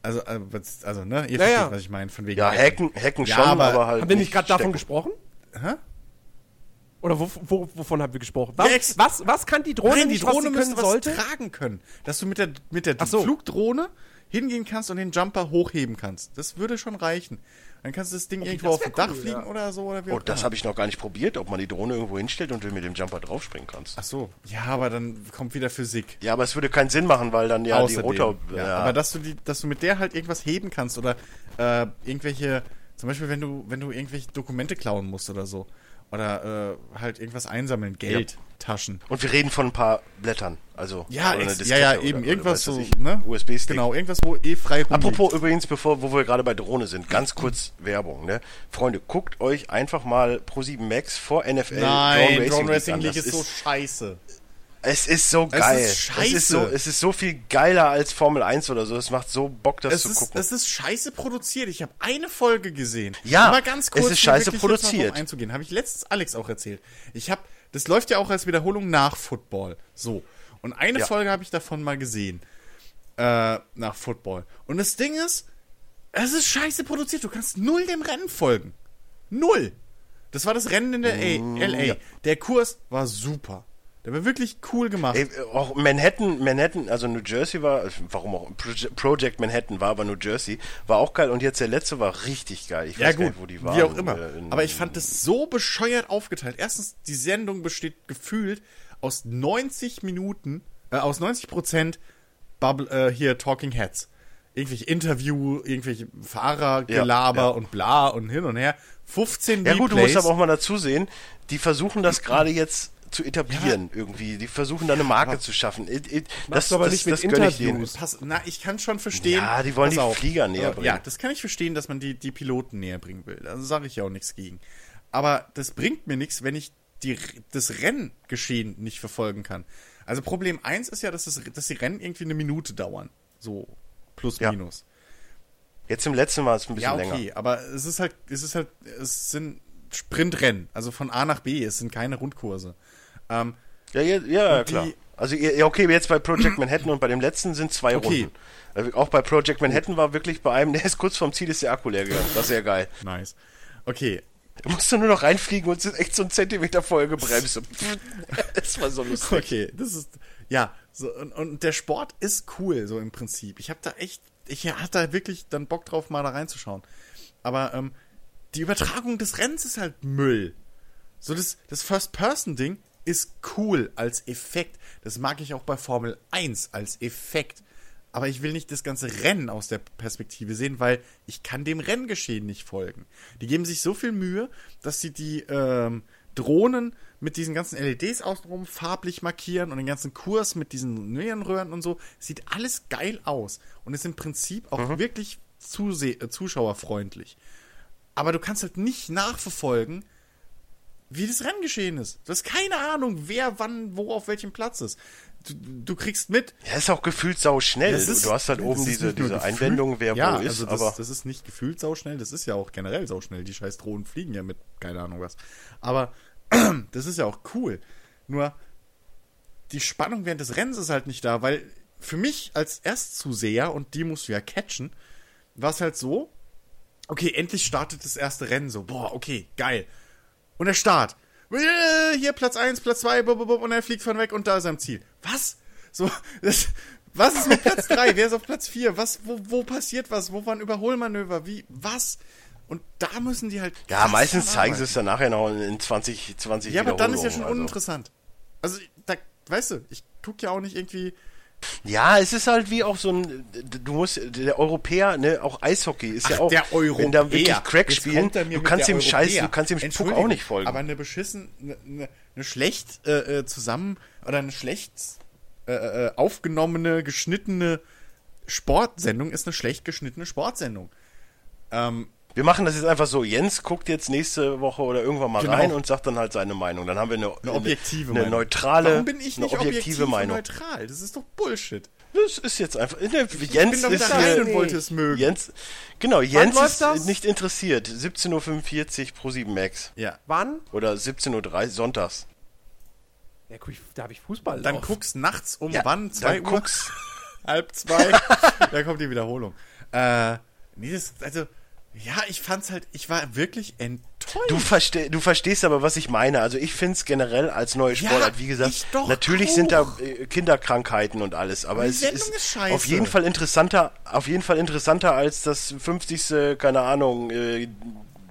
Also, äh, also ne, ihr Ja, versteht, was ich meine, von wegen. ja, hacken, hacken Ja, schon, aber aber, halt Haben wir nicht gerade davon gesprochen? Hä? Oder wo, wo, wovon haben wir gesprochen? Was, ex- was, was kann die Drohne Nein, die nicht, Drohne was können was sollte? tragen können. Dass du mit der, mit der so. Flugdrohne hingehen kannst und den Jumper hochheben kannst. Das würde schon reichen. Dann kannst du das Ding irgendwo das auf dem Dach cool, fliegen ja. oder so. Oder wie Oh, das habe ich noch gar nicht probiert, ob man die Drohne irgendwo hinstellt und du mit dem Jumper draufspringen kannst. Ach so. Ja, aber dann kommt wieder Physik. Ja, aber es würde keinen Sinn machen, weil dann ja Außerdem. die Rotor... ja. Aber dass du, die, dass du mit der halt irgendwas heben kannst oder äh, irgendwelche, zum Beispiel wenn du, wenn du irgendwelche Dokumente klauen musst oder so. Oder äh, halt irgendwas einsammeln, Geld, Taschen. Und wir reden von ein paar Blättern, also Ja, oder ja, ja, oder- eben, oder irgendwas weiß so, ne? USB-Stick. Genau, irgendwas, wo eh frei rumliegt. Apropos übrigens, bevor, wo wir gerade bei Drohne sind, ganz kurz Werbung, ne? Freunde, guckt euch einfach mal Pro7 Max vor NFL Nein, Drone Racing an. League Das ist so scheiße. Es ist so Es geil. ist Es scheiße. ist so, es ist so viel geiler als Formel 1 oder so. Es macht so Bock, das Es zu ist, gucken. es ist scheiße produziert. Ich habe eine Folge gesehen. Ja, Aber ganz kurz, es ist scheiße mal produziert. einzugehen. Habe ich letztens Alex auch erzählt. Ich habe, das läuft ja auch als Wiederholung nach Football. So. Und eine Ja. Folge habe ich davon mal gesehen. Äh, nach Football. Und das Ding ist, es ist scheiße produziert. Du kannst null dem Rennen folgen. Null. Das war das Rennen in der A LA. ja. Der Kurs war super. Der war wirklich cool gemacht. Ey, auch Manhattan, Manhattan, also New Jersey war, warum auch, Proje- Project Manhattan war aber New Jersey, war auch geil und jetzt der letzte war richtig geil. Ich weiß Ja gar gut, nicht, wo die waren. wie auch immer. Äh, in- Aber ich fand das so bescheuert aufgeteilt. Erstens, die Sendung besteht gefühlt aus 90 Minuten, äh, aus 90 Prozent Bubble, äh, hier Talking Heads. Irgendwelche Interview, irgendwelche Fahrergelaber Ja, ja. und bla und hin und her. 15 Ja gut, du musst aber auch mal dazu sehen, die versuchen das gerade jetzt zu etablieren irgendwie. Die versuchen da eine Marke zu schaffen. It, it, das aber das, nicht mit das gönn ich denen. Interviews. Pass, na, ich kann schon verstehen. Ja, die wollen die auf. Flieger näher Äh, bringen. Ja, das kann ich verstehen, dass man die, die Piloten näher bringen will. Also sage ich ja auch nichts gegen. Aber das bringt mir nichts, wenn ich die, das Renngeschehen nicht verfolgen kann. Also Problem eins ist ja, dass, das, dass die Rennen irgendwie eine Minute dauern. So plus Ja. minus. Jetzt im letzten Mal ist es ein bisschen Ja, okay, länger. aber es ist halt, es ist halt, es sind Sprintrennen, also von A nach B, es sind keine Rundkurse. Ähm, Ja, ja, ja, die- klar. Also ja, okay, jetzt bei Project Manhattan und bei dem letzten sind zwei Okay. Runden. Also auch bei Project Manhattan war wirklich bei einem, der ist kurz vorm Ziel, ist der Akku leer gegangen. Das war sehr geil. nice. Okay, Da musst du nur noch reinfliegen und sind echt so einen Zentimeter vorher gebremst. Das war so lustig. Okay, das ist ja so und, und der Sport ist cool so im Prinzip. Ich habe da echt, ich hatte da wirklich dann Bock drauf mal da reinzuschauen. Aber ähm, die Übertragung des Rennens ist halt Müll. So das das First Person Ding ist cool als Effekt. Das mag ich auch bei Formel 1 als Effekt. Aber ich will nicht das ganze Rennen aus der Perspektive sehen, weil ich kann dem Renngeschehen nicht folgen. Die geben sich so viel Mühe, dass sie die ähm, Drohnen mit diesen ganzen LEDs außenrum farblich markieren und den ganzen Kurs mit diesen Neonröhren und so. Sieht alles geil aus und ist im Prinzip auch wirklich zuse äh, zuschauerfreundlich. Aber du kannst halt nicht nachverfolgen, wie das Rennen geschehen ist. Du hast keine Ahnung, wer wann wo auf welchem Platz ist. Du, du kriegst mit. Ja, ist auch gefühlt sau schnell. Ist- du hast halt oben diese, diese gefühlt- Einblendung, wer ja, wo ist, also das, aber das ist nicht gefühlt sauschnell, das ist ja auch generell sauschnell. Die scheiß Drohnen fliegen ja mit keine Ahnung was. Aber das ist ja auch cool. Nur die Spannung während des Rennens ist halt nicht da, weil für mich als Erstzuseher, und die musst du ja catchen, war es halt so, okay, endlich startet das erste Rennen so. Boah, okay, geil. Und der Start. Äh, Hier Platz 1, Platz 2, und er fliegt von weg und da ist er am Ziel. Was? So, das, was ist mit Platz 3? Wer ist auf Platz 4? Was, wo, wo passiert was? Wo waren Überholmanöver? Wie, was? Und da müssen die halt. ja, meistens zeigen sie es dann nachher noch in 20, 20 Ja, aber dann ist ja schon also. uninteressant. Also, da, weißt du, ich guck ja auch nicht irgendwie. Ja, es ist halt wie auch so ein, du musst, der Europäer, ne, auch Eishockey ist ja Ach, auch, der Europäer. wenn da wirklich Crack Jetzt spielen, du kannst dem Scheiß, du kannst dem Puck auch nicht folgen. Aber eine beschissen, eine, eine, eine schlecht äh, äh, zusammen oder eine schlecht äh, äh, aufgenommene, geschnittene Sportsendung ist eine schlecht geschnittene Sportsendung. Ähm, Wir machen das jetzt einfach so. Jens guckt jetzt nächste Woche oder irgendwann mal Genau. rein und sagt dann halt seine Meinung. Dann haben wir eine, eine objektive eine, Meinung. neutrale, Warum bin ich nicht eine objektive objektiv Meinung. neutral? Das ist doch Bullshit. Das ist jetzt einfach. Ne, Jens ich bin doch ist hier, und wollte es mögen. Jens, genau, Jens ist das? nicht interessiert. 17.45 Uhr pro 7 Max. Ja. Wann? Oder 17.30 Uhr sonntags. Ja, guck, ich- da habe ich Fußball. Dann drauf. guckst nachts um Ja, wann? Zwei dann Uhr? guck's. halb zwei. da kommt die Wiederholung. Äh, nee, das, also, ja, ich fand's halt, ich war wirklich enttäuscht. Du, versteh, du verstehst aber, was ich meine. Also ich find's generell als neue Ja, Sportart, wie gesagt, natürlich auch. sind da äh, Kinderkrankheiten und alles, aber Die es Sendung ist, ist auf jeden Fall interessanter, auf jeden Fall interessanter als das 50. keine Ahnung, äh,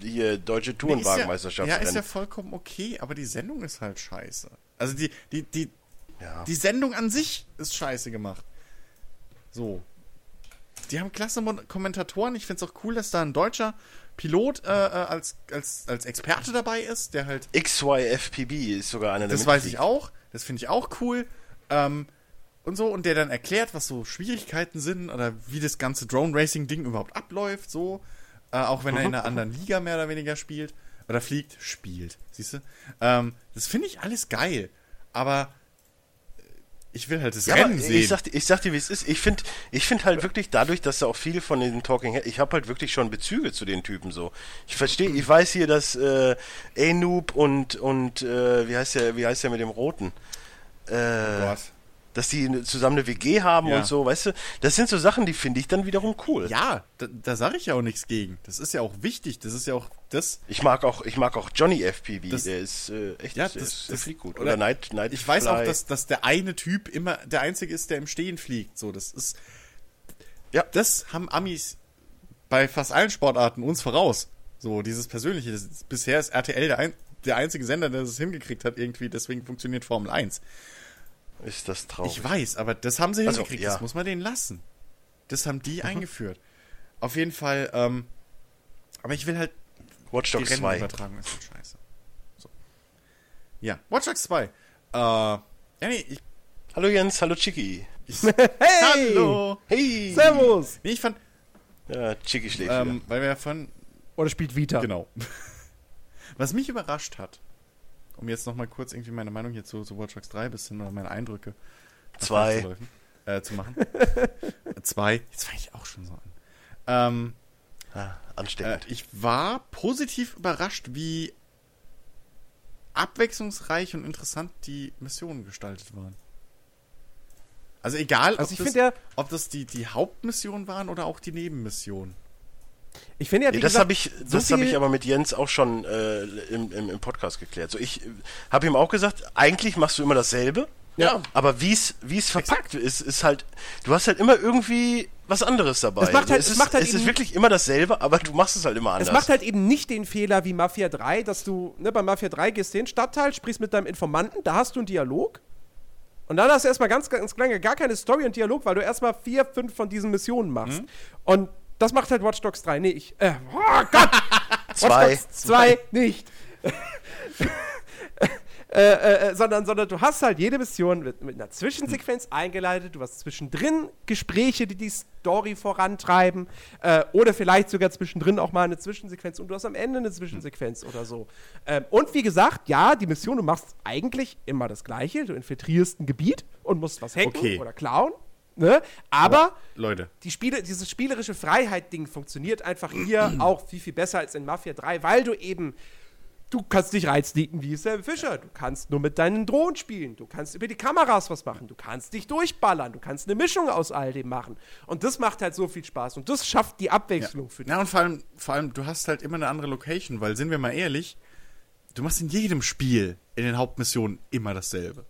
hier deutsche Nee, Tourenwagenmeisterschaft. Ist ja, ja, ist ja vollkommen okay, aber die Sendung ist halt scheiße. Also die, die, die, Ja. die Sendung an sich ist scheiße gemacht. So. Die haben klasse Kommentatoren. Ich find's auch cool, dass da ein deutscher Pilot äh, äh, als, als, als Experte dabei ist, der halt XYFPB ist sogar einer der Das weiß ich auch. Das finde ich auch cool. Ähm, und so, und der dann erklärt, was so Schwierigkeiten sind oder wie das ganze Drone-Racing-Ding überhaupt abläuft, so. Äh, auch wenn er in einer anderen Liga mehr oder weniger spielt. Oder fliegt, spielt. Siehst du? Ähm, das finde ich alles geil. Aber ich will halt das Ja, Rennen sehen. ich sag, dir- ich sag dir, wie es ist. Ich finde ich find halt wirklich dadurch, dass da auch viel von den Talking Head, ich habe halt wirklich schon Bezüge zu den Typen so. Ich verstehe, ich weiß hier, dass äh, A-Noob und, und äh, wie heißt der, wie heißt der mit dem Roten? Äh, Gott. Dass die zusammen eine WG haben Ja. und so, weißt du? Das sind so Sachen, die finde ich dann wiederum cool. ja, da, da sage ich ja auch nichts gegen. Das ist ja auch wichtig. Das ist ja auch das. Ich mag auch, ich mag auch Johnny FPV, Das- der ist äh, echt, Ja, der das, ist, der fliegt gut. Oder, Oder, Night, Night Ich weiß auch, Fly. dass, dass der eine Typ immer der einzige ist, der im Stehen fliegt. So, das ist. Ja. Das haben Amis bei fast allen Sportarten uns voraus. So, dieses Persönliche. Das bisher ist RTL der, ein, der einzige Sender, der das hingekriegt hat, irgendwie. Deswegen funktioniert Formel 1. ist das traurig. Ich weiß, aber das haben sie Also, hingekriegt. ja. Das muss man denen lassen. Das haben die eingeführt. Auf jeden Fall, ähm, aber ich will halt Watch Dogs 2. Rennenübertragung ist scheiße. So. Ja, Watch Dogs 2. Äh, ja, nee, ich, Hallo Jens, hallo Chicky. ich Hey! Hallo! Hey! Servus! Nee, ich fand, Ja, Chicky schläft ähm, weil wir ja von, Oder spielt Vita? genau. Was mich überrascht hat, um jetzt nochmal kurz irgendwie meine Meinung hier zu, zu Watch Dogs 3 bisschen oder meine Eindrücke Zwei. abzuläufen, Äh, zu machen. Zwei. Jetzt fange ich auch schon so an. Ähm. Ah, Äh, ansteckend. ich war positiv überrascht, wie abwechslungsreich und interessant die Missionen gestaltet waren. Also egal, Also ob, das, ob das die, die Hauptmissionen waren oder auch die Nebenmissionen. Ich finde ja, Ja, das habe ich, so das habe ich aber mit Jens auch schon äh, im, im, im Podcast geklärt. So, ich äh, habe ihm auch gesagt, eigentlich machst du immer dasselbe. Ja. Aber wie es wie es verpackt ist, ist halt, du hast halt immer irgendwie was anderes dabei. Es macht halt- es es ist, macht halt es ist eben- wirklich immer dasselbe, aber du machst es halt immer anders. Es macht halt eben nicht den Fehler wie Mafia 3, dass du, ne, bei Mafia 3 gehst du in den Stadtteil, sprichst mit deinem Informanten, da hast du einen Dialog. Und dann hast du erstmal ganz, ganz lange gar keine Story und Dialog, weil du erstmal vier, fünf von diesen Missionen machst. Mhm. Und das macht halt Watch Dogs 3 nicht. Äh, oh Gott! Zwei. Watch Dogs 2 nicht. äh, äh, sondern, sondern du hast halt jede Mission mit, mit einer Zwischensequenz eingeleitet, du hast zwischendrin Gespräche, die die Story vorantreiben äh, oder vielleicht sogar zwischendrin auch mal eine Zwischensequenz und du hast am Ende eine Zwischensequenz oder so. Ähm, und wie gesagt, ja, die Mission, du machst eigentlich immer das Gleiche, du infiltrierst ein Gebiet und musst was hacken Okay. oder klauen. Ne? Aber Leute. die Spiele, dieses spielerische Freiheit-Ding funktioniert einfach hier auch viel, viel besser als in Mafia 3, weil du eben, du kannst dich reinsneaken wie Sam Fischer, du kannst nur mit deinen Drohnen spielen, du kannst über die Kameras was machen, du kannst dich durchballern, du kannst eine Mischung aus all dem machen. Und das macht halt so viel Spaß und das schafft die Abwechslung für dich. Ja, und vor allem, vor allem, du hast halt immer eine andere Location, weil, sind wir mal ehrlich, du machst in jedem Spiel, in den Hauptmissionen, immer dasselbe.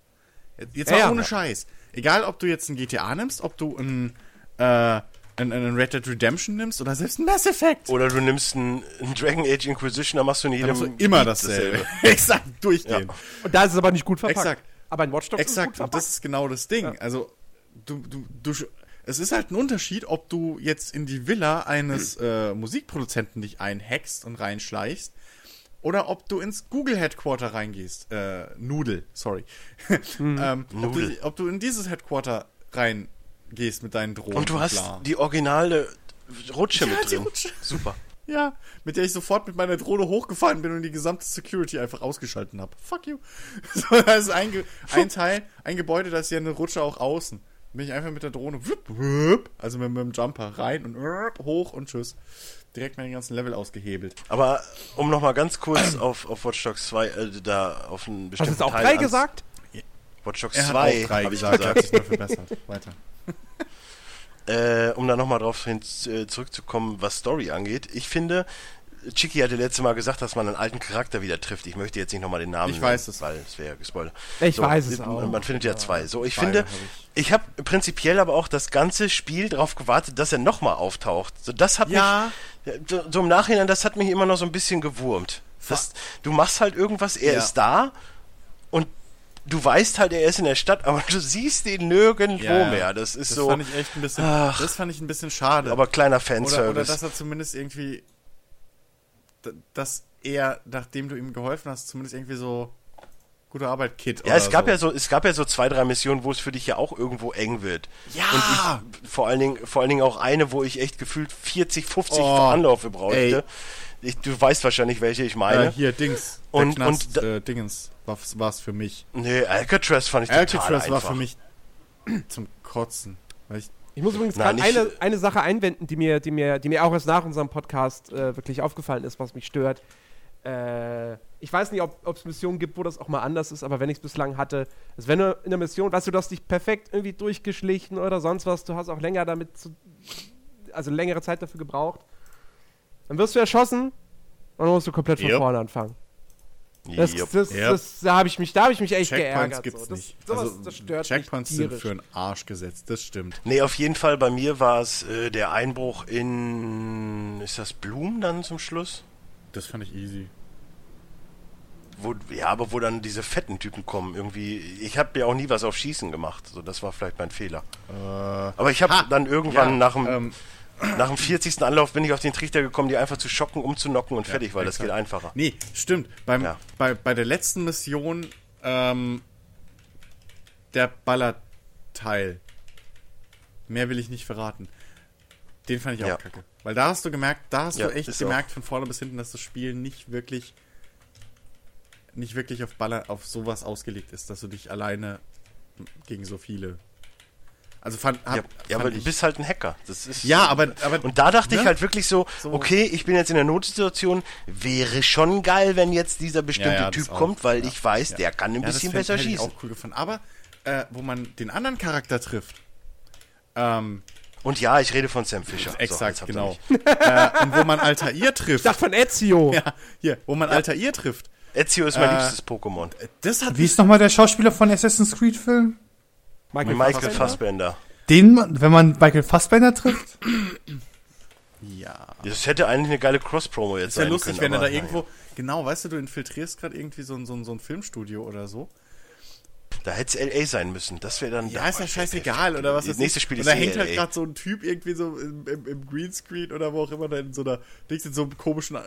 Jetzt Ja, mal ja. ohne Scheiß. Egal, ob du jetzt ein GTA nimmst, ob du ein, äh, ein, ein Red Dead Redemption nimmst oder selbst ein Mass Effect. Oder du nimmst einen, einen Dragon Age Inquisition, da machst du in jedem du immer dasselbe. Exakt, durchgehen. Und da ist es aber nicht gut verpackt. Exakt. Aber in Watch Dogs ist es gut Exakt, und verpackt. das ist genau das Ding. Also, du, du, du, es ist halt ein Unterschied, ob du jetzt in die Villa eines äh, Musikproduzenten dich einhackst und reinschleichst oder ob du ins Google Headquarter reingehst. Äh, Nudel, sorry. ähm, ob, du, Nudel. ob du in dieses Headquarter reingehst mit deinen Drohnen. Und du hast bla. die originale Rutsche Ja, mit die drin. Rutsche. Super. Ja, mit der ich sofort mit meiner Drohne hochgefahren bin und die gesamte Security einfach ausgeschalten habe. Fuck you. So, das ist ein, Ge ein Teil, ein Gebäude, da ist ja eine Rutsche auch außen. Bin ich einfach mit der Drohne, also mit, mit dem Jumper rein und hoch und tschüss. Direkt meine ganzen Level ausgehebelt. Aber um nochmal ganz kurz auf, auf Watch Dogs 2, äh, da auf einen Hast du bestimmten jetzt auch Teil drei ans- gesagt? Watch Dogs Er hat 2, auch drei habe ich gesagt, hat gesagt. sich nur verbessert. Weiter. äh, um da nochmal drauf hin äh, zurückzukommen, was Story angeht. Ich finde, Chiki hatte letztes Mal gesagt, dass man einen alten Charakter wieder trifft. Ich möchte jetzt nicht nochmal den Namen Ich weiß es. weil es wäre gespoilert. Ich weiß es man- auch. Man findet ja zwei. So, ich Beide finde, hab ich habe prinzipiell aber auch das ganze Spiel darauf gewartet, dass er nochmal auftaucht. So, das hat Ja. mich, so, so im Nachhinein, das hat mich immer noch so ein bisschen gewurmt. Das, du machst halt irgendwas, er Ja. ist da und du weißt halt, er ist in der Stadt, aber du siehst ihn nirgendwo Ja, mehr. Das ist Das so, fand ich echt ein bisschen, Ach. das fand ich ein bisschen schade. aber kleiner Oder, Fanservice. oder dass er zumindest irgendwie, dass er, nachdem du ihm geholfen hast, zumindest irgendwie so gute Arbeit, Kid. Ja, es gab ja so, es gab ja so zwei, drei Missionen, wo es für dich ja auch irgendwo eng wird. Ja! Und ich, vor allen Dingen, vor allen Dingen auch eine, wo ich echt gefühlt 40, 50 Oh, Anläufe brauchte. Ich, du weißt wahrscheinlich, welche ich meine. Äh, hier, Dings. Und- Knast, und äh, Dingens war es für mich. Nee, Alcatraz fand ich total Alcatraz war für mich zum Kotzen. Weil ich, Ich muss übrigens gerade eine, eine Sache einwenden, die mir, die, mir, die mir auch erst nach unserem Podcast äh, wirklich aufgefallen ist, was mich stört. Äh, ich weiß nicht, ob es Missionen gibt, wo das auch mal anders ist, aber wenn ich es bislang hatte, ist wenn du in einer Mission, weißt du, du hast dich perfekt irgendwie durchgeschlichen oder sonst was, du hast auch länger damit zu, also längere Zeit dafür gebraucht, dann wirst du erschossen und dann musst du komplett von Yep. vorne anfangen. Das, Jupp. das, Yep. das, da habe ich mich, da habe ich mich echt Checkpoints geärgert. gibt's so. das, nicht. Sowas, also, das stört Checkpoints mich sind für einen Arsch gesetzt, das stimmt. Nee, auf jeden Fall, bei mir war es äh, der Einbruch in, ist das Bloom dann zum Schluss? Das fand ich easy. Wo, ja, aber wo dann diese fetten Typen kommen, irgendwie. Ich habe ja auch nie was auf Schießen gemacht, so das war vielleicht mein Fehler. aber ich habe ha, dann irgendwann ja, nach dem ähm, nach dem 40. Anlauf bin ich auf den Trichter gekommen, die einfach zu schocken, umzunocken und Ja, fertig, weil das exakt. geht einfacher. Nee, stimmt. Beim, Ja. bei, bei der letzten Mission, ähm, der Ballerteil. Mehr will ich nicht verraten. Den fand ich auch Ja. kacke. Weil da hast du gemerkt, da hast du echt gemerkt von vorne bis hinten, dass das Spiel nicht wirklich nicht wirklich auf Baller, auf sowas ausgelegt ist, dass du dich alleine gegen so viele. Also fand, hab, Ja, ja aber du ich. bist halt ein Hacker. Das ist Ja, aber, aber Und da dachte ne? ich halt wirklich so, So. okay, ich bin jetzt in der Notsituation, wäre schon geil, wenn jetzt dieser bestimmte Ja, ja, das Typ auch. kommt, weil Ja. ich weiß, Ja. der kann ein Ja, das bisschen fänd- besser hätte ich schießen. auch cool gefunden. Aber äh, wo man den anderen Charakter trifft, ähm, Und ja, ich rede von Sam Fisher. So, exakt, ihr genau. äh, und wo man Altair Ich trifft, dachte von Ezio. ja, hier, wo man Altair trifft, Ezio ist mein Äh, liebstes Pokémon. das hat Wie ist nochmal der Schauspieler von Assassin's Creed Film? Michael, Michael Fassbender. Fassbender. Den, man- wenn man Michael Fassbender trifft? ja. Das hätte eigentlich eine geile Cross-Promo jetzt Ist ja sein lustig, können. wenn er da irgendwo, genau, weißt du, du infiltrierst gerade irgendwie so ein, so, ein, so ein Filmstudio oder so. Da hätte es LA sein müssen. Das wäre dann. Ja, da ist ja scheißegal, oder was? Das ist nächste Spiel und ist da eh hängt halt gerade so ein Typ irgendwie so im, im, im Greenscreen oder wo auch immer, da in so einer, Dings in so einem komischen, äh,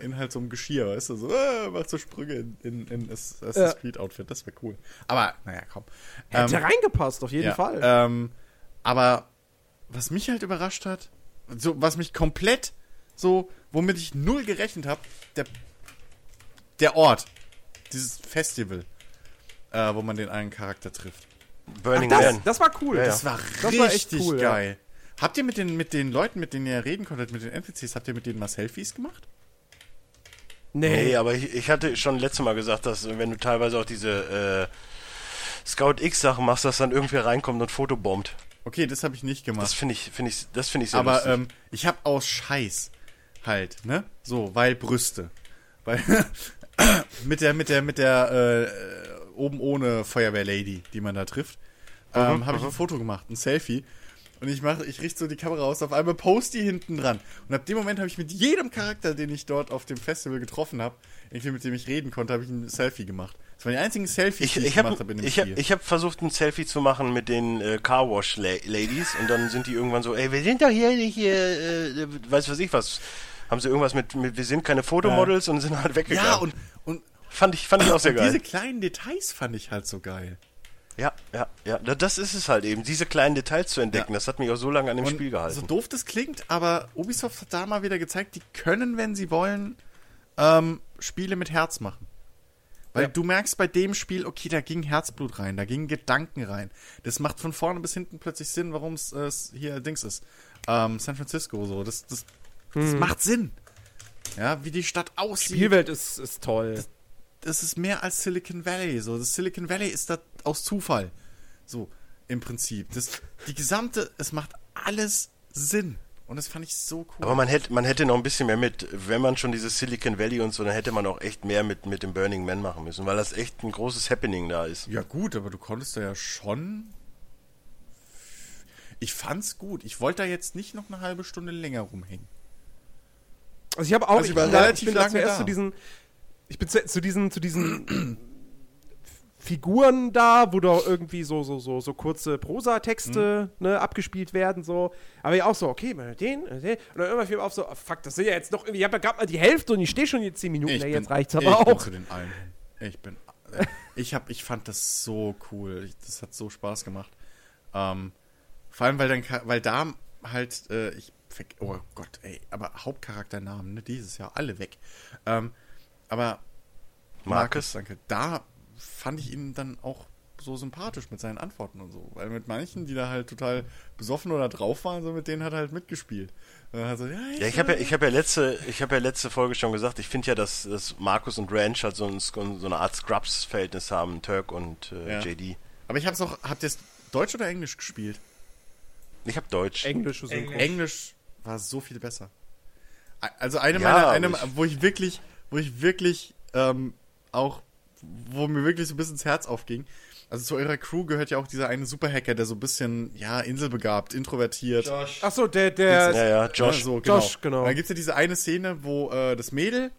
in halt so einem Geschirr, weißt du, so, äh, macht so Sprünge in, in, in Assassin's Ja. Creed Outfit, das wäre cool. Aber, naja, komm. Hätte Ähm, reingepasst, auf jeden ja, Fall. Ähm, aber was mich halt überrascht hat, so was mich komplett so, womit ich null gerechnet habe, der, der Ort, dieses Festival, äh, wo man den einen Charakter trifft. Burning das, Man. das war cool. Ja, ja. Das war Das richtig war echt cool, ja. geil. Habt ihr mit den, mit den Leuten, mit denen ihr reden konntet, mit den NPCs, habt ihr mit denen mal Selfies gemacht? Nee, aber ich, ich hatte schon letztes Mal gesagt, dass wenn du teilweise auch diese äh, Scout X-Sachen machst, dass dann irgendwer reinkommt und fotobombt. Okay, das habe ich nicht gemacht. Das finde ich, finde ich, das finde ich sehr Aber lustig. ähm, ich habe aus Scheiß halt, ne? So, weil Brüste. Weil mit der, mit der, mit der äh, oben ohne Feuerwehrlady, die man da trifft, ähm, habe ich ein Foto gemacht, ein Selfie. Und ich mache, ich richte so die Kamera aus, auf einmal post die hinten dran. Und ab dem Moment habe ich mit jedem Charakter, den ich dort auf dem Festival getroffen habe, irgendwie mit dem ich reden konnte, habe ich ein Selfie gemacht. Das waren die einzigen Selfies, die ich, ich habe gemacht habe in dem ich hab, Spiel. ich hab versucht, ein Selfie zu machen mit den äh, Car Wash La Ladies und dann sind die irgendwann so, ey, wir sind doch hier nicht hier, äh, weiß was ich was. Haben sie irgendwas mit, mit wir sind keine Fotomodels und sind halt weggegangen. ja, und, und, fand ich, fand ich auch sehr geil. diese kleinen Details fand ich halt so geil. Ja, ja, ja. Da- Das ist es halt eben, diese kleinen Details zu entdecken. Ja. Das hat mich auch so lange an dem Und Spiel gehalten. So doof das klingt, aber Ubisoft hat da mal wieder gezeigt, die können, wenn sie wollen, ähm, Spiele mit Herz machen. Weil Ja. du merkst bei dem Spiel, okay, da ging Herzblut rein, da gingen Gedanken rein. Das macht von vorne bis hinten plötzlich Sinn, warum es äh, hier Dings ist. Ähm, San Francisco so. Das, das, das macht Sinn. Ja, wie die Stadt aussieht. Spielwelt ist, ist toll. das ist mehr als Silicon Valley. So, das Silicon Valley ist da aus Zufall. So, im Prinzip. Das, die gesamte, es macht alles Sinn. Und das fand ich so cool. Aber man hätte, man hätte noch ein bisschen mehr mit, wenn man schon dieses Silicon Valley und so, dann hätte man auch echt mehr mit, mit dem Burning Man machen müssen, weil das echt ein großes Happening da ist. ja, gut, aber du konntest da ja schon. Ich fand's gut. Ich wollte da jetzt nicht noch eine halbe Stunde länger rumhängen. Also ich habe auch, Also ich ich, war relativ lange zuerst da. zu diesen, ich bin zu, zu diesen, zu diesen Figuren da, wo da irgendwie so, so, so, so kurze Prosatexte Mhm. ne, abgespielt werden, so. Aber ja auch so, okay, mal den, äh, den. Und dann irgendwann fiel mir auf so, oh, fuck, das sind ja jetzt noch irgendwie, ich habe ja gerade mal die Hälfte und ich stehe schon jetzt 10 Minuten, ja, jetzt reicht's aber ich auch. Bin zu den allen. Ich bin. äh, Ich hab, ich fand das so cool. Ich, das hat so Spaß gemacht. Ähm, vor allem, weil dann, weil da halt, äh, ich, oh Gott, ey, aber Hauptcharakternamen, ne, dieses Jahr alle weg. Ähm, aber Marcus? danke. Da fand ich ihn dann auch so sympathisch mit seinen Antworten und so. Weil mit manchen, die da halt total besoffen oder drauf waren, so mit denen hat er halt mitgespielt. Und dann hat er so, ja, Ja, ich habe ja, ich habe ja letzte, ich habe ja letzte Folge schon gesagt, ich finde ja, dass, dass Markus und Ranch halt so, ein, so eine Art Scrubs-Verhältnis haben, Turk und äh, Ja. JD. Aber ich hab's auch, habt ihr es Deutsch oder Englisch gespielt? Ich habe Deutsch. Englische Synchro. Englisch war so viel besser. Also eine Ja, meiner, eine, ich- wo ich wirklich, wo ich wirklich ähm, auch, wo mir wirklich so ein bisschen ins Herz aufging. Also zu eurer Crew gehört ja auch dieser eine Superhacker, der so ein bisschen, ja, inselbegabt, introvertiert. Josh. Achso, der, der, Ja, ja, Josh. so, genau. Josh, genau. Und dann gibt's ja diese eine Szene, wo äh, das Mädel,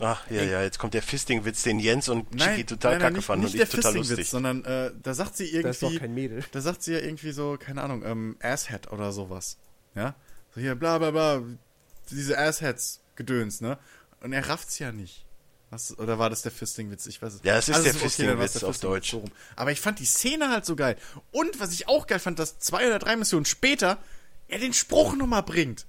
Ach, ja, ja, jetzt kommt der Fisting-Witz, den Jens und Chicky nein, total nein, nein, kacke nicht, fanden nicht und der ich total lustig. sondern äh, da sagt sie das ist doch irgendwie, kein Mädel. da sagt sie ja irgendwie so, keine Ahnung, ähm, Asshead oder sowas. Ja? So hier, bla bla bla, diese Assheads-Gedöns, ne? Und er rafft's ja nicht. Was, oder war das der Fisting-Witz? Ich weiß es Ja, es ist der dann war's Fisting-Witz der auf Deutsch. so. Aber ich fand die Szene halt so geil. Und was ich auch geil fand, dass zwei oder drei Missionen später er den Spruch nochmal bringt.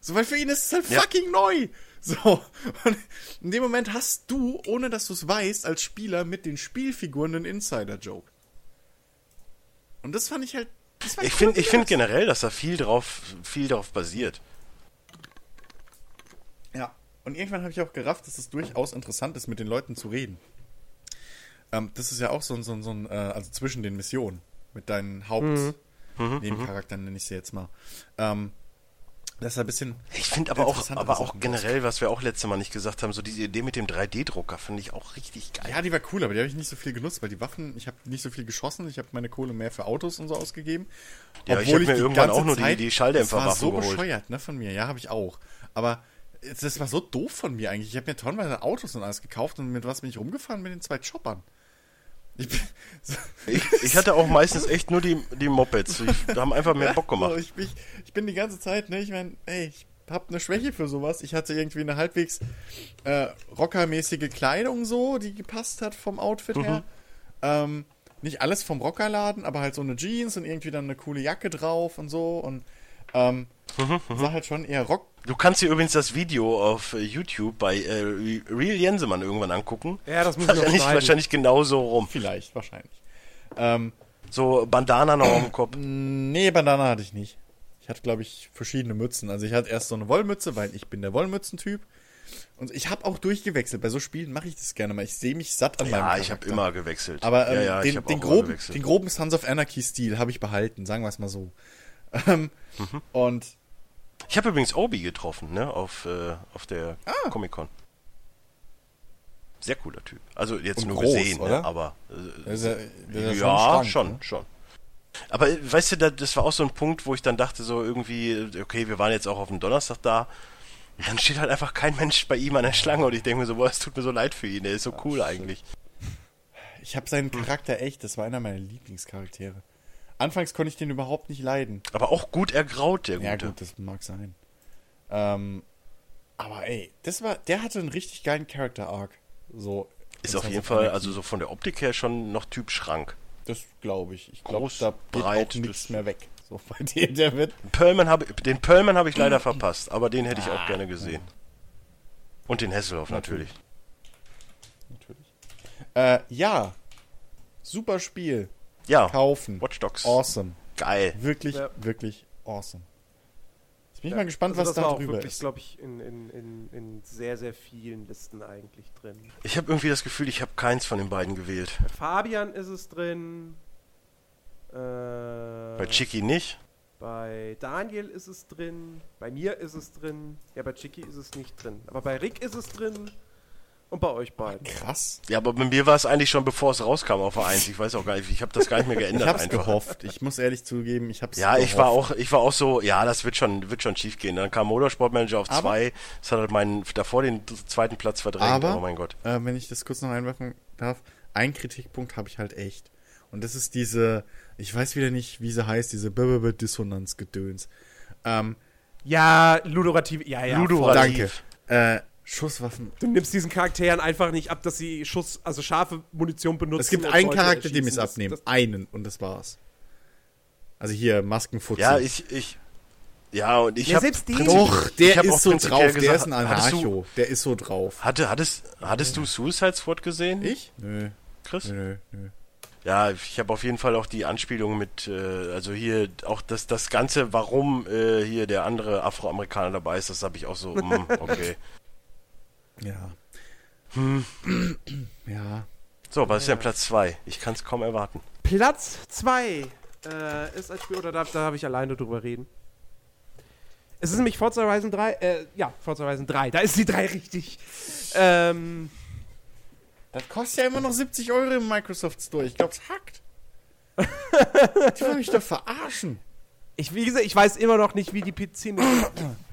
So, weil für ihn ist es halt Ja. fucking neu. So. Und in dem Moment hast du, ohne dass du es weißt, als Spieler mit den Spielfiguren einen Insider-Joke. Und das fand ich halt. Das war Ich cool finde ich find generell, dass da viel drauf, viel drauf basiert. Ja. Und irgendwann habe ich auch gerafft, dass es durchaus interessant ist, mit den Leuten zu reden. Ähm, das ist ja auch so ein, so ein, so ein äh, also zwischen den Missionen, mit deinen Haupt-Nebencharakteren, nenne ich sie jetzt mal. Ähm, das ist ein bisschen. Ich finde aber auch, aber auch generell, was wir auch letztes Mal nicht gesagt haben, so diese Idee mit dem 3D-Drucker finde ich auch richtig geil. Ja, die war cool, aber die habe ich nicht so viel genutzt, weil die Waffen, ich habe nicht so viel geschossen, ich habe meine Kohle mehr für Autos und so ausgegeben. Ja, ich hab mir irgendwann auch nur die- die Schalldämpferwaffen Das war so geholt. bescheuert, ne, von mir. Ja, habe ich auch. Aber das war so doof von mir eigentlich. Ich habe mir tonnenweise Autos und alles gekauft und mit was bin ich rumgefahren? Mit den zwei Choppern. Ich, bin, so, Ich, ich hatte auch meistens echt nur die, die Mopeds. Ich, haben einfach mehr Bock gemacht. ich, ich, ich bin die ganze Zeit, ne, ich meine, ey, ich hab eine Schwäche für sowas. Ich hatte irgendwie eine halbwegs äh, rockermäßige Kleidung so, die gepasst hat vom Outfit her. Ähm, nicht alles vom Rockerladen, aber halt so eine Jeans und irgendwie dann eine coole Jacke drauf und so und ähm, sah halt schon eher Rock. Du kannst dir übrigens das Video auf äh, YouTube bei äh, Re- Real Jensemann irgendwann angucken. Ja, das muss ich Wahrscheinlich, schneiden. wahrscheinlich genauso rum. Vielleicht, wahrscheinlich. Ähm, So Bandana noch am Kopf. nee, Bandana hatte ich nicht. Ich hatte, glaube ich, verschiedene Mützen. Also ich hatte erst so eine Wollmütze, weil ich bin der Wollmützentyp. Und ich habe auch durchgewechselt. Bei so Spielen mache ich das gerne mal. Ich sehe mich satt an meinem Ja, ich habe Charakter. immer gewechselt. Aber ähm, ja, ja, ich den, den, groben, den groben Sons of Anarchy-Stil habe ich behalten, sagen wir es mal so. Ähm, Mhm. Und Ich habe übrigens Obi getroffen, ne, auf, äh, auf der Ah. Comic-Con. Sehr cooler Typ. Also jetzt Und nur groß, gesehen, ne, aber äh, das ist ja, das ist ja, ein Schrank, schon, ne? schon. Aber äh, weißt du, da, das war auch so ein Punkt, wo ich dann dachte, so irgendwie, äh, okay, wir waren jetzt auch auf dem Donnerstag da. Und dann steht halt einfach kein Mensch bei ihm an der Schlange und ich denke mir so, boah, es tut mir so leid für ihn, der ist so cool eigentlich. Ich habe seinen Charakter echt, das war einer meiner Lieblingscharaktere. Anfangs konnte ich den überhaupt nicht leiden. Aber auch gut ergraut, der Gute. Ja gut, das mag sein. Ähm, aber ey, das war, der hatte einen richtig geilen Character Arc. So. Ist auf jeden Fall, also so von der Optik her schon noch Typ Schrank. Das glaube ich. Ich glaube, da breit, nichts mehr weg. So bei dem, der wird. Perlman hab, den Perlman habe ich leider verpasst, aber den hätte ich auch gerne gesehen. Und den Hesselhoff natürlich. Natürlich. Äh, ja. Super Spiel. Ja, Kaufen. Watch Dogs. Awesome. Geil. Wirklich, Ja. wirklich awesome. Jetzt bin ich Ja, mal gespannt, also was da drüber wirklich, ist. glaube ich, in, in, in, in sehr, sehr vielen Listen eigentlich drin. Ich habe irgendwie das Gefühl, ich habe keins von den beiden gewählt. Bei Fabian ist es drin. Äh, Bei Chicky nicht. Bei Daniel ist es drin. Bei mir ist es drin. Ja, bei Chicky ist es nicht drin. Aber bei Rick ist es drin. Und bei euch beiden. Krass. Ja, aber bei mir war es eigentlich schon, bevor es rauskam auf der 1. Ich weiß auch gar nicht, ich habe das gar nicht mehr Ich geändert hab's einfach. gehofft. Ich muss ehrlich zugeben, ich hab's Ja, gehofft. ich war auch, ich war auch so, ja, das wird schon, wird schon schief gehen. Dann kam Motorsportmanager auf Aber- 2. Das hat halt meinen, davor den zweiten Platz verdrängt. Aber, oh mein Gott. Äh, wenn ich das kurz noch einwerfen darf, ein Kritikpunkt habe ich halt echt. Und das ist diese, ich weiß wieder nicht, wie sie heißt, diese Dissonanz-Gedöns. Ähm, Ja, Ludorativ. Ja, ja. Ludorativ. danke. Äh, Schusswaffen. Du nimmst diesen Charakteren einfach nicht ab, dass sie Schuss, also scharfe Munition benutzen. Es gibt einen Charakter, dem ich es abnehme. einen und das war's. Also hier, Maskenfutze. Ja, ich, ich, ja, und ich Ja, habe selbst den- Doch, Ich der hab auch ist so drauf. der gesagt, ist ein du- Anarcho. Der ist so drauf. Hatte, hattest, hattest du Suicide Squad gesehen? Ich? Nö, Chris? nö, nö. Ja, ich habe auf jeden Fall auch die Anspielung mit, äh, also hier auch das, das Ganze, warum äh, hier der andere Afroamerikaner dabei ist, das habe ich auch so, mm, okay. Ja. Hm. Ja. So, was ist denn Platz 2? Ich kann es kaum erwarten. Platz 2 äh, ist ein Spiel, oder darf, da darf ich alleine drüber reden? Es ist nämlich Forza Horizon 3, äh, ja, Forza Horizon 3, da ist die 3 richtig. Ähm, Das kostet ja immer noch 70 Euro im Microsoft Store. Ich glaube, es hackt. Die wollen mich doch verarschen. Ich, wie gesagt, ich weiß immer noch nicht, wie die PC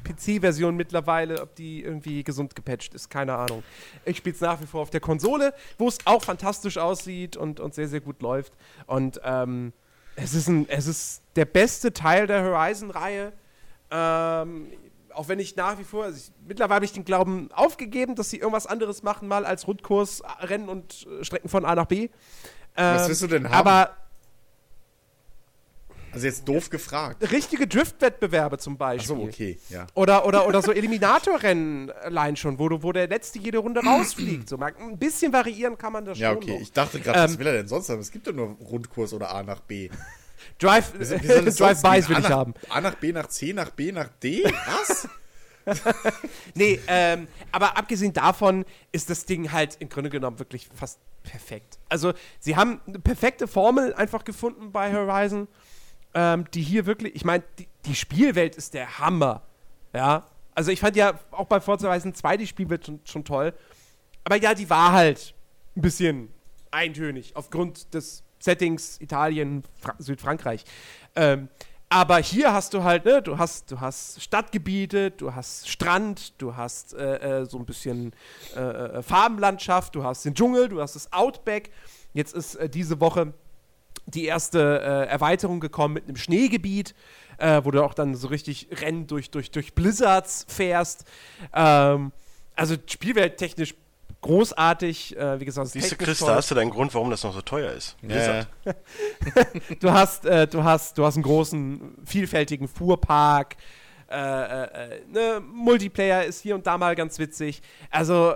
PC-Version mittlerweile, ob die irgendwie gesund gepatcht ist, keine Ahnung. Ich spiele es nach wie vor auf der Konsole, wo es auch fantastisch aussieht und, und sehr, sehr gut läuft. Und ähm, es, ist ein, es ist der beste Teil der Horizon-Reihe. Ähm, auch wenn ich nach wie vor, also ich, mittlerweile habe ich den Glauben aufgegeben, dass sie irgendwas anderes machen, mal als Rundkurs, äh, Rennen und äh, Strecken von A nach B. Was Ähm, willst du denn haben? Aber Also jetzt doof gefragt. richtige Driftwettbewerbe zum Beispiel. Achso, okay, ja. Oder, oder, oder so Eliminatorrennen allein schon, wo, du, wo der Letzte jede Runde rausfliegt. So, ein bisschen variieren kann man das Ja, schon. okay. noch. Ich dachte gerade, was Ähm, will er denn sonst haben? Es gibt ja nur Rundkurs oder A nach B. Drive, Wie wie Drive-Bys will A ich nach, haben. A nach B nach C nach B nach D? Was? Nee, ähm, aber abgesehen davon ist das Ding halt im Grunde genommen wirklich fast perfekt. Also, sie haben eine perfekte Formel einfach gefunden bei Horizon, ähm, die hier wirklich, ich meine, die, die Spielwelt ist der Hammer. Ja, also ich fand ja auch bei Forza Horizon 2 die Spielwelt schon, schon toll. Aber ja, die war halt ein bisschen eintönig aufgrund des Settings Italien, Fra Südfrankreich. Ähm, aber hier hast du halt, ne, du hast, du hast Stadtgebiete, du hast Strand, du hast äh, äh, so ein bisschen äh, äh, Farbenlandschaft, du hast den Dschungel, du hast das Outback Jetzt ist äh, diese Woche die erste äh, Erweiterung gekommen mit einem Schneegebiet, äh, wo du auch dann so richtig Rennen durch, durch, durch Blizzards fährst. Ähm, also spielwelttechnisch großartig. Äh, wie gesagt, Siehst du, Chris, da hast du deinen Grund, warum das noch so teuer ist. Ja, du hast, äh, du hast, du hast einen großen, vielfältigen Fuhrpark. Äh, äh, äh, ne, Multiplayer ist hier und da mal ganz witzig. Also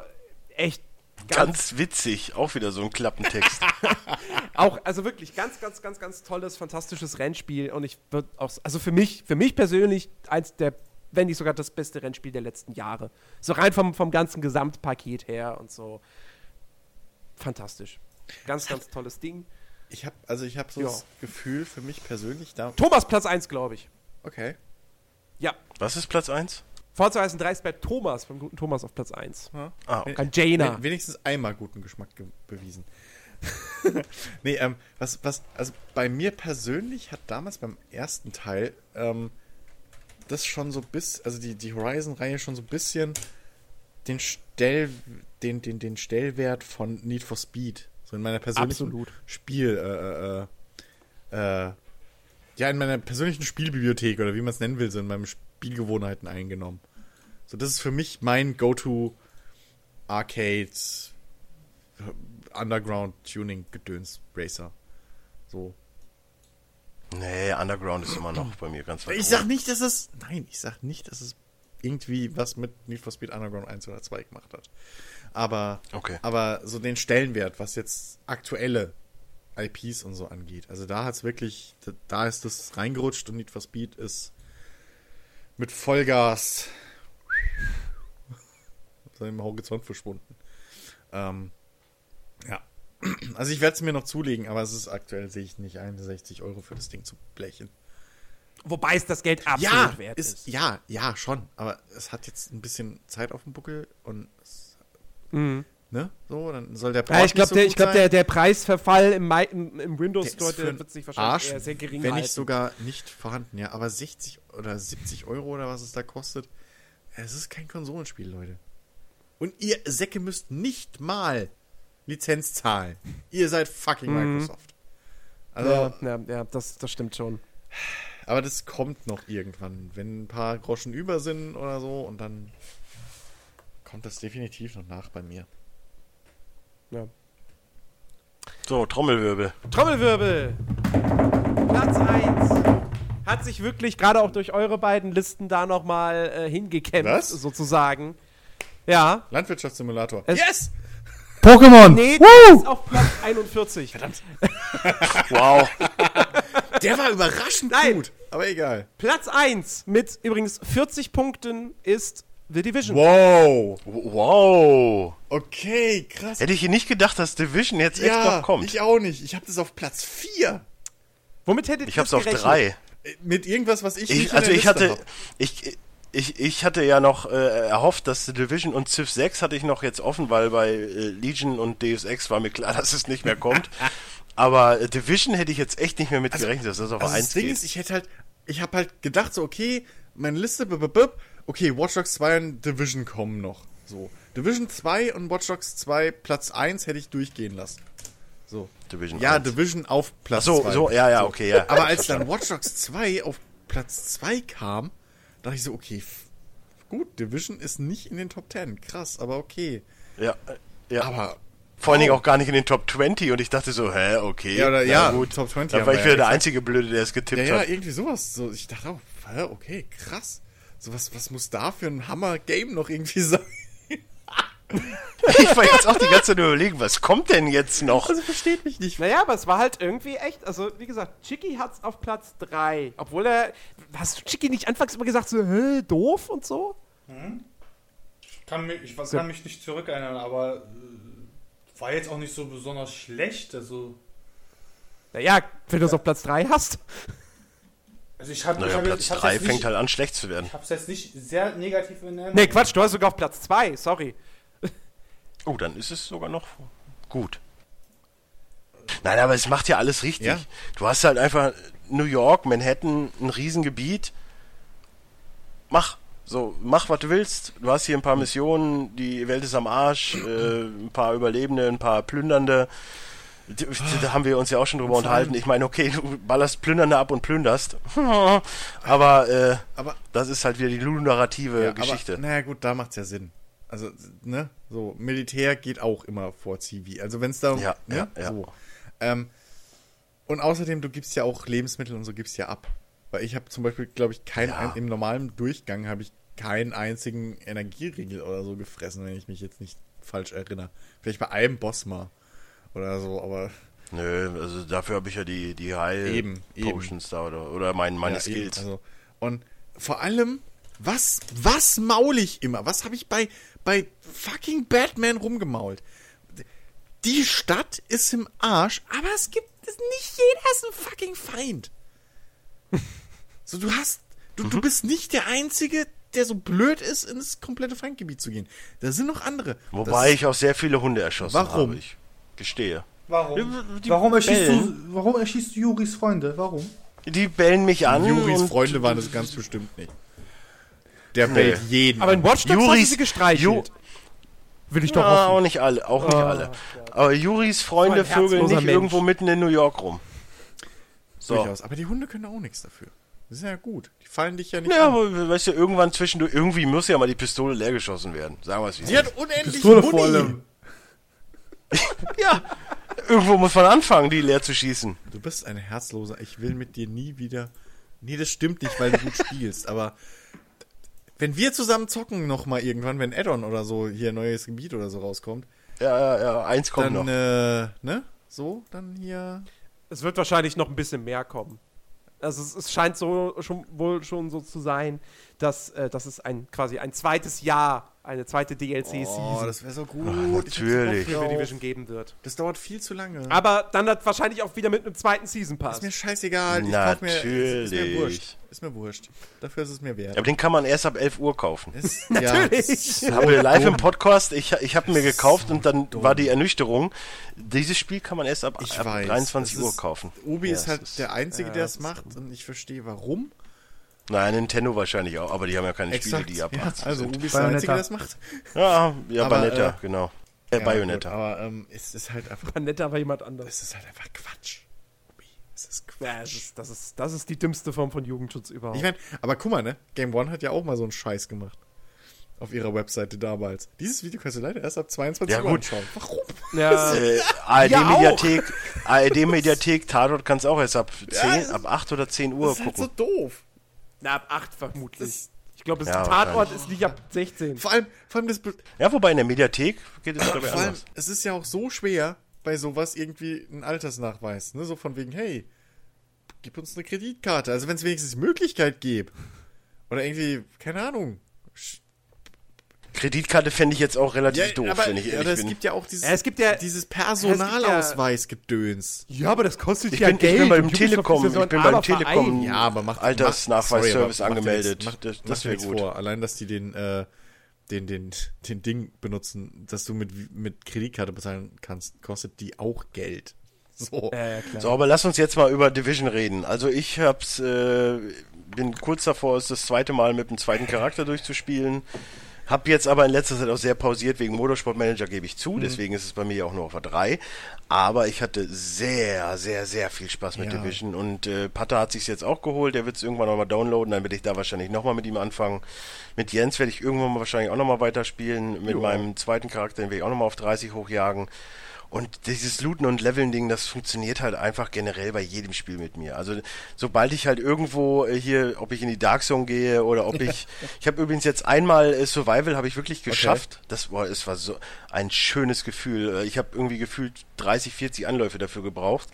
echt Ganz witzig, auch wieder so ein Klappentext. auch, also wirklich ganz, ganz, ganz, ganz tolles, fantastisches Rennspiel. Und ich würde auch, also für mich, für mich persönlich eins der, wenn nicht sogar das beste Rennspiel der letzten Jahre. So rein vom, vom ganzen Gesamtpaket her und so. Fantastisch. Ganz, ganz tolles Ding. Ich habe also ich habe so Ja. das Gefühl für mich persönlich da. Thomas Platz 1, glaube ich. Okay. Ja. Was ist Platz 1? Forza Horizon 3 ist bei Thomas, beim guten Thomas auf Platz 1. Ah, okay. An Jaina. We- Wenigstens einmal guten Geschmack ge bewiesen. nee, ähm, was, was, also bei mir persönlich hat damals beim ersten Teil ähm, das schon so bis, also die, die Horizon-Reihe schon so ein bisschen den Stell, den, den, den Stellwert von Need for Speed, so in meiner persönlichen Absolut. Spiel, äh, äh, äh, ja, in meiner persönlichen Spielbibliothek oder wie man es nennen will, so in meinen Spielgewohnheiten eingenommen. So, das ist für mich mein Go-To Arcade Underground Tuning Gedöns Racer. So. Nee, Underground ist immer noch bei mir ganz weit Ich sag nicht, dass es. Nein, ich sag nicht, dass es irgendwie was mit Need for Speed Underground 1 oder 2 gemacht hat. Aber, Okay. aber so den Stellenwert, was jetzt aktuelle IPs und so angeht. Also da hat's wirklich, da ist das reingerutscht und Need for Speed ist mit Vollgas aus dem Horizont verschwunden. Ähm, ja. Also ich werde es mir noch zulegen, aber es ist aktuell, sehe ich nicht ein, 60 Euro für das Ding zu blechen. Wobei es das Geld absolut Ja, wert ist, ist. ja, ja, schon. Aber es hat jetzt ein bisschen Zeit auf dem Buckel und es, Mhm. Ne, so, dann soll der Ja, ich glaube, so der, ich glaub, der, der Preisverfall im, im, im Windows Der Store der wird sich wahrscheinlich Arsch, sehr gering wenn halten. nicht sogar nicht vorhanden, ja. Aber 60 oder 70 Euro oder was es da kostet, es ist kein Konsolenspiel, Leute. Und ihr Säcke müsst nicht mal Lizenz zahlen. Ihr seid fucking Microsoft. Also, ja, ja, ja das, das stimmt schon. aber das kommt noch irgendwann, wenn ein paar Groschen über sind oder so und dann kommt das definitiv noch nach bei mir. Ja. So, Trommelwirbel. Trommelwirbel! Platz 1 hat sich wirklich gerade auch durch eure beiden Listen da nochmal äh, hingekämpft, Was? sozusagen. Ja. Landwirtschaftssimulator. Es- yes! Pokémon! Nee, das ist auf Platz 41. Verdammt. Wow. Der war überraschend Nein. gut. Aber egal. Platz 1 mit übrigens 40 Punkten ist The Division. Wow. wow. Okay, krass. Hätte ich hier nicht gedacht, dass Division jetzt echt ja, noch kommt. ich auch nicht. Ich habe das auf Platz 4. Womit hättet Ich ihr hab's das auf gerechnet? drei. Mit irgendwas, was ich, Ich, nicht also ich Liste hatte, hab. ich, ich, ich hatte ja noch äh, erhofft, dass The Division und Civ 6 hatte ich noch jetzt offen, weil bei äh, Legion und Deus Ex war mir klar, dass es nicht mehr kommt. Aber äh, Division hätte ich jetzt echt nicht mehr mit gerechnet, dass das auf Also 1 das Ding geht. ist, ich hätte halt, ich habe halt gedacht, so, okay, meine Liste, bip, bip, bip, okay, Watch Dogs 2 und Division kommen noch. So. Division 2 und Watch Dogs 2 Platz 1 hätte ich durchgehen lassen. So. Division Ja, 1. Division auf Platz so, 2. so, ja, ja, okay, ja. Aber als dann Watch Dogs 2 auf Platz 2 kam, dachte ich so, okay, gut, Division ist nicht in den Top 10. Krass, aber okay. ja, äh, ja. Aber Vor allen Dingen auch gar nicht in den Top 20 und ich dachte so, hä, okay. Ja, oder- ja, gut. Top 20 Da war ich ja wieder der exakt. einzige Blöde, der es getippt ja, ja, hat. irgendwie sowas. So, ich dachte auch, hä, okay, krass. So was, was muss da für ein Hammer-Game noch irgendwie sein? Ich war jetzt auch die ganze Zeit überlegen, was kommt denn jetzt noch? Also versteht mich nicht. Naja, aber es war halt irgendwie echt, also wie gesagt, Chicky hat's auf Platz 3. Obwohl er, hast du Chicky nicht anfangs immer gesagt, so, hä, doof und so? Kann mich, ich kann mich nicht zurückerinnern, aber äh, war jetzt auch nicht so besonders schlecht. Also, Naja, wenn du es auf Platz 3 hast. Also ich habe Naja, hab, Platz ich hab's 3 jetzt fängt nicht, halt an, schlecht zu werden. ich hab's jetzt nicht sehr negativ in Erinnerung. Nee, Quatsch, du hast sogar auf Platz 2, sorry. Oh, dann ist es sogar noch gut. Nein, aber es macht ja alles richtig. Ja. Du hast halt einfach New York, Manhattan, ein Riesengebiet. Mach. So, mach, was du willst. Du hast hier ein paar Missionen, die Welt ist am Arsch, äh, ein paar Überlebende, ein paar Plündernde. Da haben wir uns ja auch schon drüber unterhalten. Ich meine, okay, du ballerst Plündernde ab und plünderst. Aber, äh, Aber das ist halt wieder die ludonarrative Ja, Geschichte. Naja, gut, da macht's ja Sinn. Also, ne, so, Militär geht auch immer vor Zivil. Also, wenn's da, Ja, ne, ja, ja. so. Ähm, und außerdem, du gibst ja auch Lebensmittel und so gibst ja ab. Weil ich habe zum Beispiel, glaube ich, kein, Ja. im normalen Durchgang habe ich keinen einzigen Energieriegel oder so gefressen, wenn ich mich jetzt nicht falsch erinnere. Vielleicht bei einem Boss mal oder so, aber Nö, also dafür habe ich ja die, die Heil. Potions da oder, oder mein, meine Ja, Skills. Also, und vor allem, was, was maul ich immer? Was habe ich bei, bei fucking Batman rumgemault? Die Stadt ist im Arsch, aber es gibt nicht jeder ist ein fucking Feind. So, du hast, du, Mhm. du bist nicht der Einzige, der so blöd ist, ins komplette Feindgebiet zu gehen. Da sind noch andere. Wobei Das- ich auch sehr viele Hunde erschossen Warum? habe. Ich gestehe. Warum? Die Warum erschießt, du, warum erschießt du Juris Freunde? Warum? Die bellen mich an. Juris und- Freunde waren das ganz bestimmt nicht. Der Nee. bellt jeden. Aber in. Watch Dogs Juris- sie gestreichelt. Will ich doch Ja, auch nicht alle, auch nicht Oh, alle. Aber Juris Freunde vögeln nicht Mensch. irgendwo mitten in New York rum. So. Durchaus. Aber die Hunde können auch nichts dafür. Das ist ja gut. Die fallen dich ja nicht Ja, an. aber weißt du, irgendwann zwischendurch, irgendwie muss ja mal die Pistole leer geschossen werden. Sagen wir es wie Sie ist. hat unendlich Pistole Muni. vor allem. Ja, irgendwo muss man anfangen, die leer zu schießen. Du bist ein Herzloser. Ich will mit dir nie wieder. Nee, das stimmt nicht, weil du gut spielst. Aber wenn wir zusammen zocken noch mal irgendwann, wenn Addon oder so hier ein neues Gebiet oder so rauskommt, Ja, ja, ja, eins kommt dann noch. äh, ne, so, dann hier. Es wird wahrscheinlich noch ein bisschen mehr kommen. Also es, es scheint so schon wohl schon so zu sein, dass, äh, dass es ein quasi ein zweites Jahr, eine zweite DLC-Season Oh, das wäre so gut. So natürlich. Für. Division geben wird. Das dauert viel zu lange. Aber dann hat wahrscheinlich auch wieder mit einem zweiten Season Pass. ist mir scheißegal. Ich kauf mir, ist, ist mir Natürlich. wurscht. Ist mir wurscht. Dafür ist es mir wert. Aber den kann man erst ab 11 Uhr kaufen. Ist, Natürlich. Ja, ist so Haben wir live im dumm. Podcast, ich, ich habe mir gekauft und dann war die Ernüchterung. Dieses Spiel kann man erst ab, Ich ab weiß. 23 das Uhr kaufen. Obi Ja, ist halt ist- der Einzige, ja, der es macht und ich verstehe warum. Nein, Nintendo wahrscheinlich auch, aber die haben ja keine Exakt. Spiele, die ab ja, 18 also sind. Ubi ist der Einzige, der es macht. Ja, ja, Aber, Bayonetta, äh, genau. Äh, Ja, Bayonetta. Gut, aber ähm, es ist halt einfach, Netter war jemand anders. es ist halt einfach Quatsch. Es ist Quatsch. Ja, das, ist, das, ist, das ist die dümmste Form von Jugendschutz überhaupt. Ich meine, aber guck mal, ne? Game One hat ja auch mal so einen Scheiß gemacht. Auf ihrer Webseite damals. Dieses Video kannst du leider erst ab 22 Ja, Uhr gut. anschauen. Warum? ja, Äh, ARD-Mediathek, ARD-Mediathek, Tatort kannst auch erst ab 10, das- ab 8 oder 10 Uhr Das ist halt so doof. Na, ab 8 vermutlich. Das- ich glaube, das Ja, Tatort ist nicht ab 16. Vor allem, vor allem das, Be- ja, wobei in der Mediathek geht es glaube ich vor allem, anders. es ist ja auch so schwer, bei sowas irgendwie einen Altersnachweis, ne? So von wegen, hey, gib uns eine Kreditkarte. Also wenn es wenigstens die Möglichkeit gäbe. Oder irgendwie, keine Ahnung. Sch- Kreditkarte fände ich jetzt auch relativ doof, aber, wenn ich ehrlich aber es bin. gibt ja auch dieses, Ja, es gibt ja- dieses ja- Personalausweisgedöns. Ja, aber das kostet Ich ja bin, Geld. ich bin beim Telekom, ja ich bin beim Telekom. Ja, aber macht Altersnachweisservice angemeldet. Macht, Das- das dir wär nichts gut. vor. Allein, dass die den, äh, den, den, den Ding benutzen, dass du mit, mit Kreditkarte bezahlen kannst, kostet die auch Geld. So. Ja, ja, klar. So, aber lass uns jetzt mal über Division reden. Also ich hab's, äh, bin kurz davor, es das zweite Mal mit dem zweiten Charakter durchzuspielen. Hab jetzt aber in letzter Zeit auch sehr pausiert wegen Motorsportmanager, gebe ich Mhm. zu. Deswegen ist es bei mir ja auch nur auf der 3. Aber ich hatte sehr, sehr, sehr viel Spaß mit Ja. Division. Und äh, Patter hat sich's jetzt auch geholt. Der wird es irgendwann nochmal downloaden. Dann werde ich da wahrscheinlich nochmal mit ihm anfangen. Mit Jens werde ich irgendwann mal wahrscheinlich auch nochmal weiterspielen. Mit Jo. meinem zweiten Charakter, den werde ich auch nochmal auf 30 hochjagen. Und dieses Looten und Leveln Ding, das funktioniert halt einfach generell bei jedem Spiel mit mir. Also sobald ich halt irgendwo äh, hier, ob ich in die Dark Zone gehe oder ob ich, ich habe übrigens jetzt einmal äh, Survival habe ich wirklich geschafft. Das war, es war so ein schönes Gefühl. Äh, Ich habe irgendwie gefühlt 30, 40 Anläufe dafür gebraucht.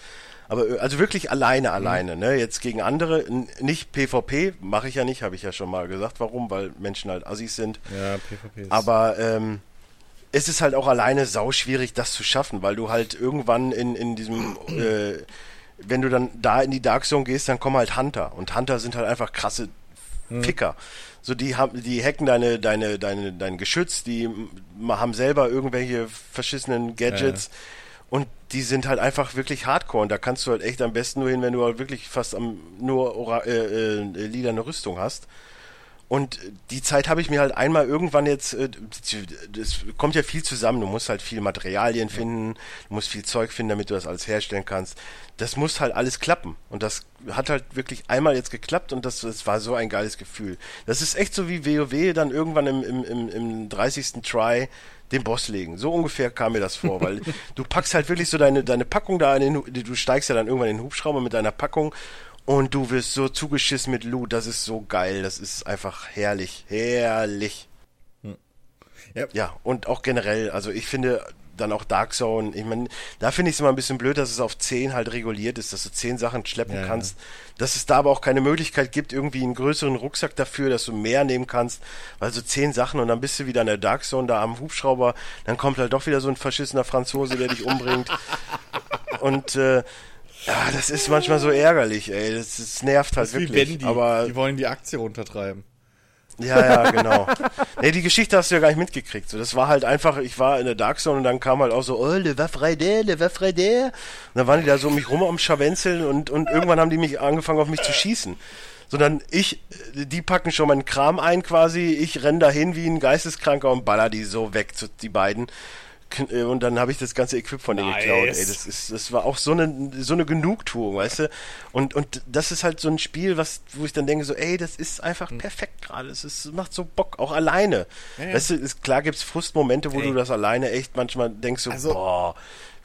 Aber also wirklich alleine, alleine, ne? Jetzt gegen andere, nicht PvP, mache ich ja nicht, habe ich ja schon mal gesagt, warum, weil Menschen halt Assis sind. Ja, PvP ist. Aber ähm, es ist halt auch alleine sauschwierig, das zu schaffen, weil du halt irgendwann in, in diesem, äh, wenn du dann da in die Dark Zone gehst, dann kommen halt Hunter. Und Hunter sind halt einfach krasse Ficker. So, die haben, die hacken deine, deine, deine, dein Geschütz, die haben selber irgendwelche verschissenen Gadgets. Und die sind halt einfach wirklich hardcore. Und da kannst du halt echt am besten nur hin, wenn du halt wirklich fast am, nur äh, äh, lilane Rüstung hast. Und die Zeit habe ich mir halt einmal irgendwann jetzt, äh, das kommt ja viel zusammen. Du musst halt viel Materialien finden, du musst viel Zeug finden, damit du das alles herstellen kannst. Das muss halt alles klappen. Und das hat halt wirklich einmal jetzt geklappt und das, das war so ein geiles Gefühl. Das ist echt so wie WoW dann irgendwann im, im, im, im 30. Try den Boss legen. So ungefähr kam mir das vor, weil du packst halt wirklich so deine, deine Packung da in den, du steigst ja dann irgendwann in den Hubschrauber mit deiner Packung und du wirst so zugeschissen mit Loot. Das ist so geil. Das ist einfach herrlich. Herrlich. Ja. Ja, und auch generell, also ich finde dann auch Dark Zone, ich meine, da finde ich es immer ein bisschen blöd, dass es auf 10 halt reguliert ist, dass du 10 Sachen schleppen Ja, ja. kannst, dass es da aber auch keine Möglichkeit gibt, irgendwie einen größeren Rucksack dafür, dass du mehr nehmen kannst, weil so 10 Sachen und dann bist du wieder in der Dark Zone da am Hubschrauber, dann kommt halt doch wieder so ein verschissener Franzose, der dich umbringt und äh, ja, das ist manchmal so ärgerlich, ey, das, das nervt halt Das ist wie wirklich, Wendy. aber die wollen die Aktie runtertreiben. ja, ja, genau. nee, die Geschichte hast du ja gar nicht mitgekriegt. So, das war halt einfach, ich war in der Dark Zone und dann kam halt auch so, oh, le va fraider, le va fraider. Und dann waren die da so um mich rum am Scharwenzeln und, und irgendwann haben die mich angefangen auf mich zu schießen. Sondern ich, die packen schon meinen Kram ein quasi, ich renn dahin wie ein Geisteskranker und baller die so weg, zu, die beiden. Äh, Und dann habe ich das ganze Equip von denen Nice. geklaut. Ey, das ist, das war auch so eine, so eine Genugtuung, weißt du? Und, und das ist halt so ein Spiel, was, wo ich dann denke so, ey, das ist einfach perfekt gerade. Es ist, macht so Bock, auch alleine. ja. Weißt du, ist, klar gibt's Frustmomente, wo Ey. du das alleine echt manchmal denkst so, Also- boah,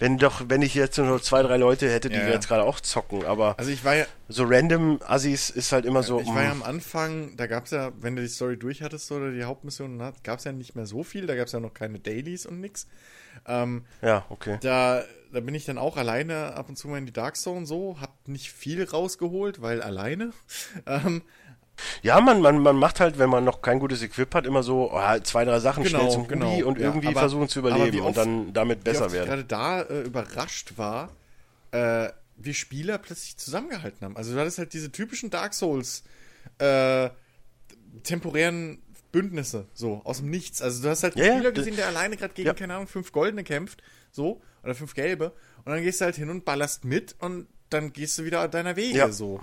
wenn doch, wenn ich jetzt nur zwei, drei Leute hätte, die Ja, jetzt gerade auch zocken, aber Also ich war ja, so random Assis ist halt immer so, ich war ja mm, am Anfang, da gab es ja, wenn du die Story durch hattest oder die Hauptmission, gab es ja nicht mehr so viel, da gab es ja noch keine Dailies und nix. Ähm, ja, okay. da, da bin ich dann auch alleine ab und zu mal in die Dark Zone so, hab nicht viel rausgeholt, weil alleine. Ähm, Ja, man, man, man macht halt, wenn man noch kein gutes Equip hat, immer so oh, zwei, drei Sachen Genau, schnell zum genau. Huli und Ja, irgendwie aber- versuchen zu überleben und oft- dann damit besser oft ich werden. gerade da äh, überrascht war, äh, wie Spieler plötzlich zusammengehalten haben. Also du hattest halt diese typischen Dark Souls äh, temporären Bündnisse, so, aus dem Nichts. Also du hast halt einen Ja, Spieler gesehen, der alleine gerade gegen, ja. keine Ahnung, fünf Goldene kämpft, so, oder fünf Gelbe. Und dann gehst du halt hin und ballerst mit und dann gehst du wieder deiner Wege, Ja. so.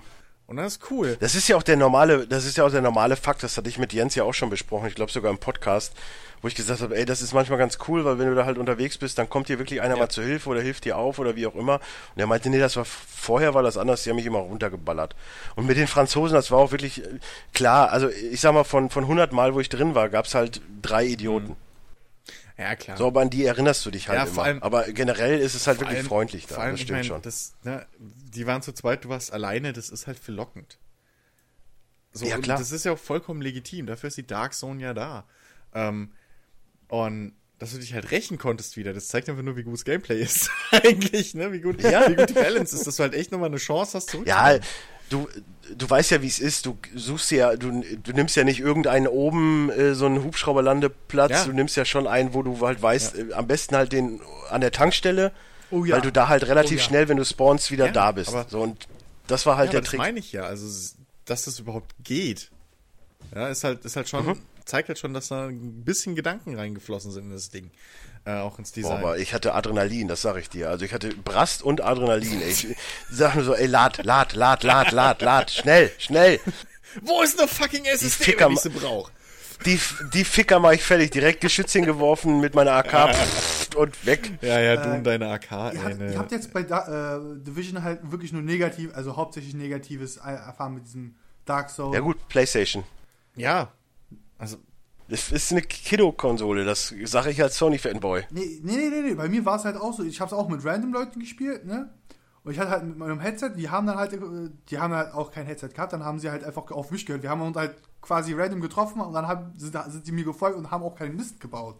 Und das ist cool. Das ist ja auch der normale, das ist ja auch der normale Fakt, das hatte ich mit Jens ja auch schon besprochen, ich glaube sogar im Podcast, wo ich gesagt habe, ey, das ist manchmal ganz cool, weil wenn du da halt unterwegs bist, dann kommt dir wirklich einer mal zur Hilfe oder hilft dir auf oder wie auch immer. Und er meinte, nee, das war vorher war das anders, die haben mich immer runtergeballert. Und mit den Franzosen, das war auch wirklich äh, klar, also ich sag mal, von, von 100 Mal, wo ich drin war, gab's halt drei Idioten. Ja, klar. So, aber an die erinnerst du dich halt Ja, immer. allem- aber generell ist es halt wirklich allem- freundlich da, vor allem, das ich stimmt mein, schon. Das, ne, die waren zu zweit, du warst alleine, das ist halt verlockend. So, Ja, klar. das ist ja auch vollkommen legitim. Dafür ist die Dark Zone ja da. Ähm, und dass du dich halt rächen konntest wieder, das zeigt einfach nur, wie gut das Gameplay ist. Eigentlich, ne? Wie gut, Ja. wie gut die Balance ist, dass du halt echt nochmal eine Chance hast, zurück. Ja, du, du weißt ja, wie es ist. Du suchst ja, du, du nimmst ja nicht irgendeinen oben äh, so einen Hubschrauberlandeplatz. Ja. Du nimmst ja schon einen, wo du halt weißt, äh, am besten halt den an der Tankstelle, Oh ja. weil du da halt relativ Oh ja. schnell, wenn du spawnst, wieder Ja, da bist. so und das war halt ja, der aber das Trick. meine ich ja. Also, dass das überhaupt geht. Ja, ist halt, ist halt schon, Mhm. zeigt halt schon, dass da ein bisschen Gedanken reingeflossen sind in das Ding. Äh, auch ins Boah, Design. aber ich hatte Adrenalin, das sag ich dir. Also ich hatte Brast und Adrenalin. Ey. Ich sag nur so, ey, lad, lad, lad, lad, lad, lad, schnell, schnell. Wo ist eine fucking SSD, Ficker wenn ich sie brauche? Die, die Ficker mach ich fertig. Direkt Geschütz hingeworfen mit meiner AK pff, und weg. Ja, ja, du und deine AK, Ihr ey, habt, ne. ihr habt jetzt bei da, äh, Division halt wirklich nur negativ, also hauptsächlich negatives äh, erfahren mit diesem Dark Souls. Ja gut, Playstation. Ja. Also, Das ist eine Kiddo-Konsole, das sage ich als Sony-Fanboy. Nee, nee, nee, nee, nee. Bei mir war es halt auch so. Ich habe es auch mit random Leuten gespielt, ne? Und ich hatte halt mit meinem Headset, die haben dann halt, äh, die haben halt auch kein Headset gehabt, dann haben sie halt einfach auf mich gehört. Wir haben uns halt quasi random getroffen und dann haben, sind, sind die mir gefolgt und haben auch keinen Mist gebaut.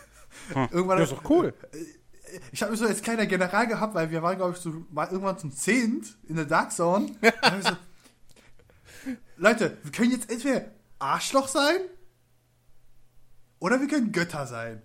Irgendwann, Das ist doch cool. ich habe mich so als kleiner General gehabt, weil wir waren, glaube ich, so mal irgendwann zum Zehnt in der Dark Zone. Und dann hab ich so, Leute, wir können jetzt entweder Arschloch sein oder wir können Götter sein.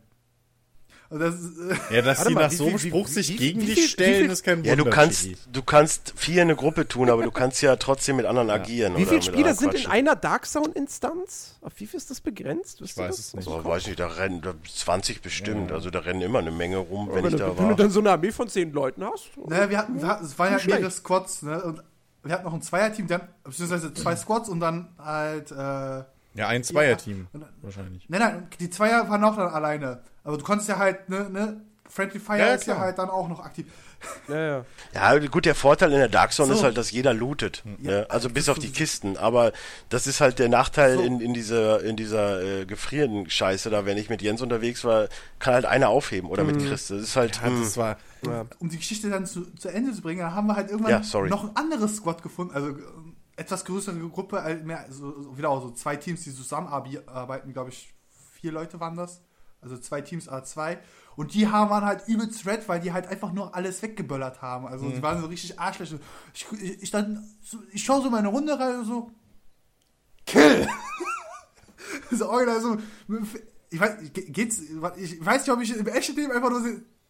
Und das ist, äh, ja, dass mal, nach so einem Spruch wie- sich wie- gegen dich stellen, ist kein Ja, Wunder. du kannst, du kannst vier in eine Gruppe tun, aber du kannst ja trotzdem mit anderen agieren. Wie viele Spieler sind in einer Dark Zone-Instanz? Auf wie viel ist das begrenzt? Wisst Ich weiß das? es nicht. So, weiß nicht, da rennen da 20 bestimmt. Also da rennen immer eine Menge rum, wenn Wenn, ich du, da wenn du war. dann so eine Armee von zehn Leuten hast. Naja, wir hatten, wir hatten es waren ja mehrere. Squads, ne? Und wir hatten noch ein Zweierteam, dann, beziehungsweise zwei Squads und dann halt, äh, Ja, ein Zweier-Team wahrscheinlich. Nein, nein, die Zweier waren auch dann alleine. Aber du konntest ja halt, ne, ne, Friendly Fire Ja, ist ja halt dann auch noch aktiv. Ja, ja. Ja, gut, der Vorteil in der Dark Zone So. ist halt, dass jeder lootet. Ja, ne? Also bis auf die ist- Kisten. Aber das ist halt der Nachteil So. in, in dieser, in dieser äh, gefrierenden Scheiße da, wenn ich mit Jens unterwegs war, kann halt einer aufheben oder mit Chris. Das ist halt. Ja, hm, das war. ja. Um die Geschichte dann zu, zu Ende zu bringen, haben wir halt irgendwann Ja, noch ein anderes Squad gefunden. Also etwas größere Gruppe, äh, mehr, so, wieder auch so zwei Teams, die zusammenarbeiten, glaube ich, vier Leute waren das. Also zwei Teams A2. Und die haben waren halt übelst red, weil die halt einfach nur alles weggeböllert haben. Also die waren so richtig Arschlöcher. Ich, ich, ich, dann, so, ich schaue so meine Runde rein und so, Kill! so original so, ich weiß, ge- geht's, ich weiß nicht, ob ich im echten Leben einfach nur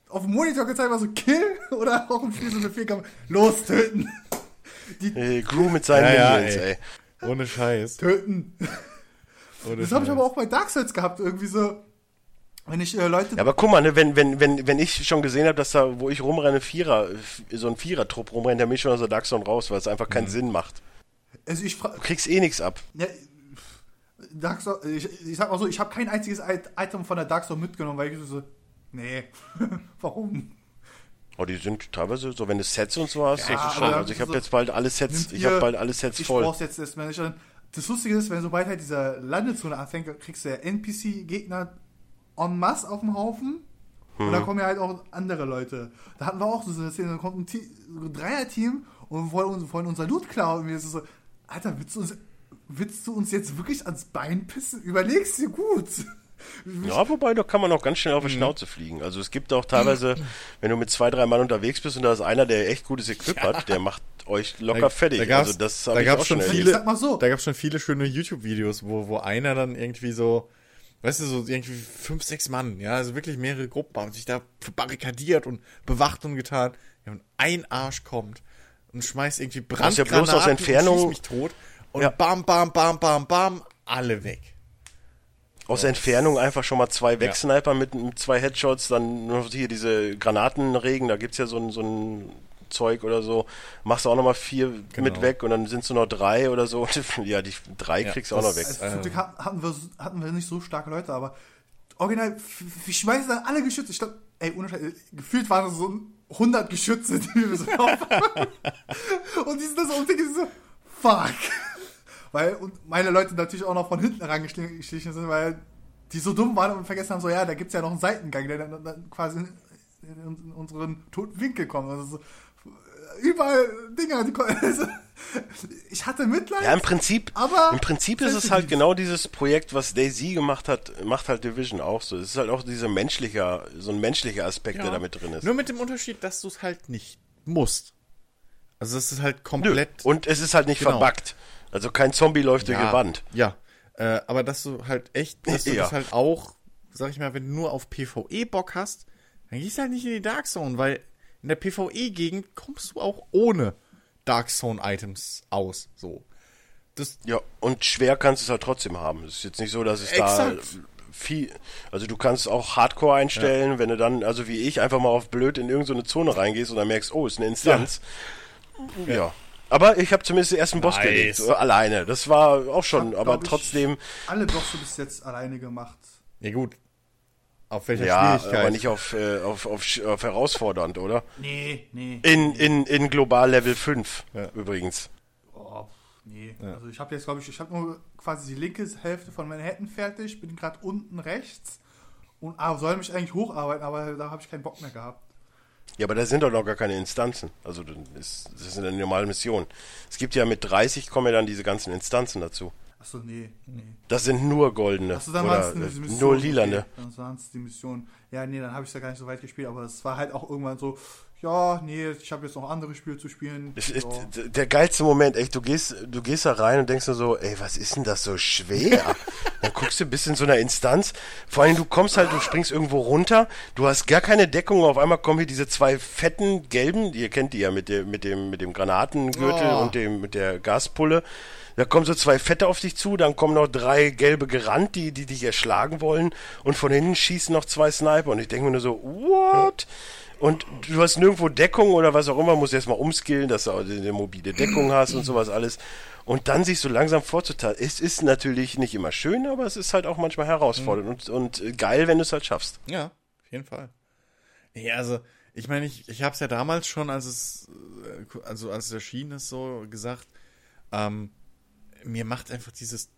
auf dem Monitor gezeigt habe, so Kill oder auch im Spiel so Befehl kam, los, töten! Die Gru mit seinen Ja, ja, Minions, ey. ey. Ohne Scheiß. töten! Ohne Das habe ich aber auch bei Dark Souls gehabt, irgendwie so, wenn ich äh, Leute Ja, aber guck mal, ne, wenn, wenn, wenn, wenn ich schon gesehen habe, dass da, wo ich rumrenne, Vierer, so ein Vierer-Trupp rumrennt, dann bin ich schon aus der Dark Zone raus, weil es einfach Mhm. keinen Sinn macht. also ich, Du kriegst eh nichts ab. Ja, Dark Souls, ich, ich sag mal so, ich habe kein einziges It- Item von der Dark Souls mitgenommen, weil ich so, nee, warum? Oh, die sind teilweise, so wenn du Sets und so hast, Ja, das schon, also ich habe so, jetzt bald alle Sets, ich habe bald alle Sets ich voll. brauch's jetzt erstmal nicht. Das Lustige ist, wenn sobald halt dieser Landezone anfängt, kriegst du ja NPC-Gegner en masse auf dem Haufen. Und Mhm. dann kommen ja halt auch andere Leute. Da hatten wir auch so eine Szene, da kommt ein, so ein Dreier-Team und wollen, uns- wollen unser Loot klauen. Und wir so, so, Alter, willst du, uns, willst du uns jetzt wirklich ans Bein pissen? Überlegst dir gut. Ja, wobei, da kann man auch ganz schnell auf die Schnauze fliegen. Also es gibt auch teilweise, wenn du mit zwei, drei Mann unterwegs bist und da ist einer, der echt gutes Equip hat, der macht euch locker Da- fertig. da gab's- also das da gab's auch schon schon viele- sag mal so, Da gab es schon viele schöne YouTube-Videos, wo, wo einer dann irgendwie so, weißt du, so irgendwie fünf, sechs Mann, ja, also wirklich mehrere Gruppen haben sich da barrikadiert und bewacht und getan. Ja, und ein Arsch kommt und schmeißt irgendwie Brauchst ja Brandgranaten bloß aus Entfernung- und schießt mich tot und Ja. bam, bam, bam, bam, bam, alle weg. Aus Entfernung einfach schon mal zwei Wegsniper mit, mit zwei Headshots, dann noch hier diese Granatenregen, da gibt's ja so ein, so ein Zeug oder so, machst du auch nochmal vier Genau. mit weg und dann sind es nur noch drei oder so. Ja, die drei Ja, kriegst du auch noch weg. Also, zum Glück hatten- wir, hatten wir nicht so starke Leute, aber original, wir schmeißen dann alle Geschütze. Ich glaube, ey, ohne gefühlt waren es so 100 Geschütze, die wir so drauf haben. Und die sind das so und die so, fuck. Weil, und meine Leute natürlich auch noch von hinten rangeschlichen sind, weil die so dumm waren und vergessen haben, so, ja, da gibt's ja noch einen Seitengang, der dann, dann quasi in, in, in unseren toten Winkel kommt. Also so, überall Dinger, die kommen. Also, ich hatte Mitleid. Ja, im Prinzip, Aber im Prinzip ist es halt genau dieses Projekt, was Daisy gemacht hat, macht halt Division auch so. Es ist halt auch dieser menschliche, so ein menschlicher Aspekt, der da mit drin ist. Nur mit dem Unterschied, dass du es halt nicht musst. Also das ist halt Nö. komplett. Und es ist halt nicht Genau. verbuggt. Also kein Zombie läuft durch ja, die Wand. Ja. Äh, aber dass du halt echt, dass du Ja. das halt auch, sag ich mal, wenn du nur auf PvE Bock hast, dann gehst du halt nicht in die Dark Zone, weil in der PvE-Gegend kommst du auch ohne Dark Zone-Items aus. So. Das, Ja, und schwer kannst du es halt trotzdem haben. Es ist jetzt nicht so, dass es Exakt. da viel. Also du kannst auch Hardcore einstellen, wenn du dann, also wie ich, einfach mal auf blöd in irgendeine Zone reingehst und dann merkst, oh, ist eine Instanz. Ja. Aber ich habe zumindest den ersten Boss Nice. gelegt. äh, Alleine. Das war auch schon, hab, aber trotzdem, Alle Bosse bis jetzt alleine gemacht. ja gut. Auf welcher ja, Schwierigkeit? aber nicht auf, äh, auf, auf, auf herausfordernd, oder? Nee, nee. In, in, in global Level 5 Ja. übrigens. Oh, nee. Also ich habe jetzt, glaube ich, ich habe nur quasi die linke Hälfte von Manhattan fertig, bin gerade unten rechts und ah, soll mich eigentlich hocharbeiten, aber da habe ich keinen Bock mehr gehabt. Ja, aber da sind doch noch gar keine Instanzen. Also das ist, eine normale Mission. Es gibt ja mit 30 kommen ja dann diese ganzen Instanzen dazu. Achso, nee, nee. Das sind nur goldene. Achso, dann waren oder es Mission. nur lilane. Okay, dann waren es die Mission. Ja, nee, dann habe ich ja gar nicht so weit gespielt, aber es war halt auch irgendwann so, ja, nee, ich habe jetzt noch andere Spiele zu spielen. Ist Ja. d- der geilste Moment, echt, du gehst, du gehst da rein und denkst nur so, ey, was ist denn das so schwer? Dann guckst du bis in so einer Instanz, vor allem du kommst halt, du springst irgendwo runter, du hast gar keine Deckung, auf einmal kommen hier diese zwei fetten gelben, ihr kennt die ja mit dem, mit dem, mit dem Granatengürtel Oh. und dem, mit der Gaspulle. Da kommen so zwei Fette auf dich zu, dann kommen noch drei gelbe gerannt, die, die dich erschlagen wollen und von hinten schießen noch zwei Sniper und ich denke mir nur so, what? Und du hast nirgendwo Deckung oder was auch immer, musst erstmal umskillen, dass du eine mobile Deckung hast und sowas alles. Und dann sich so langsam vorzuteilen. Es ist natürlich nicht immer schön, aber es ist halt auch manchmal herausfordernd und, und äh, geil, wenn du es halt schaffst. Ja, auf jeden Fall. Nee, also, ich meine, ich, ich habe es ja damals schon, als es, äh, also als es erschienen ist, so gesagt, ähm, mir macht einfach dieses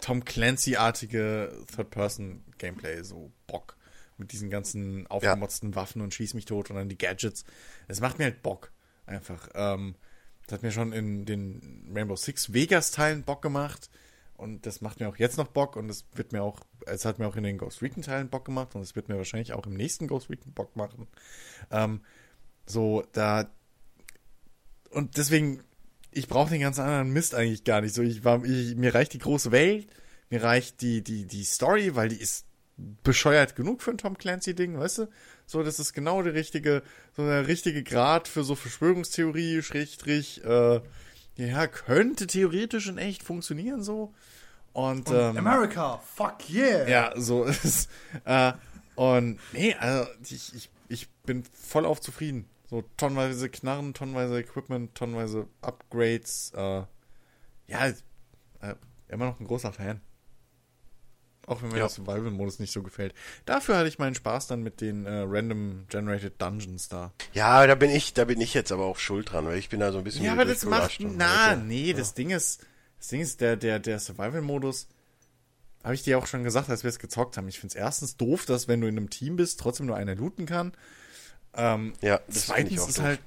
Tom Clancy-artige Third-Person-Gameplay so Bock. Mit diesen ganzen aufgemotzten Waffen und schieß mich tot und dann die Gadgets. Es macht mir halt Bock. Einfach. Ähm, das hat mir schon in den Rainbow Six Vegas-Teilen Bock gemacht. Und das macht mir auch jetzt noch Bock. Und es wird mir auch, es hat mir auch in den Ghost Recon-Teilen Bock gemacht. Und es wird mir wahrscheinlich auch im nächsten Ghost Recon Bock machen. Ähm, so, da. Und deswegen, ich brauche den ganzen anderen Mist eigentlich gar nicht. So, ich war, ich, mir reicht die große Welt, mir reicht die, die, die Story, weil die ist bescheuert genug für ein Tom Clancy-Ding, weißt du? So, das ist genau der richtige, so der richtige Grad für so Verschwörungstheorie, Schrägstrich, äh, ja, könnte theoretisch in echt funktionieren so. Und, Und ähm, America, fuck yeah. ja, so ist äh, Und nee, also ich, ich, ich bin voll auf zufrieden. So tonnenweise Knarren, tonnenweise Equipment, tonnenweise Upgrades. Äh, ja, äh, immer noch ein großer Fan. Auch wenn mir Ja. der Survival-Modus nicht so gefällt. Dafür hatte ich meinen Spaß dann mit den äh, Random Generated Dungeons da. Ja, da bin ich, da bin ich jetzt aber auch schuld dran, weil ich bin da so ein bisschen Ja, aber das macht. Na, heute- nee, das Ding ist. Das Ding ist, der, der, der Survival-Modus. Habe ich dir auch schon gesagt, als wir es gezockt haben. Ich finde es erstens doof, dass wenn du in einem Team bist, trotzdem nur einer looten kann. Ähm, Ja, das finde zweitens ich auch ist doof. halt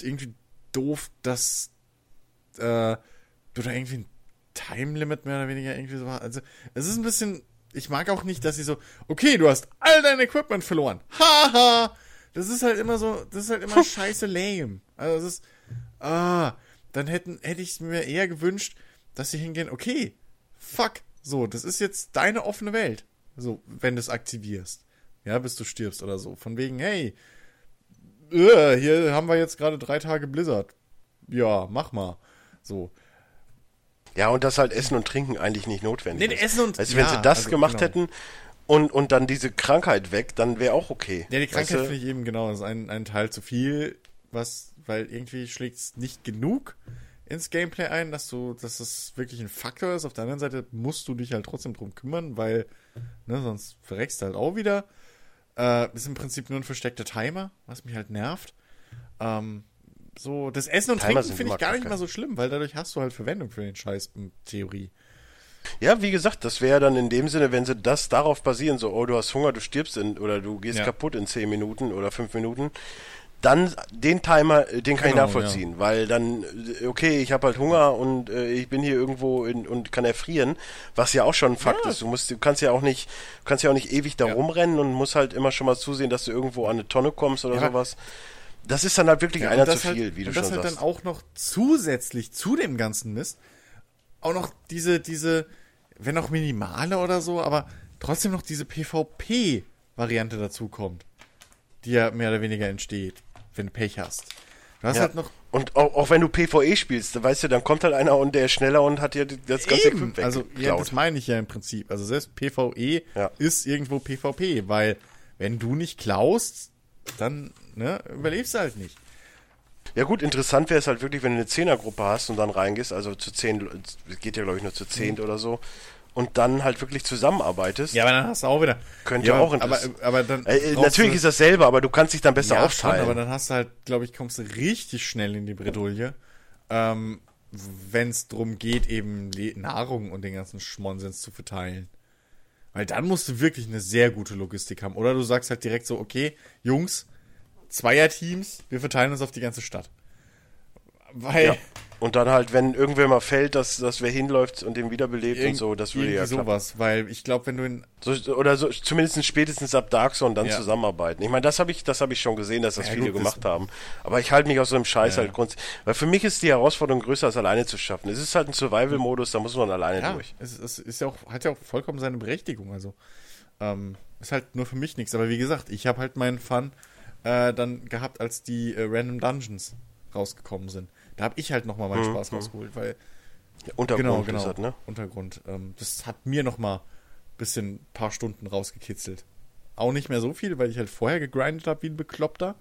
irgendwie doof, dass äh, du da irgendwie ein Time-Limit mehr oder weniger irgendwie so hast. Also, es ist ein bisschen. Ich mag auch nicht, dass sie so, okay, du hast all dein Equipment verloren. Haha! Das ist halt immer so, das ist halt immer scheiße lame. Also, es ist. Ah, dann hätten, hätte ich mir eher gewünscht, dass sie hingehen, okay, fuck, so, das ist jetzt deine offene Welt. So, wenn du es aktivierst. Ja, bis du stirbst oder so. Von wegen, hey, äh, hier haben wir jetzt gerade drei Tage Blizzard. Ja, mach mal. So. Ja, und dass halt Essen und Trinken eigentlich nicht notwendig Nee, ist. Essen und- also wenn ja, sie das also, gemacht genau. hätten und, und dann diese Krankheit weg, dann wäre auch okay. Ja, die Krankheit Weißt du? finde ich eben genau, das ist ein, ein Teil zu viel, was, weil irgendwie schlägt es nicht genug ins Gameplay ein, dass du, dass es wirklich ein Faktor ist. Auf der anderen Seite musst du dich halt trotzdem drum kümmern, weil, ne, sonst verreckst du halt auch wieder. Äh, ist im Prinzip nur ein versteckter Timer, was mich halt nervt. Ähm, so, das Essen und Timer Trinken finde ich gar nicht mal so schlimm, weil dadurch hast du halt Verwendung für den Scheiß in Theorie. Ja, wie gesagt, das wäre dann in dem Sinne, wenn sie das darauf basieren, so, oh, du hast Hunger, du stirbst in, oder du gehst Ja. kaputt in 10 Minuten oder 5 Minuten, dann den Timer, äh, den kann ich Genau, nachvollziehen, weil dann, äh, okay, ich habe halt Hunger und äh, ich bin hier irgendwo in, und kann erfrieren, was ja auch schon ein Fakt Ja. ist. Du musst, du kannst ja auch nicht, du kannst ja auch nicht ewig da Ja. rumrennen und musst halt immer schon mal zusehen, dass du irgendwo an eine Tonne kommst oder Ja. sowas. Das ist dann halt wirklich Ja, einer und zu das halt- viel, wie du und schon das halt sagst. dann auch noch zusätzlich zu dem ganzen Mist auch noch diese, diese, wenn auch minimale oder so, aber trotzdem noch diese PvP-Variante dazu kommt, die ja mehr oder weniger entsteht, wenn du Pech hast. Du hast Ja. halt noch Und auch, auch wenn du PvE spielst, dann weißt du, dann kommt halt einer und der ist schneller und hat dir das ganze Eben, Equip also ja, das meine ich ja im Prinzip. Also selbst PvE Ja. ist irgendwo PvP, weil wenn du nicht klaust, dann ne, überlebst du halt nicht. Ja gut, interessant wäre es halt wirklich, wenn du eine Zehnergruppe hast und dann reingehst, also zu zehn, geht ja glaube ich nur zu zehnt oder so, und dann halt wirklich zusammenarbeitest. Mhm. Ja, aber dann hast du auch wieder. Könnte ja, auch aber, interess- aber dann. Äh, äh, natürlich ist das selber, aber du kannst dich dann besser ja, schon, aufteilen. aber dann hast du halt, glaube ich, kommst du richtig schnell in die Bredouille, ähm, wenn es darum geht, eben Nahrung und den ganzen Schmonsens zu verteilen. Weil dann musst du wirklich eine sehr gute Logistik haben. Oder du sagst halt direkt so, okay, Jungs, Zweierteams, wir verteilen uns auf die ganze Stadt. Weil ja. Und dann halt, wenn irgendwer mal fällt, dass, dass wer hinläuft und den wiederbelebt und irgend- so, das würde ja klappen. sowas. Weil ich glaube, wenn du in So, oder so, zumindest spätestens ab Dark Zone dann Ja. zusammenarbeiten. Ich meine, das habe ich, das habe ich schon gesehen, dass das Ja, viele gut, das- gemacht haben. Aber ich halte mich aus so einem Scheiß Ja. halt grundsätzlich. Weil für mich ist die Herausforderung größer, als alleine zu schaffen. Es ist halt ein Survival-Modus, da muss man alleine Ja, durch. es, es ist ja auch, hat ja auch vollkommen seine Berechtigung. Also ähm, ist halt nur für mich nichts. Aber wie gesagt, ich habe halt meinen Fun äh, dann gehabt, als die äh, Random Dungeons rausgekommen sind. Da habe ich halt nochmal meinen Spaß rausgeholt, weil Untergrund genau, genau, das, ne? Untergrund. Ähm, das hat mir nochmal ein bisschen ein paar Stunden rausgekitzelt. auch nicht mehr so viel, weil ich halt vorher gegrindet habe wie ein Bekloppter.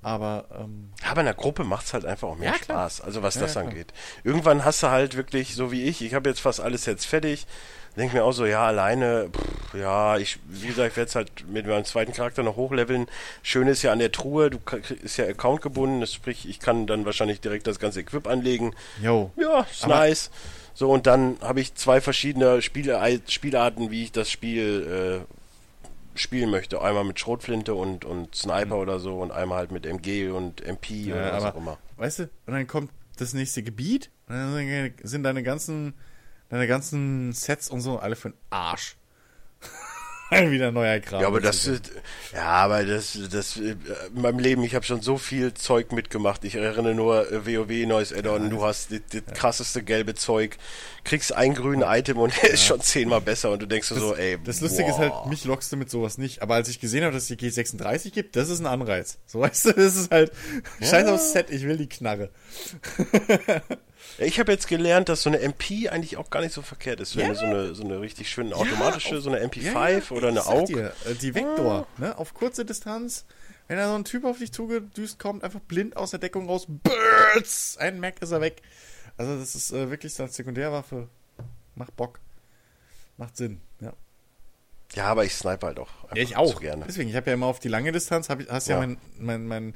Aber ähm, Aber in der Gruppe macht's halt einfach auch mehr Ja. Spaß, also was Ja, das ja, angeht. Irgendwann hast du halt wirklich, so wie ich, ich habe jetzt fast alles jetzt fertig, denke mir auch so, ja, alleine, pff, ja, ich, wie gesagt, ich werde es halt mit meinem zweiten Charakter noch hochleveln. Schön ist ja an der Truhe, du ist ja Account gebunden, das sprich, ich kann dann wahrscheinlich direkt das ganze Equip anlegen. yo, Ja, ist Aber- nice. So, und dann habe ich zwei verschiedene Spiele, Spielarten, wie ich das Spiel äh, spielen möchte. Einmal mit Schrotflinte und, und Sniper oder so und einmal halt mit MG und MP Ja, oder was auch immer. weißt du, und dann kommt das nächste Gebiet und dann sind deine ganzen, deine ganzen Sets und so alle für den Arsch. Wieder neuer Kram. Ja, aber das, ist- ja, aber das, das, äh, in meinem Leben, ich habe schon so viel Zeug mitgemacht. Ich erinnere nur äh, WoW neues Add-on. Du hast das, das krasseste gelbe Zeug, kriegst ein grünes Item und er ist schon zehnmal besser und du denkst dir so, ey. Das Lustige ist boah. halt, mich lockst du mit sowas nicht. Aber als ich gesehen habe, dass es die G36 gibt, das ist ein Anreiz. So weißt du, das ist halt, scheiß aufs Set, ich will die Knarre. Ja, ich habe jetzt gelernt, dass so eine MP eigentlich auch gar nicht so verkehrt ist. Wenn Ja. du so eine, so eine richtig schöne automatische, auf- so eine MP5 Ja, ja, oder eine AUG. dir, äh, Die Vektor, ne, auf kurze Distanz. Wenn da so ein Typ auf dich zugedüst kommt, einfach blind aus der Deckung raus, Birds! Ein Mac ist er weg. Also das ist äh, wirklich so eine Sekundärwaffe. Macht Bock. Macht Sinn, ja. Ja, aber ich snipe halt auch. Ja, ich auch. gerne. Deswegen, ich habe ja immer auf die lange Distanz, hab ich, hast ja, Ja. mein, mein, mein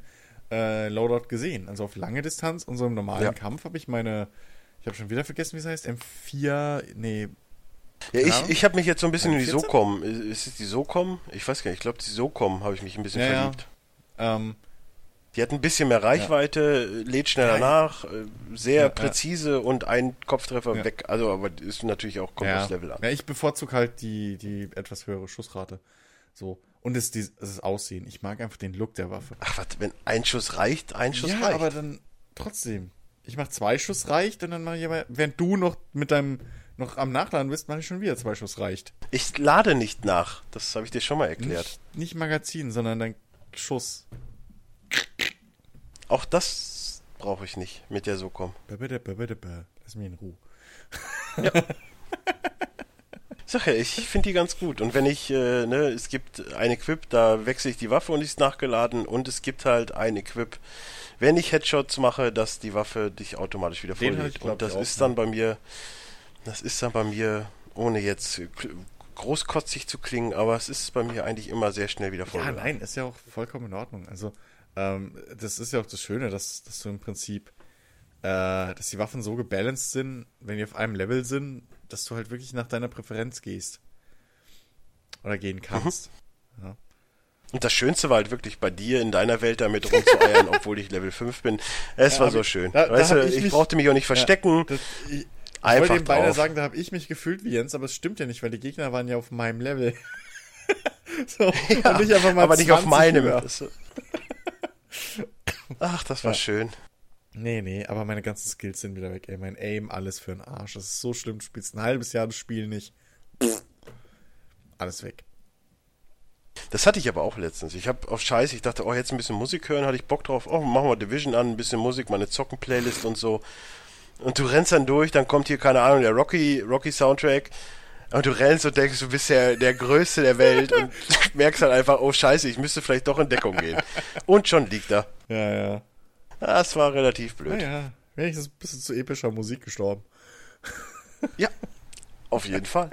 äh, Loadout gesehen. Also auf lange Distanz und so im normalen Ja. Kampf habe ich meine, ich habe schon wieder vergessen, wie es heißt, M4, nee, Ja, ich, Ja. ich habe mich jetzt so ein bisschen in die 14? SOCOM. Ist es die SOCOM? Ich weiß gar nicht. Ich glaube, die SOCOM habe ich mich ein bisschen Ja, ja. verliebt. ähm, Die hat ein bisschen mehr Reichweite, lädt schneller Ja, ja. nach, äh, sehr Ja, ja. präzise und ein Kopftreffer Ja. weg. Also, aber ist natürlich auch kommt ja. aufs Level an. ja, ich bevorzuge halt die, die etwas höhere Schussrate. So. Und es, die, das Aussehen. Ich mag einfach den Look der Waffe. Ach, was, wenn ein Schuss reicht, ein Schuss ja, reicht. aber dann trotzdem. Ich mach zwei Schuss reicht und dann mache ich aber, während du noch mit deinem noch am Nachladen bist, mache ich schon wieder zwei Schuss reicht. ich lade nicht nach. Das habe ich dir schon mal erklärt. Nicht, nicht Magazin, sondern dein Schuss. Auch das brauche ich nicht mit der SOCOM. Lass mich in Ruhe. Ich sag ja, ich finde die ganz gut. Und wenn ich, äh, ne, es gibt ein Equip, da wechsle ich die Waffe und die ist nachgeladen. Und es gibt halt ein Equip, wenn ich Headshots mache, dass die Waffe dich automatisch wieder ich, glaub Und das ist dann bei mir, das ist dann bei mir, ohne jetzt großkotzig zu klingen, aber es ist bei mir eigentlich immer sehr schnell wieder voll. Ja, nein, ist ja auch vollkommen in Ordnung. Also, ähm, das ist ja auch das Schöne, dass, dass du im Prinzip, äh, dass die Waffen so gebalanced sind, wenn die auf einem Level sind, dass du halt wirklich nach deiner Präferenz gehst. Oder gehen kannst. Und das Schönste war halt wirklich bei dir in deiner Welt damit rumzueiern, obwohl ich Level 5 bin. Es Ja, war so ich- schön. da- da weißt hab du, ich ich, mich- brauchte mich auch nicht verstecken. Das, ich, ich Einfach wollte beinahe drauf. sagen, da habe ich mich gefühlt wie Jens, aber es stimmt ja nicht, weil die Gegner waren ja auf meinem Level. so, mal aber nicht auf 20 meinem. Ach, das war Ja. schön. Nee, nee, aber meine ganzen Skills sind wieder weg, ey. Mein Aim, alles für den Arsch. Das ist so schlimm. Du spielst ein halbes Jahr das Spiel nicht. Pff. Alles weg. Das hatte ich aber auch letztens. Ich habe auf Scheiß, ich dachte, oh, jetzt ein bisschen Musik hören, hatte ich Bock drauf. Oh, machen wir Division an, ein bisschen Musik, meine Zocken-Playlist und so. Und du rennst dann durch, dann kommt hier, keine Ahnung, der Rocky, Rocky Soundtrack. Und du rennst und denkst, du bist der, der Größte der Welt und merkst dann einfach, oh Scheiße, ich müsste vielleicht doch in Deckung gehen. Und schon liegt er. Ja, ja. Das war relativ blöd. Naja, wenigstens ein bisschen zu epischer Musik gestorben. Ja, auf jeden Fall.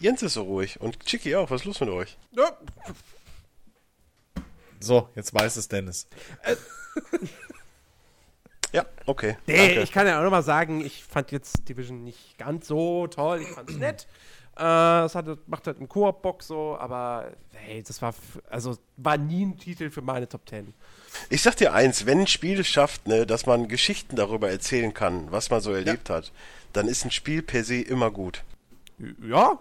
Jens ist so ruhig und Chicky auch. Was ist los mit euch? Ja, So, jetzt weiß es Dennis. Ja, okay. Nee, danke. ich kann ja auch noch mal sagen, ich fand jetzt Division nicht ganz so toll. Ich fand's nett. Äh, es hatte, macht halt einen Koop-Bock so, aber hey, das war, also war nie ein Titel für meine Top 10. Ich sag dir eins, wenn ein Spiel es schafft, ne, dass man Geschichten darüber erzählen kann, was man so erlebt hat, dann ist ein Spiel per se immer gut. Ja,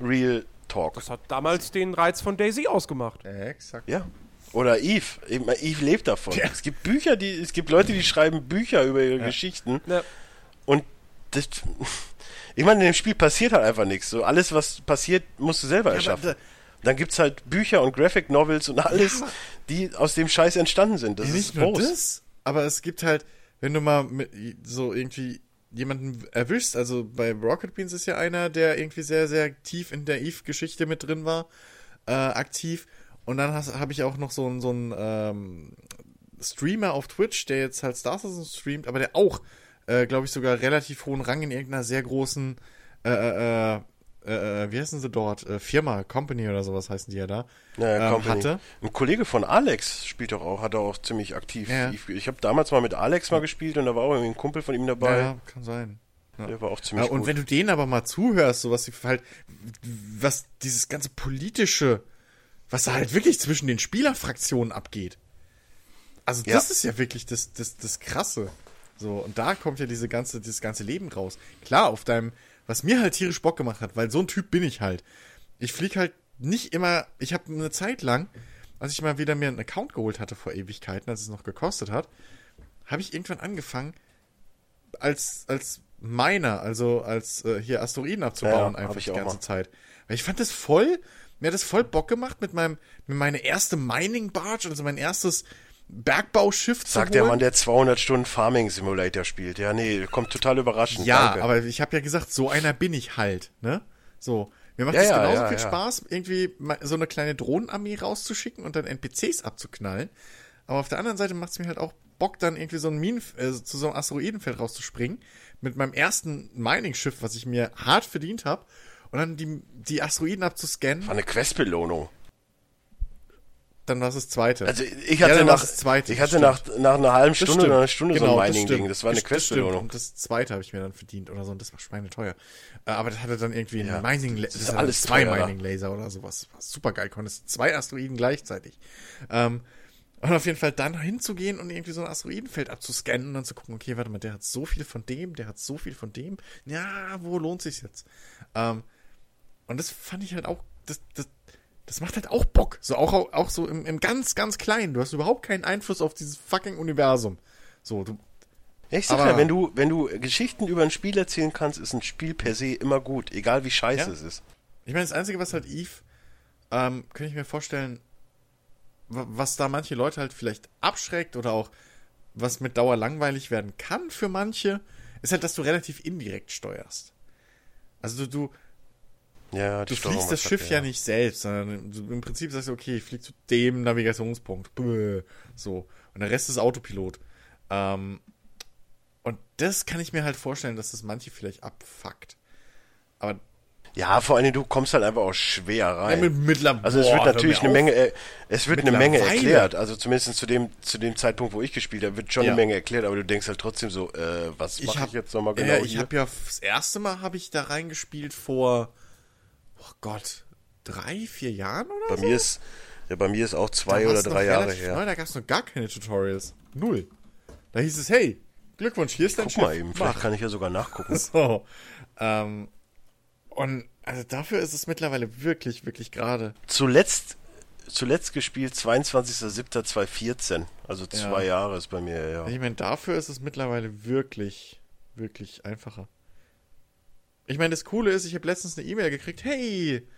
Real Talk. das hat damals den Reiz von Daisy ausgemacht. Ja, exakt. Ja. Oder Eve. Eve lebt davon. Es gibt Bücher, die, es gibt Leute, die schreiben Bücher über ihre Geschichten Ja. und das, ich meine, in dem Spiel passiert halt einfach nichts. So alles, was passiert, musst du selber erschaffen. da- Dann gibt's halt Bücher und Graphic Novels und alles, die aus dem Scheiß entstanden sind. Das Ja, ist groß. das, aber es gibt halt, wenn du mal mit, so irgendwie jemanden erwischst. Also bei Rocket Beans ist ja einer, der irgendwie sehr, sehr tief in der Eve-Geschichte mit drin war, äh, aktiv. Und dann habe ich auch noch so einen so einen, ähm, Streamer auf Twitch, der jetzt halt Star Citizen streamt, aber der auch, äh, glaube ich, sogar relativ hohen Rang in irgendeiner sehr großen, äh, äh, äh, wie heißen sie dort? Äh, Firma, Company oder sowas heißen die ja da. Ja, ähm, hatte. Ein Kollege von Alex spielt doch auch, hat er auch ziemlich aktiv. Ja. Ich, ich habe damals mal mit Alex mal gespielt und da war auch irgendwie ein Kumpel von ihm dabei. Ja, kann sein. Ja. Der war auch ziemlich und gut. wenn du denen aber mal zuhörst, so was sie halt, was dieses ganze politische, was da halt wirklich zwischen den Spielerfraktionen abgeht. Also das Ja. ist ja wirklich das, das, das Krasse. So, und da kommt ja diese ganze, dieses ganze Leben raus. Klar, auf deinem, was mir halt tierisch Bock gemacht hat, weil so ein Typ bin ich halt. Ich flieg halt nicht immer, ich habe eine Zeit lang, als ich mal wieder mir einen Account geholt hatte vor Ewigkeiten, als es noch gekostet hat, habe ich irgendwann angefangen, als, als Miner, also als äh, hier Asteroiden abzubauen, Ja, einfach die ganze mal. Zeit. Weil ich fand das voll, mir hat das voll Bock gemacht mit meinem, mit meiner erste Mining Barge, also mein erstes Bergbauschiff zu Sagt der. Mann, der 200 Stunden Farming Simulator spielt. Ja, nee, kommt total überraschend. Ja, Danke. aber ich habe ja gesagt, so einer bin ich halt, ne? So. Mir macht Ja, es ja, genauso ja, viel ja. Spaß, irgendwie so eine kleine Drohnenarmee rauszuschicken und dann NPCs abzuknallen. Aber auf der anderen Seite macht es mir halt auch Bock, dann irgendwie so ein Minen, äh, zu so einem Asteroidenfeld rauszuspringen. Mit meinem ersten Mining-Schiff, was ich mir hart verdient habe. Und dann die, die Asteroiden abzuscannen. War eine Questbelohnung. Dann war es das zweite. Also ich Ja, hatte dann nach, zweite, ich hatte nach, nach einer halben Stunde oder einer Stunde so ein das Mining-Ding. stimmt. Das war eine. Questbelohnung. Und das zweite habe ich mir dann verdient oder so. Und das war schweineteuer. Äh, Aber das hatte dann irgendwie Ja, ein Mining das ist alles zwei. Mining Laser oder sowas. War super geil. Konntest zwei Asteroiden gleichzeitig. Ähm, und auf jeden Fall dann hinzugehen und irgendwie so ein Asteroidenfeld abzuscannen und dann zu gucken, okay, warte mal, der hat so viel von dem, der hat so viel von dem. Ja, wo lohnt sich's jetzt? Ähm, und das fand ich halt auch, das, das, das macht halt auch Bock. So auch, auch so im, im ganz, ganz Kleinen. Du hast überhaupt keinen Einfluss auf dieses fucking Universum. So, du, Ja, ich sag Aber- ja, wenn du, wenn du Geschichten über ein Spiel erzählen kannst, ist ein Spiel per se immer gut, egal wie scheiße Ja. es ist. Ich meine, das Einzige, was halt Eve, ähm, könnte ich mir vorstellen, wa- was da manche Leute halt vielleicht abschreckt oder auch was mit Dauer langweilig werden kann für manche, ist halt, dass du relativ indirekt steuerst. Also du, du, Ja, du Steuerung fliegst das Schiff ja nicht selbst, sondern du, im Prinzip sagst du, okay, ich flieg zu dem Navigationspunkt. Bäh, so. Und der Rest ist Autopilot. Ähm, und das kann ich mir halt vorstellen, dass das manche vielleicht abfuckt. Aber Ja, vor allem du kommst halt einfach auch schwer rein. mit, mittlerweile. Also es wird natürlich eine Menge, äh, es wird eine Menge erklärt. Also zumindest zu dem zu dem Zeitpunkt, wo ich gespielt habe, wird schon Ja. eine Menge erklärt. Aber du denkst halt trotzdem so, äh, was mache ich jetzt nochmal genau ja, ich habe ja das erste Mal habe ich da reingespielt vor, oh Gott, drei, vier Jahren oder bei so? mir ist, ja, bei mir ist auch zwei Da oder drei Jahre her. Neu, da gab es noch gar keine Tutorials. Null. Da hieß es, hey, Glückwunsch, hier ist dein Guck Schiff. mal eben, vielleicht Mach. kann ich ja sogar nachgucken. So. Ähm, und also dafür ist es mittlerweile wirklich, wirklich gerade. Zuletzt, zuletzt gespielt 22.07.2014. Also zwei Jahre ist bei mir, ja. Ich meine, dafür ist es mittlerweile wirklich, wirklich einfacher. Ich meine, das Coole ist, ich habe letztens eine E-Mail gekriegt, hey,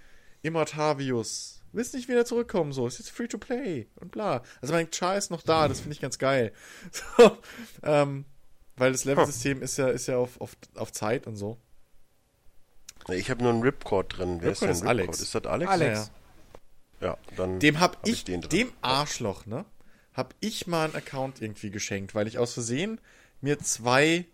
Immortavius, willst nicht wieder zurückkommen, so, ist jetzt free to play und bla. Also mein Char ist noch da, das finde ich ganz geil. So, ähm, weil das Level-System ist ja, ist ja auf, auf, auf Zeit und so. Ich habe nur einen Ripcord drin. Wer Ripcord ist denn ist Ripcord? Alex. Ist das Alex? Alex. Ja, Ja, dann Dem hab, hab ich, den drin. dem Arschloch, ne, hab ich mal einen Account irgendwie geschenkt, weil ich aus Versehen mir zwei,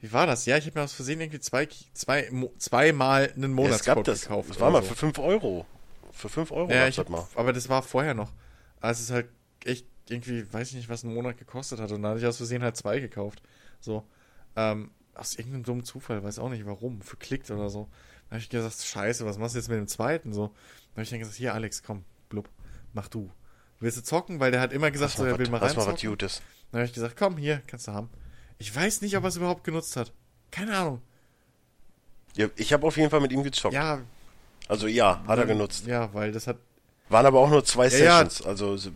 wie war das? Ja, ich habe mir aus Versehen irgendwie zwei, zwei, zweimal einen Ja, Monatscode das. gekauft. Das war mal so. für 5 Euro. Für 5 Euro Ja, ich das hab, mal. aber das war vorher noch. Also es ist halt echt irgendwie, weiß ich nicht, was ein Monat gekostet hat. Und da hatte ich aus Versehen halt zwei gekauft. So. Ähm, aus irgendeinem dummen Zufall, weiß auch nicht warum. Für klickt oder so. Da habe ich gesagt, scheiße, was machst du jetzt mit dem zweiten? So. Da habe ich dann gesagt, hier, Alex, komm, blub, mach du. Willst du zocken? Weil der hat immer gesagt, so, er will was- mal lass mal was reinzocken. Gutes. Dann habe ich gesagt, komm, hier, kannst du haben. Ich weiß nicht, ob er es überhaupt genutzt hat. Keine Ahnung. Ja, ich habe auf jeden Fall mit ihm gezockt. Ja, Also ja, hat er genutzt. Ja, weil das hat Waren aber auch nur zwei Ja, ja. Sessions. Also, so, äh,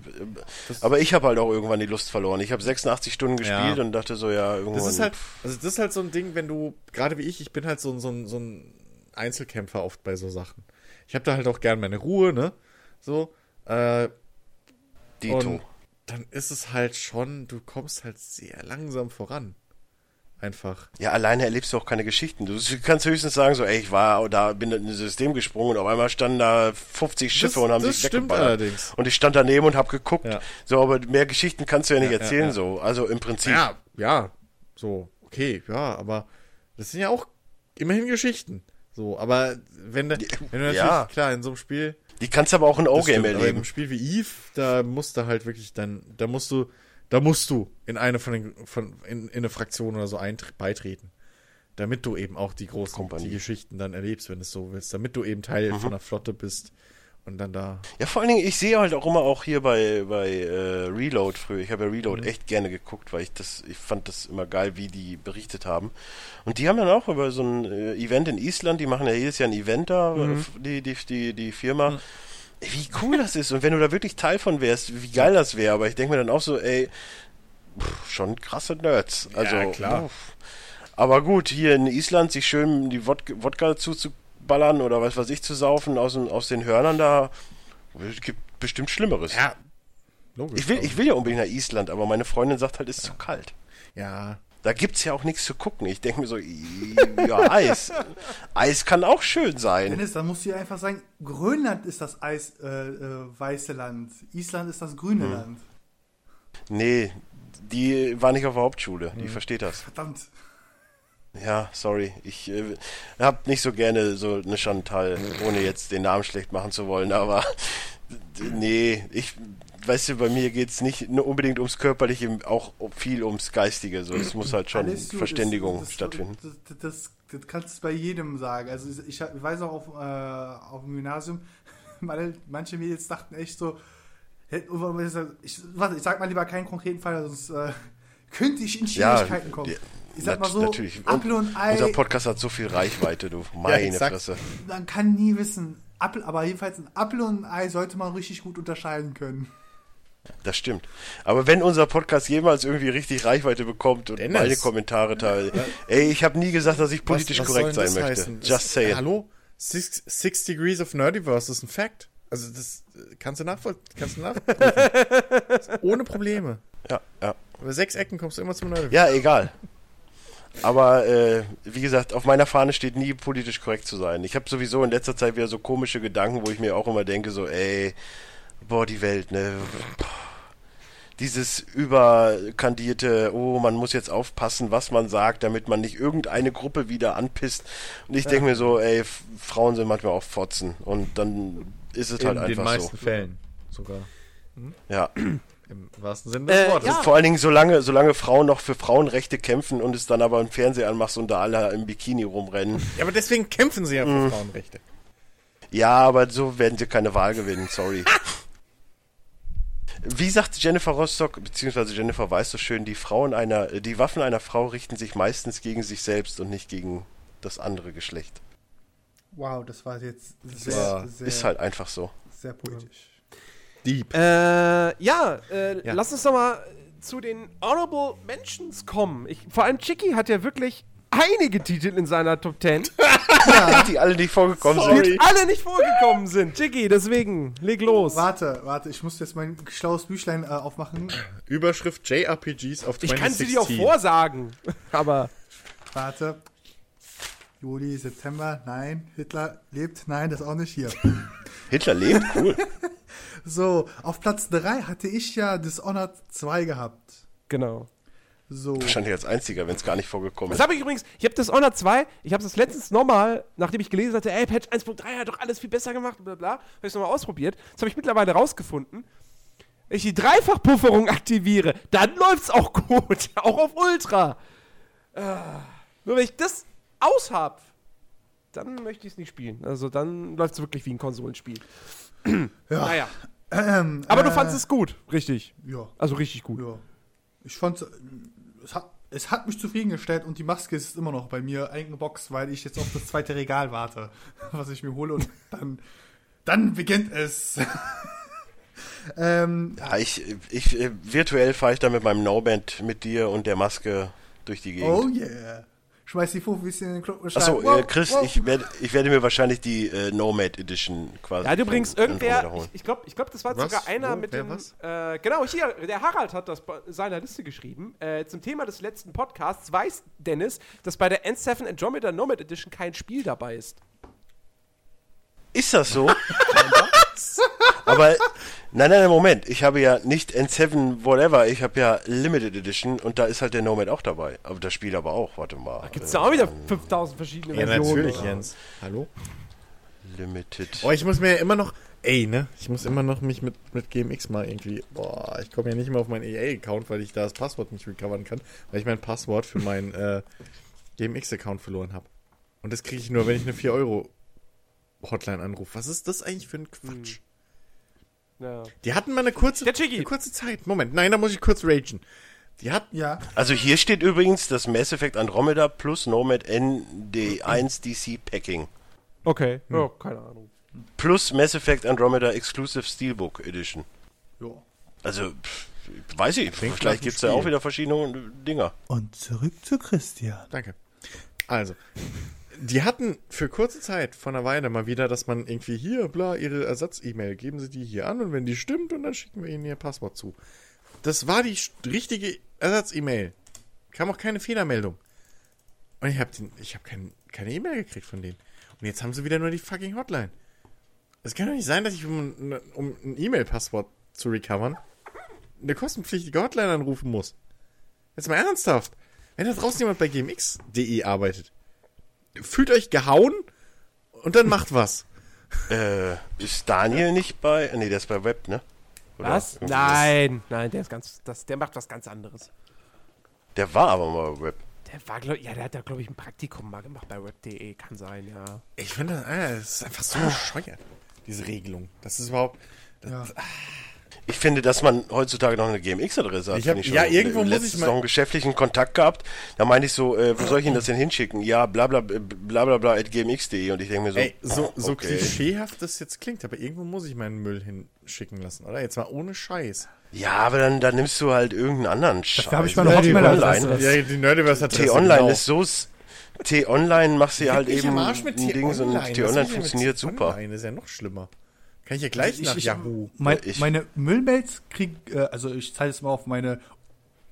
aber ich habe halt auch irgendwann die Lust verloren. Ich habe 86 Stunden gespielt Ja. und dachte so, ja, irgendwann. Das ist halt, also das ist halt so ein Ding, wenn du, gerade wie ich, ich bin halt so, ein- so, so ein Einzelkämpfer oft bei so Sachen. Ich habe da halt auch gern meine Ruhe, ne? So, äh, Dito. und dann ist es halt schon, du kommst halt sehr langsam voran. einfach. Ja, alleine erlebst du auch keine Geschichten. Du kannst höchstens sagen, so, ey, ich war da, bin in ein System gesprungen und auf einmal standen da 50 Schiffe Das- und haben das sich stimmt weggeballert. allerdings. Und ich stand daneben und hab geguckt. Ja. So, aber mehr Geschichten kannst du ja nicht Ja, erzählen, ja. so. Also im Prinzip. Ja, ja, so, okay, ja, aber das sind ja auch immerhin Geschichten. So, aber wenn du, wenn du natürlich, klar, in so einem Spiel, Die kannst du aber auch in O-Game stimmt, aber erleben. einem Spiel wie Eve, da musst du halt wirklich dann, da musst du, da musst du in eine von den, von, in, in eine Fraktion oder so beitreten. Damit du eben auch die großen, Kompanie. die Geschichten dann erlebst, wenn du es so willst. Damit du eben Teil Mhm. von einer Flotte bist und dann da. Ja, vor allen Dingen, ich sehe halt auch immer auch hier bei, bei äh, Reload früher. Ich habe ja Reload Mhm. echt gerne geguckt, weil ich das, ich fand das immer geil, wie die berichtet haben. Und die haben dann auch über so ein äh, Event in Island, die machen ja jedes Jahr ein Event da, Mhm. äh, die, die, die, die Firma. Ey, Wie cool das ist. Und wenn du da wirklich Teil von wärst, wie geil das wäre. Aber ich denke mir dann auch so, ey, pff, schon krasse Nerds. Also, Ja, klar. uff. Aber gut, hier in Island sich schön die Wodka, Wodka zuzuballern oder was weiß ich zu saufen aus, den- aus den Hörnern da, es gibt bestimmt Schlimmeres. Ja, logisch. Ich will, ich will ja unbedingt nach Island, aber meine Freundin sagt halt, es ist zu kalt. ja, Da gibt's ja auch nichts zu gucken. Ich denke mir so, ja, Eis. Eis kann auch schön sein. Dennis, dann musst du dir einfach sagen, Grönland ist das Eis, äh, äh, weiße Land. Island ist das grüne Hm. Land. Nee, die war nicht auf der Hauptschule. Hm. Die versteht das. Verdammt. Ja, sorry. Ich äh, hab nicht so gerne so eine Chantal, ohne jetzt den Namen schlecht machen zu wollen, aber nee, ich weißt du, bei mir geht's nicht nur unbedingt ums Körperliche, auch viel ums Geistige. So, es muss halt schon gut, Verständigung das- das- stattfinden. Das, das, das kannst du bei jedem sagen. Also ich, ich weiß auch auf, äh, auf dem Gymnasium, meine, manche Mädels dachten echt so, ich, warte, ich sag mal lieber keinen konkreten Fall, sonst äh, könnte ich in Ja, Schwierigkeiten kommen. Ich sag mal so, natürlich. Apfel und Ei, Unser Podcast hat so viel Reichweite, du. Meine sag's. Fresse. man kann nie wissen, Apfel, aber jedenfalls ein Apfel und ein Ei sollte man richtig gut unterscheiden können. Das stimmt. Aber wenn unser Podcast jemals irgendwie richtig Reichweite bekommt und Dennis. meine Kommentare teilen, ey, ich habe nie gesagt, dass ich politisch Was- was korrekt sein möchte. heißen? Just Das- saying. Hallo? Six, six Degrees of Nerdiverse ist ein Fact. Also das äh, kannst du nachvollziehen. Kannst du nachprüfen. Ohne Probleme. Ja, ja. Über sechs Ecken kommst du immer zum Nerdiverse. Ja, egal. Aber äh, wie gesagt, auf meiner Fahne steht nie politisch korrekt zu sein. Ich habe sowieso in letzter Zeit wieder so komische Gedanken, wo ich mir auch immer denke, so, ey, boah, die Welt, ne? Dieses überkandierte, oh, man muss jetzt aufpassen, was man sagt, damit man nicht irgendeine Gruppe wieder anpisst. Und ich denke mir so, ey, Frauen sind manchmal auch Fotzen. Und dann ist es halt In den einfach meisten so. Fällen sogar. Ja. Im wahrsten Sinne des Äh, Wortes. ja. Vor allen Dingen, solange, solange Frauen noch für Frauenrechte kämpfen und es dann aber im Fernseher anmachst und da alle im Bikini rumrennen. Ja, aber deswegen kämpfen sie ja für Frauenrechte. Ja, aber so werden sie keine Wahl gewinnen, sorry. Wie sagt Jennifer Rostock, beziehungsweise Jennifer weiß so schön, die Frauen einer, die Waffen einer Frau richten sich meistens gegen sich selbst und nicht gegen das andere Geschlecht. Wow, das war jetzt sehr, war- sehr, Ist halt einfach so. sehr poetisch. Deep. Äh, ja, äh, Ja. lass uns doch mal zu den Honorable Mentions kommen. Ich, vor allem Chicky hat ja wirklich einige Titel in seiner Top 10, Die alle nicht vorgekommen Sorry. sind. die alle nicht vorgekommen sind. Chicky, deswegen, leg los. Warte, warte, ich muss jetzt mein schlaues Büchlein äh, aufmachen. Überschrift JRPGs auf 2016. Ich kann sie dir auch vorsagen, aber Warte. Juli, September, nein. Hitler lebt, nein, das auch nicht hier. Hitler lebt, cool. So, auf Platz 3 hatte ich ja Dishonored 2 gehabt. genau. So. Wahrscheinlich als einziger, wenn es gar nicht vorgekommen Das ist. habe ich übrigens, ich habe das Honor 2, ich habe das letztens nochmal, nachdem ich gelesen hatte, ey, Patch 1.3 hat doch alles viel besser gemacht, bla bla, habe ich es nochmal ausprobiert. Das habe ich mittlerweile rausgefunden. Wenn ich die Dreifachpufferung aktiviere, dann läuft's auch gut. auch auf Ultra. Ah. Nur wenn ich das aushab, dann möchte ich es nicht spielen. Also dann läuft's wirklich wie ein Konsolenspiel. Ja. Naja. Ähm, Aber du äh, fandest es gut, richtig. Ja, Also richtig gut. ja. Ich fand es hat, es hat mich zufriedengestellt und die Maske ist immer noch bei mir eingeboxt, weil ich jetzt auf das zweite Regal warte, was ich mir hole und dann, dann beginnt es. ähm, Ja, ich, ich, äh, virtuell fahre ich da mit meinem No-Band mit dir und der Maske durch die Gegend. oh yeah. Schmeißt die Fufis in den Club und Achso, äh, Chris, Ich, werde, ich werde mir wahrscheinlich die äh, Nomad Edition quasi. Ja, übrigens, von irgendwer, ich, ich glaube, ich glaub, das war Was? sogar einer Wo? mit dem. Äh, genau, hier, der Harald hat das bei seiner Liste geschrieben. Äh, zum Thema des letzten Podcasts weiß Dennis, dass bei der N7 Andromeda Nomad Edition kein Spiel dabei ist. Ist das so? Aber, nein, nein, nein, Moment. Ich habe ja nicht N7 whatever, ich habe ja Limited Edition und da ist halt der Nomad auch dabei. Aber das Spiel aber auch, warte mal. Gibt es da auch wieder 5000 verschiedene Ja, Versionen. natürlich, oder? Jens. Hallo? Limited. Oh, ich muss mir ja immer noch. Ey, ne? Ich muss immer noch mich mit, mit GMX mal irgendwie. Boah, ich komme ja nicht mehr auf meinen EA-Account, weil ich da das Passwort nicht recovern kann, weil ich mein Passwort für meinen äh, GMX-Account verloren habe. Und das kriege ich nur, wenn ich eine 4 Euro Hotline anrufe. Was ist das eigentlich für ein Quatsch? Ja. Die hatten mal eine kurze, eine kurze Zeit. Moment, nein, da muss ich kurz ragen. Die hatten. Ja, Also hier steht übrigens das Mass Effect Andromeda plus Nomad ND1 DC Packing. Okay, Hm. ja, keine Ahnung. Plus Mass Effect Andromeda Exclusive Steelbook Edition. ja. Also, pff, weiß ich, Klingt vielleicht gibt es da auch wieder verschiedene Dinger. Und zurück zu Christian. Danke. Also, die hatten für kurze Zeit von einer Weile mal wieder, dass man irgendwie hier, bla, ihre Ersatz-E-Mail, geben sie die hier an und wenn die stimmt, und dann schicken wir ihnen ihr Passwort zu. Das war die richtige Ersatz-E-Mail. Kam auch keine Fehlermeldung. Und ich habe ich hab kein, keine E-Mail gekriegt von denen. Und jetzt haben sie wieder nur die fucking Hotline. Es kann doch nicht sein, dass ich, um, ein- um ein E-Mail-Passwort zu recovern, eine kostenpflichtige Hotline anrufen muss. Jetzt mal ernsthaft. Wenn da draußen jemand bei gmx.de arbeitet, fühlt euch gehauen und dann macht was. Äh, ist Daniel nicht bei. Nee, der ist bei Web, ne? Oder Was? Nein, nein, der ist ganz, das, der macht was ganz anderes. das? Der war aber mal bei Web. Der war, glaub, ja, der hat da, glaube ich, ein Praktikum mal gemacht bei web.de, kann sein, ja. Ich finde, das, das ist einfach so bescheuert, diese Regelung. Das ist überhaupt. Ja. Ich finde, dass man heutzutage noch eine GMX-Adresse hat. Ich hab- finde ja, irgendwo muss letztens ich mal- noch einen geschäftlichen Kontakt gehabt. Da meinte ich so, äh, wo soll ich Ihnen das denn hinschicken? Ja, bla bla bla bla bla at gmx.de. Und ich denke mir so, Ey, so, so okay. klischeehaft das jetzt klingt, aber irgendwo muss ich meinen Müll hinschicken lassen, oder? Jetzt mal ohne Scheiß. Ja, aber dann, dann nimmst du halt irgendeinen anderen Scheiß. habe ich mal eine Ja, Hotmail-Adresse. T-Online. Ja, die Nerdiverse hat T-Online ist so... T-Online machst du ja halt eben ein Ding und T-Online. Ich funktioniert super. T-Online? Ist ja noch schlimmer. Kann ich ja gleich Ich- nach ich- Yahoo. Mein, Ich- meine Müllmails krieg, äh, also ich zeige es mal auf meine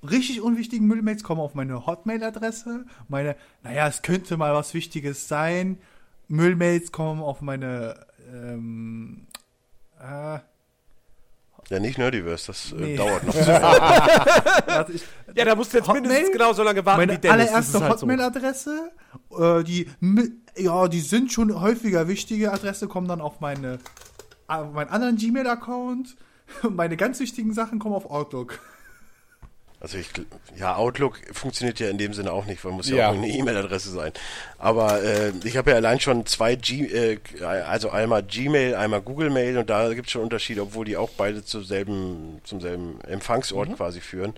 richtig unwichtigen Müllmails kommen auf meine Hotmail-Adresse. Meine, naja, es könnte mal was Wichtiges sein. Müllmails kommen auf meine, ähm, äh, Ja, nicht Nerdiverse, das äh, Nee. dauert noch zu warte, ich, Ja, da musst du jetzt Hotmail? mindestens genau so lange warten meine wie Dennis. Allererste halt so. Hotmail-Adresse, äh, die, ja, die sind schon häufiger wichtige Adresse, kommen dann auf meine, meinen anderen Gmail-Account. Meine ganz wichtigen Sachen kommen auf Outlook. Also ich, ja, Outlook funktioniert ja in dem Sinne auch nicht, weil muss ja, Ja. auch eine E-Mail-Adresse sein. Aber äh, ich habe ja allein schon zwei G, äh, also einmal Gmail, einmal Google Mail und da gibt es schon Unterschiede, obwohl die auch beide zum selben, zum selben Empfangsort quasi führen.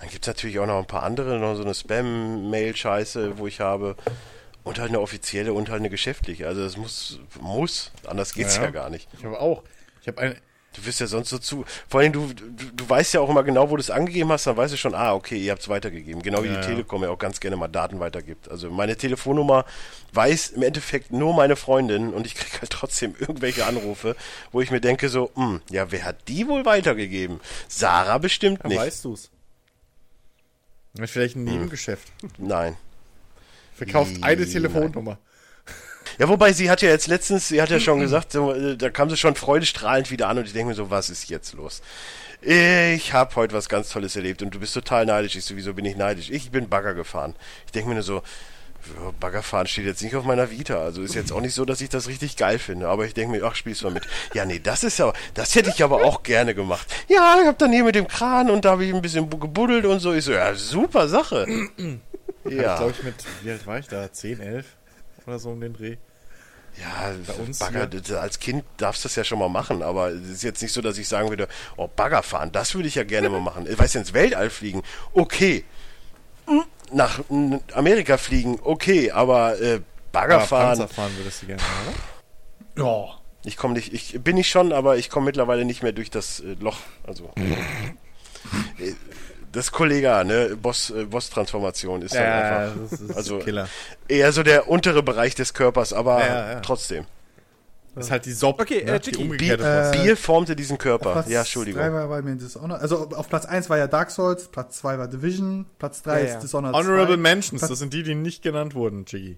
Dann gibt es natürlich auch noch ein paar andere, noch so eine Spam-Mail-Scheiße, wo ich habe. Und halt eine offizielle und halt eine geschäftliche. Also es muss, muss, anders geht's ja, Ja. gar nicht. Ich habe auch. Ich habe eine. Du wirst ja sonst so zu. Vor allem, du, du, du weißt ja auch immer genau, wo du es angegeben hast, dann weißt du schon, ah, okay, ihr habt es weitergegeben. Genau wie Ja, die. Telekom ja auch ganz gerne mal Daten weitergibt. Also meine Telefonnummer weiß im Endeffekt nur meine Freundin und ich kriege halt trotzdem irgendwelche Anrufe, wo ich mir denke so, hm, ja, wer hat die wohl weitergegeben? Sarah bestimmt Ja, nicht. weißt du's? Das vielleicht ein Nebengeschäft. Nein. Verkauft Wie? eine Telefonnummer. Ja, wobei sie hat ja jetzt letztens, sie hat ja schon gesagt, so, äh, da kam sie schon freudestrahlend wieder an und ich denke mir so, was ist jetzt los? Ich habe heute was ganz Tolles erlebt und du bist total neidisch. Ich sowieso bin ich neidisch. Ich bin Bagger gefahren. Ich denke mir nur so, ja, Baggerfahren steht jetzt nicht auf meiner Vita. Also ist jetzt auch nicht so, dass ich das richtig geil finde. Aber ich denke mir, ach, spielst du mal mit. Ja, nee, das ist aber, das hätte ich aber auch gerne gemacht. Ja, ich habe dann hier mit dem Kran und da habe ich ein bisschen bu- gebuddelt und so. Ich so, ja, super Sache. Ja. ja. Ich glaube ich mit, wie alt war ich da? 10, 11 oder so um den Dreh. Ja, Bei uns Bagger, hier. das- als Kind darfst du das ja schon mal machen, aber es ist jetzt nicht so, dass ich sagen würde, oh, Bagger fahren, das würde ich ja gerne mal machen. Ich weiß ins Weltall fliegen, okay. Nach Amerika fliegen, okay, aber äh, Bagger Aber fahren, Panzer fahren würdest du gerne, oder? Ja. ich komme nicht, ich bin ich schon, aber ich komme mittlerweile nicht mehr durch das äh, Loch. Also äh, Das ist Kollega, ne? Boss, äh, Boss-Transformation ist dann einfach. das ist Also Killer. eher so der untere Bereich des Körpers, aber Ja, ja. trotzdem. Das ist halt die Sop, Okay, ne? äh, die umgekehrte Bier, Fassung. Bier formte diesen Körper. Ja, Entschuldigung. drei war bei mir Dishonored. Also auf Platz 1 war ja Dark Souls, Platz 2 war Division, Platz 3 Ja, ja. ist Dishonored Honorable 2. Mentions, Platz- das sind die, die nicht genannt wurden, Jiggy.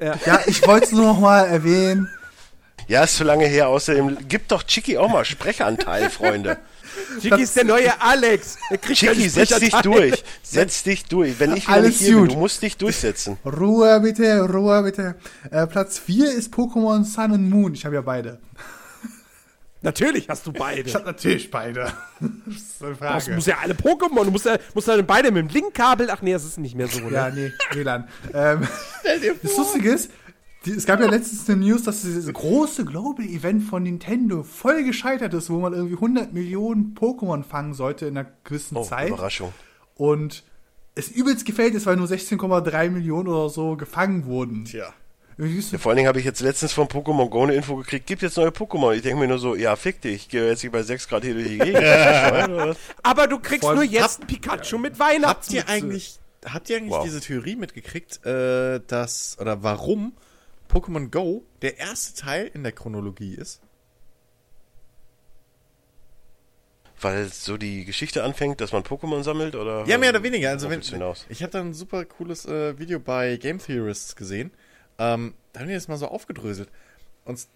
Ja, ich wollte es nur noch mal erwähnen. Ja, ist zu lange her. Außerdem gibt doch Chicky auch mal Sprechanteil, Freunde. Jiggy ist der neue Alex. Chicky, setz dich durch. Setz dich durch. Wenn ich Alles nicht hier bin, du musst dich durchsetzen. Ruhe bitte, Ruhe bitte. Äh, Platz 4 ist Pokémon Sun and Moon. Ich habe ja beide. Natürlich hast du Ich beide. habe natürlich beide. das ist eine Du Frage. musst ja alle Pokémon, du musst ja, musst ja beide mit dem Linkkabel. Ach nee, das ist nicht mehr so, ne? Ja, nee, WLAN. ähm, das Lustige ist, die, es gab ja letztens eine News, dass dieses große Global Event von Nintendo voll gescheitert ist, wo man irgendwie 100 Millionen Pokémon fangen sollte in einer gewissen Oh, Zeit. Überraschung. Und es übelst gefällt ist, weil nur 16,3 Millionen oder so gefangen wurden. Tja. Ja, vor allen Dingen habe ich jetzt letztens von Pokémon Go eine Info gekriegt, gibt jetzt neue Pokémon. Ich denke mir nur so, ja, fick dich, ich gehe jetzt hier bei 6 Grad hier durch die Gegend. Aber du kriegst Voll- nur jetzt ein Pikachu mit Weihnachten. Habt ihr eigentlich, habt ihr eigentlich Wow. diese Theorie mitgekriegt, äh, dass, oder warum Pokémon Go der erste Teil in der Chronologie ist? Weil so die Geschichte anfängt, dass man Pokémon sammelt, oder? Ja, mehr oder weniger. Also wenn, ich habe da ein super cooles äh, Video bei Game Theorists gesehen. Ähm, da haben die das mal so aufgedröselt. Und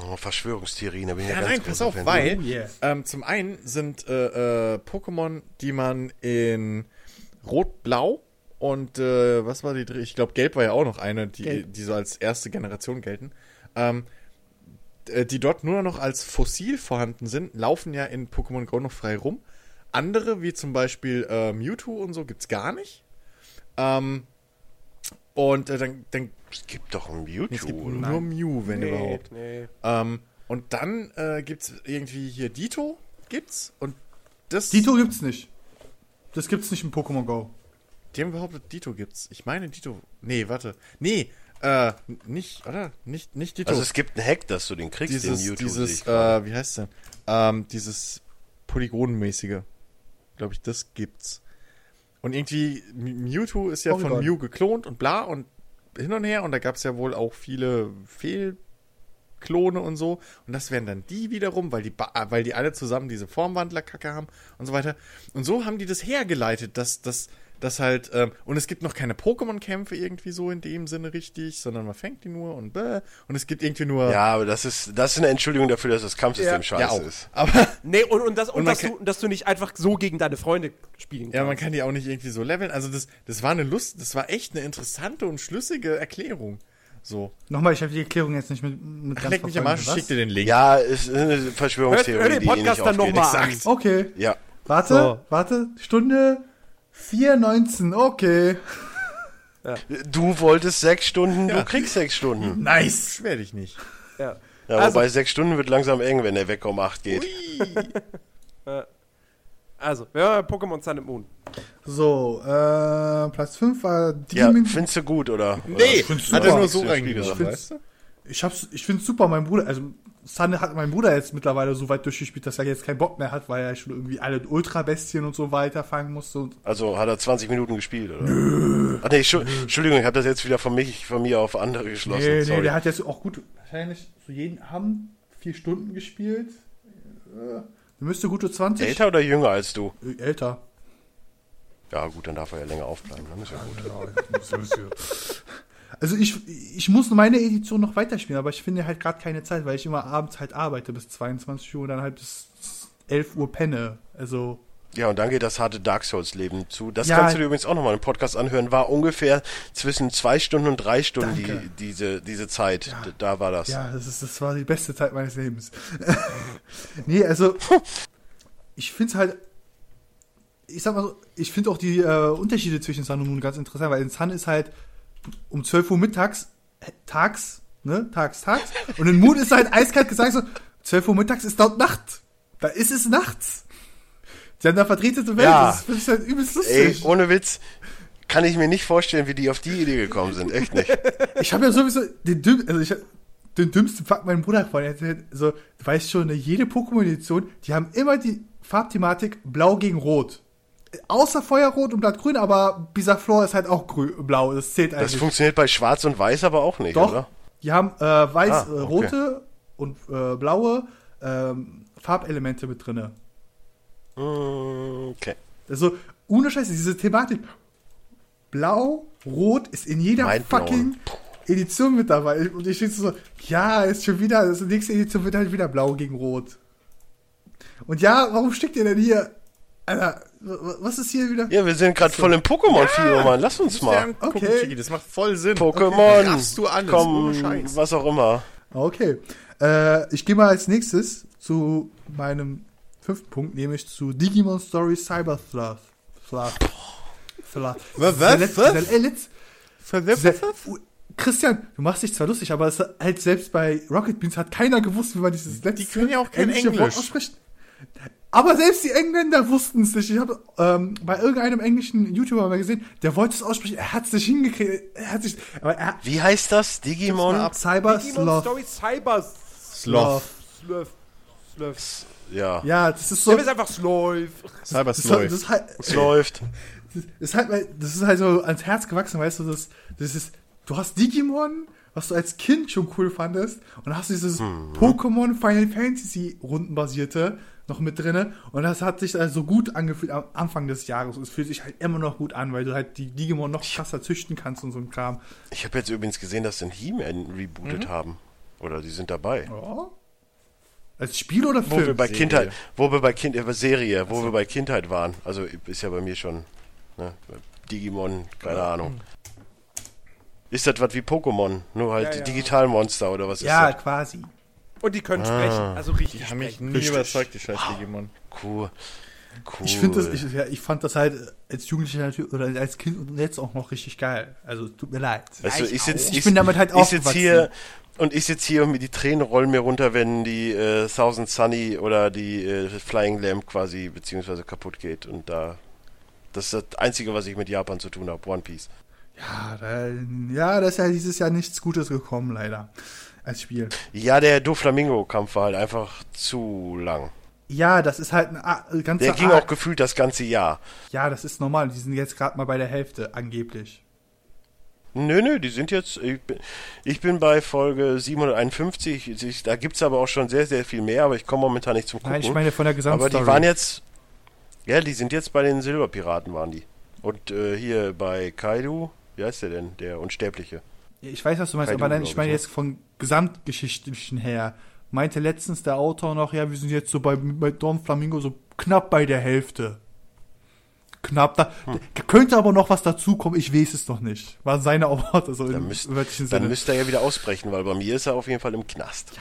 Oh, Verschwörungstheorien, da bin ich ja, ja, ganz nein, pass auf, Fan. weil yeah. ähm, zum einen sind äh, äh, Pokémon, die man in Rot-Blau und äh, was war die dritte? Ich glaube, Gelb war ja auch noch eine, die, Gelb. die so als erste Generation gelten. Ähm, äh, die dort nur noch als fossil vorhanden sind, laufen ja in Pokémon Go noch frei rum. Andere, wie zum Beispiel äh, Mewtwo und so, gibt's gar nicht. Ähm, und äh, dann, dann Es gibt doch ein Mewtwo, es gibt oder? nur Mew, wenn nee, überhaupt. Nee. Ähm, und dann äh, gibt's irgendwie hier Dito, gibt's. Und das. Dito gibt's nicht. Das gibt's nicht in Pokémon Go. Die haben behauptet, Dito gibt's. Ich meine Dito. Nee, warte. Nee, äh, nicht, oder? Nicht, nicht Dito. Also es gibt einen Hack, dass du den kriegst, dieses, den sehe dieses, äh, wie heißt denn? Ähm, dieses Polygonenmäßige. Glaube ich, das gibt's. Und irgendwie, Mewtwo ist ja von Polygon. Mew geklont und bla und hin und her. Und da gab's ja wohl auch viele Fehlklone und so. Und das wären dann die wiederum, weil die, ba- äh, weil die alle zusammen diese Formwandlerkacke haben und so weiter. Und so haben die das hergeleitet, dass das dass halt, ähm, und es gibt noch keine Pokémon-Kämpfe irgendwie so in dem Sinne richtig, sondern man fängt die nur und bäh, und es gibt irgendwie nur Ja, aber das ist, das ist eine Entschuldigung dafür, dass das Kampfsystem Ja. scheiße ja, auch. ist. Aber Nee, und, und, das, und, Und dass, kann- du, dass du nicht einfach so gegen deine Freunde spielen kannst. ja, man kann die auch nicht irgendwie so leveln. Also das, das war eine Lust, das war echt eine interessante und schlüssige Erklärung. So. Nochmal, ich habe die Erklärung jetzt nicht mit, mit Ach, leck mich am. Arsch, schick dir den Link. Ja, es ist eine Verschwörungstheorie, hör den die eh Podcast nicht dann aufgeht. nochmal an. Okay. Ja. Warte, So. warte. Stunde 4,19. Okay. Du wolltest sechs Stunden, du kriegst sechs Stunden. Nice. Beschwer dich nicht. Ja. Ja, Also- wobei sechs Stunden wird langsam eng, wenn der Weg um acht geht. Also, ja, Pokémon Sun and Moon. So, äh, Platz 5 war Ja, Demon. findest du gut, oder? Nee, find's hat er super. nur so find's- weißt du? ich hab's, ich find's super, mein Bruder, also Sunny hat mein Bruder jetzt mittlerweile so weit durchgespielt, dass er jetzt keinen Bock mehr hat, weil er schon irgendwie alle Ultra-Bestien und so weiter fangen musste. Und Also hat er 20 Minuten gespielt, oder? Nö. Ach nee, Entschu- Entschuldigung, ich habe das jetzt wieder von, mich, von mir auf andere geschlossen. nee, nee, Sorry. der hat jetzt auch gut, wahrscheinlich so jeden Abend vier Stunden gespielt. Äh, Der müsste gute 20. Älter oder jünger als du? Älter. Ja, gut, dann darf er ja länger aufbleiben. Dann ist ja gut. Also ich, ich muss meine Edition noch weiterspielen, aber ich finde halt gerade keine Zeit, weil ich immer abends halt arbeite bis 22 Uhr und dann halt bis 11 Uhr penne. Also Ja, und dann geht das harte Dark Souls-Leben zu. Das Ja. kannst du dir übrigens auch nochmal im Podcast anhören. War ungefähr zwischen zwei Stunden und drei Stunden die, diese, diese Zeit. D- Da war das. ja, das, ist, das war die beste Zeit meines Lebens. nee, also ich finde es halt, ich sag mal so, ich finde auch die äh, Unterschiede zwischen Sun und Moon ganz interessant, weil in Sun ist halt um 12 Uhr mittags, äh, tags, ne, tags, tags, und in Moon ist halt eiskalt gesagt so, 12 Uhr mittags ist dort Nacht. Da ist es nachts. Die haben da vertretete Welt, Ja. das ich halt übelst Ey, lustig. ohne Witz, kann ich mir nicht vorstellen, wie die auf die Idee gekommen sind. Echt nicht. Ich habe ja sowieso den dümm, also ich den dümmsten Fakt meinen Bruder vorhin erzählt. So, du weißt schon, ne, jede Pokémon-Edition, die haben immer die Farbthematik blau gegen rot. Außer Feuerrot und Blattgrün, aber Bisaflor ist halt auch grün, blau. Das zählt Das eigentlich. funktioniert bei Schwarz und Weiß aber auch nicht, Doch, oder? die haben äh, weiß, Ah, äh, okay. rote und äh, blaue ähm, Farbelemente mit drinne. Mm, Okay. Also, ohne Scheiße, diese Thematik. Blau, Rot ist in jeder Mindblown. fucking Edition mit dabei. Und ich stehe so, ja, ist schon wieder, das nächste Edition wird halt wieder Blau gegen Rot. Und ja, warum steckt ihr denn hier? Alter, was ist hier wieder? Ja, wir sind gerade voll im Pokémon-Fieber, Mann. Lass uns mal. Okay. Chiki, das macht voll Sinn. Pokémon. Raffst du alles, Komm, was auch immer. Okay. Äh, ich gehe mal als nächstes zu meinem fünften Punkt, nämlich zu Digimon Story Cyber äh, letz- dieser- Uh, Christian, du machst dich zwar lustig, aber es halt selbst bei Rocket Beans hat keiner gewusst, wie man dieses letzte können ja auch kein englische Wort Englisch. ausspricht. Aber selbst die Engländer wussten es nicht. Ich habe ähm, bei irgendeinem englischen YouTuber mal gesehen, der wollte es aussprechen, er hat es nicht hingekriegt. Er hat sich, aber er Wie heißt das? Digimon? Cyber Digimon Sloth. Story Cyber Sloth. Sloth. Sloth. Ja, Ja, das ist so. Der ist einfach Sloth. Cyber Das, Sloth. das, ist halt, läuft. das, ist halt, mal- das ist halt so ans Herz gewachsen, weißt du, das, das ist, du hast Digimon, was du als Kind schon cool fandest, und dann hast du dieses Pokémon Final Fantasy Rundenbasierte noch mit drinne, und das hat sich also gut angefühlt am Anfang des Jahres, und es fühlt sich halt immer noch gut an, weil du halt die Digimon noch krasser züchten kannst und so ein Kram. Ich habe jetzt übrigens gesehen, dass sie einen He-Man rebootet haben. Oder die sind dabei. Ja. Als Spiel oder Wo wir Film? bei Serie. Kindheit, wo wir bei Kind, äh, Serie, wo wir bei Kindheit waren. Also ist ja bei mir schon, ne, Digimon, keine Ahnung. Ist das was wie Pokémon? Nur halt Ja, ja. Digitalmonster oder was ist ja, das? quasi. Und die können sprechen. Also richtig Die haben mich sprechen. nie Richtig. überzeugt, die scheiß Digimon. Cool. Cool. Ich finde das, ich, ja, ich fand das halt als Jugendlicher natürlich, oder als Kind und jetzt auch noch richtig geil. Also tut mir leid. Du, ich, sitz, Ich bin damit halt ich sitz aufgewachsen. hier und ich sitze hier und mir die Tränen rollen mir runter, wenn die äh, Thousand Sunny oder die äh, Flying Lamp quasi beziehungsweise kaputt geht und da das ist das Einzige, was ich mit Japan zu tun habe, One Piece. Ja, da, ja, da ist ja dieses Jahr nichts Gutes gekommen, leider. Als Spiel. Ja, der Doflamingo-Kampf war halt einfach zu lang. Ja, das ist halt ein A- ganzer Der ging Arc. auch gefühlt das ganze Jahr. Ja, das ist normal. Die sind jetzt gerade mal bei der Hälfte, angeblich. Nö, nö, die sind jetzt. Ich bin, ich bin bei Folge 751. Ich, da gibt's aber auch schon sehr, sehr viel mehr, aber ich komme momentan nicht zum Gucken. Nein, ich meine von der aber Gesamtstory. die waren jetzt. Ja, die sind jetzt bei den Silberpiraten, waren die. Und äh, hier bei Kaido, wie heißt der denn? Der Unsterbliche. Ich weiß, was du meinst, Kaido, aber nein, ich meine ne? jetzt von gesamtgeschichtlichen her. Meinte letztens der Autor noch, ja, wir sind jetzt so bei, bei Don Flamingo so knapp bei der Hälfte. Knapp da. Hm. Könnte aber noch was dazukommen, ich weiß es noch nicht. War seine Worte, so Dann, müsst, dann müsste er ja wieder ausbrechen, weil bei mir ist er auf jeden Fall im Knast.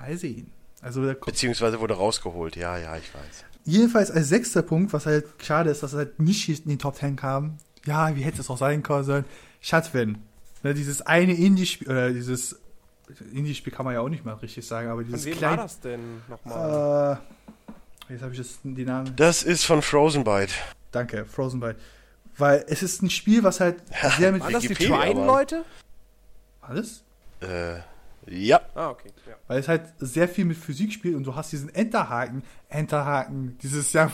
Mal sehen. Also Beziehungsweise wurde rausgeholt. Ja, ja, ich weiß. Jedenfalls als sechster Punkt, was halt schade ist, dass er halt nicht in die Top 10 kam. Ja, wie hätte es auch sein können sollen? Ne, dieses eine Indie-Spiel, oder dieses Indie-Spiel kann man ja auch nicht mal richtig sagen, aber dieses wem war kleine. das denn nochmal? Äh, jetzt habe ich das, die Namen. Das ist von Frozen Byte. Danke, Frozen Byte. Weil es ist ein Spiel, was halt sehr mit. Waren das die Trine-Leute? Alles? Äh, ja. Ah, okay. Ja. Weil es halt sehr viel mit Physik spielt und du hast diesen Enterhaken, Enterhaken, dieses Jahr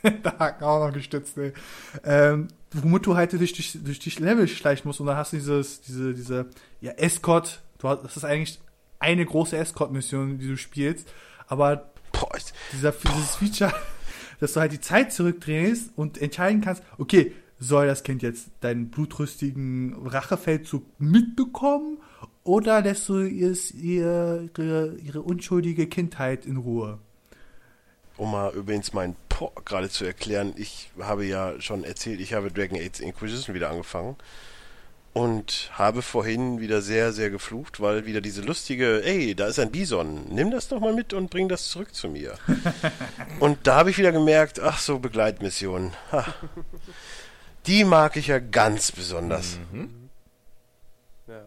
Enterhaken auch noch gestützt, ey. Ähm, womit du halt durch, durch, durch die Level schleichen musst und dann hast du dieses, diese, diese, ja, Escort, du hast, das ist eigentlich eine große Escort-Mission, die du spielst, aber Boah, dieser, dieses Feature, dass du halt die Zeit zurückdrehst und entscheiden kannst, okay, soll das Kind jetzt deinen blutrüstigen Rachefeldzug mitbekommen oder lässt du es ihr, ihre, ihre unschuldige Kindheit in Ruhe? Um mal übrigens mein Po gerade zu erklären, ich habe ja schon erzählt, ich habe Dragon Age Inquisition wieder angefangen und habe vorhin wieder sehr, sehr geflucht, weil wieder diese lustige, ey, da ist ein Bison, nimm das doch mal mit und bring das zurück zu mir. und da habe ich wieder gemerkt, ach so, Begleitmissionen. Ha. Die mag ich ja ganz besonders. Ja.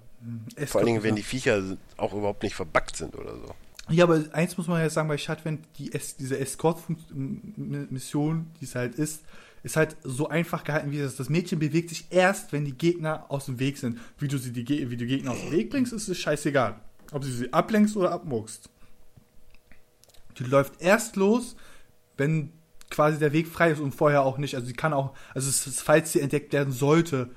Es Vor allen Dingen, wenn die Viecher auch überhaupt nicht verbuggt sind oder so. Ja, aber eins muss man ja sagen, bei Shadwen, die es, diese Escort-Mission, die es halt ist, ist halt so einfach gehalten, wie das. Das Mädchen bewegt sich erst, wenn die Gegner aus dem Weg sind. Wie du sie die, Ge- wie du Gegner aus dem Weg bringst, ist es scheißegal. Ob du sie ablenkst oder abmuckst. Die läuft erst los, wenn quasi der Weg frei ist und vorher auch nicht. Also sie kann auch, also es, falls sie entdeckt werden sollte,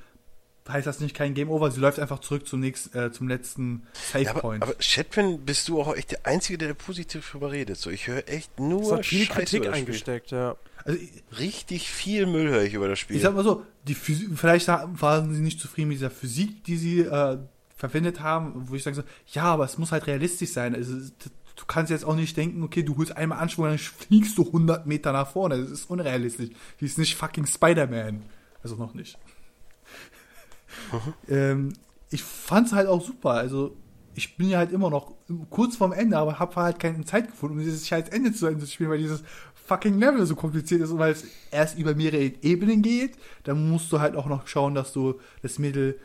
heißt das nicht kein Game Over. Sie läuft einfach zurück zum nächsten, äh, zum letzten Save Ja, aber, Point. aber Chatpin bist du auch echt der Einzige, der positiv drüber redet. So, ich höre echt nur viel Scheiße Kritik über das Spiel. eingesteckt, ja. also ich, Richtig viel Müll höre ich über das Spiel. ich sag mal so, die Physik, vielleicht waren sie nicht zufrieden mit dieser Physik, die sie äh, verwendet haben, wo ich sage so, ja, aber es muss halt realistisch sein. Also du kannst jetzt auch nicht denken, okay, du holst einmal Anschwung, dann fliegst du 100 Meter nach vorne. Das ist unrealistisch. Die ist nicht fucking Spider-Man. Also noch nicht. ähm, ich fand's halt auch super. Also ich bin ja halt immer noch kurz vorm Ende, aber habe halt keine Zeit gefunden, um dieses scheiß Ende zu Ende zu spielen, weil dieses fucking Level so kompliziert ist und weil es erst über mehrere Ebenen geht. Dann musst du halt auch noch schauen, dass du das Mittel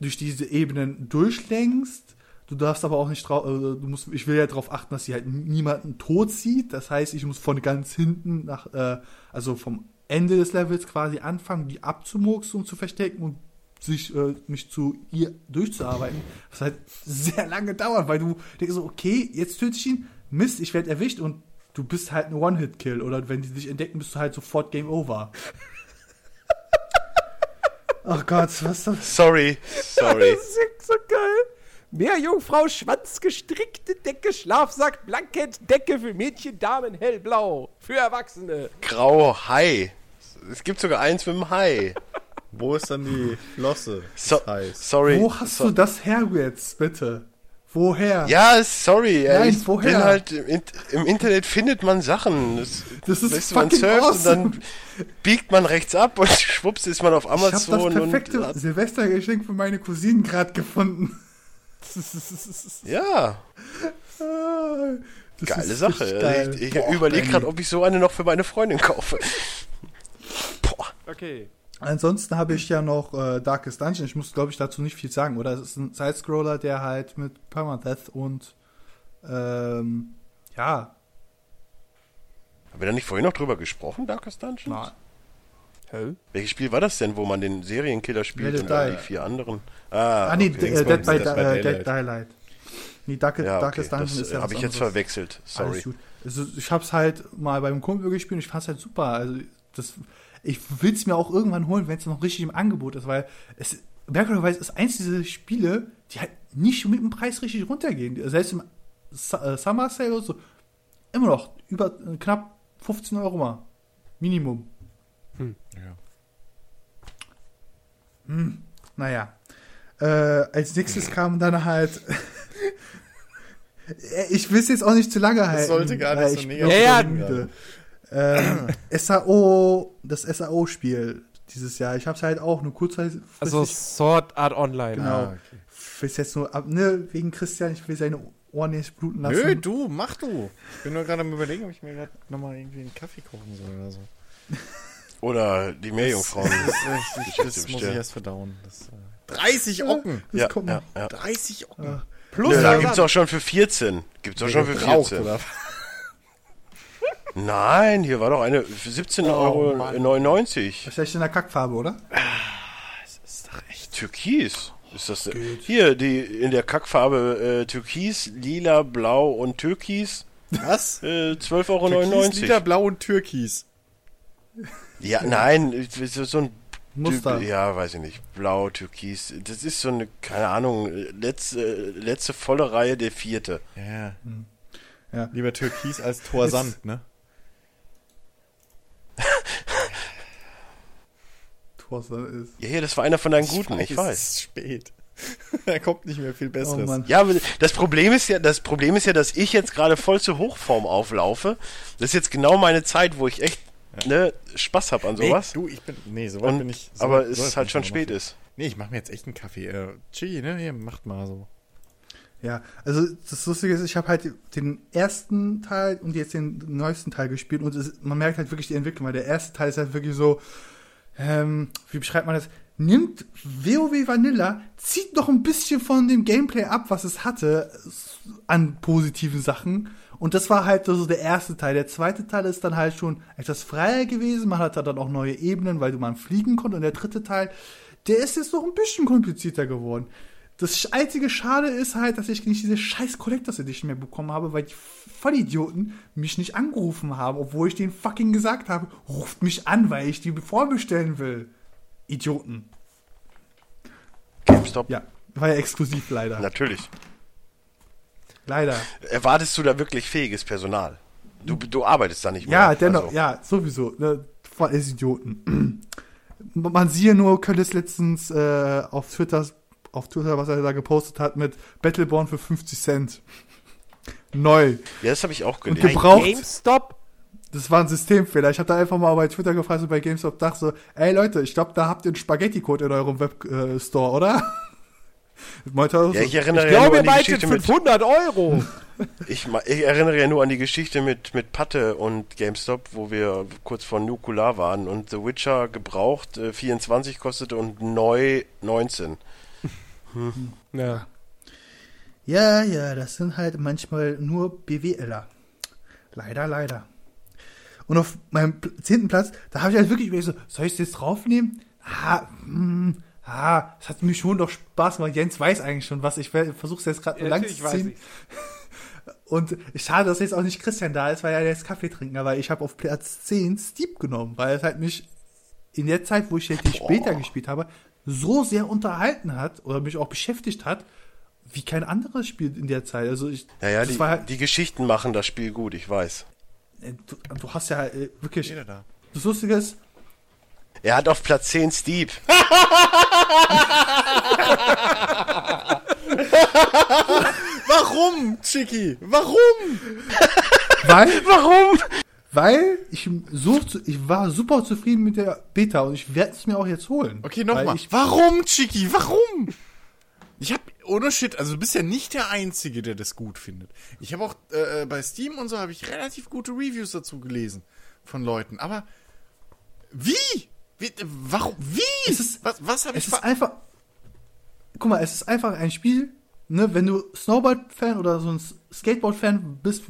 durch diese Ebenen durchlenkst. Du darfst aber auch nicht drauf, äh, du musst, ich will ja darauf achten, dass sie halt niemanden tot sieht. Das heißt, ich muss von ganz hinten nach, äh, also vom Ende des Levels quasi anfangen, die abzumurksen und zu verstecken und sich, äh, mich zu ihr durchzuarbeiten. Was halt sehr lange dauert, weil du denkst so, okay, jetzt töte ich ihn, Mist, ich werde erwischt und du bist halt ein One-Hit-Kill. Oder wenn die dich entdecken, bist du halt sofort Game Over. Ach Gott, was das? Sorry, sorry. Das ist so geil. Meerjungfrau, Schwanz, gestrickte Decke, Schlafsack, Blankett, Decke für Mädchen, Damen, hellblau. Für Erwachsene. Grau Hai. Es gibt sogar eins mit dem Hai. Wo ist dann die Flosse? So, sorry. Wo hast so, du das her jetzt, bitte? Woher? Ja, sorry. ey, Nein, ich woher? bin halt im, im Internet findet man Sachen. Das, Das ist weißt du, man fucking surft awesome. und dann biegt man rechts ab und schwupps ist man auf ich habe das Amazon perfekte Silvestergeschenk für meine Cousinen gerade gefunden. ja, das geile ist Sache. geil. Ich, ich überlege gerade, ob ich so eine noch für meine Freundin kaufe. Boah. Okay. Ansonsten habe ich ja noch äh, Darkest Dungeon. Ich muss, glaube ich, dazu nicht viel sagen, oder? Es ist ein Sidescroller, der halt mit Permadeath und ähm, ja, Haben wir da nicht vorhin noch drüber gesprochen, Darkest Dungeons? na, Hä? Welches Spiel war das denn, wo man den Serienkiller spielt und dann Die. vier anderen? Ah, ah nee, okay. äh, Dead, by, Dead by äh, Dead Daylight. Nee, Dark, ja, okay. Darkest Dungeon Das ist ja habe ich jetzt anderes. verwechselt. Sorry. Also, ich habe es halt mal beim Kumpel gespielt und ich fand es halt super. Also das, ich will es mir auch irgendwann holen, wenn es noch richtig im Angebot ist, weil es merkwürdigerweise ist eins dieser Spiele, die halt nicht mit dem Preis richtig runtergehen. Selbst im äh, Summer Sale und so immer noch über äh, knapp 15 Euro mal. Minimum. Ja. Hm, naja. Äh, als nächstes kam dann halt. Ich will es jetzt auch nicht zu lange halten. sollte gar nicht so negativ ja. müde. Ähm, SAO, das SAO-Spiel dieses Jahr. Ich habe es halt auch nur kurzzeitig. Also Sword Art Online. Genau. Ah, okay. Ich will jetzt nur ab, ne, wegen Christian, ich will seine Ohren nicht bluten lassen. Nö, du, mach du. Ich bin nur gerade am überlegen, ob ich mir gerade nochmal irgendwie einen Kaffee kochen soll oder so. Oder die Meerjungfrauen. Das, das, das muss ich erst verdauen. Das, äh, 30 Ocken! Das ja, kommt ja, ja. 30 Ocken! Ja. Plus Nö, da gibt's auch schon für 14. Gibt's auch schon für Gebraucht, 14. oder? Nein, hier war doch eine für 17,99 Oh. Euro. Wahrscheinlich in der Kackfarbe, oder? Das ist doch echt. Türkis. Ist das hier die in der Kackfarbe äh, Türkis, Lila, Blau und Türkis Was? äh, 12,99 Euro. Türkis, Lila, Blau und Türkis. Ja, nein, so, so ein Muster. Typ, ja, weiß ich nicht. Blau, Türkis. Das ist so eine, keine Ahnung, letzte, letzte volle Reihe, der vierte. Ja. Ja. Lieber Türkis als Torsand, ne? Torsa ist. Ja, hier, das war einer von deinen guten, ich Es weiß. ist spät. da kommt nicht mehr viel Oh Besseres. Mann. Ja, das Problem ist ja, das Problem ist ja, dass ich jetzt gerade voll zur Hochform auflaufe. Das ist jetzt genau meine Zeit, wo ich echt ne, Spaß hab an sowas. Nee, du, ich bin. Nee, so weit Und, bin ich. So aber es ist halt schon spät ist. Nee, ich mach mir jetzt echt einen Kaffee. Äh, Chi, ne? Hier, macht mal so. Ja, also das Lustige ist, ich habe halt den ersten Teil und jetzt den neuesten Teil gespielt und es, man merkt halt wirklich die Entwicklung, weil der erste Teil ist halt wirklich so, ähm, wie beschreibt man das? Nimmt WoW Vanilla, zieht noch ein bisschen von dem Gameplay ab, was es hatte, s- an positiven Sachen. Und das war halt so der erste Teil. Der zweite Teil ist dann halt schon etwas freier gewesen. Man hat da dann auch neue Ebenen, weil du mal fliegen konnte. Und der dritte Teil, der ist jetzt noch ein bisschen komplizierter geworden Das einzige Schade ist halt, dass ich nicht diese scheiß Collectors Edition mehr bekommen habe, weil die Vollidioten mich nicht angerufen haben, obwohl ich denen fucking gesagt habe, ruft mich an, weil ich die vorbestellen will. Idioten. GameStop. Ja, war ja exklusiv leider. Natürlich. Leider. Erwartest du da wirklich fähiges Personal? Du, du arbeitest da nicht mehr. Ja, dennoch, Also, ja, sowieso. Ne, voll ist Idioten. Man siehe nur, Curtis letztens äh, auf Twitter, auf Twitter, was er da gepostet hat mit Battleborn für 50 Cent. Neu. Ja, das habe ich auch Und gelesen. gebraucht. GameStop? Das war ein Systemfehler. Ich habe da einfach mal bei Twitter gefragt, so bei GameStop, dachte so, ey Leute, ich glaube, da habt ihr einen Spaghetti-Code in eurem Webstore, äh, Store, oder? Meinte Ja, ich erinnere Ich ja nur glaube, ihr an die Geschichte mit 500 Euro. ich, ich erinnere ja nur an die Geschichte mit mit Patte und GameStop, wo wir kurz vor Nukular waren und The Witcher gebraucht äh, 24 kostete und neu 19. Ja. Ja, ja, das sind halt manchmal nur BWLer. Leider, leider. Und auf meinem zehnten Platz, da habe ich halt wirklich überlegt, so, soll ich es jetzt draufnehmen? Ah, hm, ah, es hat mir schon doch Spaß gemacht. Jens weiß eigentlich schon, was ich versuche es jetzt gerade nur lang zu ziehen. ich. Und schade, dass jetzt auch nicht Christian da ist, weil er jetzt Kaffee trinken, aber ich habe auf Platz 10 Steep genommen, weil es halt mich in der Zeit, wo ich die später gespielt habe, so sehr unterhalten hat oder mich auch beschäftigt hat, wie kein anderes Spiel in der Zeit. Also ich, Ja, ja, die, war halt, die Geschichten machen das Spiel gut, ich weiß. äh, du, du hast ja äh, wirklich, Jeder da. das Lustige ist, Er hat auf Platz 10 Steve. Warum, Chicky? Warum? weil, warum? Weil ich so, ich war super zufrieden mit der Beta und ich werde es mir auch jetzt holen. Okay, nochmal. ich- Warum, Chicky? Warum? Ich hab, ohne Shit, also du bist ja nicht der Einzige, der das gut findet. Ich habe auch äh, bei Steam und so habe ich relativ gute Reviews dazu gelesen von Leuten. Aber wie? Wie warum? Wie? Es ist- was was habe ich Es ist einfach. Guck mal, es ist einfach ein Spiel, ne, wenn du Snowboard-Fan oder so ein Skateboard-Fan bist,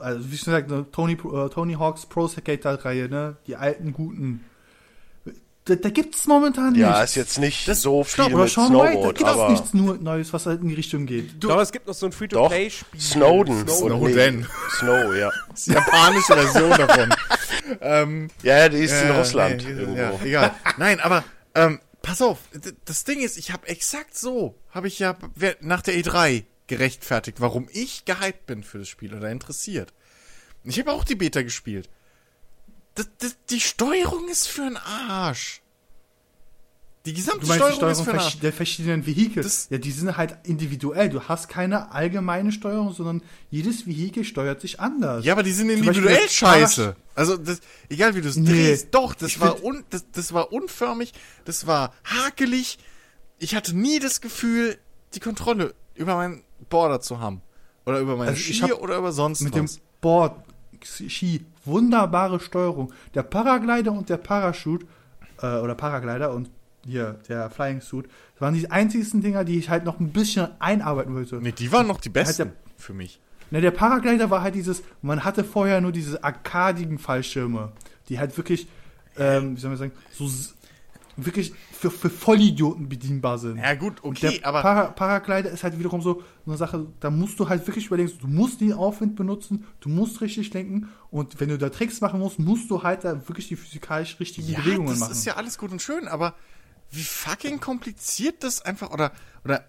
also wie schon gesagt, ne, Tony, äh, Tony Hawks Pro Skater-Reihe, ne, die alten guten. Da, da gibt's momentan Ja, nichts. ist jetzt nicht Das- so stopp, viel oder mit Sean White, da Snowboard, gibt's aber nichts nur Neues, was halt in die Richtung geht. Ich glaube, es gibt noch so ein doch, Free-to-Play-Spiel. Snowden. Snowden. Und Snowden. Snow, ja. Das ist die japanische Version davon. ähm, Ja, ja, die ist in Äh, Russland nee, irgendwo. Ja, egal. Nein, aber ähm, pass auf, das Ding ist, ich habe exakt so, habe ich ja nach der E3 gerechtfertigt, warum ich gehypt bin für das Spiel oder interessiert. Ich habe auch die Beta gespielt. Das, das, die Steuerung ist für ein Arsch. Die gesamte meinst die Steuerung, ist Steuerung für Arsch. der verschiedenen Vehikel. Das- Ja, die sind halt individuell. Du hast keine allgemeine Steuerung, sondern jedes Vehikel steuert sich anders. Ja, aber die sind individuell scheiße. Also, das, egal wie du es Nee. drehst. Doch, das Ich war, un, das, das war unförmig, das war hakelig. Ich hatte nie das Gefühl, die Kontrolle über meinen Border zu haben. Oder über meine Also Ski oder über sonst mit dem was. Board Ski wunderbare Steuerung. Der Paraglider und der Parachute äh, oder Paraglider und hier der Flying Suit das waren die einzigsten Dinger, die ich halt noch ein bisschen einarbeiten wollte. Nee, die waren noch die besten der- für mich. Ne, der Paraglider war halt dieses, man hatte vorher nur diese arkadigen Fallschirme, die halt wirklich, ähm, wie soll man sagen, so wirklich für, für Vollidioten bedienbar sind. Ja, gut, Und okay, der aber. Para Paraglider ist halt wiederum so eine Sache, da musst du halt wirklich überlegen, du musst den Aufwind benutzen, du musst richtig lenken und wenn du da Tricks machen musst, musst du halt da wirklich die physikalisch richtigen ja, Bewegungen das machen. ist ja alles gut und schön, aber wie fucking kompliziert das einfach oder oder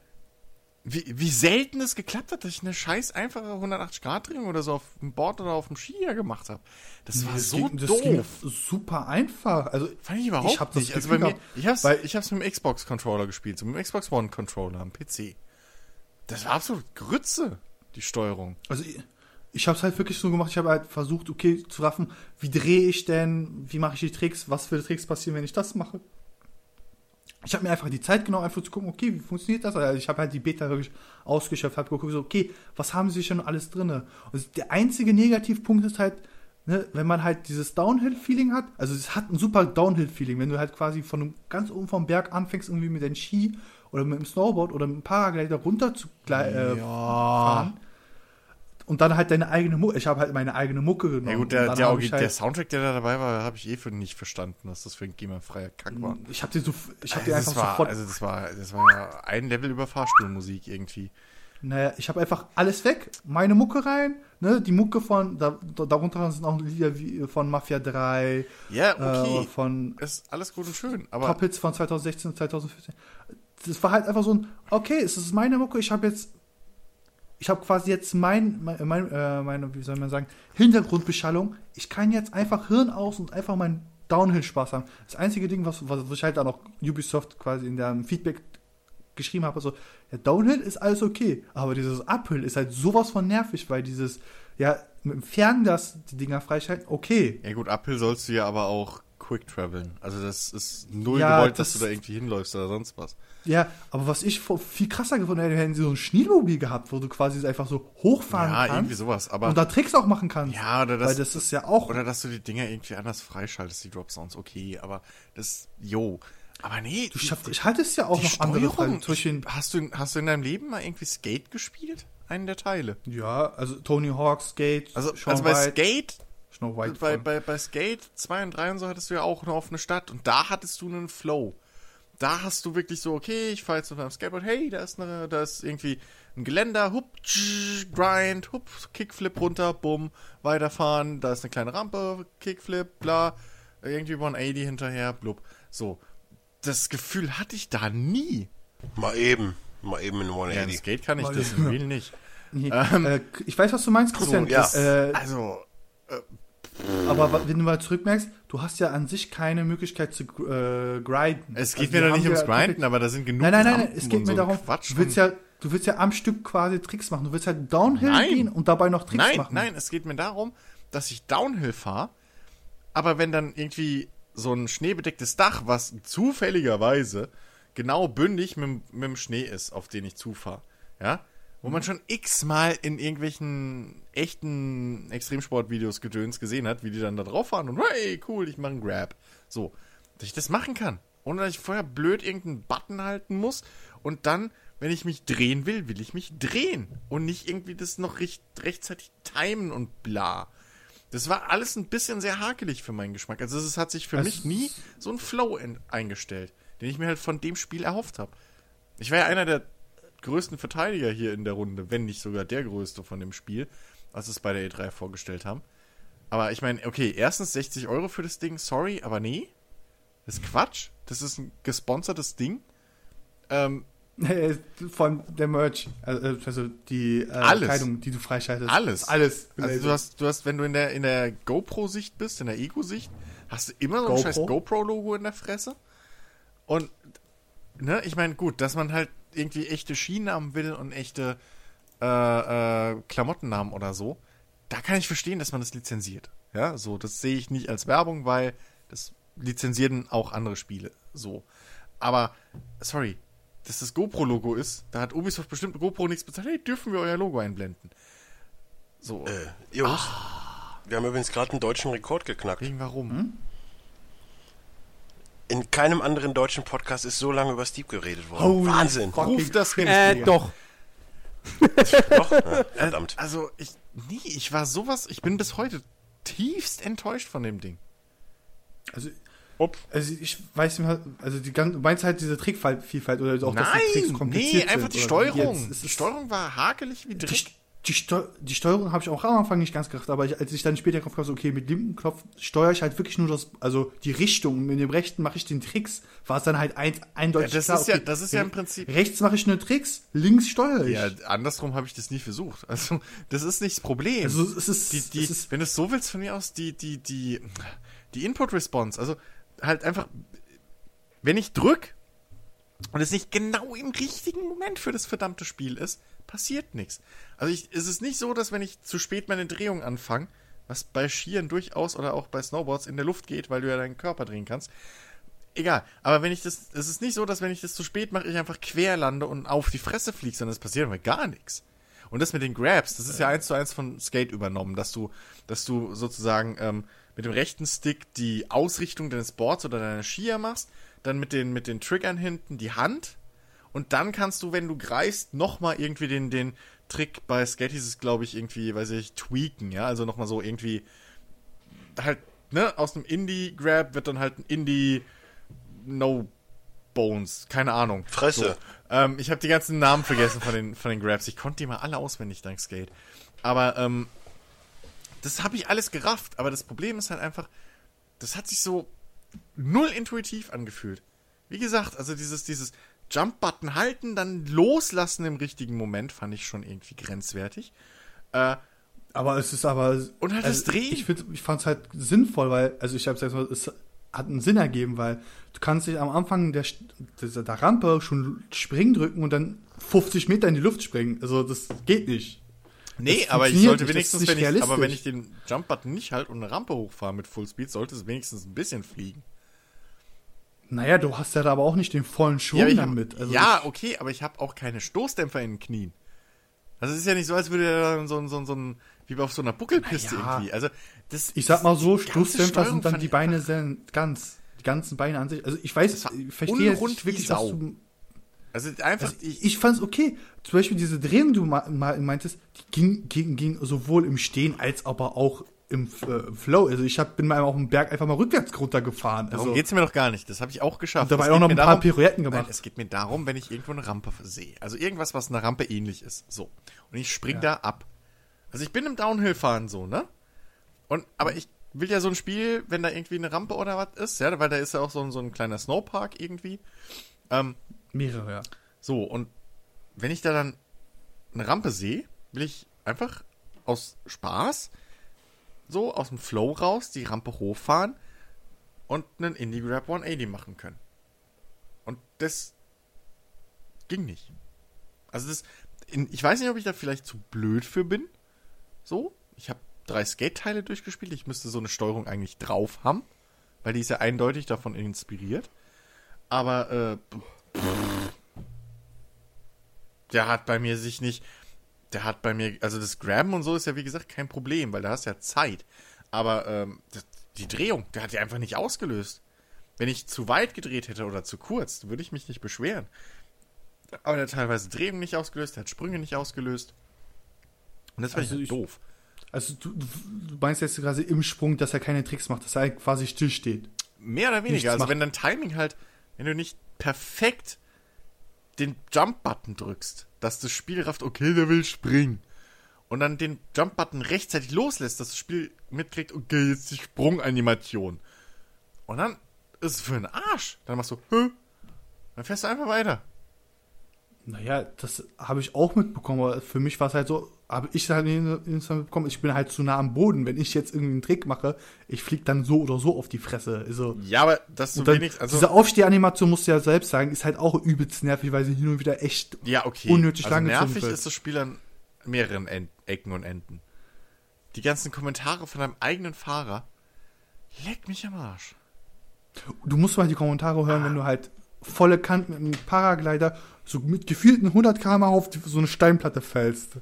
wie, wie selten es geklappt hat, dass ich eine scheiß einfache 180-Grad-Drehung oder so auf dem Board oder auf dem Skier gemacht habe. Das war Das so ging- das ging doof. super einfach. Also Fand ich überhaupt ich hab das nicht. Also bei mir, ich hab's, weil- ich hab's mit dem Xbox-Controller gespielt, so mit dem Xbox One-Controller am PC. Das war absolut Grütze, die Steuerung. Also ich, ich habe es halt wirklich so gemacht, ich habe halt versucht, okay, zu raffen, wie drehe ich denn, wie mache ich die Tricks, was für Tricks passieren, wenn ich das mache. Ich habe mir einfach die Zeit genommen, einfach zu gucken, okay, wie funktioniert das? Also ich habe halt die Beta wirklich ausgeschöpft, habe geguckt, so, okay, was haben sie schon alles drinne? Und der einzige Negativpunkt ist halt, ne, wenn man halt dieses Downhill-Feeling hat, also es hat ein super Downhill-Feeling, wenn du halt quasi von ganz oben vom Berg anfängst, irgendwie mit deinem Ski oder mit dem Snowboard oder mit dem Paraglider runter zu äh, fahren und dann halt deine eigene Mucke. Ich habe halt meine eigene Mucke genommen. Ja gut, der, der, hab halt, der Soundtrack, der da dabei war, habe ich eh für nicht verstanden, was das für ein GEMA-freier Kack war. ich habe die so, ich die Also einfach das war, sofort. also das war, das war ja ein Level über Fahrstuhlmusik irgendwie. Naja, ich habe einfach alles weg, meine Mucke rein, ne, die Mucke von, da, da- darunter sind auch Lieder wie von Mafia 3, Ja, äh, okay. von ist alles gut und schön, aber Hits von 2016 und 2014. Das war halt einfach so ein, okay, es ist meine Mucke, ich habe jetzt, ich habe quasi jetzt mein, mein, mein äh, meine, wie soll man sagen, Hintergrundbeschallung. Ich kann jetzt einfach Hirn aus und einfach meinen Downhill-Spaß haben. Das einzige Ding, was, was ich halt dann auch Ubisoft quasi in dem Feedback geschrieben habe, so, ja, Downhill ist alles okay, aber dieses Uphill ist halt sowas von nervig, weil dieses, ja, mit dem Ferngas die Dinger freischalten, okay. ja gut, Uphill sollst du ja aber auch quick traveln. Also das ist null Ja, gewollt, dass das- du da irgendwie hinläufst oder sonst was. Ja, aber was ich viel krasser gefunden hätte, hätten sie so ein Schneemobil gehabt, wo du quasi einfach so hochfahren Ja, kannst. irgendwie sowas, aber und da Tricks auch machen kannst. ja, oder das, Weil das ist ja auch. oder dass du die Dinger irgendwie anders freischaltest, die Drop Sounds, okay, aber das jo, aber nee, du schaffst, ich halte es ja auch noch andere Steuerung, Fragen. Zwischen, ich, hast du hast du in deinem Leben mal irgendwie Skate gespielt? Einen der Teile. ja, also Tony Hawk, Skate, Also, also bei Skate Snow White. bei, von- bei, bei Skate 2 und 3 und so hattest du ja auch eine offene Stadt und da hattest du einen Flow. Da hast du wirklich so, okay, ich fahre jetzt auf meinem Skateboard, hey, da ist, eine, da ist irgendwie ein Geländer, hup, tsch, grind, hup, Kickflip runter, bumm, weiterfahren, da ist eine kleine Rampe, Kickflip, bla, irgendwie 180 hinterher, blub. So, das Gefühl hatte ich da nie. Mal eben. Mal eben in Ja, in 180. Skate kann ich Mal- das im Real nicht. Nee, ähm, äh, ich weiß, was du meinst, Christian. ja. Das, äh, Also, aber wenn du mal zurückmerkst, du hast ja an sich keine Möglichkeit zu äh, grinden. es geht Also, mir doch nicht ums Grinden, aber da sind genug Nein, nein, nein, Rampen es geht mir so darum, du willst ja, du willst ja am Stück quasi Tricks machen. Du willst halt Downhill Nein. gehen und dabei noch Tricks nein, machen. Nein, es geht mir darum, dass ich Downhill fahre, aber wenn dann irgendwie so ein schneebedecktes Dach, was zufälligerweise genau bündig mit, mit dem Schnee ist, auf den ich zufahre, ja, wo man schon x-mal in irgendwelchen echten Extremsportvideos gedöns gesehen hat, wie die dann da drauf fahren und hey, cool, ich mache einen Grab. So, dass ich das machen kann, ohne dass ich vorher blöd irgendeinen Button halten muss und dann, wenn ich mich drehen will, will ich mich drehen und nicht irgendwie das noch recht, rechtzeitig timen und bla. Das war alles ein bisschen sehr hakelig für meinen Geschmack. Also es hat sich für Es mich nie so ein Flow in, eingestellt, den ich mir halt von dem Spiel erhofft habe. Ich war ja einer der größten Verteidiger hier in der Runde, wenn nicht sogar der größte von dem Spiel, als es bei der E3 vorgestellt haben. Aber ich meine, okay, erstens 60 Euro für das Ding, sorry, aber nee. Das ist Quatsch. Das ist ein gesponsertes Ding. Ähm, Äh, Von der Merch, also, also die äh, Alles. Kleidung, die du freischaltest. Alles. Alles. Also du hast, du hast, wenn du in der, in der GoPro-Sicht bist, in der Ego-Sicht, hast du immer so ein GoPro? scheiß GoPro-Logo in der Fresse. Und, ne, ich meine, gut, dass man halt irgendwie echte Skinamen will und echte äh, äh, Klamottennamen oder so, da kann ich verstehen, dass man das lizenziert. Ja, so, das sehe ich nicht als Werbung, weil das lizenzieren auch andere Spiele. So. Aber, sorry, dass das GoPro-Logo ist, da hat Ubisoft bestimmt GoPro nichts bezahlt. Hey, dürfen wir euer Logo einblenden? So. Äh, Jungs, wir haben übrigens gerade einen deutschen Rekord geknackt. Wegen warum? Hm? In keinem anderen deutschen Podcast ist so lange über Steve geredet worden. Holy Wahnsinn. Ruf das hin. Äh, doch. Doch? Ja, verdammt. Also, ich, nee, ich war sowas, ich bin bis heute tiefst enttäuscht von dem Ding. Also, Upp. also ich weiß nicht, mehr, also die ganze, du meinst halt diese Trickvielfalt oder auch, dass die Tricks Nein, kompliziert nee, einfach sind die Steuerung. Jetzt, es Die Steuerung war hakelig wie Die, Dreck. Die, Steu die Steuerung habe ich auch am Anfang nicht ganz gedacht, aber ich, als ich dann später drauf kam, so, okay, mit linken Knopf steuere ich halt wirklich nur das, also die Richtung. Und mit dem rechten mache ich den Tricks. War es dann halt ein, eindeutig Ja, das klar, ist ja- okay, das ist ja im Prinzip- Rechts mache ich nur Tricks, links steuere ich. Ja, andersrum habe ich das nie versucht. Also, das ist nicht das Problem. also es ist, die, die, es ist wenn du es so willst von mir aus, die, die, die, die Input-Response, also halt einfach, wenn ich drück und es nicht genau im richtigen Moment für das verdammte Spiel ist, passiert nichts. Also ich, es ist nicht so, dass wenn ich zu spät meine Drehung anfange, was bei Skiern durchaus oder auch bei Snowboards in der Luft geht, weil du ja deinen Körper drehen kannst. Egal, aber wenn ich das, es ist nicht so, dass wenn ich das zu spät mache, ich einfach quer lande und auf die Fresse fliege, sondern es passiert mir gar nichts. Und das mit den Grabs, das ist ja eins zu eins von Skate übernommen, dass du, dass du sozusagen ähm, mit dem rechten Stick die Ausrichtung deines Boards oder deiner Skier machst, dann mit den, mit den Triggern hinten die Hand und dann kannst du, wenn du greifst, nochmal irgendwie den, den, Trick bei Skate hieß es, glaube ich, irgendwie, weiß ich, tweaken, ja, also nochmal so irgendwie halt, ne, aus einem Indie-Grab wird dann halt ein Indie No Bones, keine Ahnung. Fresse. So. Ähm, ich habe die ganzen Namen vergessen von den, von den Grabs. Ich konnte die mal alle auswendig dank Skate. Aber ähm, das habe ich alles gerafft. Aber das Problem ist halt einfach, das hat sich so null intuitiv angefühlt. Wie gesagt, also dieses, dieses Jump-Button halten, dann loslassen im richtigen Moment, fand ich schon irgendwie grenzwertig. Äh, Aber es ist aber. Und halt das Drehen. Ich, ich fand es halt sinnvoll, weil, also ich habe gesagt, es hat einen Sinn ergeben, weil du kannst dich am Anfang der, dieser, der Rampe schon springen drücken und dann 50 Meter in die Luft springen. Also das geht nicht. Nee, aber ich sollte nicht, wenigstens, wenn ich, aber wenn ich den Jump-Button nicht halt und eine Rampe hochfahre mit Fullspeed, sollte es wenigstens ein bisschen fliegen. Naja, du hast ja da aber auch nicht den vollen Schwung hab, damit. Also ja, okay, aber ich habe auch keine Stoßdämpfer in den Knien. Also es ist ja nicht so, als würde er dann so, ein- so, ein- so ein, wie auf so einer Buckelpiste ja. irgendwie. Also das, Ich sag mal so, Stoßdämpfer sind dann die Beine sind ganz, die ganzen Beine an sich. Also ich weiß, ich verstehe jetzt wirklich, was du Also einfach, Also ich, ich fand's okay. Zum Beispiel diese Drehung, die du meintest, die ging, ging, ging sowohl im Stehen als aber auch im äh, Flow. Also ich hab, bin mal auf dem Berg einfach mal rückwärts runtergefahren. darum Also, geht's mir doch gar nicht. Das habe ich auch geschafft. Und dabei auch noch ein paar Pirouetten gemacht. Nein, es geht mir darum, wenn ich irgendwo eine Rampe sehe. Also irgendwas, was einer Rampe ähnlich ist. So. Und ich spring da ab. Also ich bin im Downhill-Fahren so, ne? Und, aber ich will ja so ein Spiel, wenn da irgendwie eine Rampe oder was ist, ja, weil da ist ja auch so ein, so ein kleiner Snowpark irgendwie. Ähm, mehrere, ja. so, und wenn ich da dann eine Rampe sehe, will ich einfach aus Spaß so aus dem Flow raus die Rampe hochfahren und einen Indie Grab 180 machen können. Und das ging nicht. Also das, ich weiß nicht, ob ich da vielleicht zu blöd für bin. So, ich habe drei Skate-Teile durchgespielt. Ich müsste so eine Steuerung eigentlich drauf haben, weil die ist ja eindeutig davon inspiriert. Aber äh, der hat bei mir sich nicht, der hat bei mir, also das Grabben und so ist ja wie gesagt kein Problem, weil da hast du ja Zeit. Aber ähm, das, die Drehung, der hat ja einfach nicht ausgelöst. Wenn ich zu weit gedreht hätte oder zu kurz, würde ich mich nicht beschweren. Aber der hat teilweise Drehung nicht ausgelöst, der hat Sprünge nicht ausgelöst. Und das war Also ich ich- doof. Also du, du meinst jetzt quasi im Sprung, dass er keine Tricks macht, dass er quasi still steht. Mehr oder nichts weniger. Also macht. wenn dein Timing halt, wenn du nicht perfekt den Jump-Button drückst, dass das Spiel rafft, okay, der will springen. Und dann den Jump-Button rechtzeitig loslässt, dass das Spiel mitkriegt, okay, jetzt die Sprunganimation. Und dann ist es für einen Arsch. Dann machst du, hä? Dann fährst du einfach weiter. Naja, das habe ich auch mitbekommen, aber für mich war es halt so, habe ich halt instant mitbekommen, ich bin halt zu nah am Boden. Wenn ich jetzt irgendwie einen Trick mache, ich flieg dann so oder so auf die Fresse. Also, Ja, aber du und dann, wenig, also, diese Aufstehanimation, musst du ja selbst sagen, ist halt auch übelst nervig, weil sie hin und wieder echt ja, okay. unnötig also lang gezogen nervig wird. ist das Spiel an mehreren End Ecken und Enden. Die ganzen Kommentare von deinem eigenen Fahrer, leck mich am Arsch. Du musst mal die Kommentare hören, wenn du halt volle Kant mit einem Paraglider so mit gefühlten 100 km auf die, so eine Steinplatte fällst.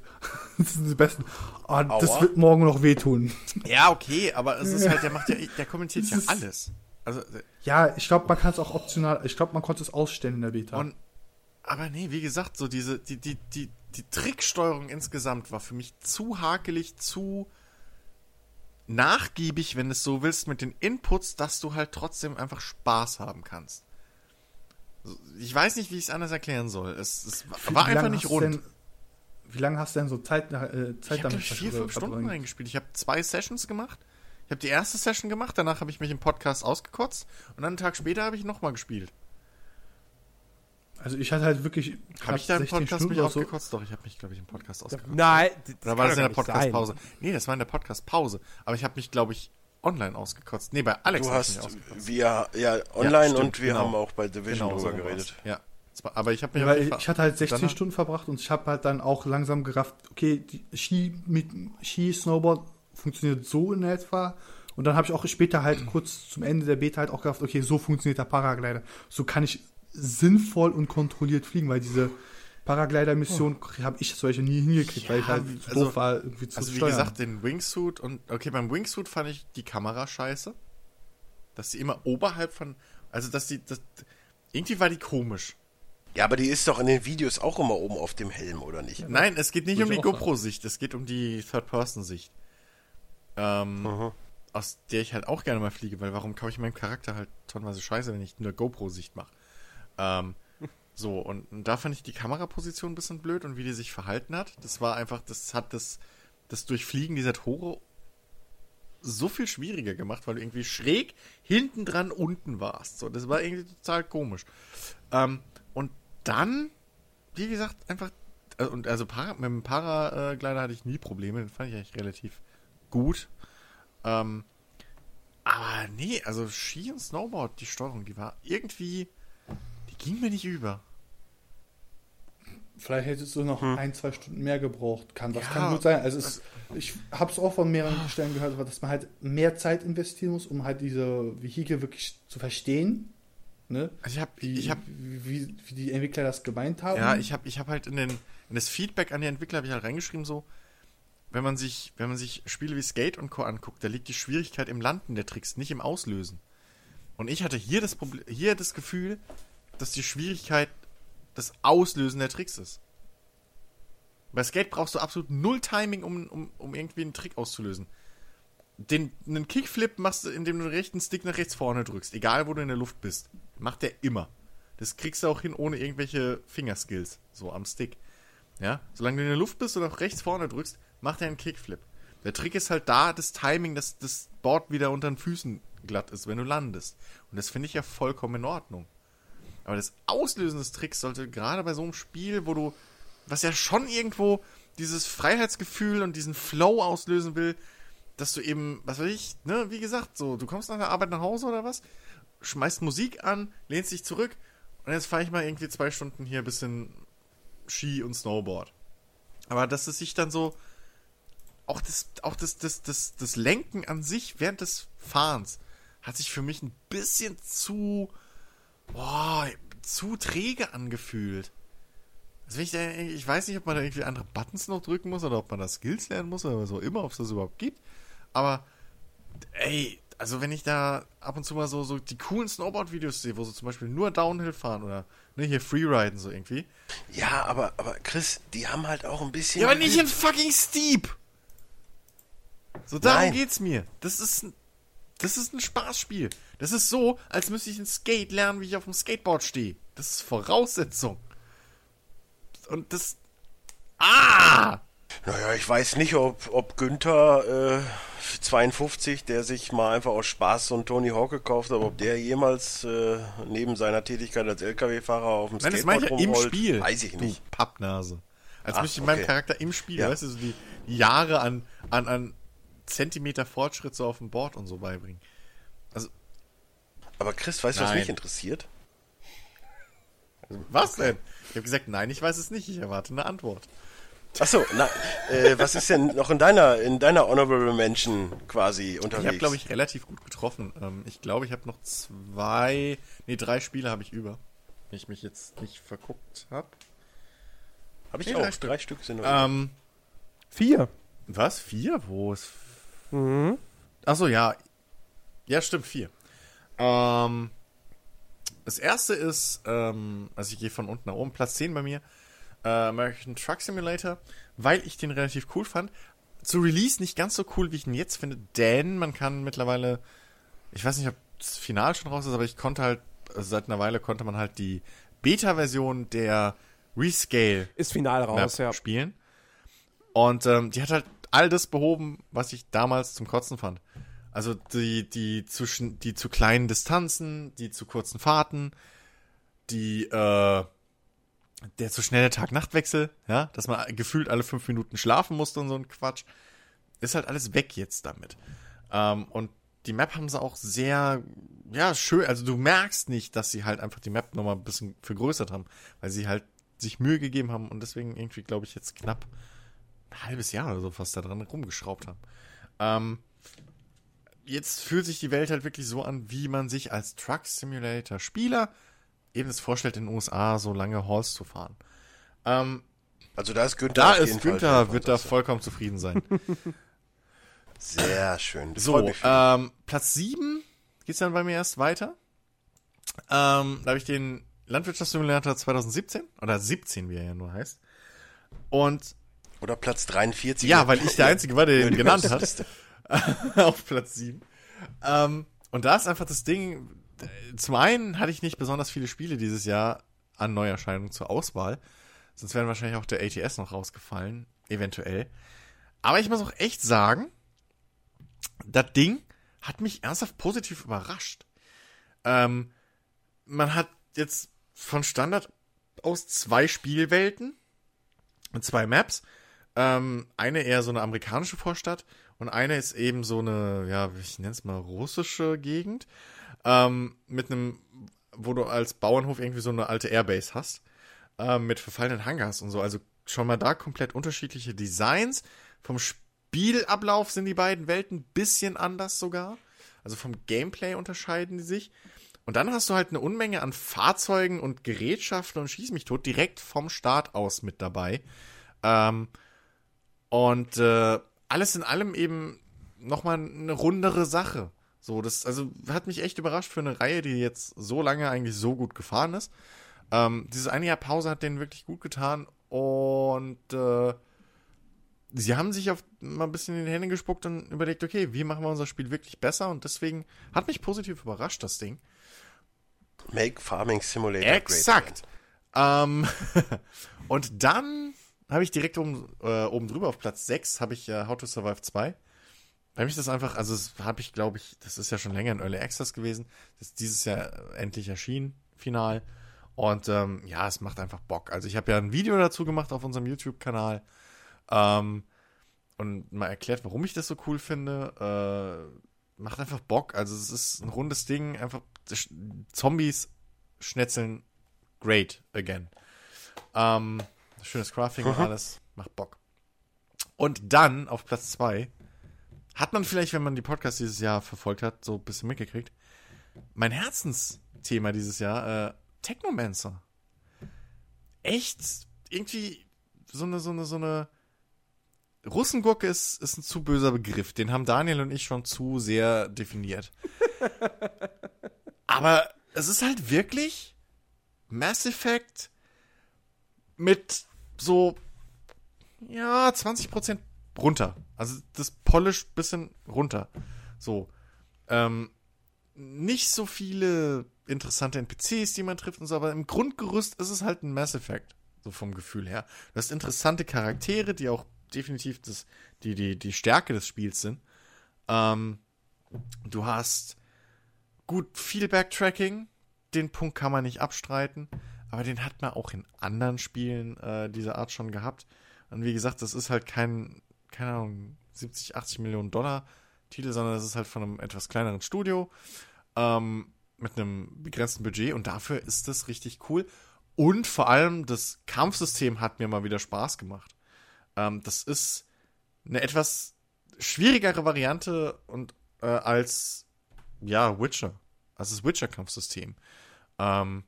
Das sind die besten. Ah, das Aua. wird morgen noch wehtun. Ja, okay, aber es ist halt, der macht ja, der kommentiert ja alles. Also, Ja, ich glaube, man kann es auch optional, ich glaube, man konnte es ausstellen in der Beta. und, aber nee, wie gesagt, so diese, die, die, die, die Tricksteuerung insgesamt war für mich zu hakelig, zu nachgiebig, wenn du es so willst, mit den Inputs, dass du halt trotzdem einfach Spaß haben kannst. Ich weiß nicht, wie ich es anders erklären soll. Es, es war einfach nicht rund. Denn, wie lange hast du denn so Zeit, äh, Zeit Ich habe vier, fünf Stunden reingespielt. Ich habe zwei Sessions gemacht. Ich habe die erste Session gemacht, danach habe ich mich im Podcast ausgekotzt und dann einen Tag später habe ich nochmal gespielt. Also ich hatte halt wirklich Habe ich da im 16 Podcast Stunden mich oder so. ausgekotzt? Doch, ich habe mich, glaube ich, im Podcast ausgekotzt. Nein, das Oder war kann das in der. Podcast-Pause? Nee, das war in der Podcast-Pause. Aber ich habe mich, glaube ich, online ausgekotzt. Nee, bei Alex Du hast ausgekotzt. wir ja online stimmt, und wir genau. haben auch bei Division Genau, so drüber war's. geredet. Ja. Zwar- Aber ich habe mich Ja, weil ich hatte halt 16 danach- Stunden verbracht und ich habe halt dann auch langsam gerafft, okay, die Ski mit Ski, Snowboard funktioniert so in etwa. Und dann habe ich auch später halt kurz zum Ende der Beta halt auch gerafft, okay, so funktioniert der Paraglider. So kann ich sinnvoll und kontrolliert fliegen, weil diese Paraglider-Mission habe ich Beispiel nie hingekriegt, weil ich halt wie- zu also- doof war, irgendwie zu Also wie steuern. gesagt, den Wingsuit und okay, beim Wingsuit fand ich die Kamera scheiße. Dass sie immer oberhalb von, also dass die, das, irgendwie war die komisch. Ja, aber die ist doch in den Videos auch immer oben auf dem Helm, oder nicht? Nein, es geht nicht um die. GoPro-Sicht, es geht um die Third-Person-Sicht. Ähm, aus der ich halt auch gerne mal fliege, weil warum kaufe ich meinem Charakter halt tonnenweise Scheiße, wenn ich nur GoPro-Sicht mache? Ähm, so, und, und da fand ich die Kameraposition ein bisschen blöd und wie die sich verhalten hat. Das war einfach, das hat das, das Durchfliegen dieser Tore so viel schwieriger gemacht, weil du irgendwie schräg hinten dran unten warst. So, das war irgendwie total komisch. Ähm, und dann, wie gesagt, einfach, äh, und also Para, mit dem Paraglider hatte ich nie Probleme, den fand ich eigentlich relativ gut. Ähm, aber nee, also Ski und Snowboard, die Steuerung, die war irgendwie, ging mir nicht über. Vielleicht hättest du noch ein, zwei Stunden mehr gebraucht. Kann, das Ja, kann gut sein. Also es, ich habe es auch von mehreren Stellen gehört, dass man halt mehr Zeit investieren muss, um halt diese Vehikel wirklich zu verstehen. Ne? Also ich habe, Wie, ich habe, wie, wie die Entwickler das gemeint haben. ja, ich habe, ich habe halt in den, in das Feedback an die Entwickler habe ich halt reingeschrieben so, wenn man sich, wenn man sich Spiele wie Skate und Co anguckt, da liegt die Schwierigkeit im Landen der Tricks, nicht im Auslösen. Und ich hatte hier das Problem, hier das Gefühl, dass die Schwierigkeit das Auslösen der Tricks ist. Bei Skate brauchst du absolut null Timing, um, um, um irgendwie einen Trick auszulösen. Den, einen Kickflip machst du, indem du den rechten Stick nach rechts vorne drückst, egal wo du in der Luft bist. Macht der immer. Das kriegst du auch hin ohne irgendwelche Fingerskills, so am Stick. Ja, solange du in der Luft bist und nach rechts vorne drückst, macht er einen Kickflip. Der Trick ist halt da, das Timing, dass das Board wieder unter den Füßen glatt ist, wenn du landest. Und das finde ich ja vollkommen in Ordnung. Aber das Auslösen des Tricks sollte gerade bei so einem Spiel, wo du, was ja schon irgendwo dieses Freiheitsgefühl und diesen Flow auslösen will, dass du eben, was weiß ich, ne, wie gesagt, so, du kommst nach der Arbeit nach Hause oder was, schmeißt Musik an, lehnst dich zurück und jetzt fahre ich mal irgendwie zwei Stunden hier ein bisschen Ski und Snowboard. Aber dass es sich dann so, auch das, auch das, das, das, das Lenken an sich während des Fahrens hat sich für mich ein bisschen zu, boah, zu träge angefühlt. Also ich, ich weiß nicht, ob man da irgendwie andere Buttons noch drücken muss oder ob man da Skills lernen muss oder so immer, ob es das überhaupt gibt. Aber, ey, also wenn ich da ab und zu mal so, so die coolen Snowboard-Videos sehe, wo sie zum Beispiel nur Downhill fahren oder ne, hier Freeriden so irgendwie. Ja, aber, aber Chris, die haben halt auch ein bisschen. Ja, aber nicht in fucking Steep! So, darum Nein. geht's mir. Das ist ein, das ist ein Spaßspiel. Das ist so, als müsste ich ein Skate lernen, wie ich auf dem Skateboard stehe. Das ist Voraussetzung. Und das. Ah! Naja, ich weiß nicht, ob, ob Günther äh, 52, der sich mal einfach aus Spaß so einen Tony Hawk gekauft hat, ob der jemals äh, neben seiner Tätigkeit als LKW-Fahrer auf dem Nein, das meine Skateboard ich ja im Spiel. Weiß ich du nicht. Pappnase. Als Ach, müsste ich meinem okay. Charakter im Spiel, Ja. weißt du, so die, die Jahre an, an, an Zentimeter Fortschritt so auf dem Board und so beibringen. Also, Aber Chris, weißt du, was mich interessiert? was denn? Ich habe gesagt, nein, ich weiß es nicht. Ich erwarte eine Antwort. Achso, na, äh, was ist denn noch in deiner, in deiner Honorable Mention quasi Ich unterwegs? habe, glaube ich, relativ gut getroffen. Ähm, ich glaube, ich habe noch zwei, nee, drei Spiele habe ich über. Wenn ich mich jetzt nicht verguckt habe. Habe ich Nee, auch. drei Drei, Stück. Stück sind noch. Ähm, Vier. was? Vier? Wo ist. Mhm. Achso, ja. Ja, stimmt, vier. Ähm, das erste ist, ähm, also ich gehe von unten nach oben, Platz 10 bei mir, äh, American Truck Simulator, weil ich den relativ cool fand. Zu Release nicht ganz so cool, wie ich ihn jetzt finde, denn man kann mittlerweile, ich weiß nicht, ob das Final schon raus ist, aber ich konnte halt, also seit einer Weile konnte man halt die Beta-Version der Rescale Ist final raus, ja. spielen. Und ähm, die hat halt all das behoben, was ich damals zum Kotzen fand. Also die, die, zu, schn- die zu kleinen Distanzen, die zu kurzen Fahrten, die, äh, der zu schnelle Tag-Nacht-Wechsel, ja, dass man gefühlt alle fünf Minuten schlafen musste und so ein Quatsch, ist halt alles weg jetzt damit. Ähm, und die Map haben sie auch sehr, ja, schön, also du merkst nicht, dass sie halt einfach die Map nochmal ein bisschen vergrößert haben, weil sie halt sich Mühe gegeben haben und deswegen irgendwie, glaube ich, jetzt knapp ein halbes Jahr oder so fast da dran rumgeschraubt haben. Ähm, jetzt fühlt sich die Welt halt wirklich so an, wie man sich als Truck Simulator Spieler eben es vorstellt, in den USA so lange Halls zu fahren. Ähm, also da ist Günther da ist Fall Günther, Fan wird da vollkommen zufrieden sein. Sehr schön. Das So, ähm, Platz 7 geht's dann bei mir erst weiter. Ähm, da habe ich den Landwirtschaftssimulator 2017 oder 17, wie er ja nur heißt. Und Oder Platz 43. ja, weil ich der Einzige war, der den genannt hat. Auf Platz 7. Ähm, und da ist einfach das Ding, äh, zum einen hatte ich nicht besonders viele Spiele dieses Jahr an Neuerscheinungen zur Auswahl. Sonst wären wahrscheinlich auch der ATS noch rausgefallen, eventuell. Aber ich muss auch echt sagen, das Ding hat mich ernsthaft positiv überrascht. Ähm, man hat jetzt von Standard aus zwei Spielwelten und zwei Maps. Ähm, eine eher so eine amerikanische Vorstadt und eine ist eben so eine, ja, ich nenne es mal russische Gegend. Ähm, mit einem, wo du als Bauernhof irgendwie so eine alte Airbase hast. Ähm, mit verfallenen Hangars und so. Also schon mal da komplett unterschiedliche Designs. Vom Spielablauf sind die beiden Welten ein bisschen anders sogar. Also vom Gameplay unterscheiden die sich. Und dann hast du halt eine Unmenge an Fahrzeugen und Gerätschaften und Schieß mich tot direkt vom Start aus mit dabei. Ähm, und äh, alles in allem eben nochmal eine rundere Sache. So, das also hat mich echt überrascht für eine Reihe, die jetzt so lange eigentlich so gut gefahren ist. Ähm, dieses eine Jahr Pause hat denen wirklich gut getan und äh, sie haben sich auf mal ein bisschen in die Hände gespuckt und überlegt, okay, wie machen wir unser Spiel wirklich besser und deswegen hat mich positiv überrascht, das Ding. Make Farming Simulator Exakt. Ähm, und dann habe ich direkt oben, äh, oben drüber auf Platz 6 habe ich äh, How to Survive 2. Weil mich das einfach, also habe ich, glaube ich, das ist ja schon länger in Early Access gewesen. Das ist dieses Jahr endlich erschienen, final. Und ähm, ja, es macht einfach Bock. Also ich habe ja ein Video dazu gemacht auf unserem YouTube-Kanal. Ähm, und mal erklärt, warum ich das so cool finde. Äh, macht einfach Bock. Also es ist ein rundes Ding. Einfach Zombies schnetzeln great again. Ähm, schönes Crafting und alles. Macht Bock. Und dann auf Platz 2 hat man vielleicht, wenn man die Podcasts dieses Jahr verfolgt hat, so ein bisschen mitgekriegt. Mein Herzensthema dieses Jahr, äh, Technomancer. Echt irgendwie so eine, so eine, so eine Russengurke ist, ist ein zu böser Begriff. Den haben Daniel und ich schon zu sehr definiert. Aber es ist halt wirklich Mass Effect mit so, ja, 20% runter. Also das Polish bisschen runter. So. Ähm, nicht so viele interessante NPCs, die man trifft und so, aber im Grundgerüst ist es halt ein Mass Effect. So vom Gefühl her. Du hast interessante Charaktere, die auch definitiv das, die, die, die Stärke des Spiels sind. Ähm, du hast gut viel Backtracking. Den Punkt kann man nicht abstreiten. Aber den hat man auch in anderen Spielen äh, dieser Art schon gehabt. Und wie gesagt, das ist halt kein, keine Ahnung, 70, 80 Millionen Dollar Titel, sondern das ist halt von einem etwas kleineren Studio ähm, mit einem begrenzten Budget und dafür ist das richtig cool. Und vor allem das Kampfsystem hat mir mal wieder Spaß gemacht. Ähm, das ist eine etwas schwierigere Variante und äh, als ja Witcher, als das Witcher-Kampfsystem. Ähm,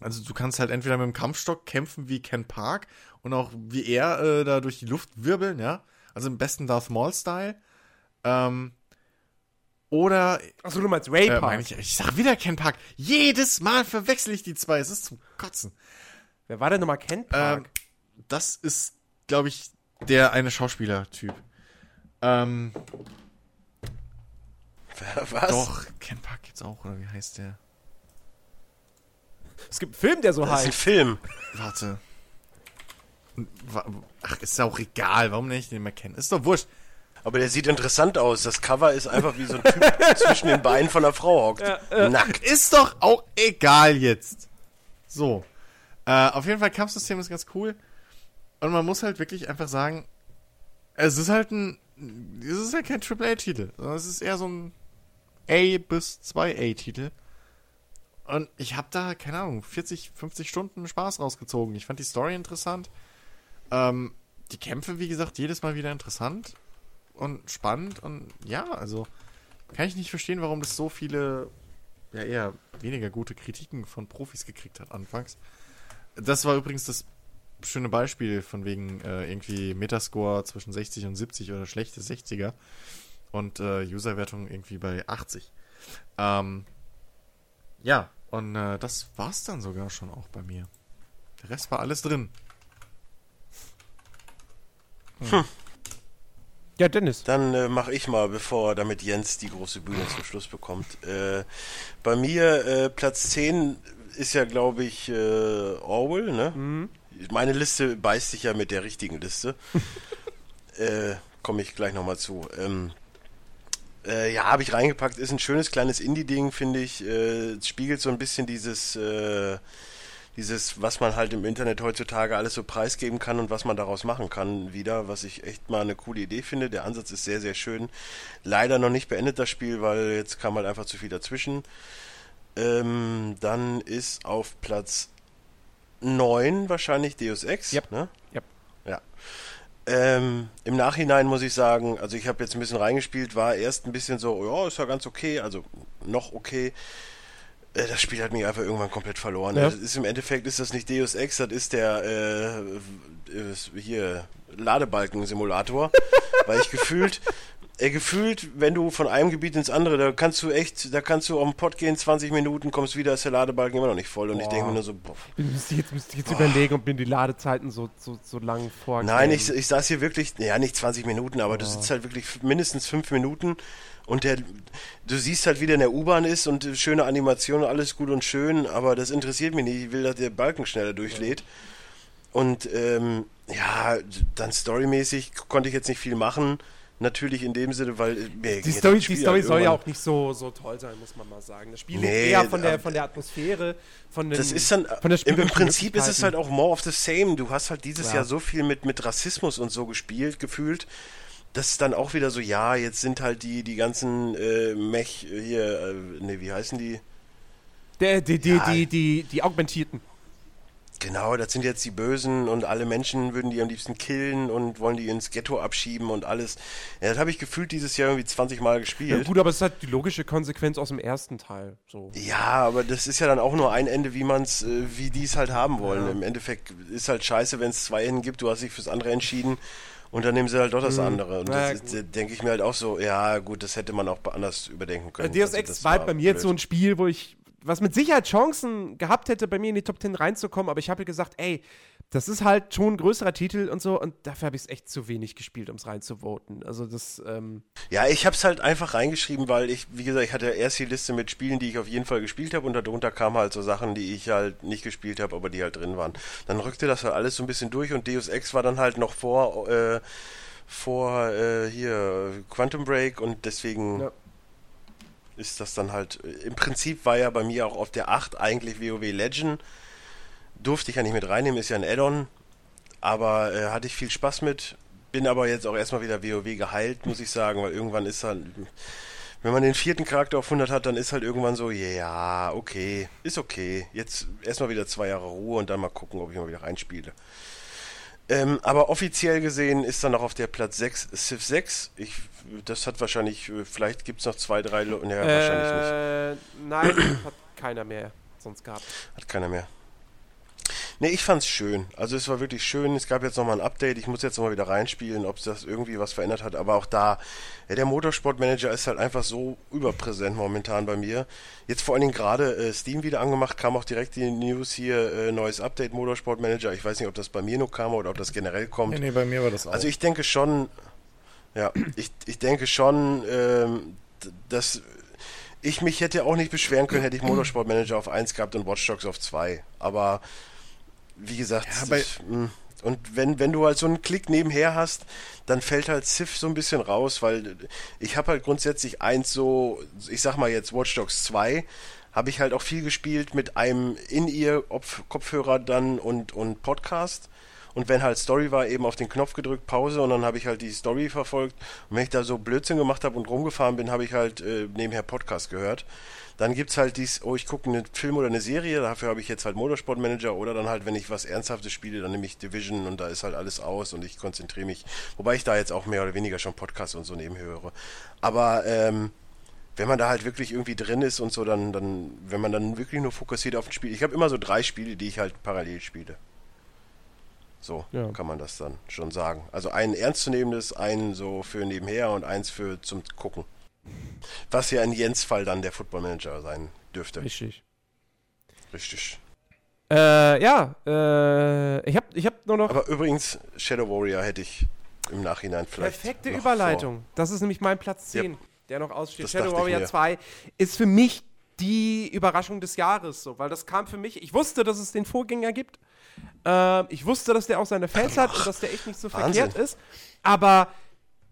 also du kannst halt entweder mit dem Kampfstock kämpfen wie Ken Park und auch wie er äh, da durch die Luft wirbeln, ja. Also im besten Darth Maul-Style. Ähm, oder Achso, du meinst Ray äh, Park. meine ich, ich sag wieder Ken Park. Jedes Mal verwechsel ich die zwei. Es ist zum Kotzen. Wer war denn nochmal Ken Ähm, Park? das ist, glaube ich, der eine Schauspieler-Typ. Ähm, Was? doch, Ken Park gibt's auch, oder wie heißt der? Es gibt einen Film, der so Das ist ein heißt. Film. Warte. Ach, ist auch egal. Warum nicht den mal kennen? Ist doch wurscht. Aber der sieht interessant aus. Das Cover ist einfach wie so ein Typ zwischen den Beinen von einer Frau hockt. Nackt. Ist doch auch egal jetzt. So. Äh, auf jeden Fall, Kampfsystem ist ganz cool. Und man muss halt wirklich einfach sagen, es ist halt ein. Es ist halt kein AAA-Titel, sondern es ist eher so ein A bis 2A-Titel. Und ich habe da, keine Ahnung, 40, 50 Stunden Spaß rausgezogen. Ich fand die Story interessant. Ähm, die Kämpfe, wie gesagt, jedes Mal wieder interessant und spannend. Und ja, also kann ich nicht verstehen, warum das so viele, ja eher weniger gute Kritiken von Profis gekriegt hat anfangs. Das war übrigens das schöne Beispiel von wegen äh, irgendwie Metascore zwischen 60 und 70 oder schlechte 60er und äh, Userwertung irgendwie bei 80. Ähm, ja, Und äh, das war's dann sogar schon auch bei mir. Der Rest war alles drin. Ja, Dennis. Dann äh, mache ich mal, bevor damit Jens die große Bühne zum Schluss bekommt. Äh, bei mir äh, Platz 10 ist ja, glaube ich, äh, Orwell, ne? Meine Liste beißt sich ja mit der richtigen Liste. äh, Komme ich gleich nochmal zu. Ähm, äh, ja, habe ich reingepackt. Ist ein schönes kleines Indie-Ding, finde ich. Äh, es spiegelt so ein bisschen dieses, äh, dieses, was man halt im Internet heutzutage alles so preisgeben kann und was man daraus machen kann, wieder, was ich echt mal eine coole Idee finde. Der Ansatz ist sehr, sehr schön. Leider noch nicht beendet das Spiel, weil jetzt kam halt einfach zu viel dazwischen. Ähm, dann ist auf Platz 9 wahrscheinlich Deus Ex. Yep. Ne? Yep. Ähm, Im Nachhinein muss ich sagen, also ich habe jetzt ein bisschen reingespielt, war erst ein bisschen so, ja, ist ja ganz okay, also noch okay. Äh, Das Spiel hat mich einfach irgendwann komplett verloren. Ja. Ist im Endeffekt ist das nicht Deus Ex, das ist der äh, ist hier Ladebalken-Simulator, weil ich gefühlt äh, gefühlt, wenn du von einem Gebiet ins andere, da kannst du echt, da kannst du auf den Pott gehen, 20 Minuten, kommst wieder, ist der Ladebalken immer noch nicht voll. Und ich Boah. denke mir nur so, boah, Ich müsste jetzt, müsste jetzt überlegen, ob mir die Ladezeiten so, so, so lang vorgehen. Nein, ich, ich saß hier wirklich, ja nicht 20 Minuten, aber du sitzt halt wirklich mindestens 5 Minuten und der, du siehst halt, wie der in der U-Bahn ist und äh, schöne Animation, alles gut und schön, aber das interessiert mich nicht. Ich will, dass der Balken schneller durchlädt. Und ähm, ja, dann storymäßig konnte ich jetzt nicht viel machen. Natürlich in dem Sinne, weil äh, Die Story, die Spiel Story soll ja auch nicht so, so toll sein, muss man mal sagen. Das Spiel Nee, eher von der, aber- von der Atmosphäre, von den, Das ist dann, von der im, im Prinzip ist es halt auch more of the same. Du hast halt dieses Ja. Jahr so viel mit, mit Rassismus und so gespielt, gefühlt, dass dann auch wieder so, ja, jetzt sind halt die, die ganzen äh, Mech äh, hier, äh, ne, wie heißen die? Der, die, die, Ja. die, die, die Augmentierten. Genau, das sind jetzt die Bösen und alle Menschen würden die am liebsten killen und wollen die ins Ghetto abschieben und alles. Ja, das habe ich gefühlt dieses Jahr irgendwie 20 Mal Ja, gespielt. gut, aber es ist halt die logische Konsequenz aus dem ersten Teil. So. Ja, aber das ist ja dann auch nur ein Ende, wie man's, äh, wie die es halt haben wollen. Im Endeffekt ist halt scheiße, wenn es zwei Enden gibt, du hast dich fürs andere entschieden und dann nehmen sie halt doch das andere. Und Mhm. Ja, das ist- denke ich mir halt auch so, ja gut, das hätte man auch anders überdenken können. Äh, Deus Also Ex das war halt bei mir jetzt so ein Spiel, wo ich, was mit Sicherheit Chancen gehabt hätte, bei mir in die Top 10 reinzukommen, aber ich habe gesagt, ey, das ist halt schon ein größerer Titel und so und dafür habe ich es echt zu wenig gespielt, um es reinzuvoten. Also das, ähm, Ja, ich habe es halt einfach reingeschrieben, weil ich, wie gesagt, ich hatte erst die Liste mit Spielen, die ich auf jeden Fall gespielt habe und darunter kamen halt so Sachen, die ich halt nicht gespielt habe, aber die halt drin waren. Dann rückte das halt alles so ein bisschen durch und Deus Ex war dann halt noch vor, äh, vor äh, hier Quantum Break und deswegen Ja. Ist das dann halt, äh, im Prinzip war ja bei mir auch auf der 8 eigentlich WoW Legend. Durfte ich ja nicht mit reinnehmen, ist ja ein Add-on, aber äh, hatte ich viel Spaß mit. Bin aber jetzt auch erstmal wieder WoW geheilt, muss ich sagen, weil irgendwann ist halt, wenn man den vierten Charakter auf 100 hat, dann ist halt irgendwann so, ja, okay, ist okay. Jetzt erstmal wieder zwei Jahre Ruhe und dann mal gucken, ob ich mal wieder reinspiele. Ähm, aber offiziell gesehen ist dann noch auf der Platz 6 Civ 6. Ich, das hat wahrscheinlich, äh, vielleicht gibt es noch zwei, drei, wahrscheinlich nicht. äh, nein, hat keiner mehr sonst gehabt. Hat keiner mehr. Ne, ich fand's schön. Also es war wirklich schön. Es gab jetzt nochmal ein Update. Ich muss jetzt nochmal wieder reinspielen, ob das irgendwie was verändert hat. Aber auch da, ja, der Motorsportmanager ist halt einfach so überpräsent momentan bei mir. Jetzt vor allen Dingen gerade äh, Steam wieder angemacht, kam auch direkt die News hier, äh, neues Update Motorsportmanager. Ich weiß nicht, ob das bei mir nur kam oder ob das generell kommt. Nee, nee, bei mir war das auch. Also ich denke schon, ja, ich, ich denke schon, ähm, dass ich mich hätte auch nicht beschweren können, hätte ich Motorsport Manager auf 1 gehabt und Watch Dogs auf 2. Aber wie gesagt, Ja, ich, mh, und wenn, wenn du halt so einen Klick nebenher hast, dann fällt halt Civ so ein bisschen raus, weil ich habe halt grundsätzlich eins so, ich sag mal jetzt Watch Dogs 2, habe ich halt auch viel gespielt mit einem In-Ear-Kopfhörer dann und, und Podcast. Und wenn halt Story war, eben auf den Knopf gedrückt, Pause und dann habe ich halt die Story verfolgt. Und wenn ich da so Blödsinn gemacht habe und rumgefahren bin, habe ich halt äh, nebenher Podcast gehört. Dann gibt's halt dies, oh, ich gucke einen Film oder eine Serie, dafür habe ich jetzt halt Motorsportmanager oder dann halt, wenn ich was Ernsthaftes spiele, dann nehme ich Division und da ist halt alles aus und ich konzentriere mich. Wobei ich da jetzt auch mehr oder weniger schon Podcast und so nebenher höre. Aber ähm, wenn man da halt wirklich irgendwie drin ist und so, dann, dann, wenn man dann wirklich nur fokussiert auf ein Spiel. Ich habe immer so drei Spiele, die ich halt parallel spiele. So Ja. kann man das dann schon sagen. Also ein ernstzunehmendes, ein so für nebenher und eins für zum Gucken. Was ja in Jens Fall dann der Football Manager sein dürfte. Richtig. Richtig. Äh, ja, äh, ich hab, ich hab nur noch. Aber übrigens, Shadow Warrior hätte ich im Nachhinein vielleicht. Perfekte Überleitung. Das ist nämlich mein Platz 10, Ja. der noch aussteht. Das Shadow Warrior mir. 2 ist für mich die Überraschung des Jahres, so, weil das kam für mich. Ich wusste, dass es den Vorgänger gibt. Ähm, ich wusste, dass der auch seine Fans hat und dass der echt nicht so Wahnsinn. verkehrt ist. Aber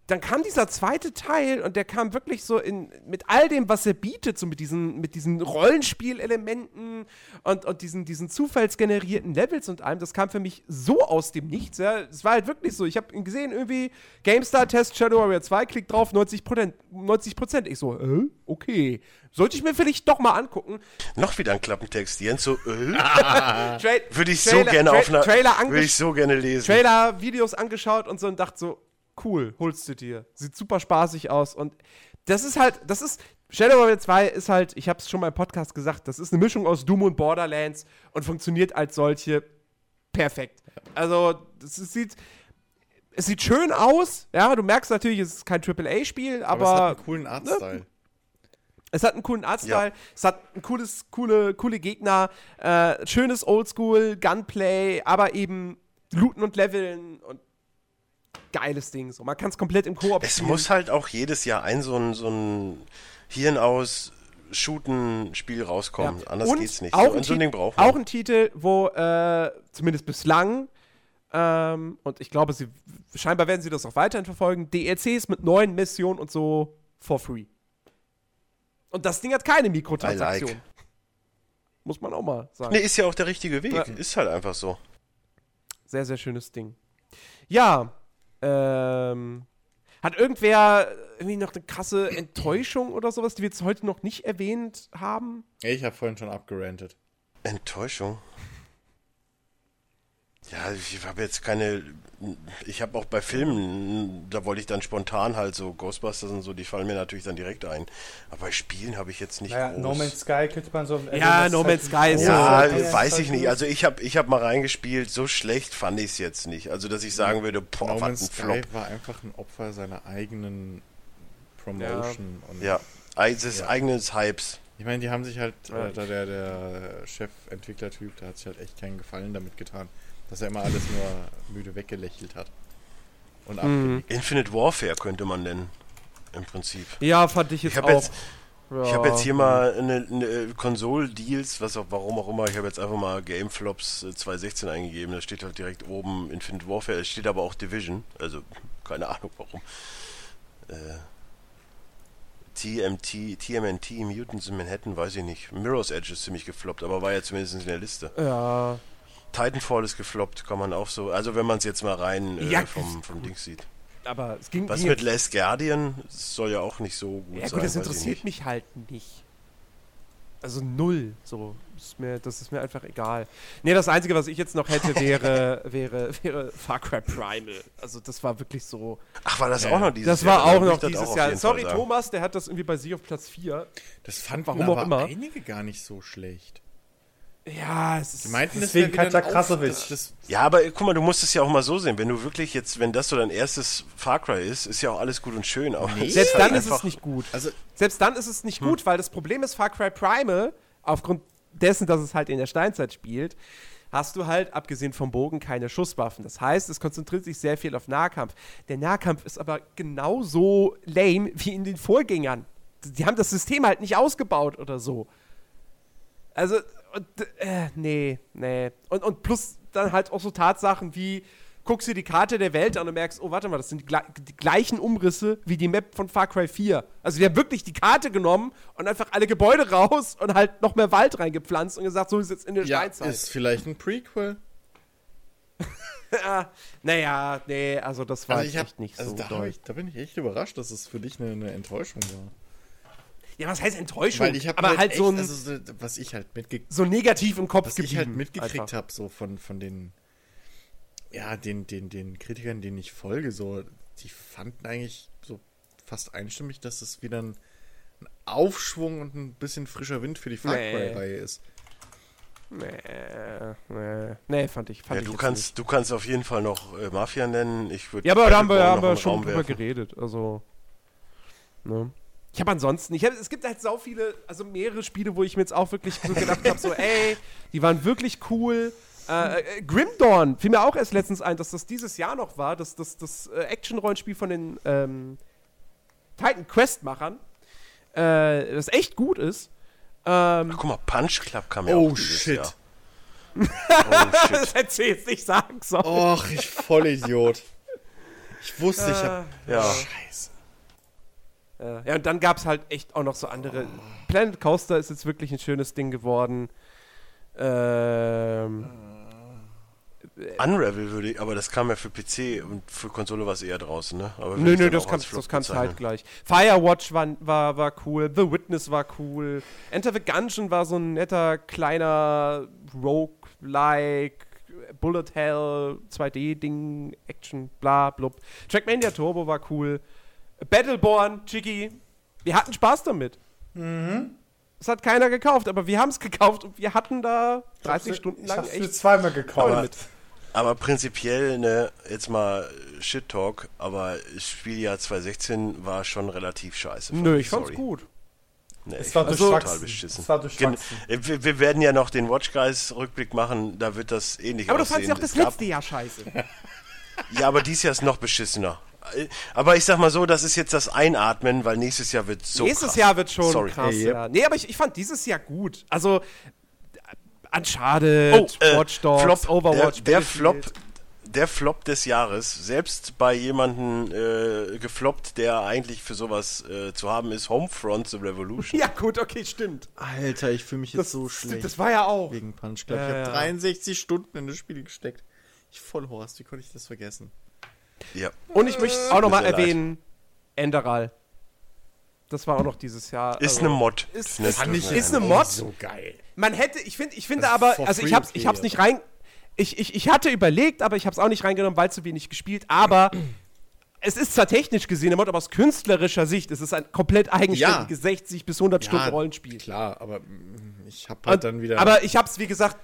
dann kam dieser zweite Teil und der kam wirklich so in, mit all dem, was er bietet, so mit diesen, mit diesen Rollenspielelementen und, und diesen, diesen zufallsgenerierten Levels und allem, das kam für mich so aus dem Nichts. Ja. Es war halt wirklich so, ich habe ihn gesehen, irgendwie GameStar-Test Shadow Warrior 2, klick drauf, 90 Prozent. 90 Prozent. Ich so, äh, okay. Sollte ich mir vielleicht doch mal angucken. Noch wieder ein Klappentext. Jens so, äh, würde ich so gerne Tra auf einer. Trailer, Würde ich so gerne lesen. Trailer, Videos angeschaut und so und dachte so, cool, holst du dir. Sieht super spaßig aus und das ist halt, das ist, Shadow Warrior 2 ist halt, ich habe es schon mal im Podcast gesagt, das ist eine Mischung aus Doom und Borderlands und funktioniert als solche perfekt. Also, ist, sieht, es sieht schön aus, ja, du merkst natürlich, es ist kein AAA-Spiel, Aber, es aber, hat einen coolen Artstyle. es hat einen coolen Artstyle, es hat ein cooles, coole, coole Gegner, äh, schönes Oldschool, Gunplay, aber eben Looten und Leveln und geiles Ding. So, man kann es komplett im Koop Es spielen. muss halt auch jedes Jahr ein so ein, so ein Hirn aus Shooten-Spiel rauskommen. Anders und geht's nicht. Auch, so, ein so ein braucht man. auch ein Titel, wo äh, zumindest bislang ähm, und ich glaube, sie scheinbar werden sie das auch weiterhin verfolgen. DLCs mit neuen Missionen und so for free. Und das Ding hat keine Mikrotransaktion. Like. Muss man auch mal sagen. Nee, ist ja auch der richtige Weg. Ja. Ist halt einfach so. Sehr, sehr schönes Ding. Ja, ähm, hat irgendwer irgendwie noch eine krasse Enttäuschung oder sowas, die wir jetzt heute noch nicht erwähnt haben? Ich habe vorhin schon abgerantet. Enttäuschung. Ja, ich habe jetzt keine. Ich habe auch bei Filmen, da wollte ich dann spontan halt so Ghostbusters und so, die fallen mir natürlich dann direkt ein. Aber bei Spielen habe ich jetzt nicht Naja, groß. No Man's Sky könnte man so. Ja, No Man's Sky ist großer Ja, Teil, weiß das ich nicht. halt Also ich habe ich hab mal reingespielt, so schlecht fand ich es jetzt nicht. Also dass ich sagen würde, boah, no was Man's ein Sky Flop. war einfach ein Opfer seiner eigenen Promotion. Und Ja, des Ja. eigenes Hypes. Ich meine, die haben sich halt, Ja. äh, da der, der Chefentwicklertyp, der hat sich halt echt keinen Gefallen damit getan, dass er immer alles nur müde weggelächelt hat. Und Mhm. Infinite Warfare könnte man nennen. Im Prinzip. Ja, fand ich jetzt Ich auch. habe jetzt, ja. ich hab jetzt hier mal eine, eine Konsol-Deals, was auch, warum auch immer. Ich habe jetzt einfach mal Gameflops äh, 2016 eingegeben. Da steht halt direkt oben Infinite Warfare. Es steht aber auch Division. Also keine Ahnung warum. Äh, TMT, TMNT, Mutants in Manhattan, weiß ich nicht. Mirror's Edge ist ziemlich gefloppt, aber war ja zumindest in der Liste. Ja. Titanfall ist gefloppt, kann man auch so. Also wenn man es jetzt mal rein äh, Ja, vom, vom Ding sieht. Aber es ging. Was ging mit Last Guardian Das soll ja auch nicht so gut Ja, sein. gut, das interessiert mich halt nicht. Also null. So. Ist mir, das ist mir einfach egal. Nee, das Einzige, was ich jetzt noch hätte, wäre, wäre, wäre Far Cry Primal. Also das war wirklich so. Ach, war das Ja. auch noch dieses Das Jahr? war Dann auch noch das dieses auf Jahr. Sorry. Thomas, der hat das irgendwie bei sich auf Platz 4. Das fanden Warum aber auch immer. einige gar nicht so schlecht. Ja, es ist. Die meinten, Deswegen Katja Krasowitsch. das- das- Ja, aber guck mal, du musst es ja auch mal so sehen. Wenn du wirklich jetzt, wenn das so dein erstes Far Cry ist, ist ja auch alles gut und schön. Auch Nee. Selbst halt dann ist es nicht gut. Also, Selbst dann ist es nicht gut, weil das Problem ist, Far Cry Primal, aufgrund dessen, dass es halt in der Steinzeit spielt, hast du halt, abgesehen vom Bogen, keine Schusswaffen. Das heißt, es konzentriert sich sehr viel auf Nahkampf. Der Nahkampf ist aber genauso lame wie in den Vorgängern. Die haben das System halt nicht ausgebaut oder so. Also, und, äh, nee, nee. Und, und plus dann halt auch so Tatsachen wie, guckst dir die Karte der Welt an und merkst, oh, warte mal, das sind die, gle- die gleichen Umrisse wie die Map von Far Cry 4. Also die haben wirklich die Karte genommen und einfach alle Gebäude raus und halt noch mehr Wald reingepflanzt und gesagt, so ist jetzt in der ja, Steinzeit. ist vielleicht ein Prequel. ja, naja, nee, also das war Also ich hab, echt nicht also so da, ich, da bin ich echt überrascht, dass es für dich eine, eine Enttäuschung war. Ja, was heißt Enttäuschung? Weil ich aber halt, echt, so, ein, also, so- was ich halt mitgekriegt so negativ im Kopf was ich halt geblieben, mitgekriegt habe, so von, von den, ja, den, den, den Kritikern, denen ich folge, so, die fanden eigentlich so fast einstimmig, dass es wieder ein, ein Aufschwung und ein bisschen frischer Wind für die Far Nee. Cry-Reihe ist. Nee, nee, nee, fand ich. Fand Ja, ich du kannst, Nicht. du kannst auf jeden Fall noch äh, Mafia nennen. Ich würde Ja, aber da haben wir, haben wir schon drüber geredet. Also. Ne? Ich habe ansonsten, ich hab, es gibt halt so viele, also mehrere Spiele, wo ich mir jetzt auch wirklich so gedacht habe, so, ey, die waren wirklich cool. Äh, äh, Grim Dawn fiel mir auch erst letztens ein, dass das dieses Jahr noch war, dass das, das äh, Action-Rollenspiel von den ähm, Titan Quest-Machern, äh, das echt gut ist. Ähm, Ach, guck mal, Punch Club kam ja Oh, auch dieses shit. Jahr. Oh shit. das hätte ich jetzt nicht sagen sollen. Och, ich Vollidiot. Ich wusste, ich hab. Ja. Scheiße. Äh, ja, und dann gab es halt echt auch noch so andere. Planet Coaster ist jetzt wirklich ein schönes Ding geworden. Ähm, Unravel würde ich, aber das kam ja für PC und für Konsole war es eher draußen, ne? Aber nö, nö, das kannst kannst bezeichnen. halt gleich. Firewatch war, war, war cool, The Witness war cool, Enter the Gungeon war so ein netter, kleiner Rogue-like, Bullet Hell, 2D-Ding, Action, bla, blub. Trackmania Turbo war cool. Battleborn, Chicky, wir hatten Spaß damit. Mhm. Es hat keiner gekauft, aber wir haben es gekauft und wir hatten da 30 Stunden Ich lang hab's mir echt zweimal gekauft. Aber, aber prinzipiell, ne, jetzt mal Shit Talk, aber Spieljahr 2016 war schon relativ scheiße. Nö, ich fand's sorry. gut. Nee, Es ich war fand's durchwachsen. total beschissen. Es war durchwachsen. äh, wir, wir werden ja noch den Watch Guys Rückblick machen, da wird das ähnlich Aber du aussehen. fandst ja auch das letzte Jahr scheiße. Ja, aber dieses Jahr ist noch beschissener. Äh, Aber ich sag mal so, das ist jetzt das Einatmen, weil nächstes Jahr wird so Nächstes krass. Jahr wird schon Sorry. krass, Yep. ja. Nee, aber ich, ich fand dieses Jahr gut. Also, äh, Uncharted, äh, Watch Dogs, Flop, Overwatch, der, der. Flop, der Flop des Jahres, selbst bei jemandem äh, gefloppt, der eigentlich für sowas äh, zu haben ist, Homefront The Revolution. Ja, gut, okay, stimmt. Alter, ich fühle mich jetzt Das, so schlecht. das war ja auch. wegen Punch Club. Ja, ich habe ja. 63 Stunden in das Spiel gesteckt. Ich voll Horst, wie konnte ich das vergessen? Ja. Und ich möchte auch nochmal erwähnen, Enderal. Das war auch noch dieses Jahr. Ist also- eine Mod. Ist, Eine- ist, Fand ich ist eine Mod. So geil. Man hätte, ich finde, ich finde ist aber, also ich hab's, ich hab's nicht rein, ich, ich, ich hatte überlegt, aber ich hab's auch nicht reingenommen, weil zu wenig gespielt, aber es ist zwar technisch gesehen eine Mod, aber aus künstlerischer Sicht ist es ein komplett eigenständiges 60 bis 100 Stunden Rollenspiel. Klar, aber mm, ich habe halt Und- dann wieder. Aber ich hab's, wie gesagt,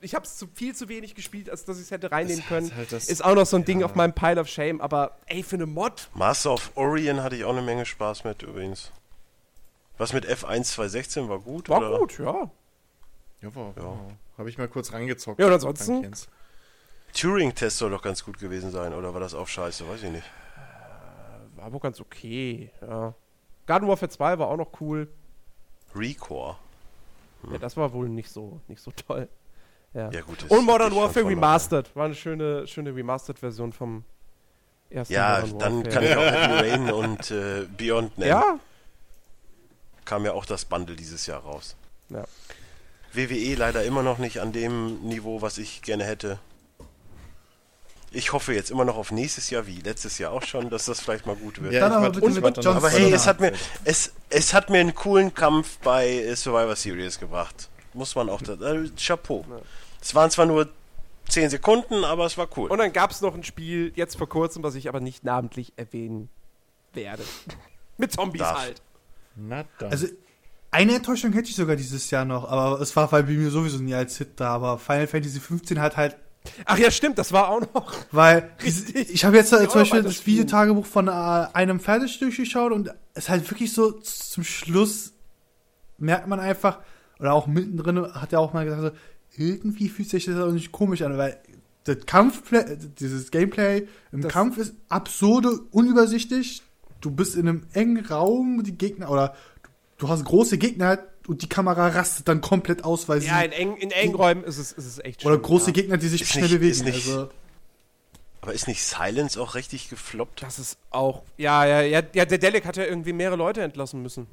ich hab's zu viel zu wenig gespielt, als dass ich es hätte reinnehmen Das können. ist halt das- ist auch noch so ein Ding ja. auf meinem Pile of Shame, aber ey, für eine Mod. Master of Orion hatte ich auch eine Menge Spaß mit übrigens. Was mit F1 2016 war gut? War oder? gut, ja. ja, war, ja. Habe ich mal kurz reingezockt. Ja, und ansonsten? Turing-Test soll doch ganz gut gewesen sein, oder war das auch scheiße? Weiß ich nicht. War wohl ganz okay, ja. Garden Warfare 2 war auch noch cool. Recore. Ja, das war wohl nicht so, nicht so toll. Ja. Ja, gut. Und Modern Warfare Remastered. War eine schöne, schöne Remastered-Version vom ersten Ja, Modern dann Warfare. kann ich auch Heavy Rain und äh, Beyond nennen. Ja, Kam ja auch das Bundle dieses Jahr raus. Ja. WWE leider immer noch nicht an dem Niveau, was ich gerne hätte. Ich hoffe jetzt immer noch auf nächstes Jahr, wie letztes Jahr auch schon, dass das vielleicht mal gut wird. Ja, Dann aber John noch. Aber hey, es hat mir es, es hat mir einen coolen Kampf bei äh, Survivor Series gebracht. Muss man auch da, äh, Chapeau. Es waren zwar nur 10 Sekunden, aber es war cool. und dann gab es noch ein Spiel, jetzt vor kurzem, was ich aber nicht namentlich erwähnen werde. Mit Zombies Darf. halt. Na dann. Also, eine Enttäuschung hätte ich sogar dieses Jahr noch, aber es war bei mir sowieso nie als Hit da, aber Final Fantasy 15 hat halt, Ach ja, stimmt, das war auch noch. weil Richtig. ich habe jetzt zum Beispiel das. Videotagebuch von äh, einem fertig durchgeschaut und es halt wirklich so zum Schluss merkt man einfach, oder auch mittendrin hat er auch mal gesagt, so, irgendwie fühlt sich das auch nicht komisch an, weil das Kampfplay, dieses Gameplay im Das- Kampf ist absurde, unübersichtlich. Du bist in einem engen Raum, die Gegner, oder du, hast große Gegner und die Kamera rastet dann komplett aus, weil sie, Ja, in, eng, in engen Räumen ist es, ist es echt oder schlimm, große ja. Gegner, die sich Ist schnell nicht- bewegen. ist nicht- also, aber ist nicht Silence auch richtig gefloppt? Das ist auch. Ja, ja, ja, ja, der Delic hat ja irgendwie mehrere Leute entlassen müssen.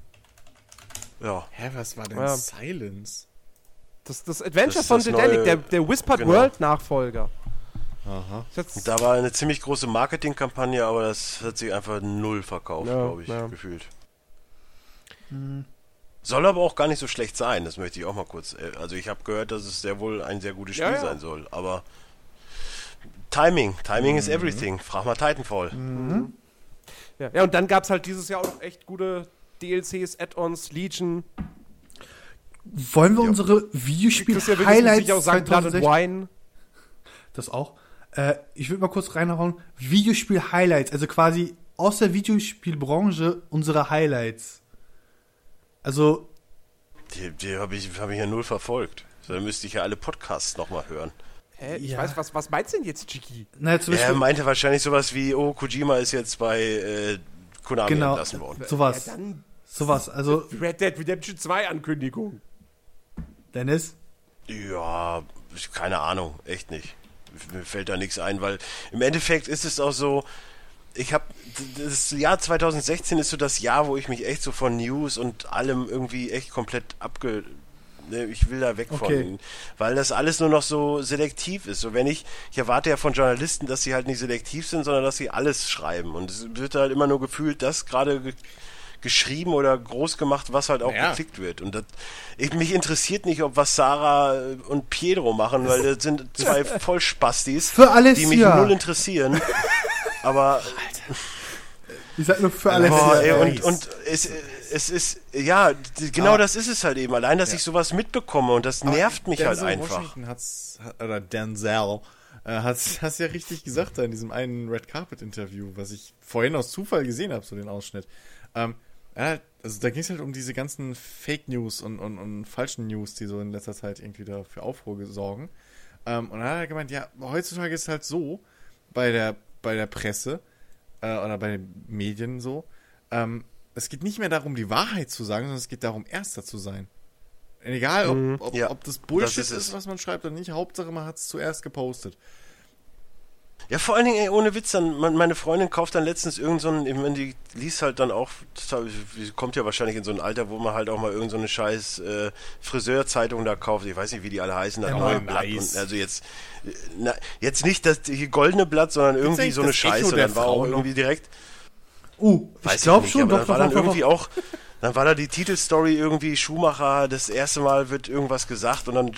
Ja. Hä, was war denn Ja. Silence? Das, das Adventure Das von neue- der, der Whispered genau. World Nachfolger. Aha. Da war eine ziemlich große Marketingkampagne, aber das hat sich einfach null verkauft, Ja, glaube ich, ja. gefühlt. Hm. Soll aber auch gar nicht so schlecht sein, das möchte ich auch mal kurz. äh, Also ich habe gehört, dass es sehr wohl ein sehr gutes Spiel Ja, ja. sein soll, aber Timing, Timing Mhm. is everything. Frag mal Titanfall. ja. ja, und dann gab es halt dieses Jahr auch noch echt gute DLCs, Add-ons, Legion. Wollen wir Ja. unsere Videospiel-Highlights auch sagen, Blood and 2016? Wine. Das auch. Äh, ich würde mal kurz reinhauen. Videospiel-Highlights, also quasi aus der Videospielbranche unsere Highlights. Also, Die, die habe ich, hab ich ja null verfolgt. So, dann müsste ich ja alle Podcasts nochmal hören. Hä? Ich Ja. weiß, was, was meinst du denn jetzt, Chiki? naja, zum Er meinte wahrscheinlich sowas wie, oh, Kojima ist jetzt bei äh, Konami genau, entlassen worden. sowas, Ja, sowas. Also, Red Dead Redemption 2 Ankündigung. Dennis, Ja, keine Ahnung, echt nicht. Mir fällt da nichts ein, weil im Endeffekt ist es auch so, ich habe das Jahr 2016 ist so das Jahr, wo ich mich echt so von News und allem irgendwie echt komplett abge ne, ich will da weg Okay. von, weil das alles nur noch so selektiv ist. So wenn ich, ich erwarte ja von Journalisten, dass sie halt nicht selektiv sind, sondern dass sie alles schreiben. Und es wird halt immer nur gefühlt, das gerade ge geschrieben oder groß gemacht, was halt auch Ja. geklickt wird. Und das, ich, mich interessiert nicht, ob was Sarah und Pietro machen, weil das sind zwei Vollspastis, Für alles die mich ja. null interessieren. Aber ich sag nur für alles. Boah, ey, und, und es, es ist, ja, genau Aber- das ist es halt eben. Allein, dass ich sowas mitbekomme und das nervt mich halt Denzel einfach. Washington hat's, hat- oder Denzel, äh, hat's, hat's ja richtig gesagt da in diesem einen Red Carpet Interview, was ich vorhin aus Zufall gesehen habe, so den Ausschnitt. Ähm, hat- also da ging es halt um diese ganzen Fake News und, und, und falschen News, die so in letzter Zeit irgendwie da für Aufruhr sorgen. Ähm, und dann hat er gemeint, ja, heutzutage ist es halt so, bei der, bei der Presse äh, oder bei den Medien so, ähm, es geht nicht mehr darum, die Wahrheit zu sagen, sondern es geht darum, Erster zu sein. Egal, ob, ob, Ja, ob das Bullshit das ist ist, was man schreibt oder nicht, Hauptsache man hat es zuerst gepostet. Ja, vor allen Dingen, ey, ohne Witz, dann, mein- meine Freundin kauft dann letztens irgend so ein, ich meine, die liest halt dann auch, die kommt ja wahrscheinlich in so ein Alter, wo man halt auch mal irgend so eine scheiß äh, Friseurzeitung da kauft, ich weiß nicht, wie die alle heißen, Ja, neue. Blatt und, also jetzt, na, jetzt nicht das hier goldene Blatt, sondern irgendwie so eine Scheiße, dann war auch irgendwie direkt, Uh, ich glaube schon, aber doch, dann war doch, dann doch, irgendwie doch. auch, dann war da die Titelstory irgendwie Schumacher, das erste Mal wird irgendwas gesagt und dann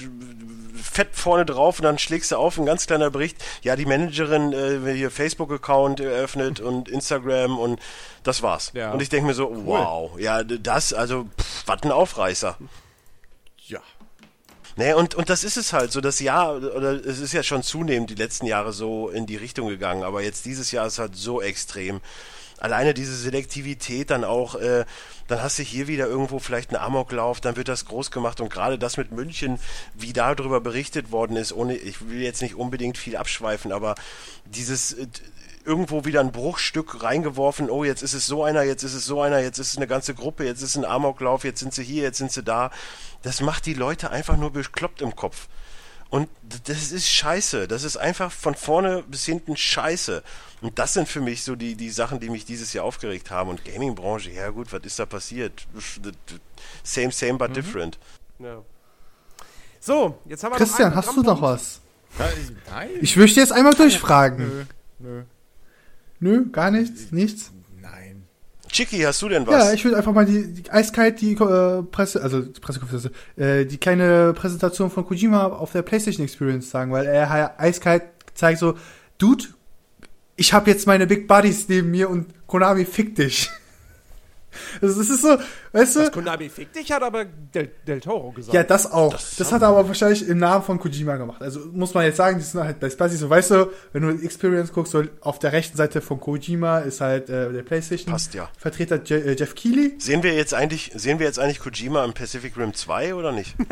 fett vorne drauf und dann schlägst du auf, ein ganz kleiner Bericht, ja, die Managerin äh, hier Facebook-Account eröffnet und Instagram und das war's. Ja. Und ich denke mir so, wow, ja, das, also, pff, was ein Aufreißer. Ja. Nee, und, und das ist es halt, so das Jahr, oder es ist ja schon zunehmend die letzten Jahre so in die Richtung gegangen, aber jetzt dieses Jahr ist halt so extrem. Alleine diese Selektivität dann auch, äh, dann hast du hier wieder irgendwo vielleicht einen Amoklauf, dann wird das groß gemacht und gerade das mit München, wie darüber berichtet worden ist, ohne, ich will jetzt nicht unbedingt viel abschweifen, aber dieses äh, irgendwo wieder ein Bruchstück reingeworfen, oh, jetzt ist es so einer, jetzt ist es so einer, jetzt ist es eine ganze Gruppe, jetzt ist ein Amoklauf, jetzt sind sie hier, jetzt sind sie da. Das macht die Leute einfach nur bekloppt im Kopf. Und das ist scheiße. Das ist einfach von vorne bis hinten scheiße. Und das sind für mich so die, die Sachen, die mich dieses Jahr aufgeregt haben. Und Gaming-Branche, ja gut, was ist da passiert? Same, same, but different. Ja. So, jetzt haben wir Christian, hast du noch was? nein. Ich möchte jetzt einmal durchfragen. nö, nö, Nö, gar nichts, nichts. Chicky, hast du denn was? Ja, ich würde einfach mal die, die eiskalt die äh, Presse, also die Pressekonferenz, äh, die kleine Präsentation von Kojima auf der PlayStation Experience sagen, weil er halt eiskalt zeigt so, Dude, ich habe jetzt meine Big Buddies neben mir und Konami fickt dich. Das ist, so, weißt du? Das Konami fick dich, hat aber Del, Del Toro gesagt. Ja, das auch. Das- Das, hat er aber wahrscheinlich im Namen von Kojima gemacht. Also muss man jetzt sagen, die sind halt Best Buddies. So, weißt du, wenn du Experience guckst, so auf der rechten Seite von Kojima ist halt äh, der PlayStation Passt ja. Vertreter Je äh, Jeff Keighley. Sehen wir jetzt eigentlich, sehen wir jetzt eigentlich Kojima im Pacific Rim 2 oder nicht?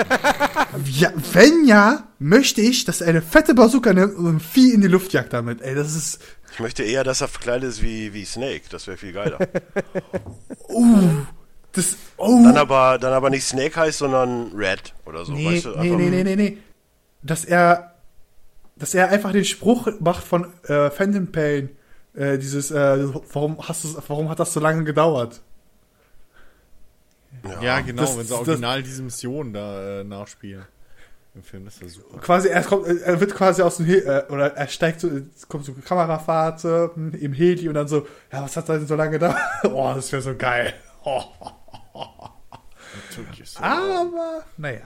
Ja, wenn ja, möchte ich, dass er eine fette Bazooka nimmt und ein Vieh in die Luft jagt damit. Ey, das ist. Ich möchte eher, dass er verkleidet ist wie, wie Snake. Das wäre viel geiler. Das. Oh. Dann aber, dann aber nicht Snake heißt, sondern Red oder so. nee, weißt du? nee, nee, nee, nee, nee. Dass er. Dass er einfach den Spruch macht von äh, Phantom Pain. Äh, dieses, äh, warum hast du, warum hat das so lange gedauert? Ja, genau, das- wenn sie das- original diese Mission da äh, nachspielen. Im Film, das ist ja super. quasi er kommt, er wird quasi aus dem He äh, oder er steigt so, kommt so Kamerafahrt äh, im Heli und dann so, ja, was hat da denn so lange gedauert? Oh, das wäre so geil. Oh. Aber, naja.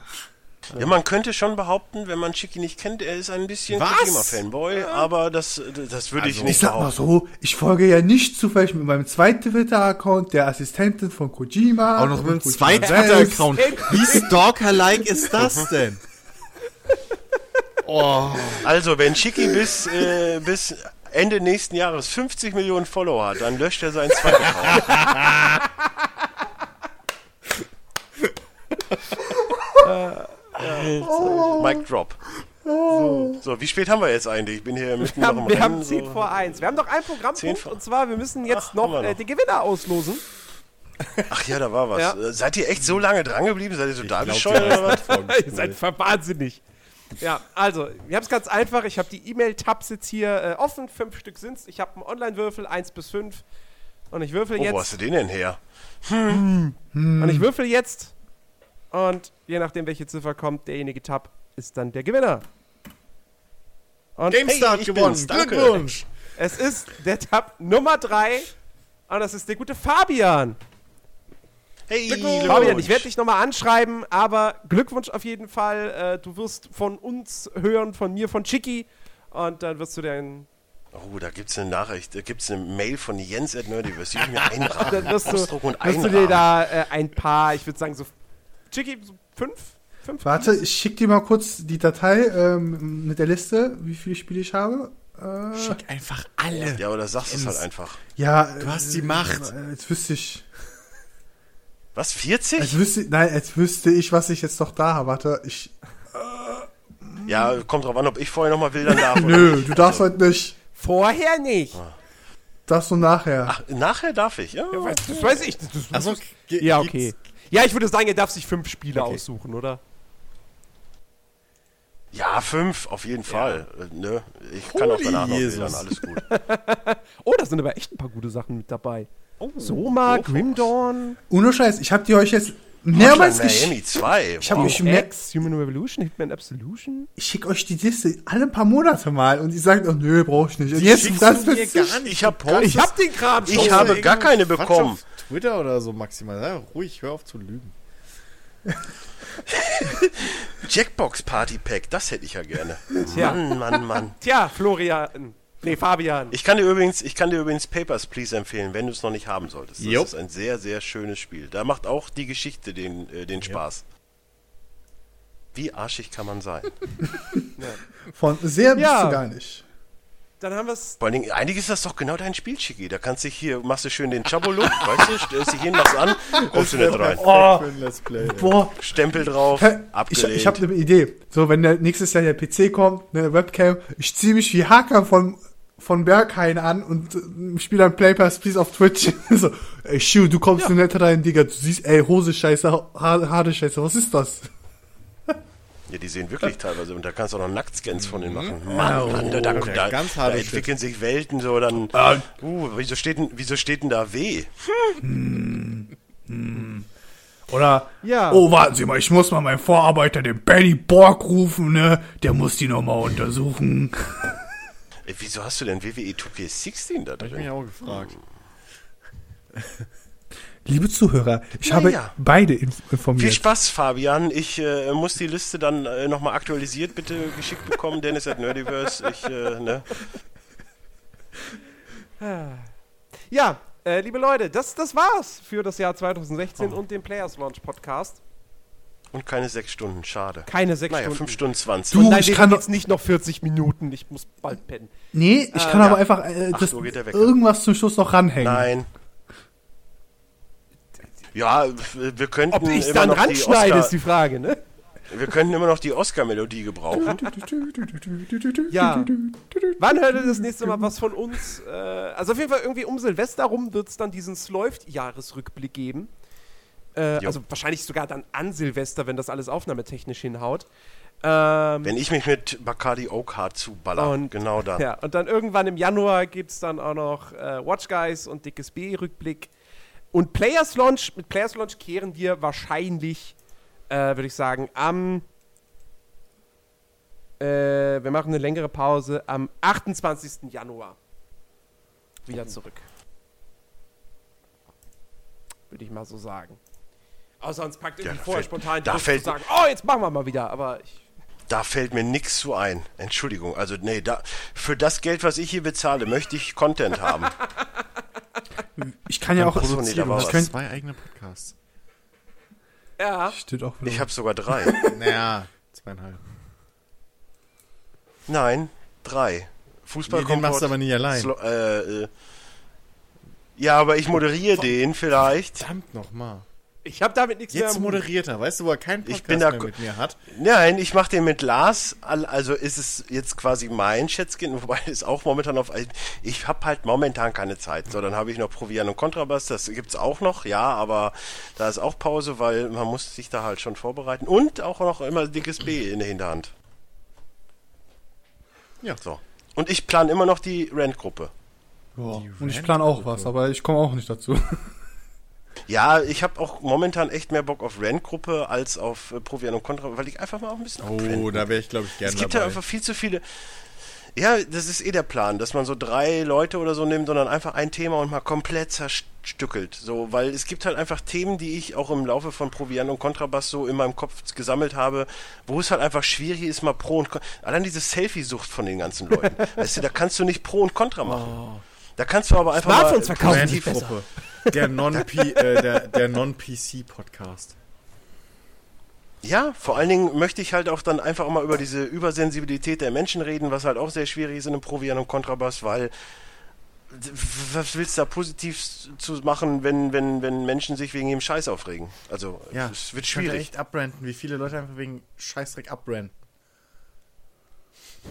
Ja, man könnte schon behaupten, wenn man Chicky nicht kennt, er ist ein bisschen? Kojima-Fanboy, aber das, das würde ich Also, nicht Ich sag mal so, ich folge ja nicht zufällig mit meinem zweiten Twitter-Account der Assistentin von Kojima. Auch noch mit einem Kojima zweiten. Twitter-Account. Wie stalker-like ist das denn? Oh. Also, wenn Chicky bis, äh, bis Ende nächsten Jahres 50 Millionen Follower hat, dann löscht er seinen zweiten Account. Mic drop. So, so, wie spät haben wir jetzt eigentlich? Ich bin hier mitten Wir noch haben, im wir Rennen. haben 10 so. vor 1. Wir haben noch Zehn Programmpunkt vor- und zwar, wir müssen jetzt Ach, noch, Äh, noch. den Gewinner auslosen. Ach ja, da war was. Ja. Äh, Seid ihr echt so lange dran geblieben? Seid ihr total glaub, bescheuert die oder was? Ihr seid wahnsinnig. Ja, also, wir haben es ganz einfach. Ich habe die E-Mail-Tabs jetzt hier äh, offen. Fünf Stück sind's. Ich habe einen Online-Würfel, 1 bis 5. Und ich würfel Oh, wo jetzt. hast du den denn her? Und ich würfel jetzt. Und je nachdem, welche Ziffer kommt, derjenige Tab ist dann der Gewinner. Und GameStar hat gewonnen. Glückwunsch. es ist der Tab Nummer 3. Und das ist der gute Fabian. Hey, Fabian, ich werde dich nochmal anschreiben, aber Glückwunsch auf jeden Fall. Äh, du wirst von uns hören, von mir, von Chicky. Und dann wirst du dein. Oh, da gibt's eine Nachricht, da gibt's eine Mail von Jens at Nerdiverse. Die ich mir einrahmen. Dann wirst du, und wirst du dir da äh, ein paar, ich würde sagen, so. Chicky, so fünf? Fünf? Warte, ich schick dir mal kurz die Datei ähm, mit der Liste, wie viele Spiele ich habe. Äh, Schick einfach alle. Ja, oder sagst es halt einfach. ja, Du hast die Macht. Äh, jetzt wüsste ich. Was, 40? Als wüsste, nein, als wüsste ich, was ich jetzt noch da habe. Warte, ich. ja, kommt drauf an, ob ich vorher nochmal wildern darf. Nö, nicht. du darfst heute nicht. Vorher nicht. Darfst du nachher. Ach, nachher darf ich, ja. Ja, weiß- das weiß ich. Das, das, Also, ja, okay. Ja, ich würde sagen, er darf sich fünf Spiele Okay. aussuchen, oder? Ja, fünf, auf jeden Fall. Äh, ne? Ich kann auch Holy danach noch Jesus. wildern, alles gut. Oh, da sind aber echt ein paar gute Sachen mit dabei. Oh, Soma, go for Grim it. Dawn, Ohne Scheiß, ich habe die euch jetzt mehrmals geschickt. Miami 2. Ich hab wow. mich- mer- X, Human Revolution, Hitman Absolution. Ich schicke euch die Liste alle ein paar Monate mal und ihr sagt, oh nö, brauch ich nicht. Und jetzt das du mir gar nicht Ich hab- gepostet? Ich hab den Kram schon. Ich habe gar keine Quatsch bekommen. Auf Twitter oder so maximal. Ja, ruhig, hör auf zu lügen. Jackbox Party Pack, das hätte ich ja gerne. Tja. Mann, Mann, Mann. Tja, Florian. Nee, Fabian. Ich kann dir übrigens, ich kann dir übrigens Papers, Please empfehlen, wenn du es noch nicht haben solltest. Das Jo. ist ein sehr, sehr schönes Spiel. Da macht auch die Geschichte den, äh, den Spaß. Wie arschig kann man sein? Von sehr bist Ja. du gar nicht. Dann haben wir es. Vor allen Dingen, eigentlich ist das doch genau dein Spiel, Chicky. Da kannst du hier, machst du schön den Chabolo, weißt du, stellst dich hin, machst an, kommst du nicht rein. Oh, Play. boah. Stempel drauf, Ich, abgelehnt. ich habe eine Idee. So, wenn der nächstes Jahr der PC kommt, eine Webcam, ich ziehe mich wie Hacker von von Berghain an und äh, spiele dann Play Pass Please auf Twitch. so, ey, Shu, du kommst ja. nicht rein, Digga. Du siehst, ey, Hose scheiße, ha Haare scheiße, was ist das? Ja, die sehen wirklich teilweise, und da kannst du auch noch Nacktscans von denen machen. Mhm. Mann, Mann, da, da, da, ganz da entwickeln sich Welten so, dann, uh, wieso steht denn, wieso steht denn da W? Oder, Ja. oh, warten Sie mal, ich muss mal meinen Vorarbeiter, den Benny Borg, rufen, ne? Der muss die nochmal untersuchen. Ey, wieso hast du denn WWE 2K16 da Hab ich mich drin? auch gefragt. Liebe Zuhörer, ich Ja, habe ja. beide inf Viel informiert. Spaß, Fabian. Ich äh, muss die Liste dann äh, nochmal aktualisiert bitte geschickt bekommen. Dennis at Nerdiverse. Ich, äh, ne? Ja, äh, liebe Leute, das, das war's für das Jahr 2016 und den Players Launch Podcast. Und keine sechs Stunden, schade. Keine sechs Naja, Stunden. fünf Stunden zwanzig. Du- nein, ich kann jetzt nicht noch 40 Minuten. Ich muss bald pennen. Nee, ich Äh, kann ja. aber einfach äh, das, irgendwas zum Schluss noch ranhängen. Nein. Ja, wir könnten Ob ich immer dann noch die ranschneide, ist die Frage, ne? wir könnten immer noch die Oscar-Melodie gebrauchen. Ja. Wann hört ihr das nächste Mal was von uns? Äh, also auf jeden Fall irgendwie um Silvester rum wird es dann diesen Läuft-Jahresrückblick geben. Äh, also wahrscheinlich sogar dann an Silvester, wenn das alles aufnahmetechnisch hinhaut. Ähm, Wenn ich mich mit Bacardi Oak Hard zuballer. Und- genau da. ja, und dann irgendwann im Januar gibt es dann auch noch äh, Watch Guys und Dickes B-Rückblick. Und Players Launch, mit Players Launch kehren wir wahrscheinlich, äh, würde ich sagen, am. Äh, wir machen eine längere Pause am 28. Januar wieder zurück. Würde ich mal so sagen. Außer uns packt irgendwie da vorher fällt- spontan da Druck fällt- zu sagen, oh, jetzt machen wir mal wieder. Aber ich, Da fällt mir nichts zu ein. Entschuldigung. Also, nee, da, für das Geld, was ich hier bezahle, möchte ich Content haben. Ich kann ja auch. War ich kann, Zwei eigene Podcasts. ja, steht auch. Ich habe sogar drei. Naja, zweieinhalb. Nein, drei. Fußball Nee, den machst du aber nicht allein. Slo äh, äh, ja, aber ich moderiere den vielleicht. Verdammt nochmal. Ich habe damit nichts Jetzt mehr. Hut. moderiert er, weißt du, wo er keinen Ich Podcast bin da mehr mit mir hat? Nein, ich mache den mit Lars. Al- Also ist es jetzt quasi mein Schätzchen, wobei es auch momentan auf. Ich habe halt momentan keine Zeit. So, dann habe ich noch Provian und Kontrabass. Das gibt's auch noch, ja, aber da ist auch Pause, weil man muss sich da halt schon vorbereiten. Und auch noch immer dickes B in der Hinterhand. Ja. So. Und ich plane immer noch die Rent-Gruppe. Ja. Und ich plane auch was, aber ich komme auch nicht dazu. Ja, ich habe auch momentan echt mehr Bock auf Rent-Gruppe als auf äh, Provian und Kontra, weil ich einfach mal auch ein bisschen Oh, da wäre ich, glaube ich, gerne Es gibt dabei. ja einfach viel zu viele. Ja, das ist eh der Plan, dass man so drei Leute oder so nimmt, sondern einfach ein Thema und mal komplett zerstückelt. So, weil es gibt halt einfach Themen, die ich auch im Laufe von Proviant und Kontrabass so in meinem Kopf gesammelt habe, wo es halt einfach schwierig ist, mal Pro und Contra. Allein diese Selfie-Sucht von den ganzen Leuten. weißt du, da kannst du nicht Pro und Contra machen. Da kannst du aber einfach Smartphones mal verkaufen positiv-. Der Non-P, äh, der, der Non-PC-Podcast. Ja, vor allen Dingen möchte ich halt auch dann einfach mal über diese Übersensibilität der Menschen reden, was halt auch sehr schwierig ist in einem Provian und Kontrabass, weil was willst du da positiv zu machen, wenn, wenn, wenn Menschen sich wegen dem Scheiß aufregen? Also, Ja, es wird ich schwierig. echt abbranden, wie viele Leute einfach wegen Scheißdreck abbranden.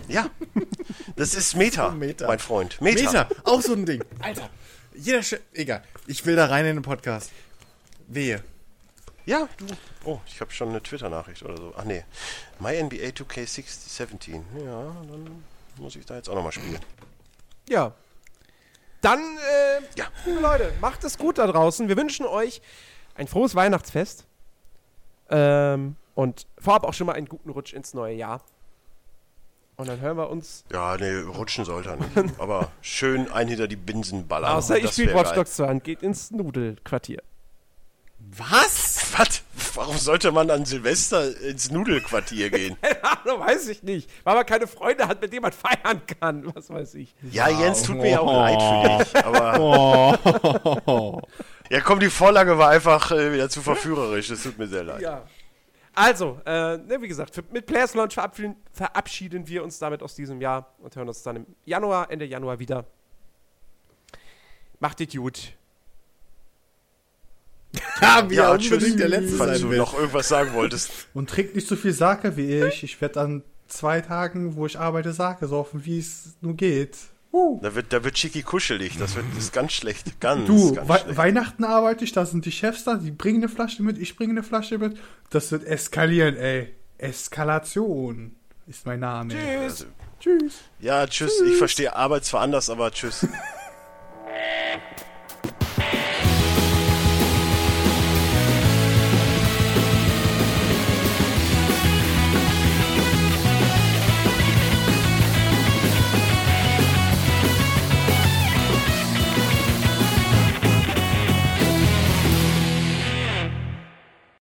Ja, das ist Meta, Meta. mein Freund. Meta. Meter, auch so ein Ding. Alter, jeder Sch Egal, ich will da rein in den Podcast. Wehe. Ja, du. Oh, ich habe schon eine Twitter-Nachricht oder so. Ach nee. My NBA 2K17. Ja, dann muss ich da jetzt auch nochmal spielen. Ja. Dann, äh, Ja. liebe Leute, macht es gut da draußen. Wir wünschen euch ein frohes Weihnachtsfest. Ähm, und vorab auch schon mal einen guten Rutsch ins neue Jahr. Und dann hören wir uns. Ja, nee, rutschen sollte er nicht. Aber schön ein hinter die Binsen ballern. Außer Das spielt wär Watch. Dogs 2 und geht ins Nudelquartier. Was? Was? Warum sollte man an Silvester ins Nudelquartier gehen? Ahnung, weiß ich nicht. Weil man keine Freunde hat, mit denen man feiern kann. Was weiß ich. Ja, Jens, tut mir ja auch leid für dich. Aber ja, komm, die Vorlage war einfach äh, wieder zu verführerisch. Es tut mir sehr leid. Ja. Also, äh, ne, wie gesagt, für, mit Players Launch verabschieden, verabschieden wir uns damit aus diesem Jahr und hören uns dann im Januar, Ende Januar wieder. Macht es gut. Ja, wie Ja, er tschüss. unbedingt der Letzte Falls sein du will. noch irgendwas sagen wolltest. Und trinkt nicht so viel Sake wie ich. Ich werde an zwei Tagen, wo ich arbeite, Sake saufen, wie es nur geht. Uh. Da wird, da wird Schicki kuschelig. Das wird das ist ganz schlecht. Ganz, Du, ganz Wei schlecht. Weihnachten arbeite ich, da sind die Chefs da, die bringen eine Flasche mit, ich bringe eine Flasche mit. Das wird eskalieren, ey. Eskalation ist mein Name. Tschüss. Tschüss. Ja, tschüss. Ich verstehe Arbeit zwar anders, aber tschüss.